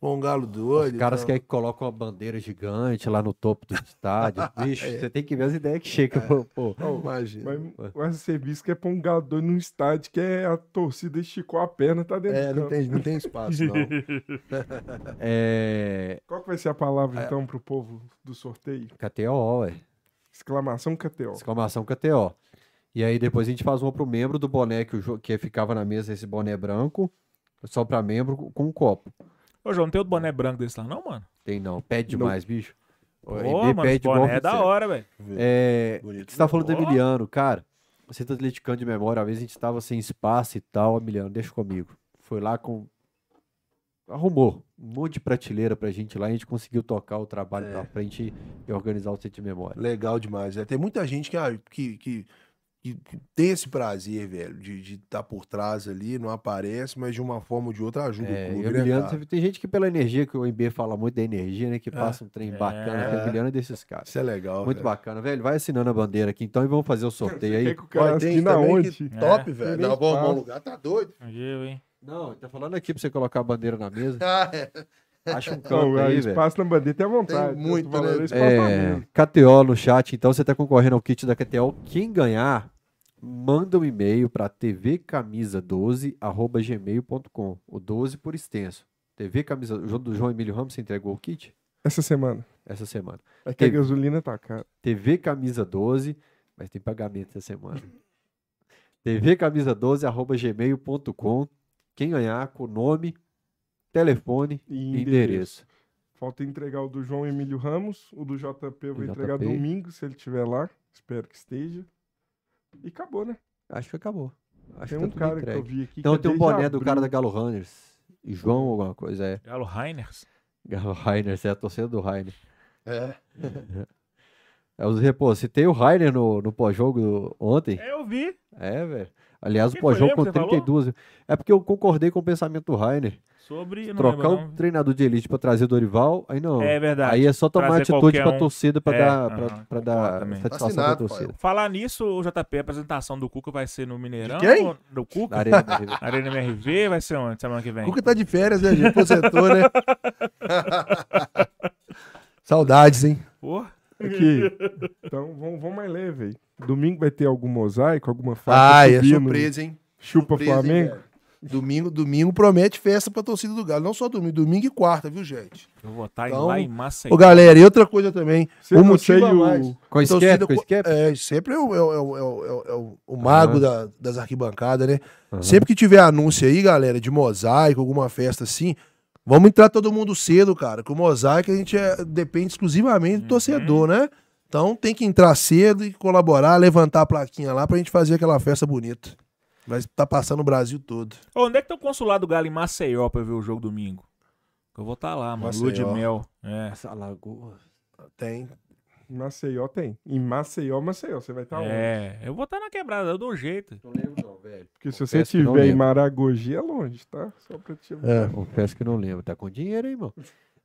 C: com um galo doido.
A: Os caras
C: então.
A: querem que colocam uma bandeira gigante lá no topo do estádio. Bicho,
C: É.
A: você tem que ver as ideias que chegam. pô, pô.
C: Não, imagina.
D: Mas o esse serviço que é pra um galo doido num estádio que é a torcida esticou a perna, tá dentro
C: É,
D: do
C: não
D: campo.
C: tem, não tem espaço, não.
A: É.
D: Qual que vai ser a palavra, então, pro povo do sorteio?
A: KTO, ué.
D: Exclamação KTO.
A: Exclamação KTO. E aí depois a gente faz uma pro membro do boné que, o jo- que ficava na mesa, esse boné branco, só pra membro com um copo.
B: Ô, João, não tem outro boné branco desse lá, não, mano?
A: Tem não, pede
D: Não.
A: demais, bicho. O
B: Pô, mano,
A: igual
B: boné é da hora, velho.
A: É,
C: Bonito,
A: você tá falando do
B: Ó.
A: Emiliano, cara. Você tá atleticano de memória, às vezes a gente tava sem espaço e tal, Emiliano, deixa comigo. Foi lá com arrumou um monte de prateleira pra gente lá, a gente conseguiu tocar o trabalho
C: É.
A: pra frente e organizar o centro de memória.
C: Legal demais. É. Tem muita gente que, ah, que, que, que- tem esse prazer, velho, de estar por trás ali, não aparece, mas de uma forma ou de outra ajuda
A: É,
C: o
A: e
C: clube,
A: o
C: né,
A: tem gente que pela energia, que o MB fala muito da energia, né? Que passa um trem bacana. que O Emiliano é desses caras.
C: Isso é legal.
A: Muito
C: velho.
A: bacana, velho. Vai assinando a bandeira aqui então e vamos fazer o sorteio aí.
D: que o cara
C: tem também
D: onde?
C: que top,
B: É.
C: velho. Não,
D: nem
C: bom, bom lugar, tá doido?
B: Eu, hein?
A: Não, ele tá falando aqui pra você colocar a bandeira na mesa.
C: Ah, é.
A: Acha um
D: Não,
A: canto aí, velho.
D: espaço na bandeira tem à vontade.
C: Tem muito, né?
D: na
A: É. KTO no chat, então você tá concorrendo ao kit da KTO. Quem ganhar, manda um e-mail para tvcamisa12@gmail.com. O 12 por extenso. TV Camisa o João- do João Emílio Ramos você entregou o kit
D: Essa semana.
A: essa semana.
D: É que a
A: Teve.
D: gasolina tá cara.
A: TV Camisa 12, mas tem pagamento essa semana. tvcamisa12@gmail.com. Quem ganhar com nome, telefone
D: E
A: e endereço.
D: Falta entregar o do João Emílio Ramos. O do JP eu vou
A: Do
D: entregar
A: JP.
D: domingo, se ele estiver lá. Espero que esteja. E acabou, né?
A: Acho que acabou. Acho
D: tem
A: que
D: um
A: tá tudo
D: cara que
A: entregue.
D: eu vi aqui.
A: Então
D: que é
A: tem um boné do cara da
D: abril.
A: Galo Runners. E João alguma coisa, é.
B: Galo Rainers.
A: Galo Rainer, você é a torcida do Rainer.
C: É.
A: É, os repô, citei o Rainer no, no pós-jogo ontem.
B: É, eu vi.
A: É, velho. Aliás, o
B: Que foi
A: pós-jogo com
B: que você
A: 32. É porque eu concordei com o pensamento do Rainer.
B: Sobre.
A: Trocar
B: lembro,
A: um
B: não.
A: treinador de elite pra trazer o Dorival, aí não.
B: É verdade.
A: Aí é só tomar
B: Trazer
A: atitude
B: qualquer
A: pra
B: um.
A: torcida pra
B: É,
A: dar,
B: aham,
A: pra, pra dar
B: também.
A: satisfação
C: Assinado,
A: pra torcida.
B: Falar nisso, o JP, a apresentação do Cuca vai ser no Mineirão?
C: quem?
B: ou- Do Cuca?
A: Na Arena MRV.
B: Na Arena MRV vai ser onde? Semana que vem?
C: Cuca tá de férias, né, gente? Aposentou, né? Saudades, hein?
B: Porra.
D: Aqui. Então, vamos, vamos mais leve aí. Domingo vai ter algum mosaico, alguma faixa
C: Ai, é
D: subindo,
C: surpresa, hein?
D: Chupa
C: Surpresa, hein,
D: Flamengo?
C: velho? Domingo, domingo promete festa pra torcida do Galo. Não só domingo, domingo e quarta, viu, gente?
B: Eu vou estar
C: Então,
B: lá em Maceió.
C: Ô, galera, e outra coisa também.
D: Você
C: o motivo a
D: o-
C: mais.
A: Com a
C: Torcida
A: esquerda, com a
C: co-
A: esquerda.
C: É, sempre é o, é o- é o- é o- é o- é o- mago da- das arquibancadas, né? Sempre que tiver anúncio aí, galera, de mosaico, alguma festa assim, vamos entrar todo mundo cedo, cara. Que o mosaico a gente é- depende exclusivamente do torcedor, né? Então tem que entrar cedo e colaborar, levantar a plaquinha lá pra gente fazer aquela festa bonita. Vai estar passando o Brasil todo.
B: Ô, onde é que tá o consulado do Galo em Maceió pra ver o jogo domingo? Eu vou estar lá, mano. Lua de
C: Maceió.
B: mel. É.
A: Essa lagoa.
C: Tem.
D: Em Maceió tem. Em Maceió, Maceió. Você vai estar onde?
B: É, eu vou estar na quebrada, eu dou um jeito.
A: Não lembro não, velho.
D: Porque se você estiver em. Maragogi, é longe, tá? Só pra te
C: É.
A: Confesso que não lembro. Tá com dinheiro, hein, irmão?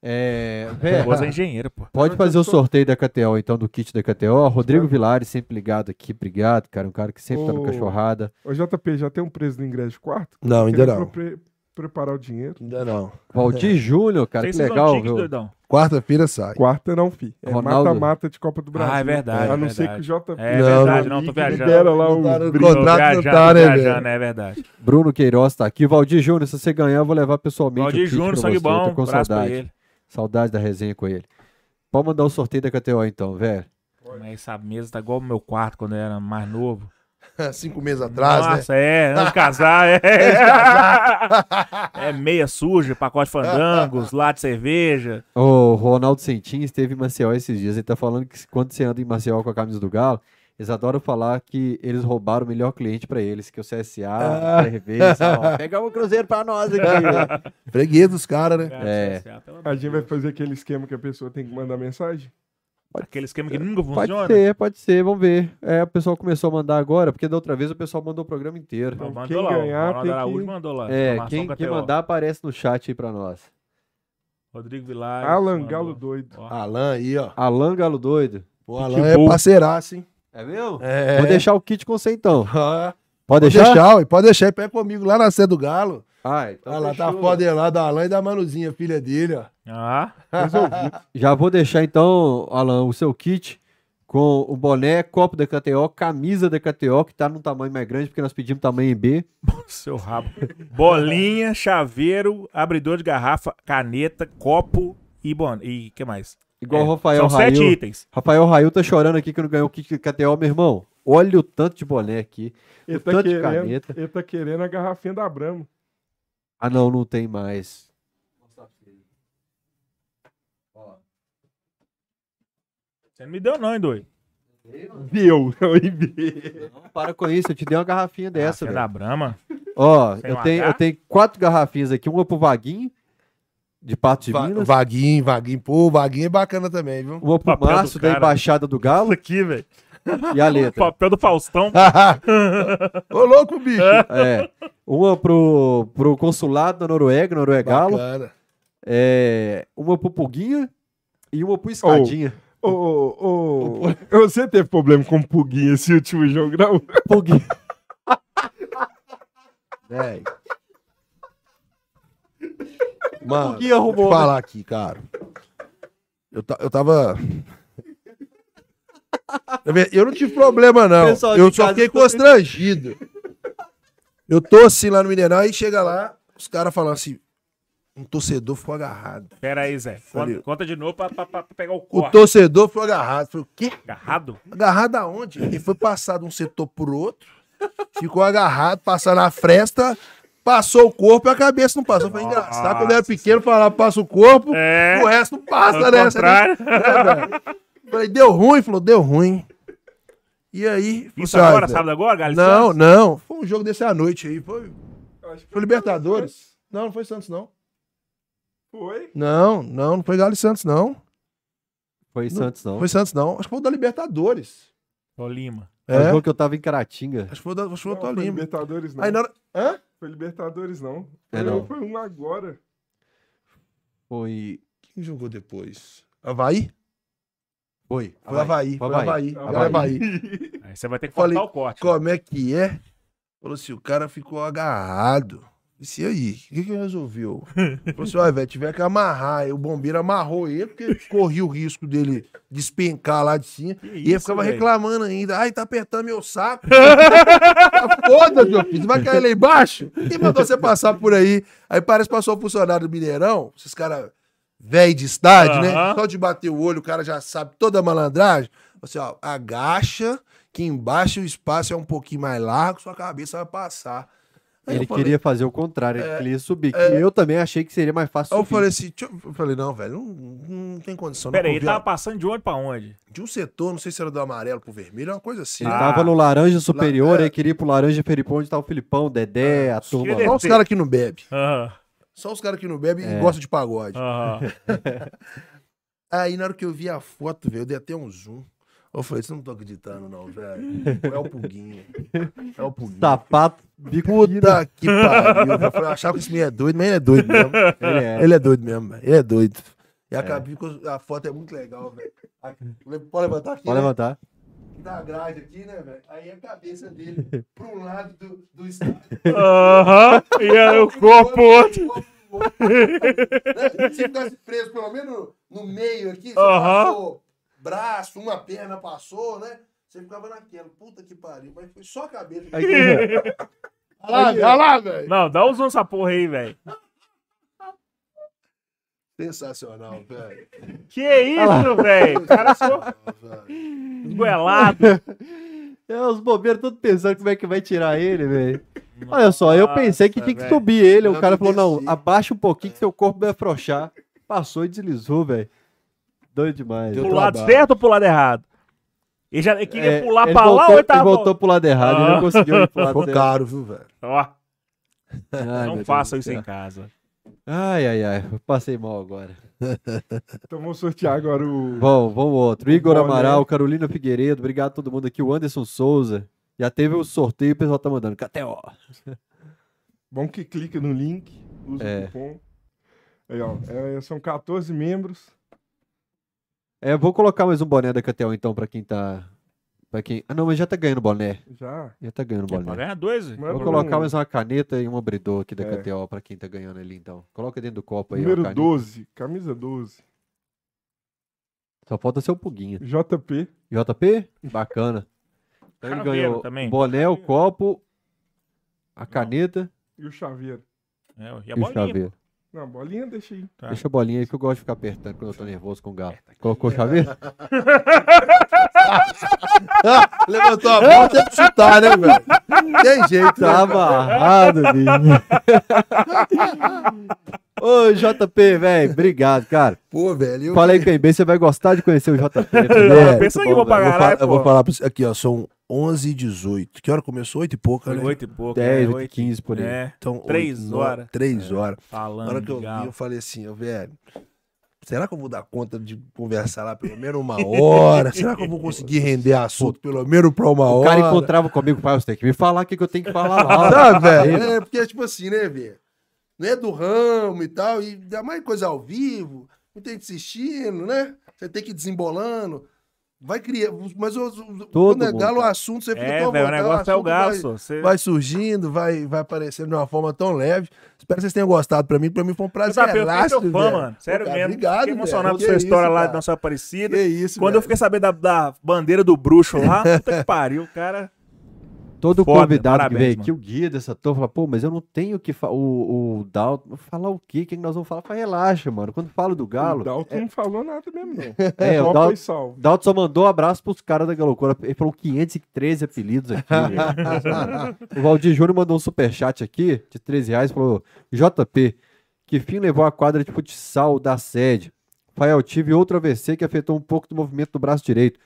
A: É, velho,
B: Esposa é engenheira, pô.
A: Pode fazer o sorteio da KTO, então, do kit da KTO. Rodrigo Vilares, sempre ligado aqui. Obrigado, cara. Um cara que sempre tá no
D: Ô.
A: cachorrada.
D: Ô, JP, já tem um preço do ingresso de quarto?
C: Não, ainda não.
D: pre- preparar o dinheiro.
C: Ainda não.
A: Valdir Júnior, cara, que legal, viu?
B: doidão.
C: Quarta-feira sai.
D: Quarta não, fi. É mata-mata de Copa do Brasil.
B: Ah, é verdade,
D: A não
B: é
D: ser que o
B: verdade.
D: JP...
B: É
C: Não,
B: verdade,
C: não,
B: não, tô viajando.
D: lá
C: Não tá
D: o
C: contrato. não
B: viajando,
C: tá,
B: tô
C: né,
B: viajando, é verdade.
A: Bruno Queiroz tá aqui. Valdir Júnior, se você ganhar, eu vou levar pessoalmente.
B: Valdir
A: o
B: Júnior, sangue
A: você. Eu
B: bom.
A: Tô com saudade.
B: ele.
A: Saudade da resenha com ele. Pode mandar o sorteio da KTO, então, velho.
B: Mas essa mesa tá igual o meu quarto quando eu era mais novo.
C: Cinco meses atrás, né?
B: Nossa, é, antes de casar, é. é meia suja, pacote de fandangos, lá de cerveja.
A: O Ronaldo Sentin esteve em Maceió esses dias. Ele tá falando que quando você anda em Maceió com a camisa do Galo, eles adoram falar que eles roubaram o melhor cliente pra eles, que é o CSA,
C: Ah.
A: cerveja, ó, pega um cruzeiro pra nós aqui.
C: Freguês dos caras, né?
A: É.
D: A gente vai fazer aquele esquema que a pessoa tem que mandar mensagem?
B: Aquele esquema que nunca
A: Pode
B: funciona.
A: ser, pode ser, vamos ver. É, o pessoal começou a mandar agora, porque da outra vez o pessoal mandou o programa inteiro.
D: Então,
B: Mandou
D: quem
B: lá,
D: ganhar
B: o
D: tem
B: Araújo
D: que-
B: mandou lá.
A: É, quem, quem mandar aparece no chat aí pra nós.
B: Rodrigo Vilares.
D: Alan
B: mandou.
D: Galo doido.
B: Ó.
C: Alan aí, ó.
A: Alan Galo Doido.
C: O
B: Pitbull.
C: Alan é parceiraço, hein?
A: É mesmo?
C: É.
A: Vou deixar o kit com você então.
C: Ah,
A: Pode
C: Pode
A: deixar?
C: deixar, ué, pode deixar. Pega comigo lá na sede do Galo.
A: Ah, então
C: Olha lá, tá foda lá da Alan e da Manuzinha, filha dele, ó.
B: Ah,
D: Resolvido.
A: Já vou deixar então, Alan, o seu kit com o boné, copo da KTO, camisa da KTO, que tá num tamanho mais grande, porque nós pedimos tamanho em B.
B: seu rabo. Bolinha, chaveiro, abridor de garrafa, caneta, copo e bon... E que mais?
A: Igual
B: É,
A: o Rafael
B: São sete
A: Rail.
B: itens.
A: Rafael Rail tá chorando aqui que não ganhou o kit da KTO, meu irmão. Olha o tanto de boné aqui.
D: Ele
A: o
D: tá,
A: tanto de
D: querendo,
A: caneta.
D: ele tá querendo a garrafinha da Brahma.
A: Ah, não, não tem mais.
B: Você não me deu não, hein, doido?
D: Deu, eu enviei.
A: Não, para com isso, eu te dei uma garrafinha dessa,
B: é
A: velho.
B: da Brahma.
A: Ó,
B: Sem
A: eu
B: um
A: tenho,
B: H?
A: eu tenho quatro garrafinhas aqui, uma pro Vaguinho de Patos de
C: Va-
A: Minas.
C: Vaguinho, Vaguinho. Pô, Vaguinho é bacana também, viu?
A: Uma pro
B: Papel do
A: Márcio da
B: cara.
A: Embaixada do Galo
B: Isso aqui, velho.
A: E a letra.
B: Papel do Faustão.
C: Ô, louco, bicho.
A: É. Uma pro, pro consulado da Noruega, Noruega Galo.
C: Bacana.
A: É, uma pro Puguinha e uma pro Escadinha.
D: Ô, ô, ô, você teve problema com o Puguinha esse último jogo, não?
A: Puguinha.
C: Véi. Mano,
A: Puguinha arrumou,
C: vou te falar aqui, cara. Eu, eu tava... Eu não tive problema, não. Eu só fiquei constrangido. Eu tô assim lá no Mineirão, aí chega lá, os caras falam assim, um torcedor ficou agarrado.
B: Pera aí, Zé.
C: Falei.
B: Conta, conta de novo pra, pra- pra pegar o
C: O
B: corte.
C: torcedor ficou agarrado. Falei, o quê?
B: Agarrado?
C: Agarrado aonde? Ele foi passar de um setor pro outro, ficou agarrado, passar na fresta, passou o corpo e a cabeça não passou. Foi engraçado. Quando eu era pequeno, falava, passa o corpo,
B: É.
C: o resto não passa, né?
B: contrário.
C: É. Falei, deu ruim? Falou, deu ruim. E aí?
B: Isso
C: "Ah,
B: agora,
C: velho."
B: sábado agora, Galo?
C: Não, não. Foi um jogo desse à noite aí. Foi, foi Libertadores. Não, não foi Santos, não.
D: Foi.
C: Não, não, não foi Galo e Santos, não.
A: Foi Santos, não.
C: Foi Santos, não. Acho que foi o da Libertadores.
B: Tolima.
A: É. O
C: É.
A: jogo que eu tava em Caratinga.
C: Acho que foi o da, acho foi o
D: Não, foi. Libertadores, não.
C: Aí na hora. Hã?
D: Foi Libertadores, não.
A: É,
D: Foi,
A: não.
D: foi um agora.
A: Foi.
C: Quem jogou depois? Havaí?
A: Foi.
C: Foi Havaí. Foi
A: Havaí.
C: Havaí.
D: Havaí.
C: Foi Havaí.
B: Aí você vai ter que
C: Falei,
B: cortar o corte.
C: Como é que é? Falou assim, o cara ficou agarrado. Disse, e aí? O que que resolveu? Falou assim, olha, velho, tiver que amarrar. Aí o bombeiro amarrou ele, porque corria o risco dele despencar lá de cima.
B: Que
C: e ele ficava
B: velho?
C: reclamando ainda. Ai, tá apertando meu saco. Ah, Foda-se, meu filho. Você vai cair lá embaixo? Quem mandou você passar por aí? Aí parece que passou o funcionário do Mineirão, esses caras velho de estádio, né? Só de bater o olho, o cara já sabe toda a malandragem. Assim, ó, agacha, que embaixo o espaço é um pouquinho mais largo, sua cabeça vai passar. Aí
A: Ele
C: falei-
A: queria fazer o contrário, ele queria subir. que eu também achei que seria mais fácil
C: Aí eu
A: subir.
C: falei assim, eu, falei, não, velho, não, não tem condição.
B: Pera
C: não
B: aí, ele tava passando de onde pra onde?
C: De um setor, não sei se era do amarelo pro vermelho, é uma coisa assim.
A: Ele
C: né?
B: Ah.
A: tava no laranja superior,
C: é.
A: aí queria ir pro laranja Felipão, onde tava o Filipão, o Dedé, a turma lá.
C: Só os caras que não bebem.
B: Aham.
C: Só os caras que não bebem
A: É.
C: e gostam de pagode.
B: Aham.
C: Aí na hora que eu vi a foto, velho, eu dei até um zoom. Eu falei, vocês não estão acreditando, não, velho. É o Puguinho. É o Puguinho.
A: Sapato,
C: Puta que pariu. Eu falei, eu achava que esse menino é doido, mas ele é doido mesmo.
A: Ele é.
C: Ele é doido mesmo, velho. Ele é doido. E a, cabe- a foto é muito legal, velho. Pode levantar aqui,
A: Pode
C: né?
A: levantar.
C: Da grade aqui, né, velho? Aí a cabeça dele pra um lado do, do estádio.
B: Aham. E aí o corpo outro.
C: Né? Se ficasse preso pelo menos no meio aqui, você
B: Aham.
C: passou braço, uma perna passou, né? Você ficava naquela. Puta que pariu. Mas foi só a cabeça.
A: É.
C: Olha lá, olha lá, velho.
B: Não, dá um zoom nessa porra aí, velho.
C: Sensacional, velho.
B: Que isso, velho? O cara ficou
C: velho.
B: esgoelado.
A: É, os bobeiros todos pensando como é que vai tirar ele, velho. Olha só, eu pensei que
B: Nossa,
A: tinha que subir ele. O cara falou, não, abaixa um pouquinho que seu corpo vai afrouxar. Passou e deslizou, velho. Doido demais.
C: Deu
B: Pro lado certo ou pro lado errado? Ele já ele queria
A: É,
B: pular
A: ele
B: pra lá
A: voltou,
B: ou ele tava.
A: Ele voltou pro lado errado, ele
B: Ah.
A: não conseguiu ir pro lado
C: Ficou caro, viu, velho?
B: Ó,
A: Ai,
B: não façam isso em casa.
A: Ai, ai, ai. Passei mal agora.
D: Então vamos sortear agora o.
A: Vamos, vamos outro. Igor
D: boné.
A: Amaral, Carolina Figueiredo, obrigado a todo mundo aqui. O Anderson Souza. Já teve o sorteio, o pessoal tá mandando. KTO.
D: Bom que clica no link, usa
A: É.
D: o cupom. Aí, ó, é, são 14 membros.
A: É, vou colocar mais um boné da KTO então pra quem tá. Pra quem... Ah, não, mas já tá ganhando boné.
D: Já.
A: Já tá ganhando
B: É pra
A: boné.
B: ganhar dois?
D: Mas-
A: Vou
D: Vamos-
A: colocar mais uma caneta e um abridor aqui da
D: É.
A: KTO pra quem tá ganhando ali então. Coloca dentro do copo aí.
D: Número
A: caneta.
D: 12, camisa 12.
A: Só falta ser o Puguinha.
D: JP.
A: JP? Bacana. Então ele
B: Chaveiro
A: ganhou
B: também.
A: o boné, o copo, a caneta
D: E o chaveiro.
B: É, e a
A: e o
B: bolinha.
A: chaveiro.
D: Não, bolinha deixa aí.
B: Tá.
A: Deixa a bolinha aí que eu gosto de ficar apertando quando eu tô nervoso com o galo. Colocou o chaveiro?
C: Levantou a bola, tem que chutar, né, velho? Tem jeito,
A: Tá
C: né?
A: amarrado, bicho. Ô, JP, velho, obrigado, cara.
C: Pô, velho. Eu,
A: Falei com o bem, você vai gostar de conhecer o JP.
C: Velho,
B: pensa
A: muito
B: que eu vou pagar.
C: eu vou, falar pra você aqui, ó. Sou um, 11 e 18. Que hora começou? 8 e pouca, né?
B: oito e pouco.
A: 10,
B: é,
A: 8
B: oito.
A: 15 por aí.
B: É,
C: Então,
B: Três
C: oito,
B: horas.
C: nove, Três horas. Na
B: falando
C: hora que eu vi, eu falei assim, eu, velho, será que eu vou dar conta de conversar lá pelo menos uma hora? será que eu vou conseguir render assunto pelo menos pra uma
A: O
C: hora?
A: cara encontrava comigo, pai, você tem que me falar o que, que eu tenho que falar lá.
C: Tá, velho? É, porque, tipo assim, né, velho? Não é do ramo e tal, e dá mais coisa ao vivo, não tem assistindo, né? Você tem que ir desembolando. Vai criar. Mas o, o,
A: Todo
C: quando é galo, o
A: cara.
C: assunto você fica
B: É, velho, o negócio é o galo,
C: vai-.
B: Você...
C: Vai surgindo, vai, vai aparecendo de uma forma tão leve. Espero que vocês tenham gostado. Pra mim, pra mim foi um prazer.
B: Eu fiquei seu fã, mano. Sério
C: cara,
B: mesmo.
C: Obrigado,
B: Fiquei emocionado com sua história lá de Nossa Aparecida.
C: Que isso,
B: Quando eu
C: velho.
B: fiquei sabendo da, da bandeira do bruxo lá, puta que pariu, cara.
A: Todo
B: Foda,
A: convidado
B: parabéns,
A: que veio
B: mano.
A: aqui, o guia dessa turma, fala, pô, mas eu não tenho que falar. O, o Dalton, falar o quê? O que que nós vamos falar? Fala, relaxa, mano. Quando falo do
D: O
A: Galo.
D: Dalton não falou nada mesmo, não.
A: É,
D: Só
A: o Dalton,
D: foi salvo.
A: Dalton só mandou um abraço pros caras da Galocura. Ele falou 513 apelidos aqui. velho. o Valdir Júnior mandou um superchat aqui de 13 reais. Falou: JP, que fim levou a quadra de futsal da sede? Fael, tive outro AVC que afetou um pouco do movimento do braço direito.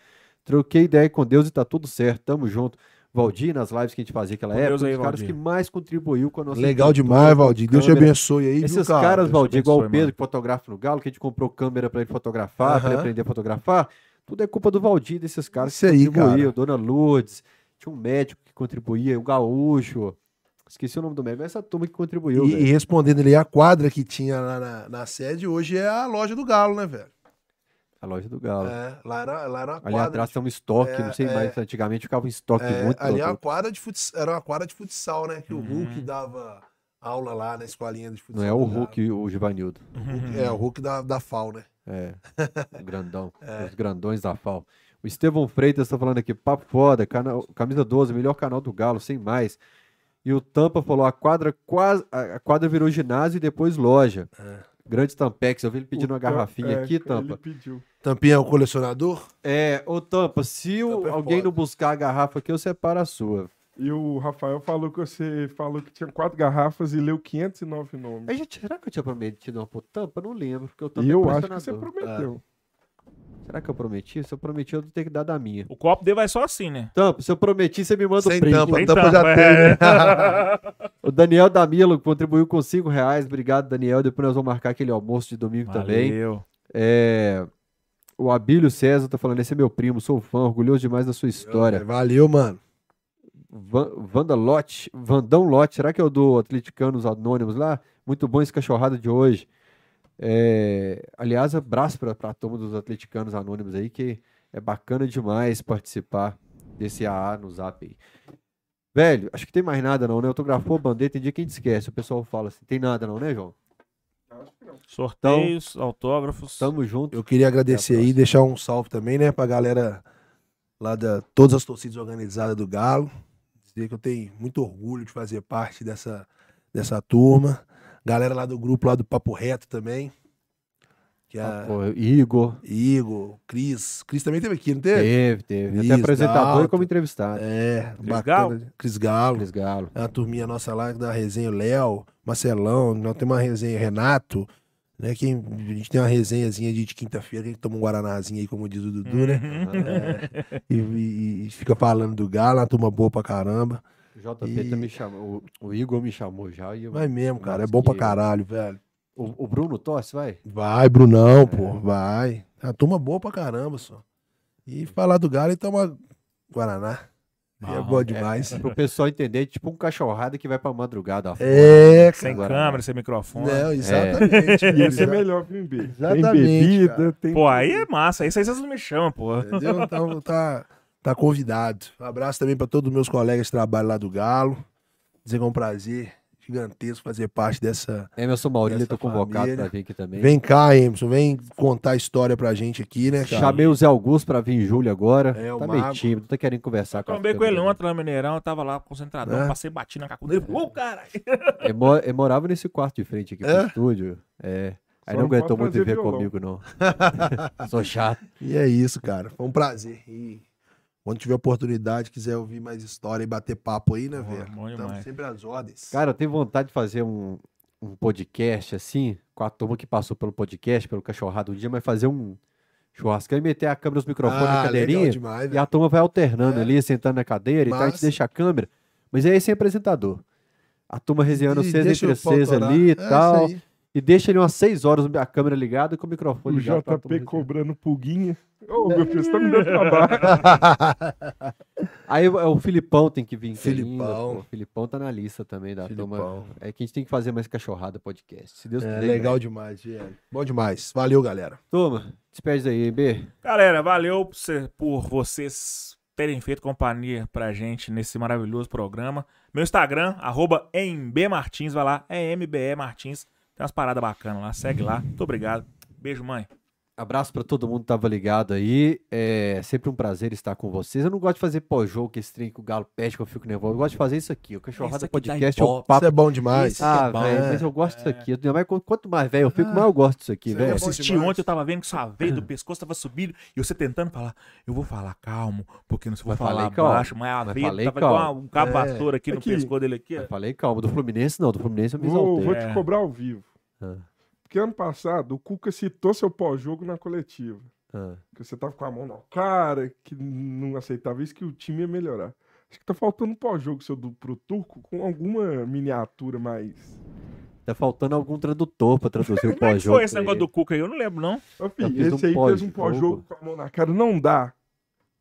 A: Troquei ideia com Deus e tá tudo certo. Tamo junto. Valdir, nas lives que a gente fazia aquela
B: Com
A: época,
B: Deus
A: um
B: aí,
A: dos caras
B: Valdir.
A: que mais contribuiu com a nossa
C: Legal demais, Valdir. Deus te abençoe aí, viu,
A: Esses
C: cara?
A: caras, Valdir, igual o Pedro, que fotografa no Galo, que a gente comprou câmera pra ele fotografar, pra ele
C: Aham.
A: aprender a fotografar, tudo é culpa do Valdir, desses caras
C: Isso aí,
A: contribuíam. Dona Lourdes, tinha um médico que contribuía, o Gaúcho, esqueci o nome do médico, mas essa turma que contribuiu,
C: E, e respondendo ali, a quadra que tinha lá na, na sede hoje é a loja do Galo, né, velho?
A: A loja do Galo.
C: É, lá era, lá era uma
A: Ali
C: quadra.
A: atrás tem um estoque,
C: É,
A: não sei
C: é.
A: mais, antigamente ficava um estoque
C: é,
A: muito
C: ali é uma quadra de futsal, era uma quadra de futsal, né? Que o
B: Uhum.
C: Hulk dava aula lá na escolinha de futsal.
A: Não é o
C: do Galo.
A: Hulk, o Givanildo.
C: O Hulk- É, o Hulk da, da FAO, né?
A: É, o grandão,
C: É.
A: os grandões da FAO. O Estevão Freitas tá falando aqui, papo foda, canal, camisa 12, melhor canal do Galo, sem mais. E o Tampa falou, a quadra quase, a a quadra virou ginásio e depois loja.
C: É.
A: Grande Tampex, eu vi ele pedindo
D: O
A: uma garrafinha
D: é,
A: aqui,
D: Ele
A: Tampa.
D: pediu.
C: Tampinha é o colecionador?
A: É, ô Tampa, se o-
C: Tampa é
A: alguém
C: foda.
A: não buscar a garrafa aqui, eu separo a sua.
D: E o Rafael falou que você falou que tinha quatro garrafas e leu 509 nomes.
A: Aí, gente, será que eu tinha prometido uma pro Tampa? Não lembro, porque o Tampa
D: E
A: é
D: eu acho que você prometeu.
A: Será que eu prometi? Se eu prometi, eu vou ter que dar da minha.
B: O copo dele vai só assim, né?
A: Tampa, se eu prometi, você me manda
C: Sem
A: o print.
C: tampa.
B: Sem
C: tampa já
B: tampa,
C: tem,
B: é.
C: né?
A: O Daniel Damilo contribuiu com 5 reais. Obrigado, Daniel. Depois nós vamos marcar aquele almoço de domingo também.
B: Valeu.
A: É, O Abílio César tá falando, esse é meu primo, sou fã, orgulhoso demais da sua história.
C: Valeu, mano.
A: Van, Vanda Lote, Vandão Lote, será que é o do Atleticanos Anônimos lá? Muito bom esse cachorrada de hoje. É, aliás, abraço para a turma dos Atleticanos Anônimos aí, que é bacana demais participar desse AA no Zap aí. Velho, acho que tem mais nada não, né? Autografou a bandeira, tem dia que a gente esquece. O pessoal fala assim, tem nada não, né, João?
B: Sorteios, autógrafos.
A: Tamo junto.
C: Eu queria agradecer aí, deixar um salve também, né, pra galera lá da todas as torcidas organizadas do Galo. Dizer que eu tenho muito orgulho de fazer parte dessa, dessa turma. Galera lá do grupo lá do Papo Reto também. Que é
A: Ah, pô, Igor,
C: Igor, Cris. Cris também teve aqui, não teve?
A: teve, teve. Até
C: Isso,
A: apresentador e
C: Dalton.
A: como entrevistado.
C: É,
B: Cris
C: bacana.
B: Galo?
C: Cris Galo.
A: Cris Galo.
C: É uma turminha nossa lá da resenha, o Léo, Marcelão, nós temos uma resenha, Renato, né? Que a gente tem uma resenhazinha de, de quinta-feira, que a gente toma um Guaranazinho aí, como diz o Dudu, né?
B: Uhum.
C: É, e, e- e fica falando do Galo, uma turma boa pra caramba.
A: O JP
C: E-
A: também chamou. O, o Igor me chamou já. E eu-
C: Vai mesmo, cara, é bom pra caralho, velho.
A: O, o Bruno Tosse, vai?
C: Vai, Brunão, pô, vai. É uma turma boa pra caramba, só. E falar do Galo e tomar Guaraná. é
B: Ah,
C: bom demais.
A: É, pro pessoal entender, tipo um cachorrada que vai pra madrugada.
C: É, cara.
B: Sem
A: Guaraná.
B: câmera, sem microfone.
C: Não, exatamente.
D: E esse é melhor vir beber. Tem bebida,
C: cara.
D: tem.
B: Pô, aí é massa. Isso aí vocês não me chamam, pô.
C: Entendeu? Então tá, tá convidado. Um abraço também para todos os meus colegas que trabalham lá do Galo. Dizer que é um prazer gigantesco fazer parte dessa.
A: Emerson Maurílio, tô convocado pra vir aqui também.
C: Vem cá, Emerson, vem contar a história pra gente aqui, né, cara?
A: Chamei o Zé Augusto pra vir em julho agora.
C: É, o
A: tá meio
C: mago.
A: tímido, tá querendo conversar com a
B: Trombei com ele ontem lá no Mineirão, eu tava lá concentradão,
C: É?
B: passei bati na cacu dele. Ô, caralho!
A: Ele, mo- ele morava nesse quarto de frente aqui pro
C: É?
A: estúdio. É. Aí
D: Só
A: não aguentou muito viver
D: violão.
A: comigo, não. Sou chato.
C: E é isso, cara. Foi um prazer. E quando tiver oportunidade, quiser ouvir mais história e bater papo aí, né, velho? Estamos sempre às ordens.
A: Cara, eu tenho vontade de fazer um, um podcast assim, com a turma que passou pelo podcast, pelo cachorrado um dia, mas fazer um. churrascando e meter a câmera, os microfones na
C: Ah, legal
A: cadeirinha.
C: demais,
A: E a turma vai alternando
C: É.
A: ali, sentando na cadeira, e tal, a gente deixa a câmera. Mas aí sem apresentador. A turma resenhando vocês entre vocês ali e
C: É, isso
A: tal. E deixa ele umas 6 horas a câmera ligada e com o microfone
D: O
A: ligado. turma
D: JP cobrando pulguinha. Ô, meu filho, você tá me dando trabalho.
A: Aí é o Filipão tem que vir.
C: Filipão.
A: ainda. O Filipão tá na lista também da turma.
C: Filipão.
A: É que a gente tem que fazer mais cachorrada podcast. Se Deus
C: É
A: quiser.
C: legal demais, Diego. Bom demais. Valeu, galera.
A: Turma, despede aí, B.
B: Galera, valeu por vocês terem feito companhia pra gente nesse maravilhoso programa. Meu Instagram, arroba embmartins, vai lá, é MBE Martins. Tem umas paradas bacanas lá, segue lá. Muito obrigado. Beijo, mãe.
A: Abraço pra todo mundo que tava ligado aí. É sempre um prazer estar com vocês. Eu não gosto de fazer pós-jogo, que esse trem que o Galo pede, que eu fico nervoso. Eu gosto de fazer isso aqui. O Cachorrada
B: Isso aqui
A: Podcast é o papo.
C: Isso é bom demais.
B: Esse
A: Ah,
B: é bom,
A: velho,
C: é.
A: mas eu gosto disso aqui. Ainda mais quanto- mais velho eu fico,
C: Ah.
A: mais eu gosto disso aqui,
C: Isso é
B: Eu
A: velho.
B: assisti
C: demais.
B: ontem, eu tava vendo que sua veia do pescoço tava subindo e você tentando falar. Eu vou falar calmo, porque não se vou
A: Mas
B: falar
A: falei calmo.
B: baixo, mas a veia
A: falei
B: tava
A: calmo.
B: igual um cabo
C: É.
B: vassoura aqui no
D: Aqui.
B: pescoço dele aqui.
A: Eu falei, calma, do Fluminense não, do Fluminense eu me
D: Vou,
A: exaltei.
D: vou
B: É.
D: te cobrar ao vivo.
A: Ah,
D: Porque ano passado o Cuca citou seu pós-jogo na coletiva.
A: ah.
D: Que você tava com a mão na cara, que não aceitava isso, que o time ia melhorar. Acho que tá faltando um pós-jogo seu do, pro Turco com alguma miniatura mais.
A: Tá faltando algum tradutor pra traduzir o
B: Como é
A: pós-jogo.
B: foi esse negócio do Cuca aí? Eu não lembro, não.
D: Ô, filho,
A: Eu fiz
D: esse
A: um
D: aí fez um
A: pós-jogo.
D: com a mão na cara. Não dá.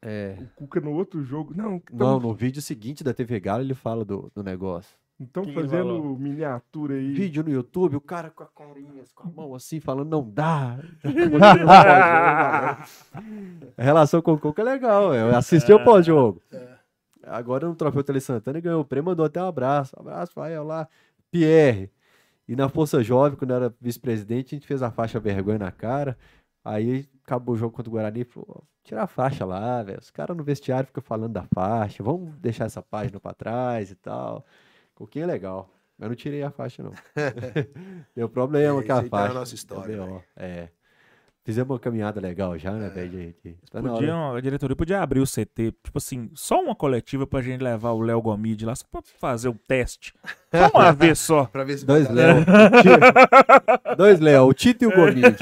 A: É.
D: O Cuca no outro jogo. Não,
A: Não, no vídeo seguinte da TV Galo ele fala do, do negócio.
D: Então
B: Que
D: fazendo
B: falou?
D: miniatura aí.
A: Vídeo no YouTube, o cara com a carinha, com a mão assim, falando, não dá. a relação com o Coco é legal, eu assisti o pós-jogo. Agora no Troféu Tele Santana ganhou o prêmio, mandou até um abraço. Um abraço, vai lá. Pierre. E na Força Jovem, quando eu era vice-presidente, a gente fez a faixa vergonha na cara. Aí acabou o jogo contra o Guarani e falou: tira a faixa lá, velho. Os caras no vestiário ficam falando da faixa. Vamos deixar essa página pra trás e tal. Coquinho é legal. Eu não tirei a faixa, não. Deu problema
C: É,
A: com a
C: isso aí tá
A: faixa.
C: nossa história,
A: É. É. Fizemos uma caminhada legal já, né, velho? de- Tá.
B: Podiam, a diretoria podia abrir o CT, tipo assim, só uma coletiva pra gente levar o Léo Gomide lá, só pra fazer o teste. Só uma vez só.
C: Pra ver se
A: Dois Léo. Dois Léo, o Tito e o Gomide.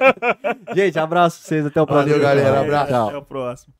A: Gente, abraço pra vocês. Até o próximo.
C: Valeu, galera. Abraço.
A: Tchau.
B: Até o próximo.